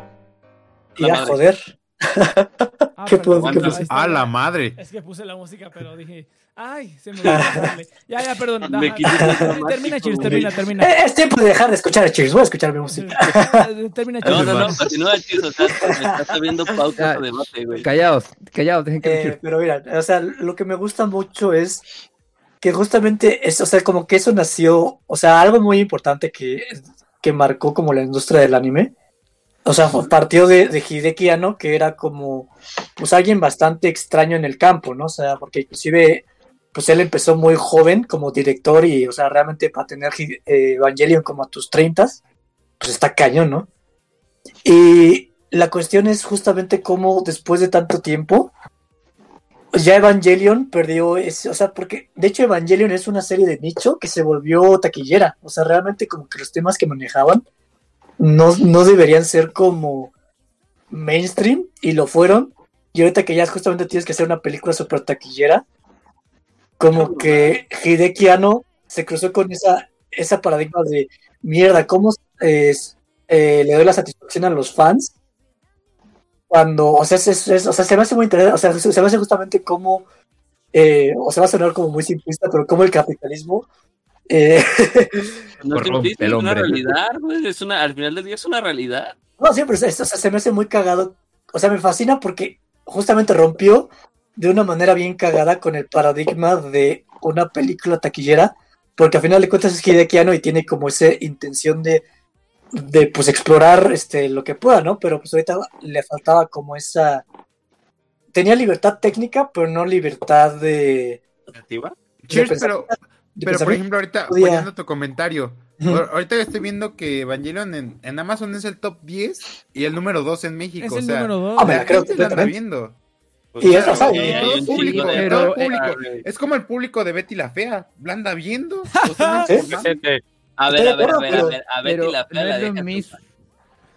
y La a madre. joder. Ah, ¿Qué perdón, puedo- qué puse? está. A la madre. Es que puse la música, pero dije, ay, se me. Ya, ya, perdón. Me Ajá, quise termina, termina, Cheers, termina, termina. Eh, es tiempo de dejar de escuchar a Cheers. Voy a escuchar mi música. Termina, No, Cheers. no, no, continúa, Chis, o sea, me estás abriendo pautas de debate, güey. Callados, callados, dejen que Eh, Cheers. pero mira, o sea, lo que me gusta mucho es que justamente es, o sea, como que eso nació, o sea, algo muy importante que, que marcó como la industria del anime. O sea, partió de, de Hideki Anno, que era como, pues alguien bastante extraño en el campo, ¿no? O sea, porque inclusive, pues él empezó muy joven como director y, o sea, realmente para tener eh, Evangelion como a tus 30, pues está cañón, ¿no? Y la cuestión es justamente cómo después de tanto tiempo, pues ya Evangelion perdió o sea, porque de hecho Evangelion es una serie de nicho que se volvió taquillera, o sea, realmente como que los temas que manejaban no, no deberían ser como mainstream y lo fueron, y ahorita que ya justamente tienes que hacer una película super taquillera, como que Hideki Anno se cruzó con esa, esa paradigma de mierda, ¿cómo es, eh, le doy la satisfacción a los fans? Cuando, o sea, es- es- o sea, se me hace muy interesante, o sea, se, se me hace justamente como, eh, o sea, va a sonar como muy simplista, pero como el capitalismo, eh, No es Corrompe simplista, el es una realidad, güey. Es una, al final del día es una realidad. no, siempre, o sea, se me hace muy cagado, o sea, me fascina porque justamente rompió de una manera bien cagada con el paradigma de una película taquillera, porque al final de cuentas es Hideki Anno y tiene como esa intención de, de pues explorar este lo que pueda, ¿no? Pero pues ahorita le faltaba como esa tenía libertad técnica, pero no libertad de, ¿Creativa? Cheers, pero, de pero por ejemplo, ahorita, podía- apoyando tu comentario, ahorita estoy viendo que Evangelion en, en Amazon es el top 10 y el número 2 en México. Es o el sea, número dos. Ah, creo gente lo completamente. viendo. Y es, Claro, o sea, y todo público, chingo de- todo pero, público. eh, Es como el público de Betty la Fea. ¿La anda viendo? O sea, ¿Sí? A ver, a ver, a ver, a ver, a Betty la fea no la es lo deja mismo.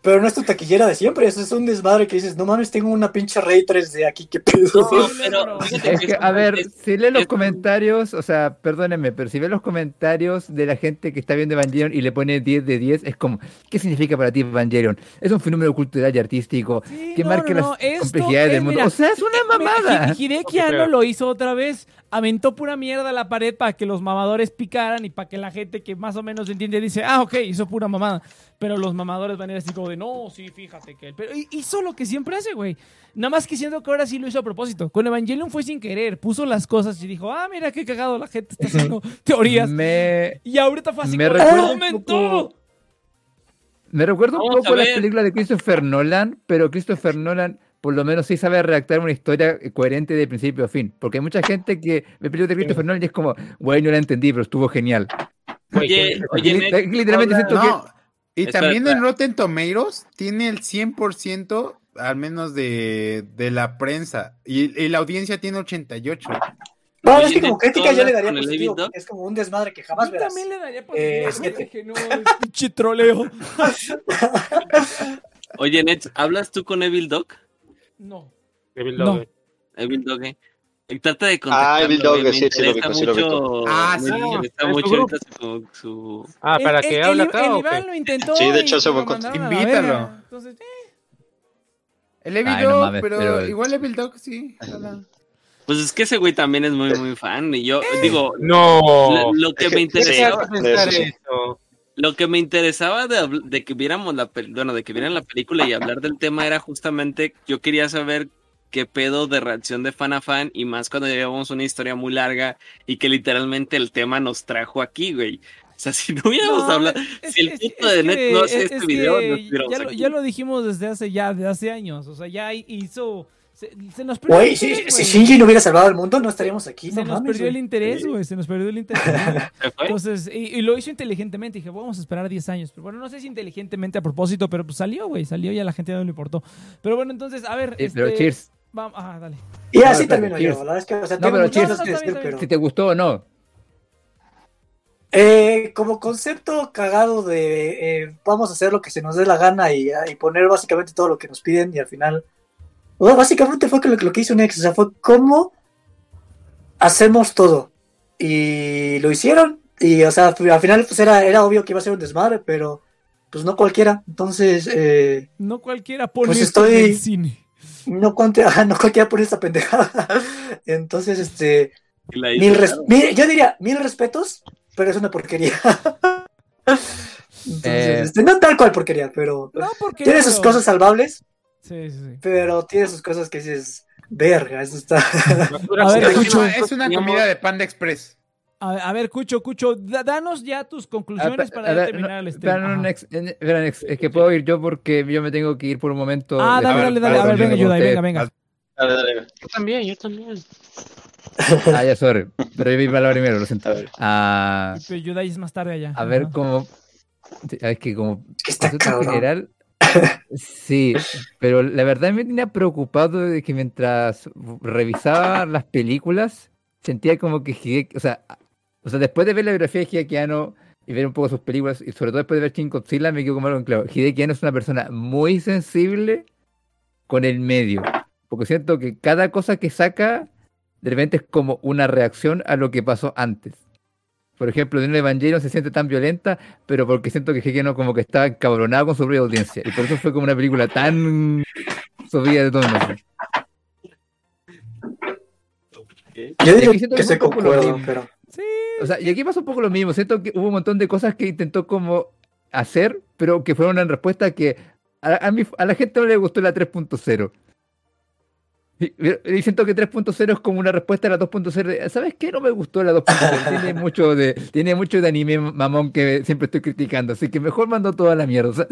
Pero no es tu taquillera de siempre, eso es un desmadre que dices, no mames, tengo una pinche Ray 3D aquí, qué pedo. No, pero no, no. Es que a ver, si lee los comentarios, o sea, perdónenme, pero si ves los comentarios de la gente que está viendo Evangelion y le pone 10 de 10, es como, ¿qué significa para ti Evangelion? Es un fenómeno cultural y artístico Sí, que no, marca no, no, las complejidades es, del mundo. mira, o sea, es una Mira, mamada. Hi- Hideki Ok, Anno pero- lo hizo otra vez. Aventó pura mierda a la pared para que los mamadores picaran y para que la gente que más o menos entiende dice, ah, ok, hizo pura mamada. Pero los mamadores van a ir así como de, no, sí, fíjate que él. Pero hi- hizo lo que siempre hace, güey. Nada más que siento que ahora sí lo hizo a propósito. Con Evangelion fue sin querer. Puso las cosas y dijo, ah, mira qué cagado la gente está haciendo teorías. Me, Y ahorita fue así Me como, recuerda "¡Ah, un momento!". me recuerda un poco las películas de Christopher Nolan, pero Christopher Nolan por lo menos sí sabe redactar una historia coherente de principio a fin. Porque hay mucha gente que ve películas de Christopher Nolan y es como, güey, no la entendí, pero estuvo genial. Oye, oye, literalmente siento que No, y Espera, también en Rotten Tomatoes tiene el 100% al menos de, de la prensa y, y la audiencia tiene 88. No, Oye, es que como ¿tú crítica yo le daría positivo, es como un desmadre que jamás Yo verás. también le daría Eh, positivo. siete. Dije, no, pinche troleo. oye, Ned, ¿hablas tú con Evil Dog? No. Evil No. Dog. Evil Dog, eh. Y Trata de Ah, Evil Dog, sí, sí lo ubico, sí Ah, me sí, interesa en su mucho grupo. ahorita su, su- Ah, ¿para que el- acá el o Iván qué? lo intentó. Sí, de hecho, se lo fue con- mandaron a la Invítalo. Entonces, eh, El Evil Ay, no Dog, mames, pero, pero- igual Evil Dog sí. Pues es que ese güey también es muy, muy fan. Y yo digo, No. lo, lo que me Sí, ¿Qué te interesaba, hace pensar eso sí. eso? Lo que me interesaba de, de que viéramos la bueno, de que vieran la película y hablar del tema era justamente, yo quería saber qué pedo de reacción de fan a fan y más cuando llevamos una historia muy larga y que literalmente el tema nos trajo aquí, güey. O sea, si no hubiéramos no, hablado, es- si el es de Net no hace es- este es video, no ya, lo, ya lo dijimos desde hace ya, de hace años. O sea, ya hizo. Se, se nos perdió Güey, el si. Shinji no hubiera salvado el mundo, no estaríamos aquí. Se no nos mames, perdió el interés, güey. Se nos perdió el interés. Entonces, y, y lo hizo inteligentemente. Dije, vamos a esperar 10 años. Pero bueno, no sé si inteligentemente a propósito, pero pues salió, güey. Salió y a la gente no le importó. Pero bueno, entonces, a ver. Pero este, cheers. Vamos, ah, dale. Y así No, termino espérate, yo. La verdad es que, o sea, No, pero cheers. No, decir, pero- Si te gustó o no. Eh, como concepto cagado de eh, vamos a hacer lo que se nos dé la gana y, y poner básicamente todo lo que nos piden y al final, bueno, básicamente fue lo, lo que hizo Nex, o sea, fue cómo hacemos todo y lo hicieron Y, o sea, al final pues era, era obvio que iba a ser un desmadre, pero pues no cualquiera. Entonces, eh, No cualquiera pone Pues en estoy- el cine. no, ajá, no cualquiera pone esta pendejada. Entonces, este, mil res- disfrutaron. mil- yo diría mil respetos, pero es una porquería. Entonces, Eh. este, no tal cual porquería, pero No, porque tiene sus cosas salvables, Sí, sí, sí. pero tiene sus cosas que dices, verga, eso está. A ver, Es Cucho. una, es una comida de Panda Express. A, a ver, Cucho, Cucho, da- danos ya tus conclusiones Ah, para a ya ver, terminar no, el stream. es que puedo ir yo porque yo me tengo que ir por un momento. Ah, dale, a dale, dale. A ver, venga, ayuda, venga, venga. Dale, dale. Yo también, yo también. Ah, ya, sorry. Pero yo vi palabra primero, lo siento. A ver. Ah, Pero Yudai es más tarde allá. a ver cómo. Es que como. que está cabrón. general. Sí, pero la verdad me tenía preocupado de que mientras revisaba las películas, sentía como que Hideki, o sea, o sea, después de ver la biografía de Hideki Anno y ver un poco sus películas, y sobre todo después de ver Shin Godzilla, me quedo como algo en claro. Hideki es una persona muy sensible con el medio, porque siento que cada cosa que saca, de repente es como una reacción a lo que pasó antes. Por ejemplo, de un Evangelion se siente tan violenta, pero porque siento que Anno como que estaba encabronado con su propia audiencia. Y por eso fue como una película tan subida de tono. así. Yo siento que que concuerdo, mismo. pero. O sea, y aquí pasa un poco lo mismo. Siento que hubo un montón de cosas que intentó como hacer, pero que fueron en respuesta que a, a a la gente no le gustó la 3.0. Y, siento que 3.0 es como una respuesta a la 2.0. de, ¿Sabes qué? No me gustó la 2.0. Tiene mucho de, tiene mucho de anime mamón que siempre estoy criticando. Así que mejor mando toda la mierda. o sea,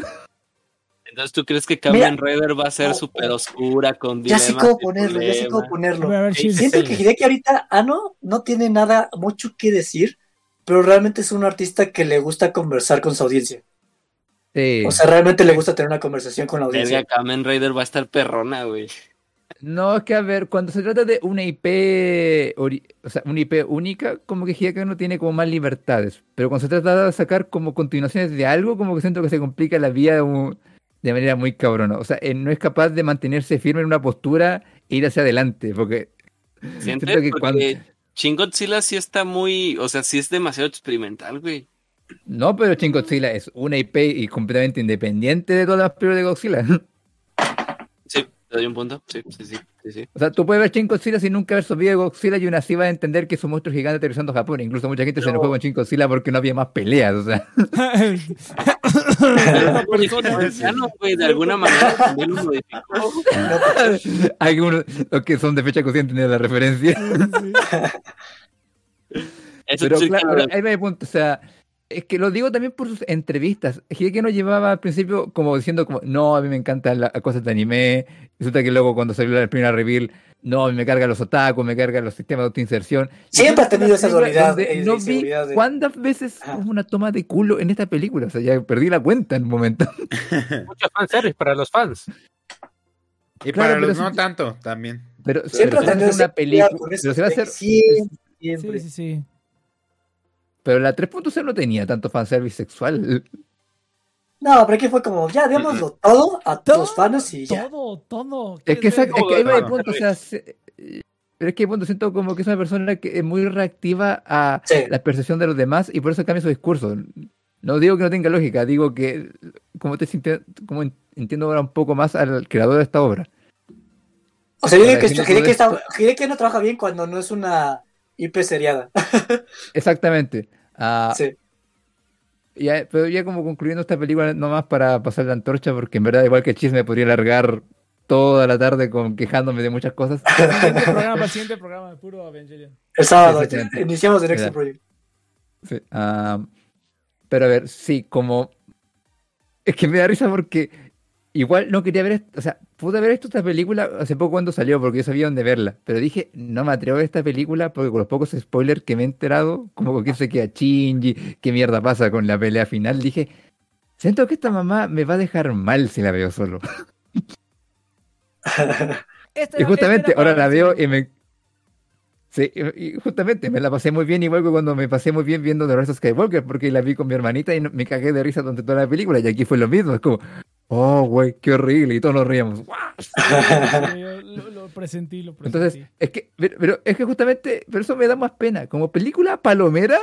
Entonces, ¿tú crees que Kamen Rider va a ser súper oscura con Ya sé dilemas cómo ponerlo, ya sé cómo ponerlo. A ver. Siento que Hideki ahorita, Ano, no tiene nada mucho que decir, pero realmente es un artista que le gusta conversar con su audiencia. sí. O sea, realmente le gusta tener una conversación con la audiencia. Verga, Kamen Rider va a estar perrona, güey. No, es que a ver, cuando se trata de una IP, o sea, una IP única, como que Hideki no tiene como más libertades. Pero cuando se trata de sacar como continuaciones de algo, como que siento que se complica la vida un- de manera muy cabrona. O sea, él no es capaz de mantenerse firme en una postura e ir hacia adelante, porque siento que porque cuando... Shin Godzilla sí está muy, o sea, sí es demasiado experimental, güey. No, pero Shin Godzilla es una IP y completamente independiente de todas las películas de Godzilla. Sí, te doy un punto. Sí, sí, sí, sí, sí. O sea, tú puedes ver Shin Godzilla sin nunca haber subido de Godzilla y aún así vas a entender que es un monstruo gigante aterrizando a Japón. Incluso mucha gente se enojó con Shin Godzilla porque no había más peleas, o sea... De alguna manera también lo modificó. Algunos los que son de fecha consciente de la referencia. Eso Pero claro. ahí me punto, o sea, es que lo digo también por sus entrevistas. que no llevaba al principio como diciendo como, no, a mí me encantan las cosas de anime. Resulta que luego cuando salió la primera reveal, no, a mí me cargan los otakus, me cargan los sistemas de autoinserción. Siempre ha fue una tenido esa dualidad No vi de- cuántas veces Ajá. hubo una toma de culo en esta película. O sea, ya perdí la cuenta en un momento. Mucho fanservice para los fans. Y Claro, para los no tanto, también. Pero, Siempre pero se va a tendrá hacer una película. hacer. Siempre, Sí, siempre. sí, sí. Pero la 3.0 no tenía tanto fanservice sexual. No, pero aquí fue como, ya, démoslo todo a Todo, los fans y ya. Todo, todo. Es que, esa- es que ahí va el Todo, punto, o sea, se- pero es que punto siento como que es una persona que es muy reactiva a Sí. la percepción de los demás y por eso cambia su discurso. No digo que no tenga lógica, digo que como te sinte- como en- entiendo ahora un poco más al creador de esta obra. O sea, yo digo que todo está, Hideki no trabaja bien cuando no es una IP seriada. Exactamente. Ah, Sí. ya- pero ya como concluyendo esta película, nomás para pasar la antorcha, porque en verdad igual que Chisme podría alargar toda la tarde con quejándome de muchas cosas. Siguiente programa, el siguiente programa, puro Evangelion. El sábado, iniciamos Next Ya. Project. Sí, ah, pero a ver, sí, como... Es que me da risa porque igual no quería ver, o sea, pude haber visto esta película hace poco cuando salió porque yo sabía dónde verla, pero dije, no me atrevo a ver esta película porque con los pocos spoilers que me he enterado, como quién se queda Shinji, qué mierda pasa con la pelea final, dije, siento que esta mamá me va a dejar mal si la veo solo. Y justamente ahora la veo y me... Sí, y justamente me la pasé muy bien, igual que cuando me pasé muy bien viendo The Rise of Skywalker, porque la vi con mi hermanita y me cagué de risa durante toda la película, y aquí fue lo mismo, es como, oh, güey, qué horrible, y todos nos reíamos. Yo lo, lo presentí, lo presentí. Entonces, es que, pero, es que justamente, pero eso me da más pena, como película palomera,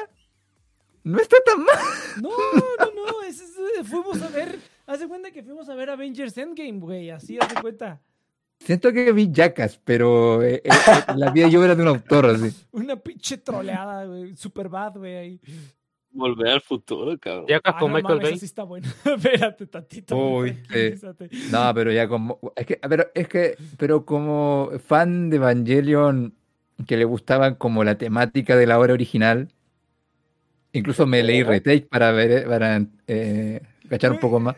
No está tan mal. No, no, no. es- es- fuimos a ver. Haz de cuenta que fuimos a ver Avengers Endgame, güey. Así, haz de cuenta. Siento que vi Jackass, pero eh, eh, eh, la vida yo era de un autor, así. Una pinche troleada, güey. Super bad, güey. Ahí. Volver al futuro, cabrón. Ya Ah, con no Michael mames, Bay. así está bueno. Espérate tantito. Uy, sí. No, pero ya como. Es que, pero es que, pero como fan de Evangelion que le gustaban como la temática de la obra original, incluso me leí retake para ver, para eh, cachar un poco más.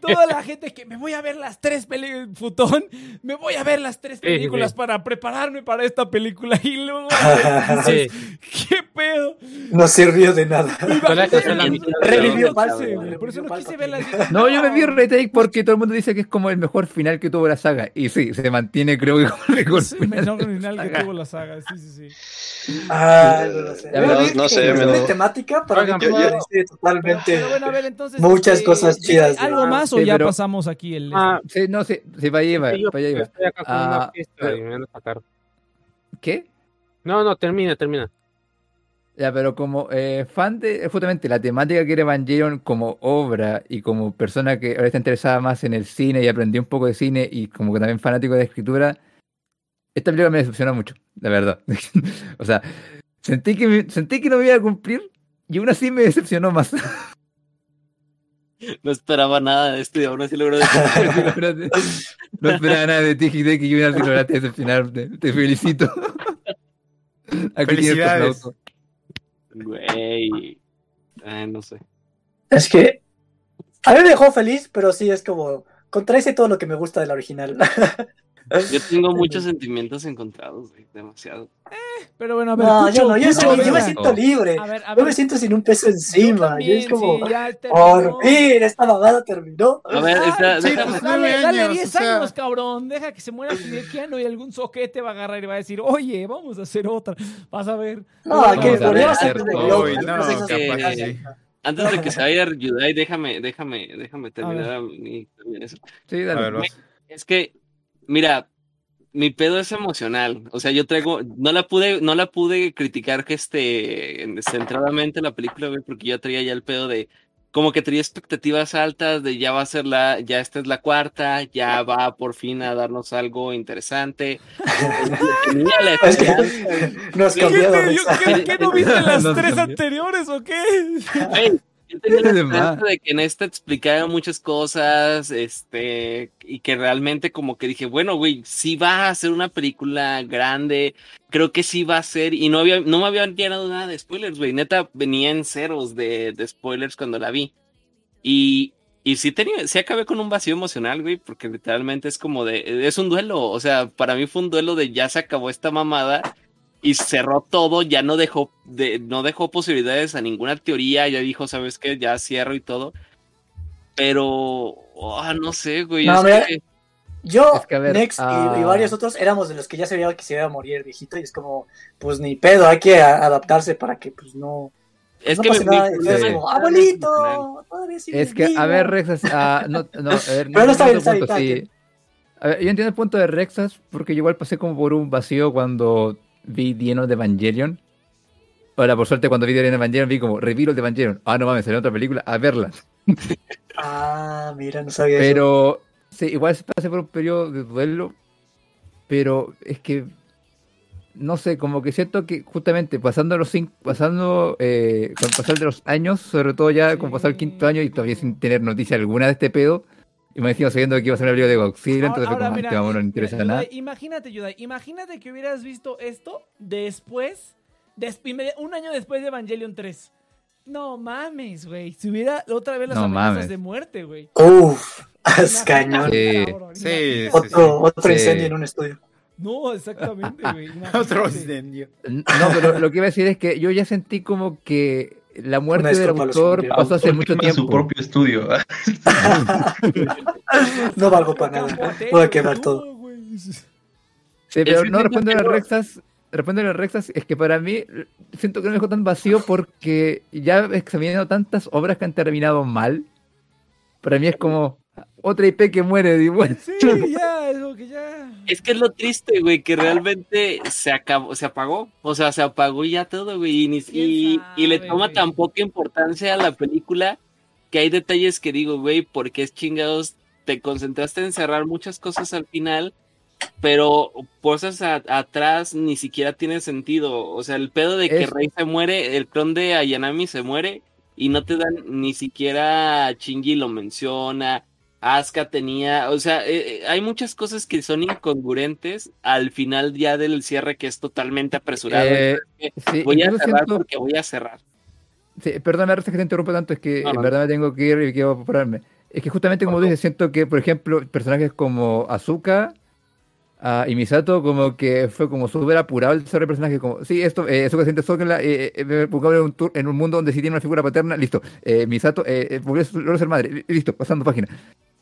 Toda la gente que me voy a ver las tres películas, Futón, me voy a ver las tres películas sí. para prepararme para esta película y luego Sí. ¿qué pedo? No sirvió de nada. Revivió güey, Por eso no quise Palpatine. verlas. No, yo me vi retake porque todo el mundo dice que es como el mejor final que tuvo la saga. Y sí, se mantiene, creo que como el mejor final. que tuvo la saga, sí, sí, sí. Ah, no lo sé. No que sé, me lo- temática, para Oigan, mí yo- yo- parece totalmente. Pero bueno, a ver, entonces. Muchas este, cosas chidas, ¿Algo ¿no? más o Sí, ya pero- pasamos aquí el. Ah, Sí, no, sí, sí, para allá iba, sí, yo, para allá yo iba. estoy acá con Ah, una pista pero- y me van a sacar. ¿Qué? No, no, termina, termina. Ya, pero como eh, fan de justamente la temática que era Evangelion como obra y como persona que ahora está interesada más en el cine y aprendió un poco de cine y como que también fanático de escritura, esta película me decepcionó mucho, la verdad. o sea, sentí que, me- sentí que no me iba a cumplir y aún así me decepcionó más. No esperaba nada de esto y aún así logró no esperaba nada de ti, Hideki, y aún así lograste decepcionar. Te, te felicito. Aquí Felicidades. aplauso. Güey. Ay, no sé. Es que a mí me dejó feliz, pero sí es como contradice todo lo que me gusta del original. Yo tengo muchos sentimientos encontrados, güey. Demasiado. Pero bueno, a ver. No, yo no, yo, soy- yo me siento libre. A ver, a Yo ver. me siento sin un peso yo encima. también, Yo es como, sí, ya por fin, esta mamada terminó. A ver, Ay, esta- sí, déjame- pues dale, dale años, 10 o sea. años, cabrón. Deja que se muera Keanu y algún soquete va a agarrar y va a decir, oye, vamos a hacer otra. Vas a ver. No, Vamos que a el problema ver, es cierto. de no, cosas capaz que- sí. Antes de que se vaya Yudai, déjame, déjame, déjame terminar ver. mi- eso. Sí, A dale. ver, vas. Es que, mira, mi pedo es emocional. O sea, yo traigo, no la pude, no la pude criticar que este centradamente la película, güey, porque yo traía ya el pedo de como que tenía expectativas altas de ya va a ser la, ya esta es la cuarta, ya va por fin a darnos algo interesante. Es que nos ¿Qué, cambiaron. no viste las tres anteriores o qué? Yo tenía la esperanza de que en esta explicara muchas cosas, este, y que realmente como que dije, bueno, güey, sí va a ser una película grande, creo que sí va a ser, y no había, no me habían llenado nada de spoilers, güey, neta, venía en ceros de, de spoilers cuando la vi. Y, y sí tenía, sí acabé con un vacío emocional, güey, porque literalmente es como de, es un duelo, o sea, para mí fue un duelo de ya se acabó esta mamada y cerró todo, ya no dejó, de, no dejó posibilidades a ninguna teoría, ya dijo, ¿sabes qué? Ya cierro y todo. Pero, ah, no sé, güey. No, es mira, que- Yo, Es que, a ver, Nex y- y, ah. varios otros éramos de los que ya se veía que se iba a morir el viejito y es como, pues ni pedo, hay que a- adaptarse para que pues no, es no que me- nada. me- Y Sí. como, abuelito, todavía Es que, a vivo". ver, Rexas, ah, no, no, a ver, Pero no está bien, está punto, está sí. bien. A ver, yo entiendo el punto de Rexas, porque yo igual pasé como por un vacío cuando vi Lleno de Evangelion. Ahora, por suerte, cuando vi Lleno de Evangelion, vi como Reviro de Evangelion. Ah, no mames, salió otra película, a verla. Ah, mira, no sabía eso. Pero, sí, igual se pasé por un periodo de duelo, pero es que, no sé, como que siento que justamente pasando los cinco, pasando, eh, con el pasar de los años, sobre todo ya con pasar el quinto año y todavía sin tener noticia alguna de este pedo, y me decía sabiendo que iba a ser una película de Godzilla, entonces fue como, "Ah, este vamos, no interesa nada. Imagínate, Yudai, imagínate que hubieras visto esto después, des- inmedi- un año después de Evangelion 3. No mames, güey. Si hubiera otra vez las No amenazas mames. de muerte, güey. Uf, es cañón. Sí. Sí. Otro, otro Sí. incendio en un estudio. No, exactamente, güey. Otro incendio. No, pero lo que iba a decir es que yo ya sentí como que la muerte del autor pasó hace mucho tiempo. su propio estudio. No valgo para nada. Voy a quemar todo. Sí, pero no respondo a las Rexas. Respondo a las Rexas es que para mí siento que no me dejó tan vacío porque ya examinando tantas obras que han terminado mal, para mí es como, otra IP que muere. digo, bueno. Sí, ya, es lo que ya. Es que es lo triste, güey, que realmente se acabó, se apagó. O sea, se apagó ya todo, güey. Y, ni- ¿Quién y, y le toma güey? tan poca importancia a la película que hay detalles que digo, güey, porque es chingados. Te concentraste en cerrar muchas cosas al final, pero cosas a- atrás ni siquiera tiene sentido. O sea, el pedo de que Es- Rey se muere, el clon de Ayanami se muere y no te dan ni siquiera Chingy lo menciona. Asuka tenía, o sea, eh, eh, hay muchas cosas que son incongruentes al final ya del cierre que es totalmente apresurado. Eh, sí, voy a cerrar siento- porque voy a cerrar. Sí, perdona, Rosa, que te interrumpa tanto, es que No, en no. verdad me tengo que ir y quiero apurarme. Es que justamente como dices, siento que, por ejemplo, personajes como Azuka ah, y Misato, como que fue como súper apurado el desarrollo de personaje. Como, sí, esto, eh, Azuka siente Sokla, eh, eh, en un, tour- en un mundo donde sí tiene una figura paterna, listo. Misato, eh, volvió a ser madre, li- listo, pasando página.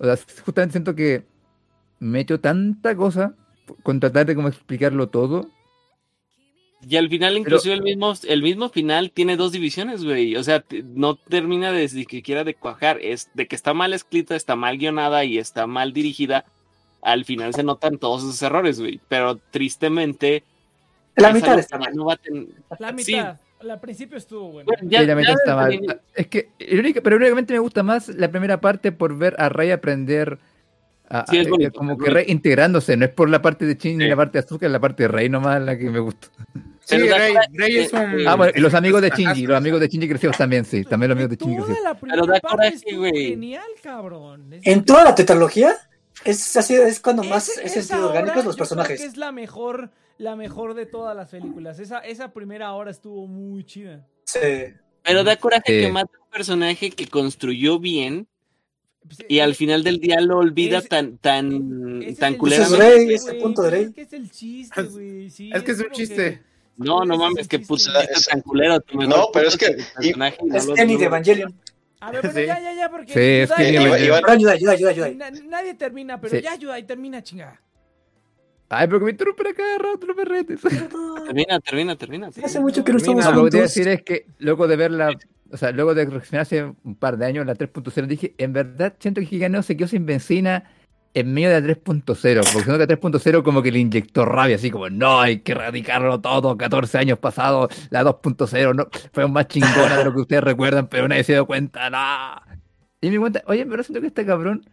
O sea, justamente siento que me he hecho tanta cosa con tratar de como explicarlo todo. Y al final, inclusive el mismo, el mismo final tiene dos divisiones, güey. O sea, no termina de ni siquiera de cuajar. Es de que está mal escrita, está mal guionada y está mal dirigida. Al final se notan todos esos errores, güey. Pero tristemente. La mitad algo está que mal. no va a ten- La Sí. Al principio estuvo bueno. Bueno, ya- Sí, la mitad está mal. el- Es que, irónica- pero únicamente me gusta más la primera parte por ver a Rey aprender. A, Sí, es a- bonito, como es que bonito. Rey integrándose, no es por la parte de Chin ni Sí. la parte de Azúcar, es la parte de Rey nomás la que me gustó. Sí, Rey, Rey es un. Sí. Ah, bueno, y los amigos de Shinji, los amigos de Shinji crecidos también, sí, también los amigos de Toda crecidos. la primera parte güey. genial, cabrón. Es- En toda la tetralogía, es así, es cuando más es esa sentido orgánicos los yo creo personajes. que es la mejor, la mejor de todas las películas. Esa, esa primera hora estuvo muy chida. Sí. Pero da coraje Sí. que mata un personaje que construyó bien Pues, y al final del día lo olvida Ese- tan, tan, es tan el es culeramente. Rey, chiste, ese güey, punto de pues Rey. Es que es el chiste, güey. sí, Es que es un chiste. No, no es mames, que Es- tan culero. tu No, pero es que- y no Es Kenny no de Evangelion. A ver, pero Sí. ya, ya, ya, porque. Sí, es que nadie termina, pero Sí. ya ayuda y termina, chingada. Ay, pero que me interrumpen a cada rato los perretes. Termina, termina, termina. Hace mucho que no estamos No, lo que te iba a decir es que luego de verla, o sea, luego de reaccionar hace un par de años la 3.0, dije, en verdad siento que Giganeo se quedó sin benzina en medio de la 3.0, porque siento que la 3.0 como que le inyectó rabia, así como, no, hay que erradicarlo todo, 14 años pasados, la 2.0 no, fue más chingona de lo que ustedes recuerdan, pero nadie se dio cuenta, no. Y me cuenta, oye, pero siento que este cabrón,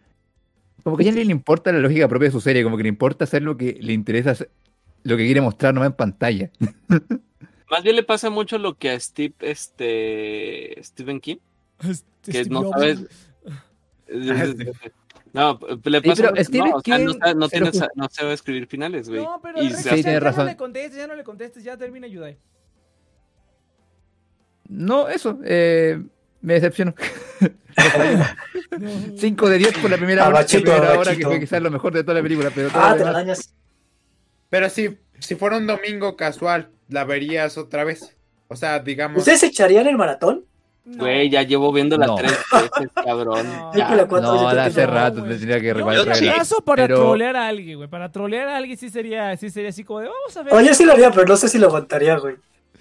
como que ya no le importa la lógica propia de su serie, como que le importa hacer lo que le interesa, hacer- lo que quiere mostrar nomás en pantalla. Más bien le pasa mucho lo que a Steve, este, Stephen King, que no sabes. No, le Sí, pasa pero mucho- Stephen no, o sea, no, King sabe, no, se lo tiene- ju- no sabe escribir finales, güey. No, pero Y Sí, ya, tienes ya razón. no le contestes, ya no le contestes, ya termina Yudai. No, eso, eh, me decepcionó. No. 5 de 10 por la primera hora, la Abachito, primera hora que fue quizás lo mejor de toda la película, pero todo Ah, te dañas. Pero si, si fuera un domingo casual, la verías otra vez. O sea, digamos. ¿Ustedes echarían el maratón? No. Güey, ya llevo viéndola No. tres veces, cabrón. No. Yo Ya. la cuatro, yo No, la hace no, rato güey. tendría que Yo reparar el caso para pero- trolear a alguien, güey. Para trolear a alguien sí sería, sí sería así como de, vamos a ver. Oye, sí lo haría, pero no sé si lo aguantaría, güey.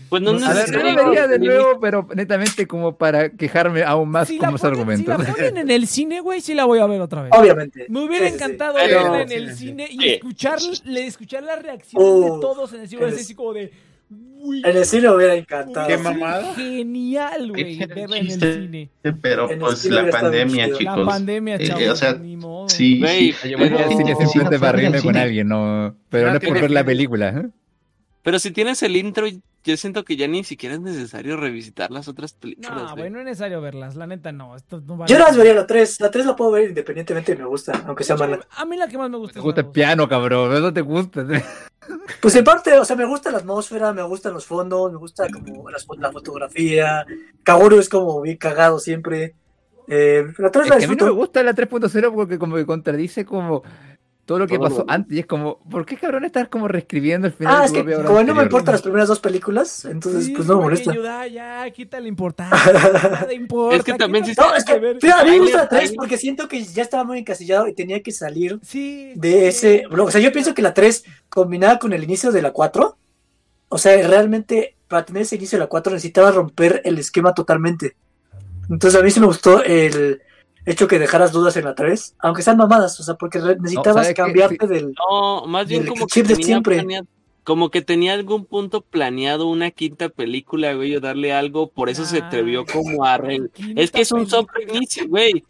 Pues no, No A ver, necesariamente- lo vería de nuevo, pero netamente como para quejarme aún más si con los si argumentos. la ponen en el cine, güey, sí la voy a ver otra vez. Obviamente. Me hubiera Sí, sí, sí. encantado Pero- verla en el sí, sí. cine y escuchar, le- escuchar la reacción de todos en el cine. es- Así como de, uy, En el cine me hubiera encantado. ¿Qué mamada? Genial, güey, el verla en el cine. Pero En pues la pandemia, chicos. La pandemia, Eh, chavos, o sea, ni modo. Sí, Güey, sí. Pero- al cine no, no, no, reírme no, con no. alguien, no, pero No no es por ver la película. ¿eh? Pero si tienes el intro, yo siento que ya ni siquiera es necesario revisitar las otras películas. No, güey. no es necesario verlas, la neta no. Esto no vale Yo la las vería la 3. La 3 la puedo ver independientemente y me gusta, aunque sea mala. A mí la que más me gusta Te es gusta la el piano, cabrón, eso te gusta. Pues en parte, o sea, me gusta la atmósfera, me gustan los fondos, me gusta como las fo- la fotografía. Kaguru es como bien cagado siempre. Eh, la 3 Es la que a mí no me disfruto. gusta la 3.0 porque como que contradice como todo lo que Todo pasó lo- antes y es como, ¿por qué cabrón estás como reescribiendo el final Ah, de es que como no me anterior? importan las primeras dos películas, entonces Sí, pues no me molesta. Ayuda, ya, quita la importancia. Nada importa. Es que también ¿qué sí No, es que, a mí me gusta le- la 3 ahí- porque siento que ya estaba muy encasillado y tenía que salir Sí. de ese blog. O sea, yo pienso que la 3 combinada con el inicio de la 4, o sea, realmente para tener ese inicio de la 4 necesitaba romper el esquema totalmente. Entonces a mí sí me gustó el, hecho que dejaras dudas en la 3, aunque sean mamadas, o sea, porque necesitabas cambiarte Sí. del... No, más bien como que tenía siempre. planeado, como que tenía algún punto planeado una quinta película, güey, o darle algo, por eso se atrevió Ah, como a re- Es que es un inicio, güey.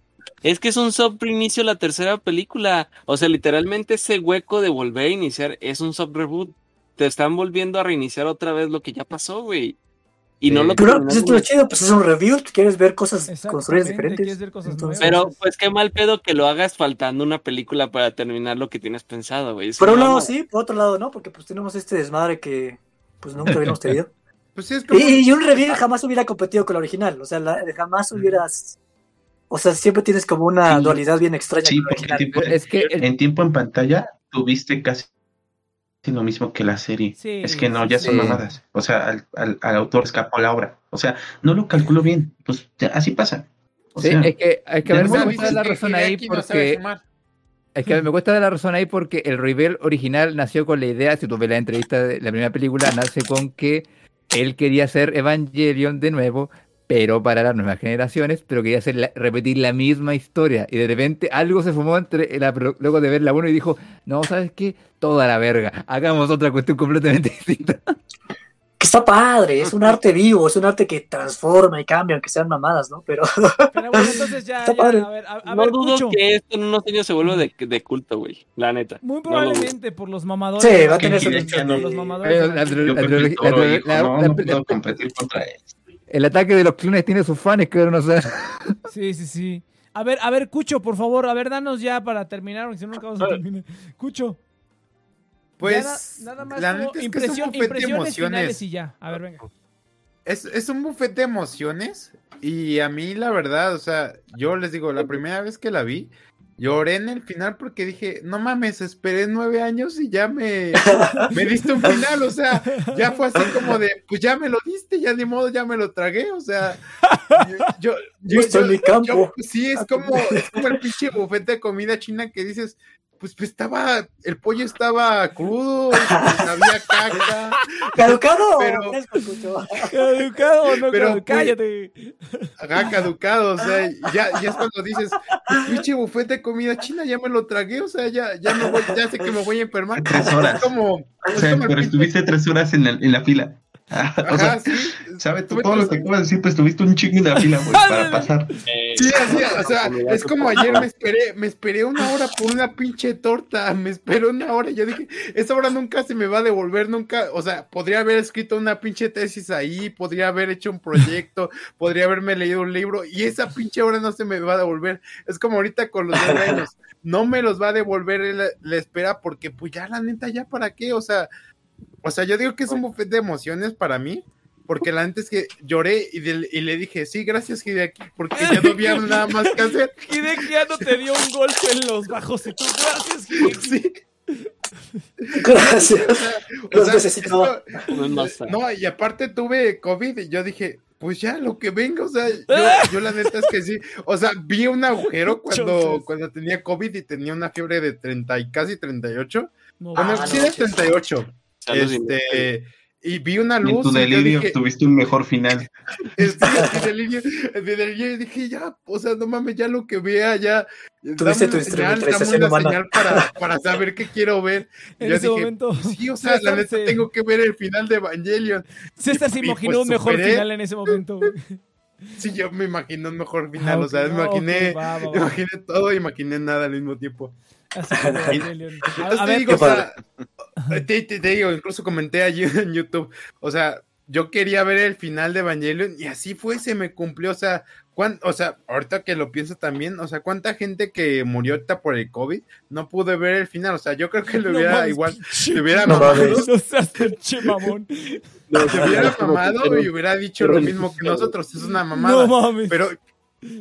Es que es un inicio la tercera película. O sea, literalmente ese hueco de volver a iniciar es un sub reboot. Te están volviendo a reiniciar otra vez lo que ya pasó, güey. Y no lo Pero pues, es lo chido, pues es un review, quieres ver cosas construidas diferentes. ver cosas Entonces. Pero pues qué mal pedo que lo hagas faltando una película para terminar lo que tienes pensado, güey. Por un lado sí, por otro lado no, porque pues tenemos este desmadre que pues nunca habíamos tenido. Pues sí, es como. Y, y un review jamás hubiera competido con la original, o sea, la- jamás hubieras... O sea, siempre tienes como una Sí. dualidad bien extraña Sí, porque Es que el- en tiempo en pantalla tuviste casi lo mismo que la serie. Sí, es que no, ya sí. son mamadas. O sea, al, al- al autor escapó la obra. O sea, no lo calculó bien. Pues ya, así pasa. O Sí, sea, es que, es que ver, me dar la razón ahí no porque. Es que me cuesta dar la razón ahí porque el Rebel original nació con la idea, si tú ves la entrevista de la primera película, nace con que él quería hacer Evangelion de nuevo, pero para las nuevas generaciones, pero quería hacer la- repetir la misma historia. Y de repente algo se fumó entre la, luego de ver la 1 y dijo, no, ¿sabes qué? Toda la verga, hagamos otra cuestión completamente distinta. Que está padre, es un arte vivo, es un arte que transforma y cambia, aunque sean mamadas, ¿no? Pero Pero bueno, entonces ya, Está ya, padre. a ver, a, a no ver, dudo que esto en unos años se vuelva de, de culto, güey. La neta. muy No probablemente por los mamadores. Sí, va a tener su no- los mamadores. Pero la- la- la- no, no puedo competir contra él. El ataque de los clones tiene sus fans, que no sé. Sí, sí, sí. A ver, a ver, Cucho, por favor, a ver, danos ya para terminar, porque si no, nunca vamos a terminar. Cucho. Pues, ya na- nada más la neta es que es un bufete de impresiones finales emociones. y ya. A ver, venga. Es, es un buffet de emociones y a mí la verdad, o sea, yo les digo, la primera vez que la vi, lloré en el final porque dije, no mames, esperé nueve años y ya me, me diste un final, o sea, ya fue así como de, pues ya me lo diste, ya ni modo, ya me lo tragué, o sea, yo, yo, Justo en mi campo. sí, es como, es como el pinche buffet de comida china que dices, pues, pues estaba, el pollo estaba crudo, pues, había caca, ¿Caducado? Pero-. ¿Caducado o no? Pero, cállate. Ajá, caducado, o sea, ya, ya es cuando dices, pues, pinche buffet de comida china, ya me lo tragué, o sea, ya, ya me voy, ya sé que me voy a enfermar. Tres horas. Es como, O es sea, como pero pinche- estuviste tres horas en la fila. o Ajá, sea, sí. ¿sabes? Tú todo lo que acabas de decir, pues estuviste un chingo la fila, güey, para pasar. Sí, así, o sea, es como ayer me esperé, me esperé una hora por una pinche torta, me esperé una hora, yo dije, esa hora nunca se me va a devolver, nunca, o sea, podría haber escrito una pinche tesis ahí, podría haber hecho un proyecto, podría haberme leído un libro, y esa pinche hora no se me va a devolver, es como ahorita con los años, no me los va a devolver la, la espera, porque pues ya la neta, ya para qué, o sea, o sea, yo digo que es un buffet de emociones para mí, porque la neta es que lloré y, le dije, sí, gracias Hideaki, porque ya no había nada más que hacer. Hideki ya no te dio un golpe en los bajos y tú, gracias, Hideki. Sí, Gracias. o Los sea, esto- No y aparte tuve COVID y yo dije, pues ya lo que venga, o sea, yo, yo la neta es que sí, o sea, vi un agujero cuando, cuando tenía COVID y tenía una fiebre de 30 y casi 38, No, bueno, Ah, sí no, de sí. 38, Salud, este, y vi una En luz tu y yo delirio dije, tuviste un mejor final. Este, en delirio, en y dije, ya, o sea, no mames, ya lo que vea, ya. Tuviste tu señal, dame una humana. señal para, para saber qué quiero ver. Y En yo ese dije, momento, sí, o sea, la neta se- tengo que ver el final de Evangelion. César se y imaginó pues un mejor superé. final en ese momento. Sí, yo me imagino un mejor final, Ah, o sea, me imaginé, ok, va, va, va. imaginé todo, imaginé nada al mismo tiempo. Así como Evangelion. A, Entonces a te ver, digo, o sea, te, te- te digo, incluso comenté allí en YouTube, o sea, yo quería ver el final de Evangelion y así fue, se me cumplió, o sea, cuán- o sea, ahorita que lo pienso también, o sea, cuánta gente que murió ahorita por el COVID no pudo ver el final, o sea, yo creo que le No hubiera mames, igual, le hubiera No mamado, mames. No seas pinche mamón. se hubiera mamado y hubiera dicho lo mismo que nosotros, es una mamada. No mames. Pero,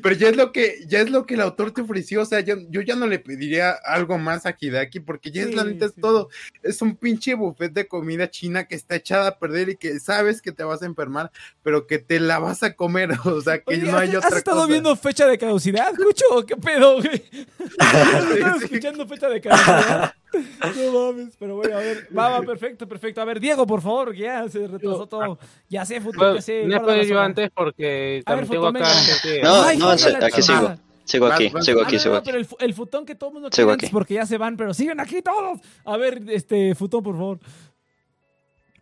pero ya es lo que, ya es lo que el autor te ofreció. O sea, yo, yo ya no le pediría algo más a Hideaki, porque ya es la neta, es sí, todo. Es un pinche buffet de comida china que está echada a perder y que sabes que te vas a enfermar, pero que te la vas a comer. O sea, que Oye, no hay ¿has, otra has estado cosa. viendo fecha de caducidad, Cucho? ¿Qué pedo, güey? ¿Estás sí. escuchando fecha de caducidad? No mames, pero bueno, a ver. Va, va, perfecto, perfecto. A ver, Diego, por favor, que ya se retrasó todo. Ya sé, futuro, ya sé. no puedo yo antes porque también tengo acá. No, no, aquí sigo. Sigo aquí, sigo Ah, aquí, sigo no, aquí. pero el, fu- el futón que todo el mundo Sigo quiere aquí. antes porque ya se van, pero siguen aquí todos. A ver, este futón, por favor.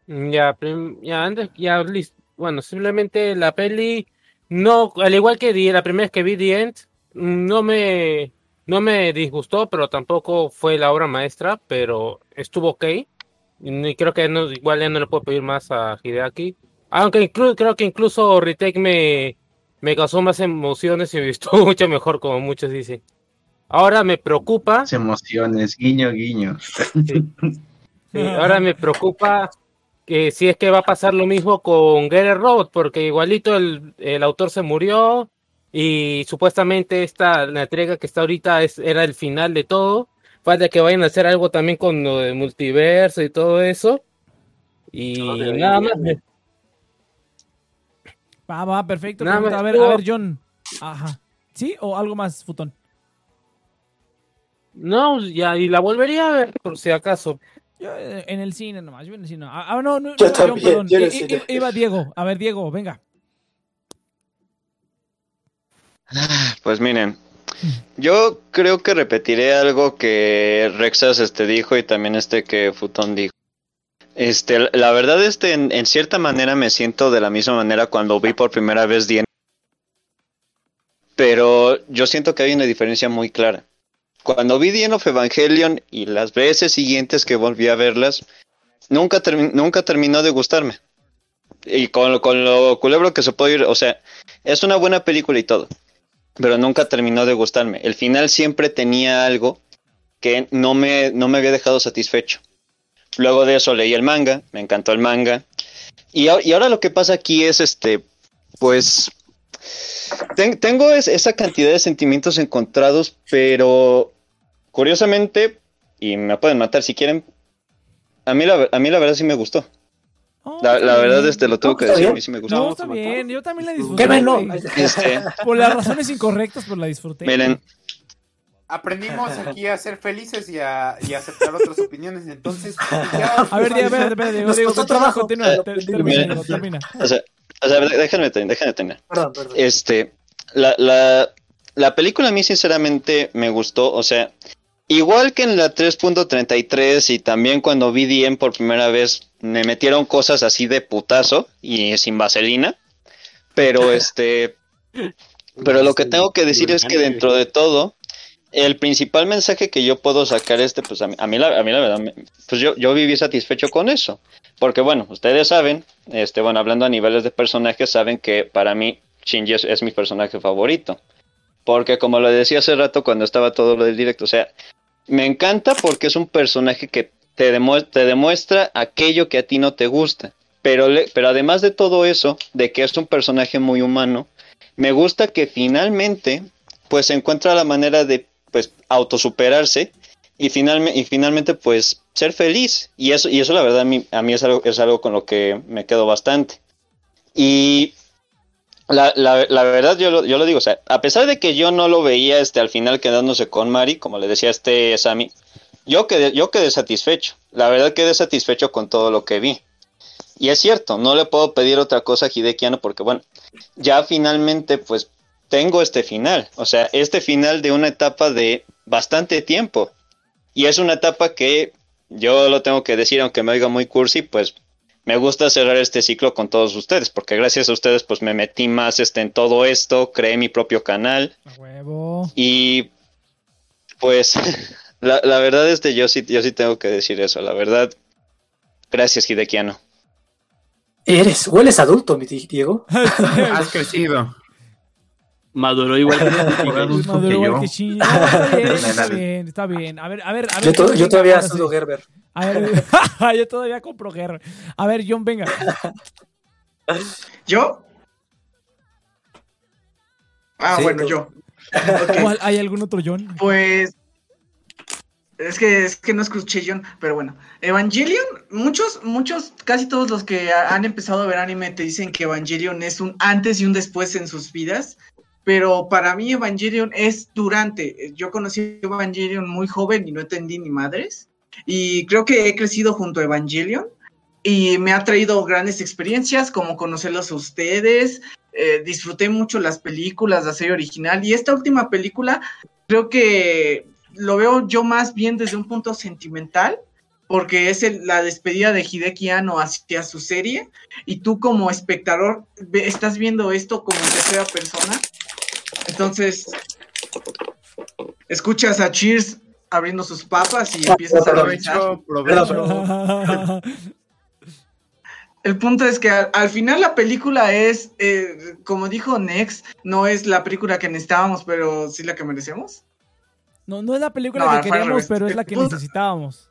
Mm, Ya, ya antes, ya listo. Bueno, simplemente la peli, no, al igual que di- la primera vez que vi The End, mm, no me, no me disgustó, pero tampoco fue la obra maestra, pero estuvo ok. Y creo que no, igual ya no le puedo pedir más a Hideaki. Aunque inclu- creo que incluso Retake me, me causó más emociones y me gustó mucho mejor, como muchos dicen. Ahora me preocupa. Las emociones, guiño, guiño. Sí, ahora me preocupa que si es que va a pasar lo mismo con Get Road, porque igualito el, el autor se murió y supuestamente esta la entrega que está ahorita es, era el final de todo. Falta que vayan a hacer algo también con lo de multiverso y todo eso. Y No, deberían, nada más. Va, va, perfecto. Nada más A ver, a ver, John. Ajá. ¿Sí? ¿O algo más, futón? No, ya, y la volvería a ver por si acaso. Yo eh, en el cine nomás, yo en el cine. Ah, ah, no, no, Yo no, John, perdón. yo I-. Iba Diego. A ver, Diego, venga. Pues miren, yo creo que repetiré algo que Rexas este dijo y también este que Futón dijo. Este, la verdad este en, en cierta manera me siento de la misma manera cuando vi por primera vez Dien. Pero yo siento que hay una diferencia muy clara. Cuando vi End of Evangelion y las veces siguientes que volví a verlas, nunca, nunca terminó de gustarme. Y con, con lo culebro que se puede ir, o sea, es una buena película y todo pero nunca terminó de gustarme. El final siempre tenía algo que no me, no me había dejado satisfecho. Luego de eso leí el manga, me encantó el manga. Y, y ahora lo que pasa aquí es, este, pues, ten- tengo es- esa cantidad de sentimientos encontrados, pero curiosamente, y me pueden matar si quieren, a mí la, a mí la verdad sí me gustó. Oh, La, la verdad, este, lo tengo No, que decir, a bien. mí sí me gustó. No, está bien. Yo también la disfruté. Este, Por las razones incorrectas, pues la disfruté. miren, Aprendimos aquí a ser felices y a, y a aceptar otras opiniones, entonces ya... A ver, Diego, espérate, espérate, Nos Diego, costó trabajo. continúa, Pero- ter- termina, termina. o sea, o sea, déjenme, terminar, déjenme terminar. Perdón, perdón. Este, la, la, la película a mí sinceramente me gustó, o sea, igual que en la 3.33 y también cuando vi Diem por primera vez, me metieron cosas así de putazo y sin vaselina, pero este, pero lo que tengo que decir es que dentro de todo, el principal mensaje que yo puedo sacar este, pues a mí, a mí la, a mí la verdad, pues yo, yo viví satisfecho con eso. Porque bueno, ustedes saben, este, bueno, hablando a niveles de personajes, saben que para mí Shinji es, es mi personaje favorito. Porque como lo decía hace rato cuando estaba todo lo del directo, o sea, me encanta porque es un personaje que te, demue- te demuestra aquello que a ti no te gusta. Pero, le- pero además de todo eso, de que es un personaje muy humano, me gusta que finalmente pues encuentra la manera de pues autosuperarse y, finalme- y finalmente pues ser feliz y eso y eso la verdad a mí, a mí es algo es algo con lo que me quedo bastante y la, la, la verdad yo lo, yo lo digo o sea a pesar de que yo no lo veía este al final quedándose con Mari como le decía este Sammy yo quedé yo quedé satisfecho. La verdad quedé satisfecho con todo lo que vi. Y es cierto no le puedo pedir otra cosa a Hidekiano porque bueno ya finalmente pues tengo este final, o sea, este final de una etapa de bastante tiempo. Y es una etapa que yo lo tengo que decir, aunque me oiga muy cursi, pues me gusta cerrar este ciclo con todos ustedes, porque gracias a ustedes pues me metí más este, en todo esto, creé mi propio canal A huevo. y pues la, la verdad este yo sí yo sí tengo que decir eso, la verdad. Gracias Hidekiano. Eres, hueles adulto, mi di- Diego. Has crecido. Maduró igual que Maduro que igual yo. que Shinji. No, está bien, está bien, está bien. A ver, a ver, a ver. Yo, to- yo todavía sudo Gerber. A ver, yo todavía compro guerra. A ver, John, venga. ¿Yo? Ah, Sí, bueno, tú. yo. Ok, ¿Cuál- ¿Hay algún otro John? Pues. Es que, es que no escuché John, pero bueno. Evangelion, muchos, muchos, casi todos los que ha- han empezado a ver anime te dicen que Evangelion es un antes y un después en sus vidas. Pero para mí Evangelion es durante. Yo conocí Evangelion muy joven y no entendí ni madres. Y creo que he crecido junto a Evangelion. Y me ha traído grandes experiencias, como conocerlos a ustedes, eh, disfruté mucho las películas, la serie original, y esta última película creo que lo veo yo más bien desde un punto sentimental, porque es el- la despedida de Hideki Anno hacia su serie, y tú como espectador ve- estás viendo esto como en tercera persona. Entonces, escuchas a Cheers abriendo sus papas y empiezas a. Provecho, provecho. El punto es que al, al final la película es, eh, como dijo Nex, no es la película que necesitábamos, pero sí la que merecemos. No, no es la película No, que queríamos, pero es la que necesitábamos.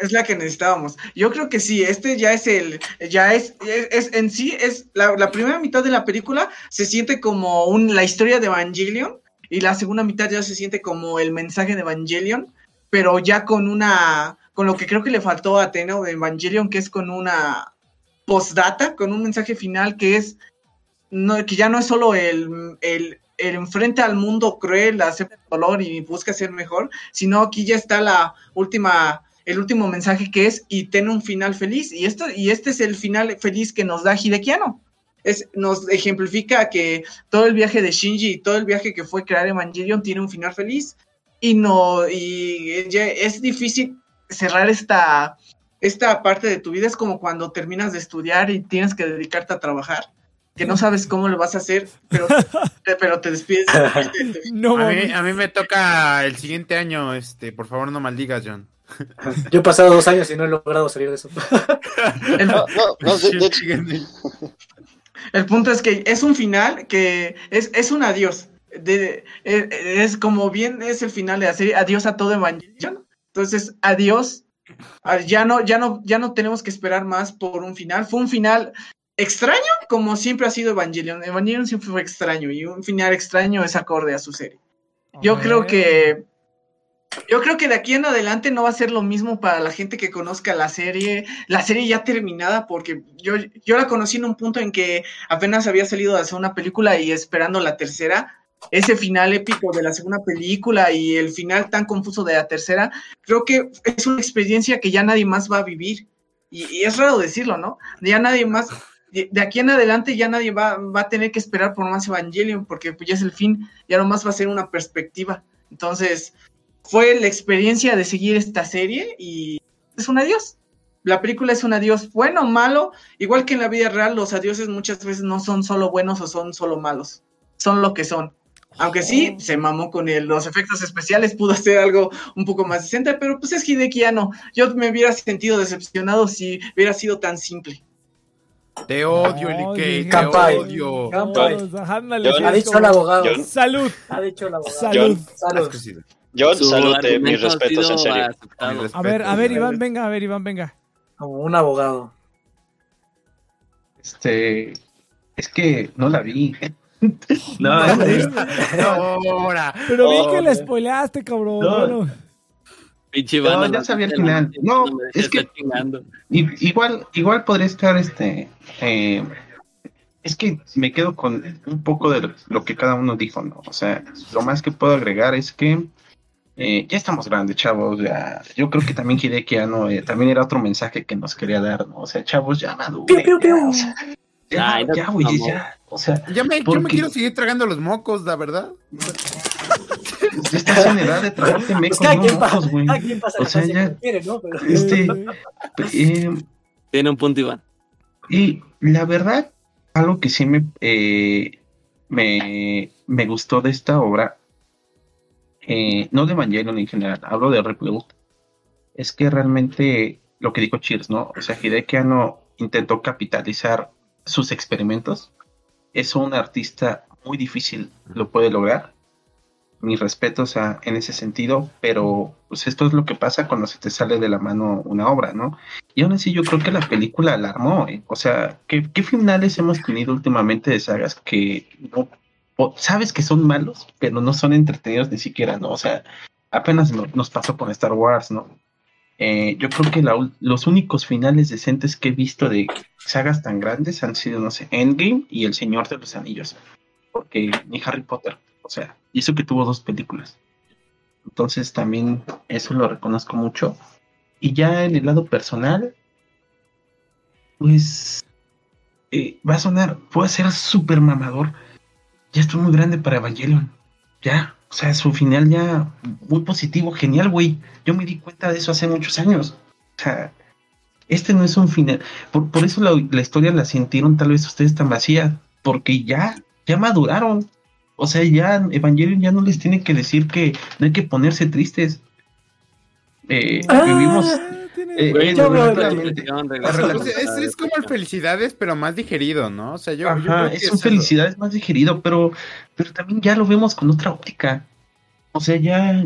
Es la que necesitábamos. Yo creo que sí, este ya es el, ya es, es, en sí, es la, primera mitad de la película se siente como un, la historia de Evangelion y la segunda mitad ya se siente como el mensaje de Evangelion, pero ya con una, con lo que creo que le faltó a Tenno de Evangelion, que es con una postdata, con un mensaje final que es, no, que ya no es solo el, el, el enfrente al mundo cruel, acepta el dolor y busca ser mejor, sino aquí ya está la última, el último mensaje que es y ten un final feliz. Y esto, y este es el final feliz que nos da Hideki Anno. Es, nos ejemplifica que todo el viaje de Shinji y todo el viaje que fue crear Evangelion tiene un final feliz. Y no, y es difícil cerrar esta, esta parte de tu vida. Es como cuando terminas de estudiar y tienes que dedicarte a trabajar, que no sabes cómo lo vas a hacer, pero, pero te despides. No, A mí, a mí me toca el siguiente año, este, por favor no maldigas, John. Yo he pasado dos años y no he logrado salir de eso. El- No, no, no, El punto es que es un final que es, es un adiós. De, eh, es como bien es el final de la serie, adiós a todo Evangelion. Entonces, adiós. Ya no, ya no, ya no tenemos que esperar más por un final. Fue un final extraño, como siempre ha sido Evangelion. Evangelion siempre fue extraño, y un final extraño es acorde a su serie. Yo creo que. Yo creo que de aquí en adelante no va a ser lo mismo para la gente que conozca la serie, la serie ya terminada, porque yo, yo la conocí en un punto en que apenas había salido de hacer una película y esperando la tercera, ese final épico de la segunda película y el final tan confuso de la tercera, creo que es una experiencia que ya nadie más va a vivir. Y, es raro decirlo, ¿no? Ya nadie más, de de aquí en adelante ya nadie va, va a tener que esperar por más Evangelion, porque pues ya es el fin, ya nomás va a ser una perspectiva. Entonces, fue la experiencia de seguir esta serie y es un adiós. La película es un adiós bueno o malo, igual que en la vida real, los adioses muchas veces no son solo buenos o son solo malos, son lo que son. Aunque sí, se mamó con el- los efectos especiales, pudo hacer algo un poco más decente, pero pues es Hideki Anno. Yo me hubiera sentido decepcionado si hubiera sido tan simple. Te odio, Ay, Likei, te Campai. odio. Campai. Ha dicho el abogado. Salud, Ha dicho el abogado. salud. Salud. Sido. John, salute, mis respetos, en serio. A ver, a ver, Iván, venga, a ver, Iván, venga. Como un abogado. Este, es que no la vi. no, este, Ahora. Pero vi que la spoileaste, cabrón. No. Bueno, Pinche No, ya sabía el final. No, es que- igual, igual podría estar este. eh, es que me quedo con un poco de lo, lo que cada uno dijo, ¿no? O sea, lo más que puedo agregar es que eh, ya estamos grandes, chavos. Ya, yo creo que también Hideki Anno eh, también era otro mensaje que nos quería dar, ¿no? O sea, chavos, ya maduren. O sea, ya, Ay, no ya, güey, ya. O sea, Ya me, yo ¿Por me quiero seguir tragando los mocos, la verdad. ya estás en edad de tragarte Pues mecos, cada no mocos, güey. O sea, ya- que quiere, ¿no? Pero- Este, eh, Tiene un punto, Iván. Y la verdad, algo que sí me, eh, me, me gustó de esta obra, eh, no de Evangelion en general, hablo de Rebuild, es que realmente lo que dijo Cheers, ¿no? O sea, Hideki Anno intentó capitalizar sus experimentos. Es un artista muy difícil, lo puede lograr. Mis respetos a- en ese sentido, pero pues esto es lo que pasa cuando se te sale de la mano una obra, ¿no? Y aún así yo creo que la película la armó, ¿eh? O sea, ¿qué, qué finales hemos tenido últimamente de sagas que no, sabes que son malos, pero no son entretenidos ni siquiera, ¿no? O sea, apenas no- nos pasó con Star Wars, ¿no? Eh, yo creo que los únicos finales decentes que he visto de sagas tan grandes han sido, no sé, Endgame y El Señor de los Anillos. Porque ni Harry Potter, o sea, y eso que tuvo dos películas. Entonces también eso lo reconozco mucho. Y ya en el lado personal, pues eh, va a sonar, puede ser súper mamador. Ya estoy muy grande para Evangelion. Ya, o sea, su final ya muy positivo, genial, güey. Yo me di cuenta de eso hace muchos años. O sea, este no es un final. Por, por eso la, la historia la sintieron tal vez ustedes tan vacía, porque ya, ya maduraron. O sea, ya Evangelion ya no les tiene que decir que no hay que ponerse tristes. Eh, Ah, vivimos. Eh, yo no, no, es, es como el felicidades, pero más digerido, ¿no? O sea, yo, yo Ajá, creo que es un eso. felicidades más digerido, pero, pero también ya lo vemos con otra óptica. O sea, ya,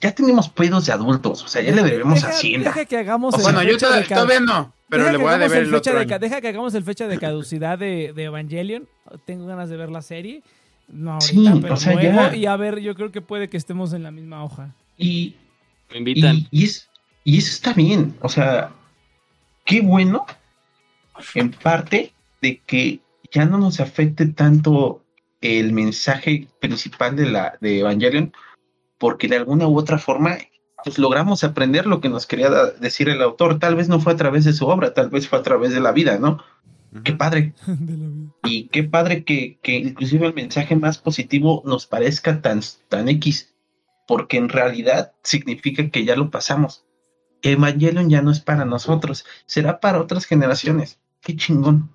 ya tenemos pedos de adultos, o sea, ya le debemos Deja- hacienda. Deja que hagamos O el sea, Bueno, yo fecha toda- de ca- todavía no, pero deja le voy a deber el otro de año. Deja que hagamos el fecha de caducidad de, de Evangelion. Tengo ganas de ver la serie. No ahorita, Sí, pero o sea, luego. ya. Y a ver, yo creo que puede que estemos en la misma hoja. Y, Me invitan. y, y es, y eso está bien, o sea, qué bueno, en parte, de que ya no nos afecte tanto el mensaje principal de la de Evangelion, porque de alguna u otra forma pues logramos aprender lo que nos quería decir el autor. Tal vez no fue a través de su obra, tal vez fue a través de la vida, ¿no? Qué padre. Y qué padre que, que inclusive el mensaje más positivo nos parezca tan, tan X, porque en realidad significa que ya lo pasamos. Evangelion ya no es para nosotros, será para otras generaciones. Qué chingón.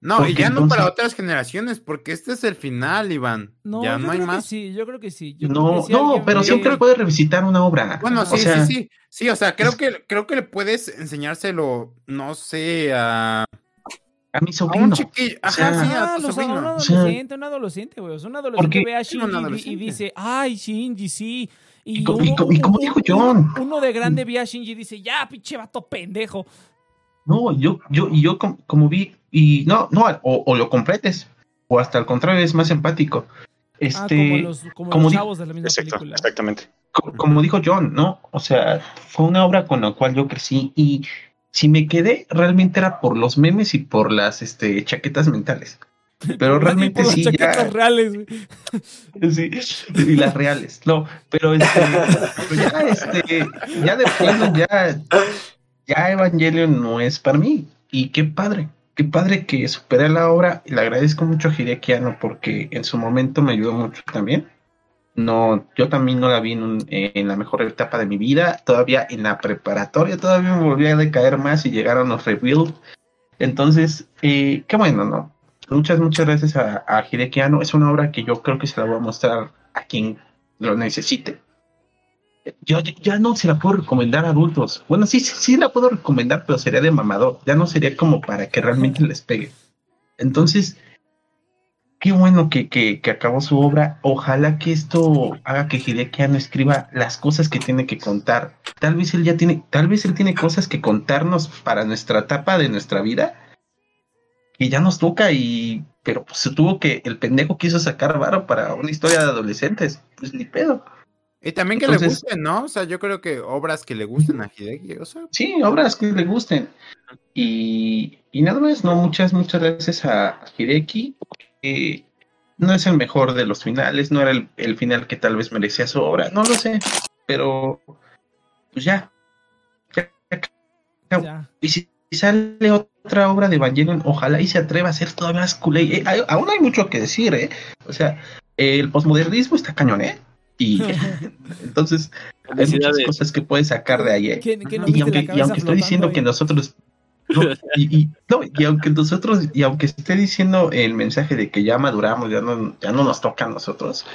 No, y ya no para otras generaciones, porque este es el final, Iván. No, ya no hay más. sí, yo creo que sí. Yo creo No, que si no, pero ve- siempre puedes revisitar una obra. Bueno, O sí, sea, sí, sí. Sí, o sea, creo que, creo que le puedes enseñárselo, no sé, a, A mi a sobrino. un chiquillo. Ajá, sea, sí, a Ah, tu los- a sobrino. un O sea, adolescente, un adolescente, güey. O sea, un adolescente Porque- ve a Shinji y- dice, ay, Shinji, sí. Y, uno- y co- y como dijo John. Uno de grande ve a Shinji y dice, ya, pinche vato pendejo. No, yo, yo, y yo com- como vi, y no, no, o, o lo completes, o hasta al contrario, es más empático. Ah, Este, como los, como como los chavos de la misma Exacto, película. exactamente. co- como dijo John, ¿no? O sea, fue una obra con la cual yo crecí y si me quedé, realmente era por los memes y por las este, chaquetas mentales. Pero realmente sí, ya, reales, güey. sí, y las reales, no, pero este, pero ya, este, ya de plano, ya, ya Evangelion no es para mí. Y qué padre, qué padre que superé la obra y le agradezco mucho a Hideaki Anno porque en su momento me ayudó mucho también. No, yo también no la vi en, un- en la mejor etapa de mi vida, todavía en la preparatoria, todavía me volví a decaer más y llegaron los rebuild. Entonces, eh, qué bueno, ¿no? Muchas, muchas gracias a, a. Es una obra que yo creo que se la voy a mostrar a quien lo necesite. Yo ya- no se la puedo recomendar a adultos. Bueno, sí, sí, sí la puedo recomendar, pero sería de mamador. Ya no sería como para que realmente les pegue. Entonces, qué bueno que, que, que acabó su obra. Ojalá que esto haga que Hideki Anno escriba las cosas que tiene que contar. Tal vez él ya tiene, tal vez él tiene cosas que contarnos para nuestra etapa de nuestra vida que ya nos toca y pero pues se tuvo que el pendejo quiso sacar varo para una historia de adolescentes pues ni pedo. Y también que le gusten, ¿no? O sea, yo creo que obras que le gusten a Hideki, o sea, sí obras que le gusten. Y, y nada más no muchas muchas gracias a Hireki porque no es el mejor de los finales no era el, el final que tal vez merecía su obra no lo sé pero pues ya, Ya- ya- Ya. y si si sale otra obra de Evangelion, ojalá y se atreva a ser todavía más culé. Eh, hay- aún hay mucho que decir, ¿eh? O sea, el posmodernismo está cañón, ¿eh? Y entonces hay muchas cosas que puedes sacar de ahí, ¿eh? ¿Quién, quién no Y aunque, y aunque estoy diciendo que nosotros... no, y, y- no, y aunque nosotros, y aunque esté diciendo el mensaje de que ya maduramos, ya no, ya no nos toca a nosotros,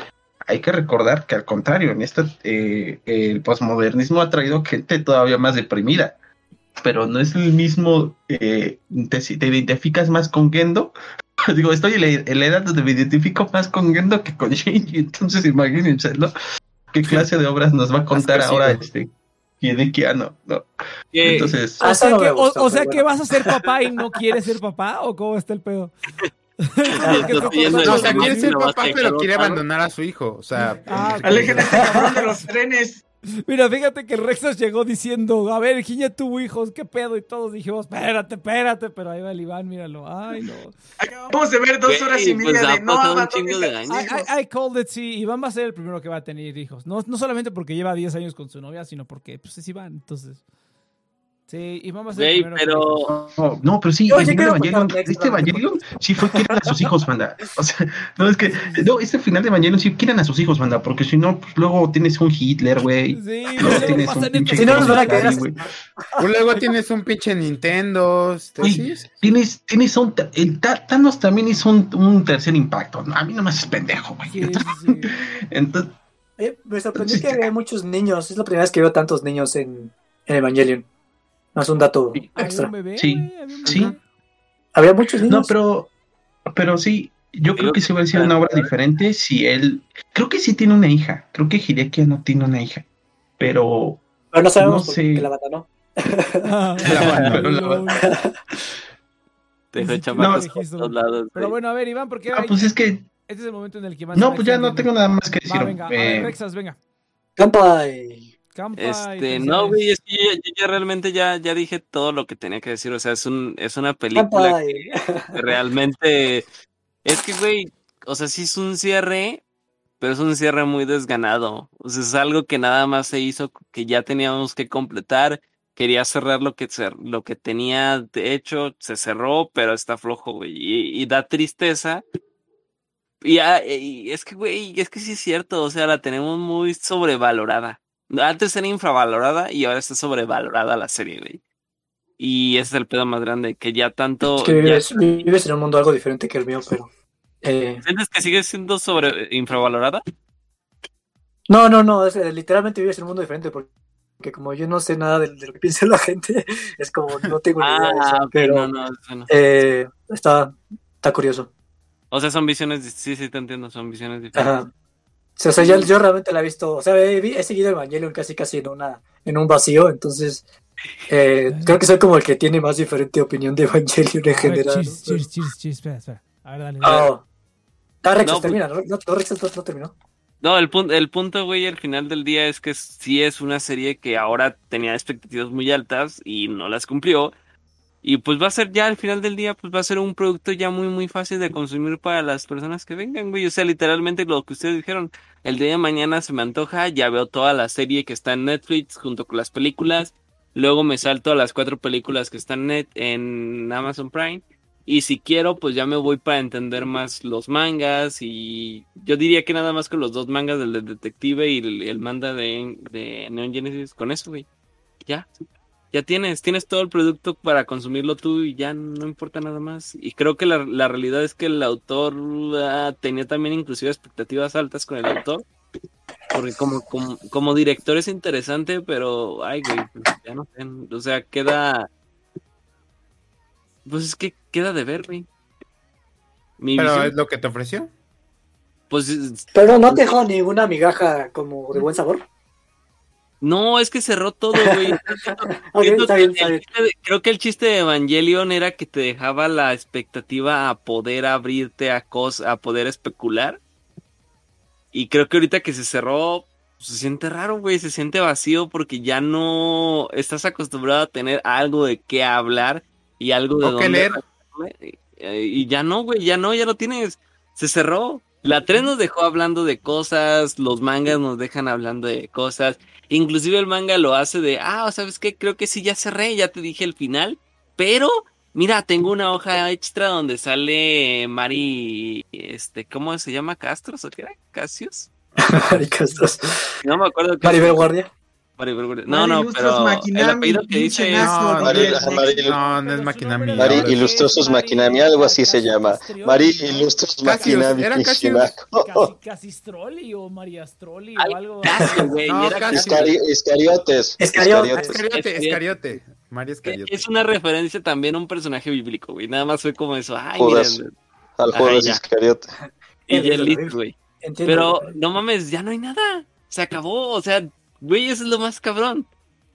hay que recordar que al contrario, en esta, eh, el posmodernismo ha traído gente todavía más deprimida, pero no es el mismo, eh, te, si te identificas más con Gendo, digo, estoy en la, en la edad donde me identifico más con Gendo que con Shinji, entonces imagínense, ¿no? ¿Qué clase de obras nos va a contar ahora este Anno, ¿no? Que- Entonces, Ah, O sea, eso no que, gustó, o, o sea que vas a ser papá y no quieres ser papá, o cómo está el pedo. Tiene no, o sea, quiere ser papá, pero quiere abandonar a su hijo, o sea, Ah, de los trenes. Mira, fíjate que el Rexas llegó diciendo, a ver, Giña tuvo hijos, qué pedo, y todos dijimos, espérate, espérate, pero ahí va el Iván, míralo, ay no. Acabamos de ver dos horas y pues media de no un de años. I, hijos. I- I called it, sí, Iván va a ser el primero que va a tener hijos. No, no solamente porque lleva 10 años con su novia, sino porque pues, es Iván, entonces. Sí, y vamos a Güey, pero No, no, pero sí, Yo el Evangelion, este. Evangelion sí fue quieren a sus hijos, banda. O sea, no es que, no, este final de Evangelion sí quieren a sus hijos, banda, porque si no, pues luego tienes un Hitler, güey. Sí, Luego tienes un pinche Si no, nos van a. O luego tienes un pinche Nintendo. este, Güey, sí, sí. Tienes, tienes un, el Thanos también hizo un, un tercer impacto. A mí no me haces pendejo, güey. Sí, sí, sí. Entonces, me sorprendió que había muchos niños. Es la primera vez que veo tantos niños en, en Evangelion. No es un dato extra. bebé, Sí, sí. Había muchos niños. No, pero, pero sí, yo creo que sí hubiera sido una obra diferente si él, creo que sí tiene una hija, creo que Hideaki no tiene una hija, pero Pero no sabemos no por sé. la no. Ah, Pero la- chamacos siquiera por registro. todos lados. Pero bueno, a ver, Iván, porque ah, pues es que, este es el momento en el que Iván no, se pues ya no tengo nada más que decir. Va, venga, a ver, Eh, Rexas, venga. Campai. Este, felicidades. no, güey, es que yo, yo ya realmente ya, ya dije todo lo que tenía que decir. O sea, es un, es una película Campai. que realmente, es que, güey, o sea, sí es un cierre, pero es un cierre muy desganado. O sea, es algo que nada más se hizo, que ya teníamos que completar. Quería cerrar lo que, cer- lo que tenía de hecho, se cerró, pero está flojo, güey. Y, y da tristeza. Y, ah, y es que, güey, es que sí es cierto, o sea, la tenemos muy sobrevalorada. Antes era infravalorada y ahora está sobrevalorada la serie, güey. Y ese es el pedo más grande, que ya tanto... Es que ya- vives, en un mundo algo diferente que el mío, pero. eh, ¿Sientes que sigue siendo sobre infravalorada? no, no, no. es, eh, literalmente vives en un mundo diferente porque, como yo no sé nada de, de lo que piensa la gente, es como no tengo ni idea eso. Ah, ok, pero no, no, eso no. eh, está, está curioso. O sea, son visiones, sí, sí, te entiendo, son visiones diferentes. Ajá. Sí, O sea, yo, yo realmente la he visto, o sea, he, he seguido Evangelion casi casi en una en un vacío, entonces eh, creo que soy como el que tiene más diferente opinión de Evangelion en general. cheers, ¿no? cheers, cheers, cheers, espera, espera. A ver, dale. dale. Oh. Ah, Rexas, No, pues- termina, ¿no? No, Rexas no, no terminó. No, el punto, el punto, güey, al final del día es que sí es una serie que ahora tenía expectativas muy altas y no las cumplió. Y pues va a ser ya al final del día, pues va a ser un producto ya muy, muy fácil de consumir para las personas que vengan, güey. O sea, literalmente lo que ustedes dijeron, el día de mañana se me antoja, ya veo toda la serie que está en Netflix junto con las películas. Luego me salto a las cuatro películas que están en Amazon Prime. Y si quiero, pues ya me voy para entender más los mangas. Y yo diría que nada más con los dos mangas del de detective y el, el manga de, de Neon Genesis, con eso, güey. Ya. Ya tienes, tienes todo el producto para consumirlo tú y ya no importa nada más. Y creo que la, la realidad es que el autor ah, tenía también inclusive expectativas altas con el autor. Porque como, como, como director es interesante, pero, ay, güey, pues ya no sé. O sea, queda... Pues es que queda de ver, güey. Mi Pero visión, es lo que te ofreció. pues es- Pero no te dejó ninguna migaja como de buen sabor. No, es que cerró todo, güey. Está bien, está bien. de- creo que el chiste de Evangelion era que te dejaba la expectativa a poder abrirte a cosas, a poder especular. Y creo que ahorita que se cerró, se siente raro, güey, se siente vacío porque ya no estás acostumbrado a tener algo de qué hablar y algo de O que dónde leer. rascarle. Eh, Y ya no, güey, ya no, ya lo tienes. Se cerró. La 3 nos dejó hablando de cosas, los mangas nos dejan hablando de cosas. Inclusive el manga lo hace de, ah, ¿sabes qué? Creo que sí, ya cerré, ya te dije el final. Pero, mira, tengo una hoja extra donde sale Mari, este, ¿cómo se llama? ¿Castros o qué era? ¿Casios? Maricastros. No me acuerdo. Maribel Guardia. No, no, pero el apellido que dice... No, No, no es Maquinami. Mari Ilustrosos Maquinami, algo así se llama. Mari ¿no? Ilustros Maquinami era. Casi, casi Strolli o María Strolli Ay, o algo. Iscariotes. Escariote, Escariote. María Escariote. Es una referencia también a un personaje bíblico, güey. Nada más fue como eso. Ay, Judas. miren. Al Judas. Iscariote. Y Eh, eh. güey. Pero no mames, ya no hay nada. Se acabó. O sea, güey, eso es lo más cabrón.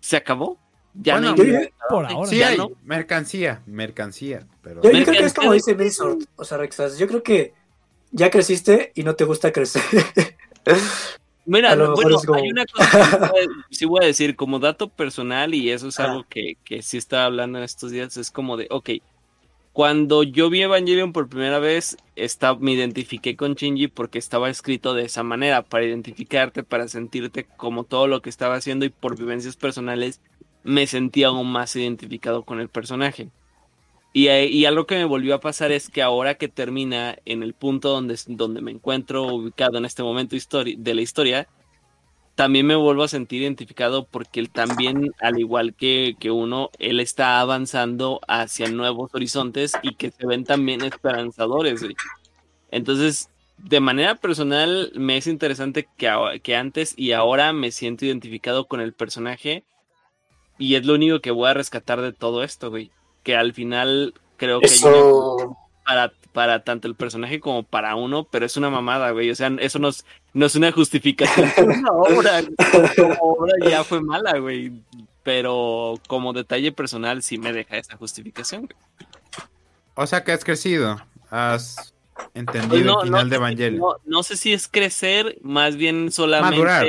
Se acabó. Ya Bueno, no yo hay Por ahora. Sí ya hay no. mercancía, mercancía, pero Yo, yo creo que es como dice Milsort, o sea, Rexas, yo creo que ya creciste y no te gusta crecer. Mira, bueno, es como- hay una cosa que sí voy a- decir, como dato personal, y eso es Ah. algo que, que sí estaba hablando en estos días, es como de, ok, cuando yo vi Evangelion por primera vez, esta- me identifiqué con Shinji porque estaba escrito de esa manera, para identificarte, para sentirte como todo lo que estaba haciendo y por vivencias personales, me sentí aún más identificado con el personaje. Y, y algo que me volvió a pasar es que ahora que termina en el punto donde, donde me encuentro ubicado en este momento de la historia, también me vuelvo a sentir identificado porque él también, al igual que, que uno, él está avanzando hacia nuevos horizontes y que se ven también esperanzadores. güey. Entonces, de manera personal, me es interesante que, que antes y ahora me siento identificado con el personaje y es lo único que voy a rescatar de todo esto, güey. Que al final creo que Eso. Para, para tanto el personaje como para uno, pero es una mamada, güey. O sea, eso no es, no es una justificación. Una obra, como obra ya fue mala, güey. Pero como detalle personal sí me deja esa justificación. güey. O sea que has crecido. Has entendido Pues no, el final no de Evangelion. No, no sé si es crecer, más bien solamente. Madurar.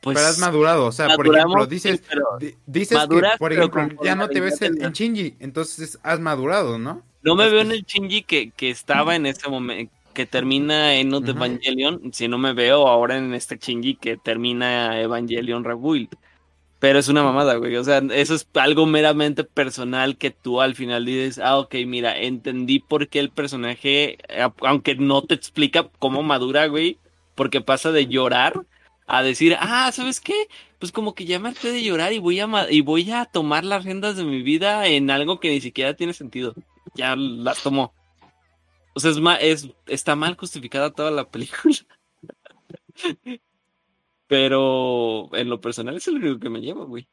Pues, pero has madurado. O sea, por ejemplo, dices, dices maduras, que, por ejemplo, ya no te ves en, en. Shinji. Entonces has madurado, ¿no? No me veo en el Shinji que, que estaba en ese momento, que termina en Not. Evangelion, si no me veo ahora en este Shinji que termina Evangelion Rebuild. Pero es una mamada, güey. O sea, eso es algo meramente personal que tú al final dices, ah, ok, mira, entendí por qué el personaje, aunque no te explica cómo madura, güey, porque pasa de llorar a decir, ah, ¿sabes qué? Pues como que ya me harté de llorar y voy a y voy a tomar las riendas de mi vida en algo que ni siquiera tiene sentido. Ya las tomó. O sea, es, ma- es está mal justificada toda la película. Pero en lo personal es el único que me lleva, güey.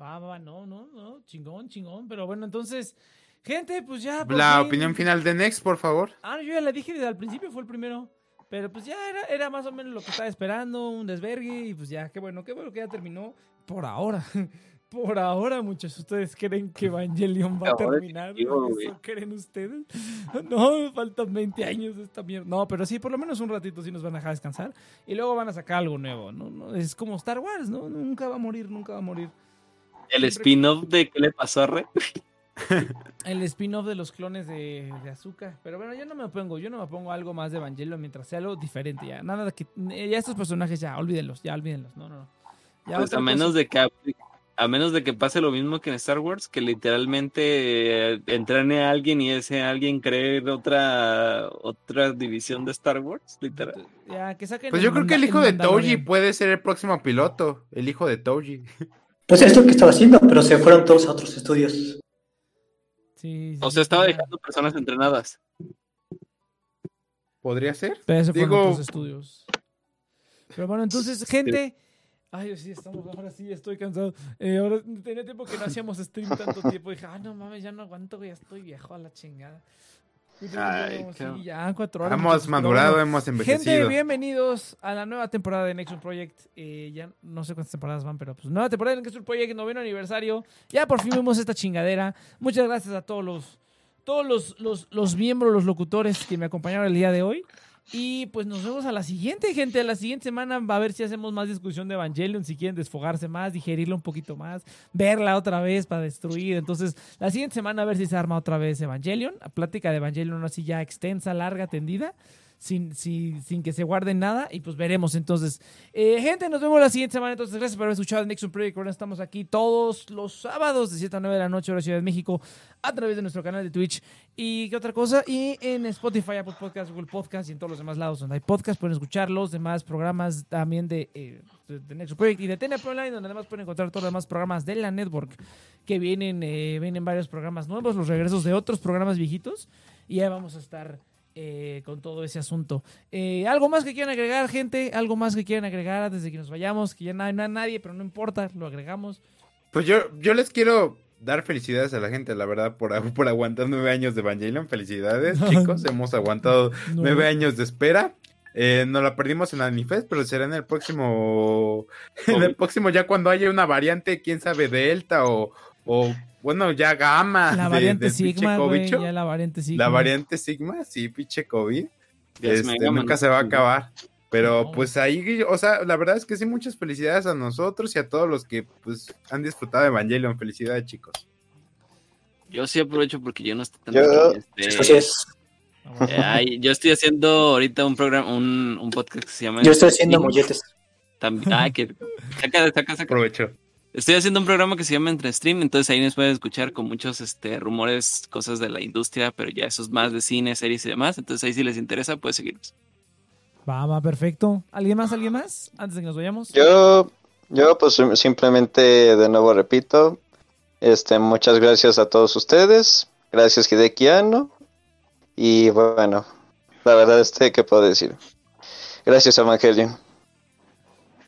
Va, va, va, no, no, no, chingón, chingón. Pero bueno, entonces, gente, pues ya. por La fin- opinión final de Next, por favor. Ah, yo ya la dije desde al principio, fue el primero. Pero pues ya era, era más o menos lo que estaba esperando, un desvergue. Y pues ya, qué bueno, qué bueno que ya terminó por ahora. Por ahora, muchos, ¿ustedes creen que Evangelion va a terminar? ¿Eso creen ustedes? No, faltan 20 años de esta mierda. No, pero sí, por lo menos un ratito sí nos van a dejar descansar. Y luego van a sacar algo nuevo, ¿no? No, Es como Star Wars, ¿no? Nunca va a morir, nunca va a morir. El spin-off de ¿Qué le pasó a Re? El spin-off de los clones de, de Azúcar. Pero bueno, yo no me opongo. Yo no me opongo a algo más de Evangelion mientras sea algo diferente. Ya, nada de que. Ya estos personajes, ya, olvídenlos. Ya, olvídenlos. No, no, no. Ya Pues a menos cosa- de que a menos de que pase lo mismo que en Star Wars, que literalmente eh, entrene a alguien y ese alguien cree otra otra división de Star Wars, literal. Ya, que saquen Pues yo creo que el hijo de Toji puede ser el próximo piloto. El hijo de Toji. Pues es lo que estaba haciendo, pero se fueron todos a otros estudios. Sí, sí, O sea, estaba dejando personas entrenadas. ¿Podría ser? Pero eso fueron Digo- otros estudios. Pero bueno, entonces, gente. Ay, sí, estamos, ahora sí, estoy cansado. Eh, ahora tenía tiempo que no hacíamos stream tanto tiempo. Dije, ah, no mames, ya no aguanto, güey, ya estoy viejo a la chingada. Ay, sí, ya, cuatro horas. Hemos muchachos, madurado, bueno. hemos Gente, envejecido. bienvenidos a la nueva temporada de Nexus Project. Eh, ya no sé cuántas temporadas van, pero pues nueva temporada de Nexus Project, noveno aniversario. Ya por fin vimos esta chingadera. Muchas gracias a todos los, todos los, los, los miembros, los locutores que me acompañaron el día de hoy. Y pues nos vemos a la siguiente, gente. A la siguiente semana va a ver si hacemos más discusión de Evangelion, si quieren desfogarse más, digerirla un poquito más, verla otra vez para destruir. Entonces, la siguiente semana a ver si se arma otra vez Evangelion. Plática de Evangelion así ya extensa, larga, tendida sin, sin, que se guarden nada y pues veremos entonces. Eh, gente, nos vemos la siguiente semana. Entonces, gracias por haber escuchado Nexus Project. Ahora estamos aquí todos los sábados de 7 a 9 de la noche, hora Ciudad de México, a través de nuestro canal de Twitch. ¿Y qué otra cosa? Y en Spotify, Apple Podcast, Google Podcast y en todos los demás lados donde hay podcast. Pueden escuchar los demás programas también de, eh, Project y de TNP Online, donde además pueden encontrar todos los demás programas de la network que vienen, eh, vienen varios programas nuevos, los regresos de otros programas viejitos. Y ya vamos a estar eh, con todo ese asunto. Eh, ¿Algo más que quieran agregar, gente? ¿Algo más que quieran agregar antes de que nos vayamos? Que ya no hay nadie, pero no importa, lo agregamos. Pues yo, yo les quiero dar felicidades a la gente, la verdad, por, por aguantar nueve años de Evangelion. Felicidades, chicos. Hemos aguantado No. nueve años de espera. Eh, nos la perdimos en Anifest, pero será en el próximo. En el próximo, ya cuando haya una variante, quién sabe, Delta o. o bueno, ya Gamma. La de- variante pinche Sigma, ya la variante Sigma. La variante Sigma, sí, pinche COVID. Este, Man, nunca se va a acabar. Pero No. pues ahí, o sea, la verdad es que sí, muchas felicidades a nosotros y a todos los que pues han disfrutado de Evangelion. Felicidades, chicos. Yo sí aprovecho porque yo no estoy tan Yo- aquí, este, Así es. Ah, eh, ay, yo estoy haciendo ahorita un programa, un, un podcast que se llama Yo estoy haciendo molletes. También, ah, que saca, saca, saca. Aprovecho. Estoy haciendo un programa que se llama Entre Stream, entonces ahí nos pueden escuchar con muchos este, rumores, cosas de la industria, pero ya eso es más de cine, series y demás. Entonces ahí si les interesa, pueden seguirnos. Va, va, perfecto. ¿Alguien más? ¿Alguien más? Antes de que nos vayamos. Yo, yo pues sim- simplemente de nuevo repito, este, muchas gracias a todos ustedes, gracias Hidekiano, y bueno, la verdad este, ¿qué puedo decir? Gracias Evangelion.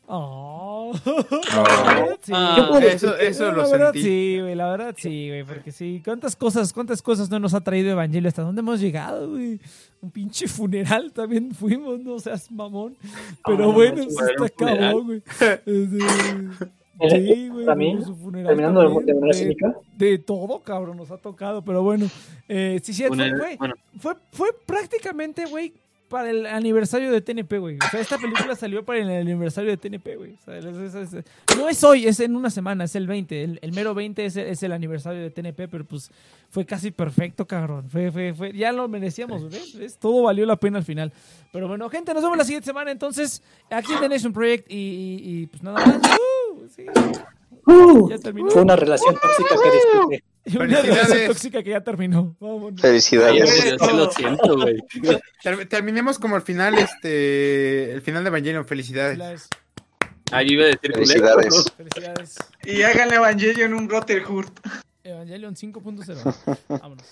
Oh. Sí. Ah, eso, eso No, lo la verdad sentí. sí, güey, la verdad sí, güey, porque sí, cuántas cosas, cuántas cosas no nos ha traído Evangelio, hasta dónde hemos llegado, güey. Un pinche funeral también fuimos, no seas mamón. Pero no bueno, güey, está cabrón, güey. Este, Sí, güey. También, su funeral Terminando de, también, de manera de- cínica. de todo, cabrón, nos ha tocado, pero bueno. Eh, sí, sí, fue, Una- fue, bueno, fue, fue prácticamente, güey, para el aniversario de TNP, güey. O sea, esta película salió para el aniversario de TNP, güey. O sea, es- es- es- no es hoy, es en una semana, es el 20. El, el mero 20 es el, es el aniversario de TNP, pero pues fue casi perfecto, cabrón. Fue, fue, fue, ya lo merecíamos. ¿Ves? Todo valió la pena al final. Pero bueno, gente, nos vemos la siguiente semana entonces aquí en The Nation Project y, y- y, pues nada más. ¡Uh! Sí. Uh, Ya terminó. fue una relación tóxica que disfruté. Y una relación Felicidades. tóxica que ya terminó. Vámonos. ay, Felicidades. yo lo siento, güey. Ter- terminemos como el final, este, el final de Evangelion. Felicidades. Felicidades. Ahí iba a decir. Felicidades. Felicidades. Y háganle Evangelion un Brotherhood. Evangelion 5.0. Vámonos.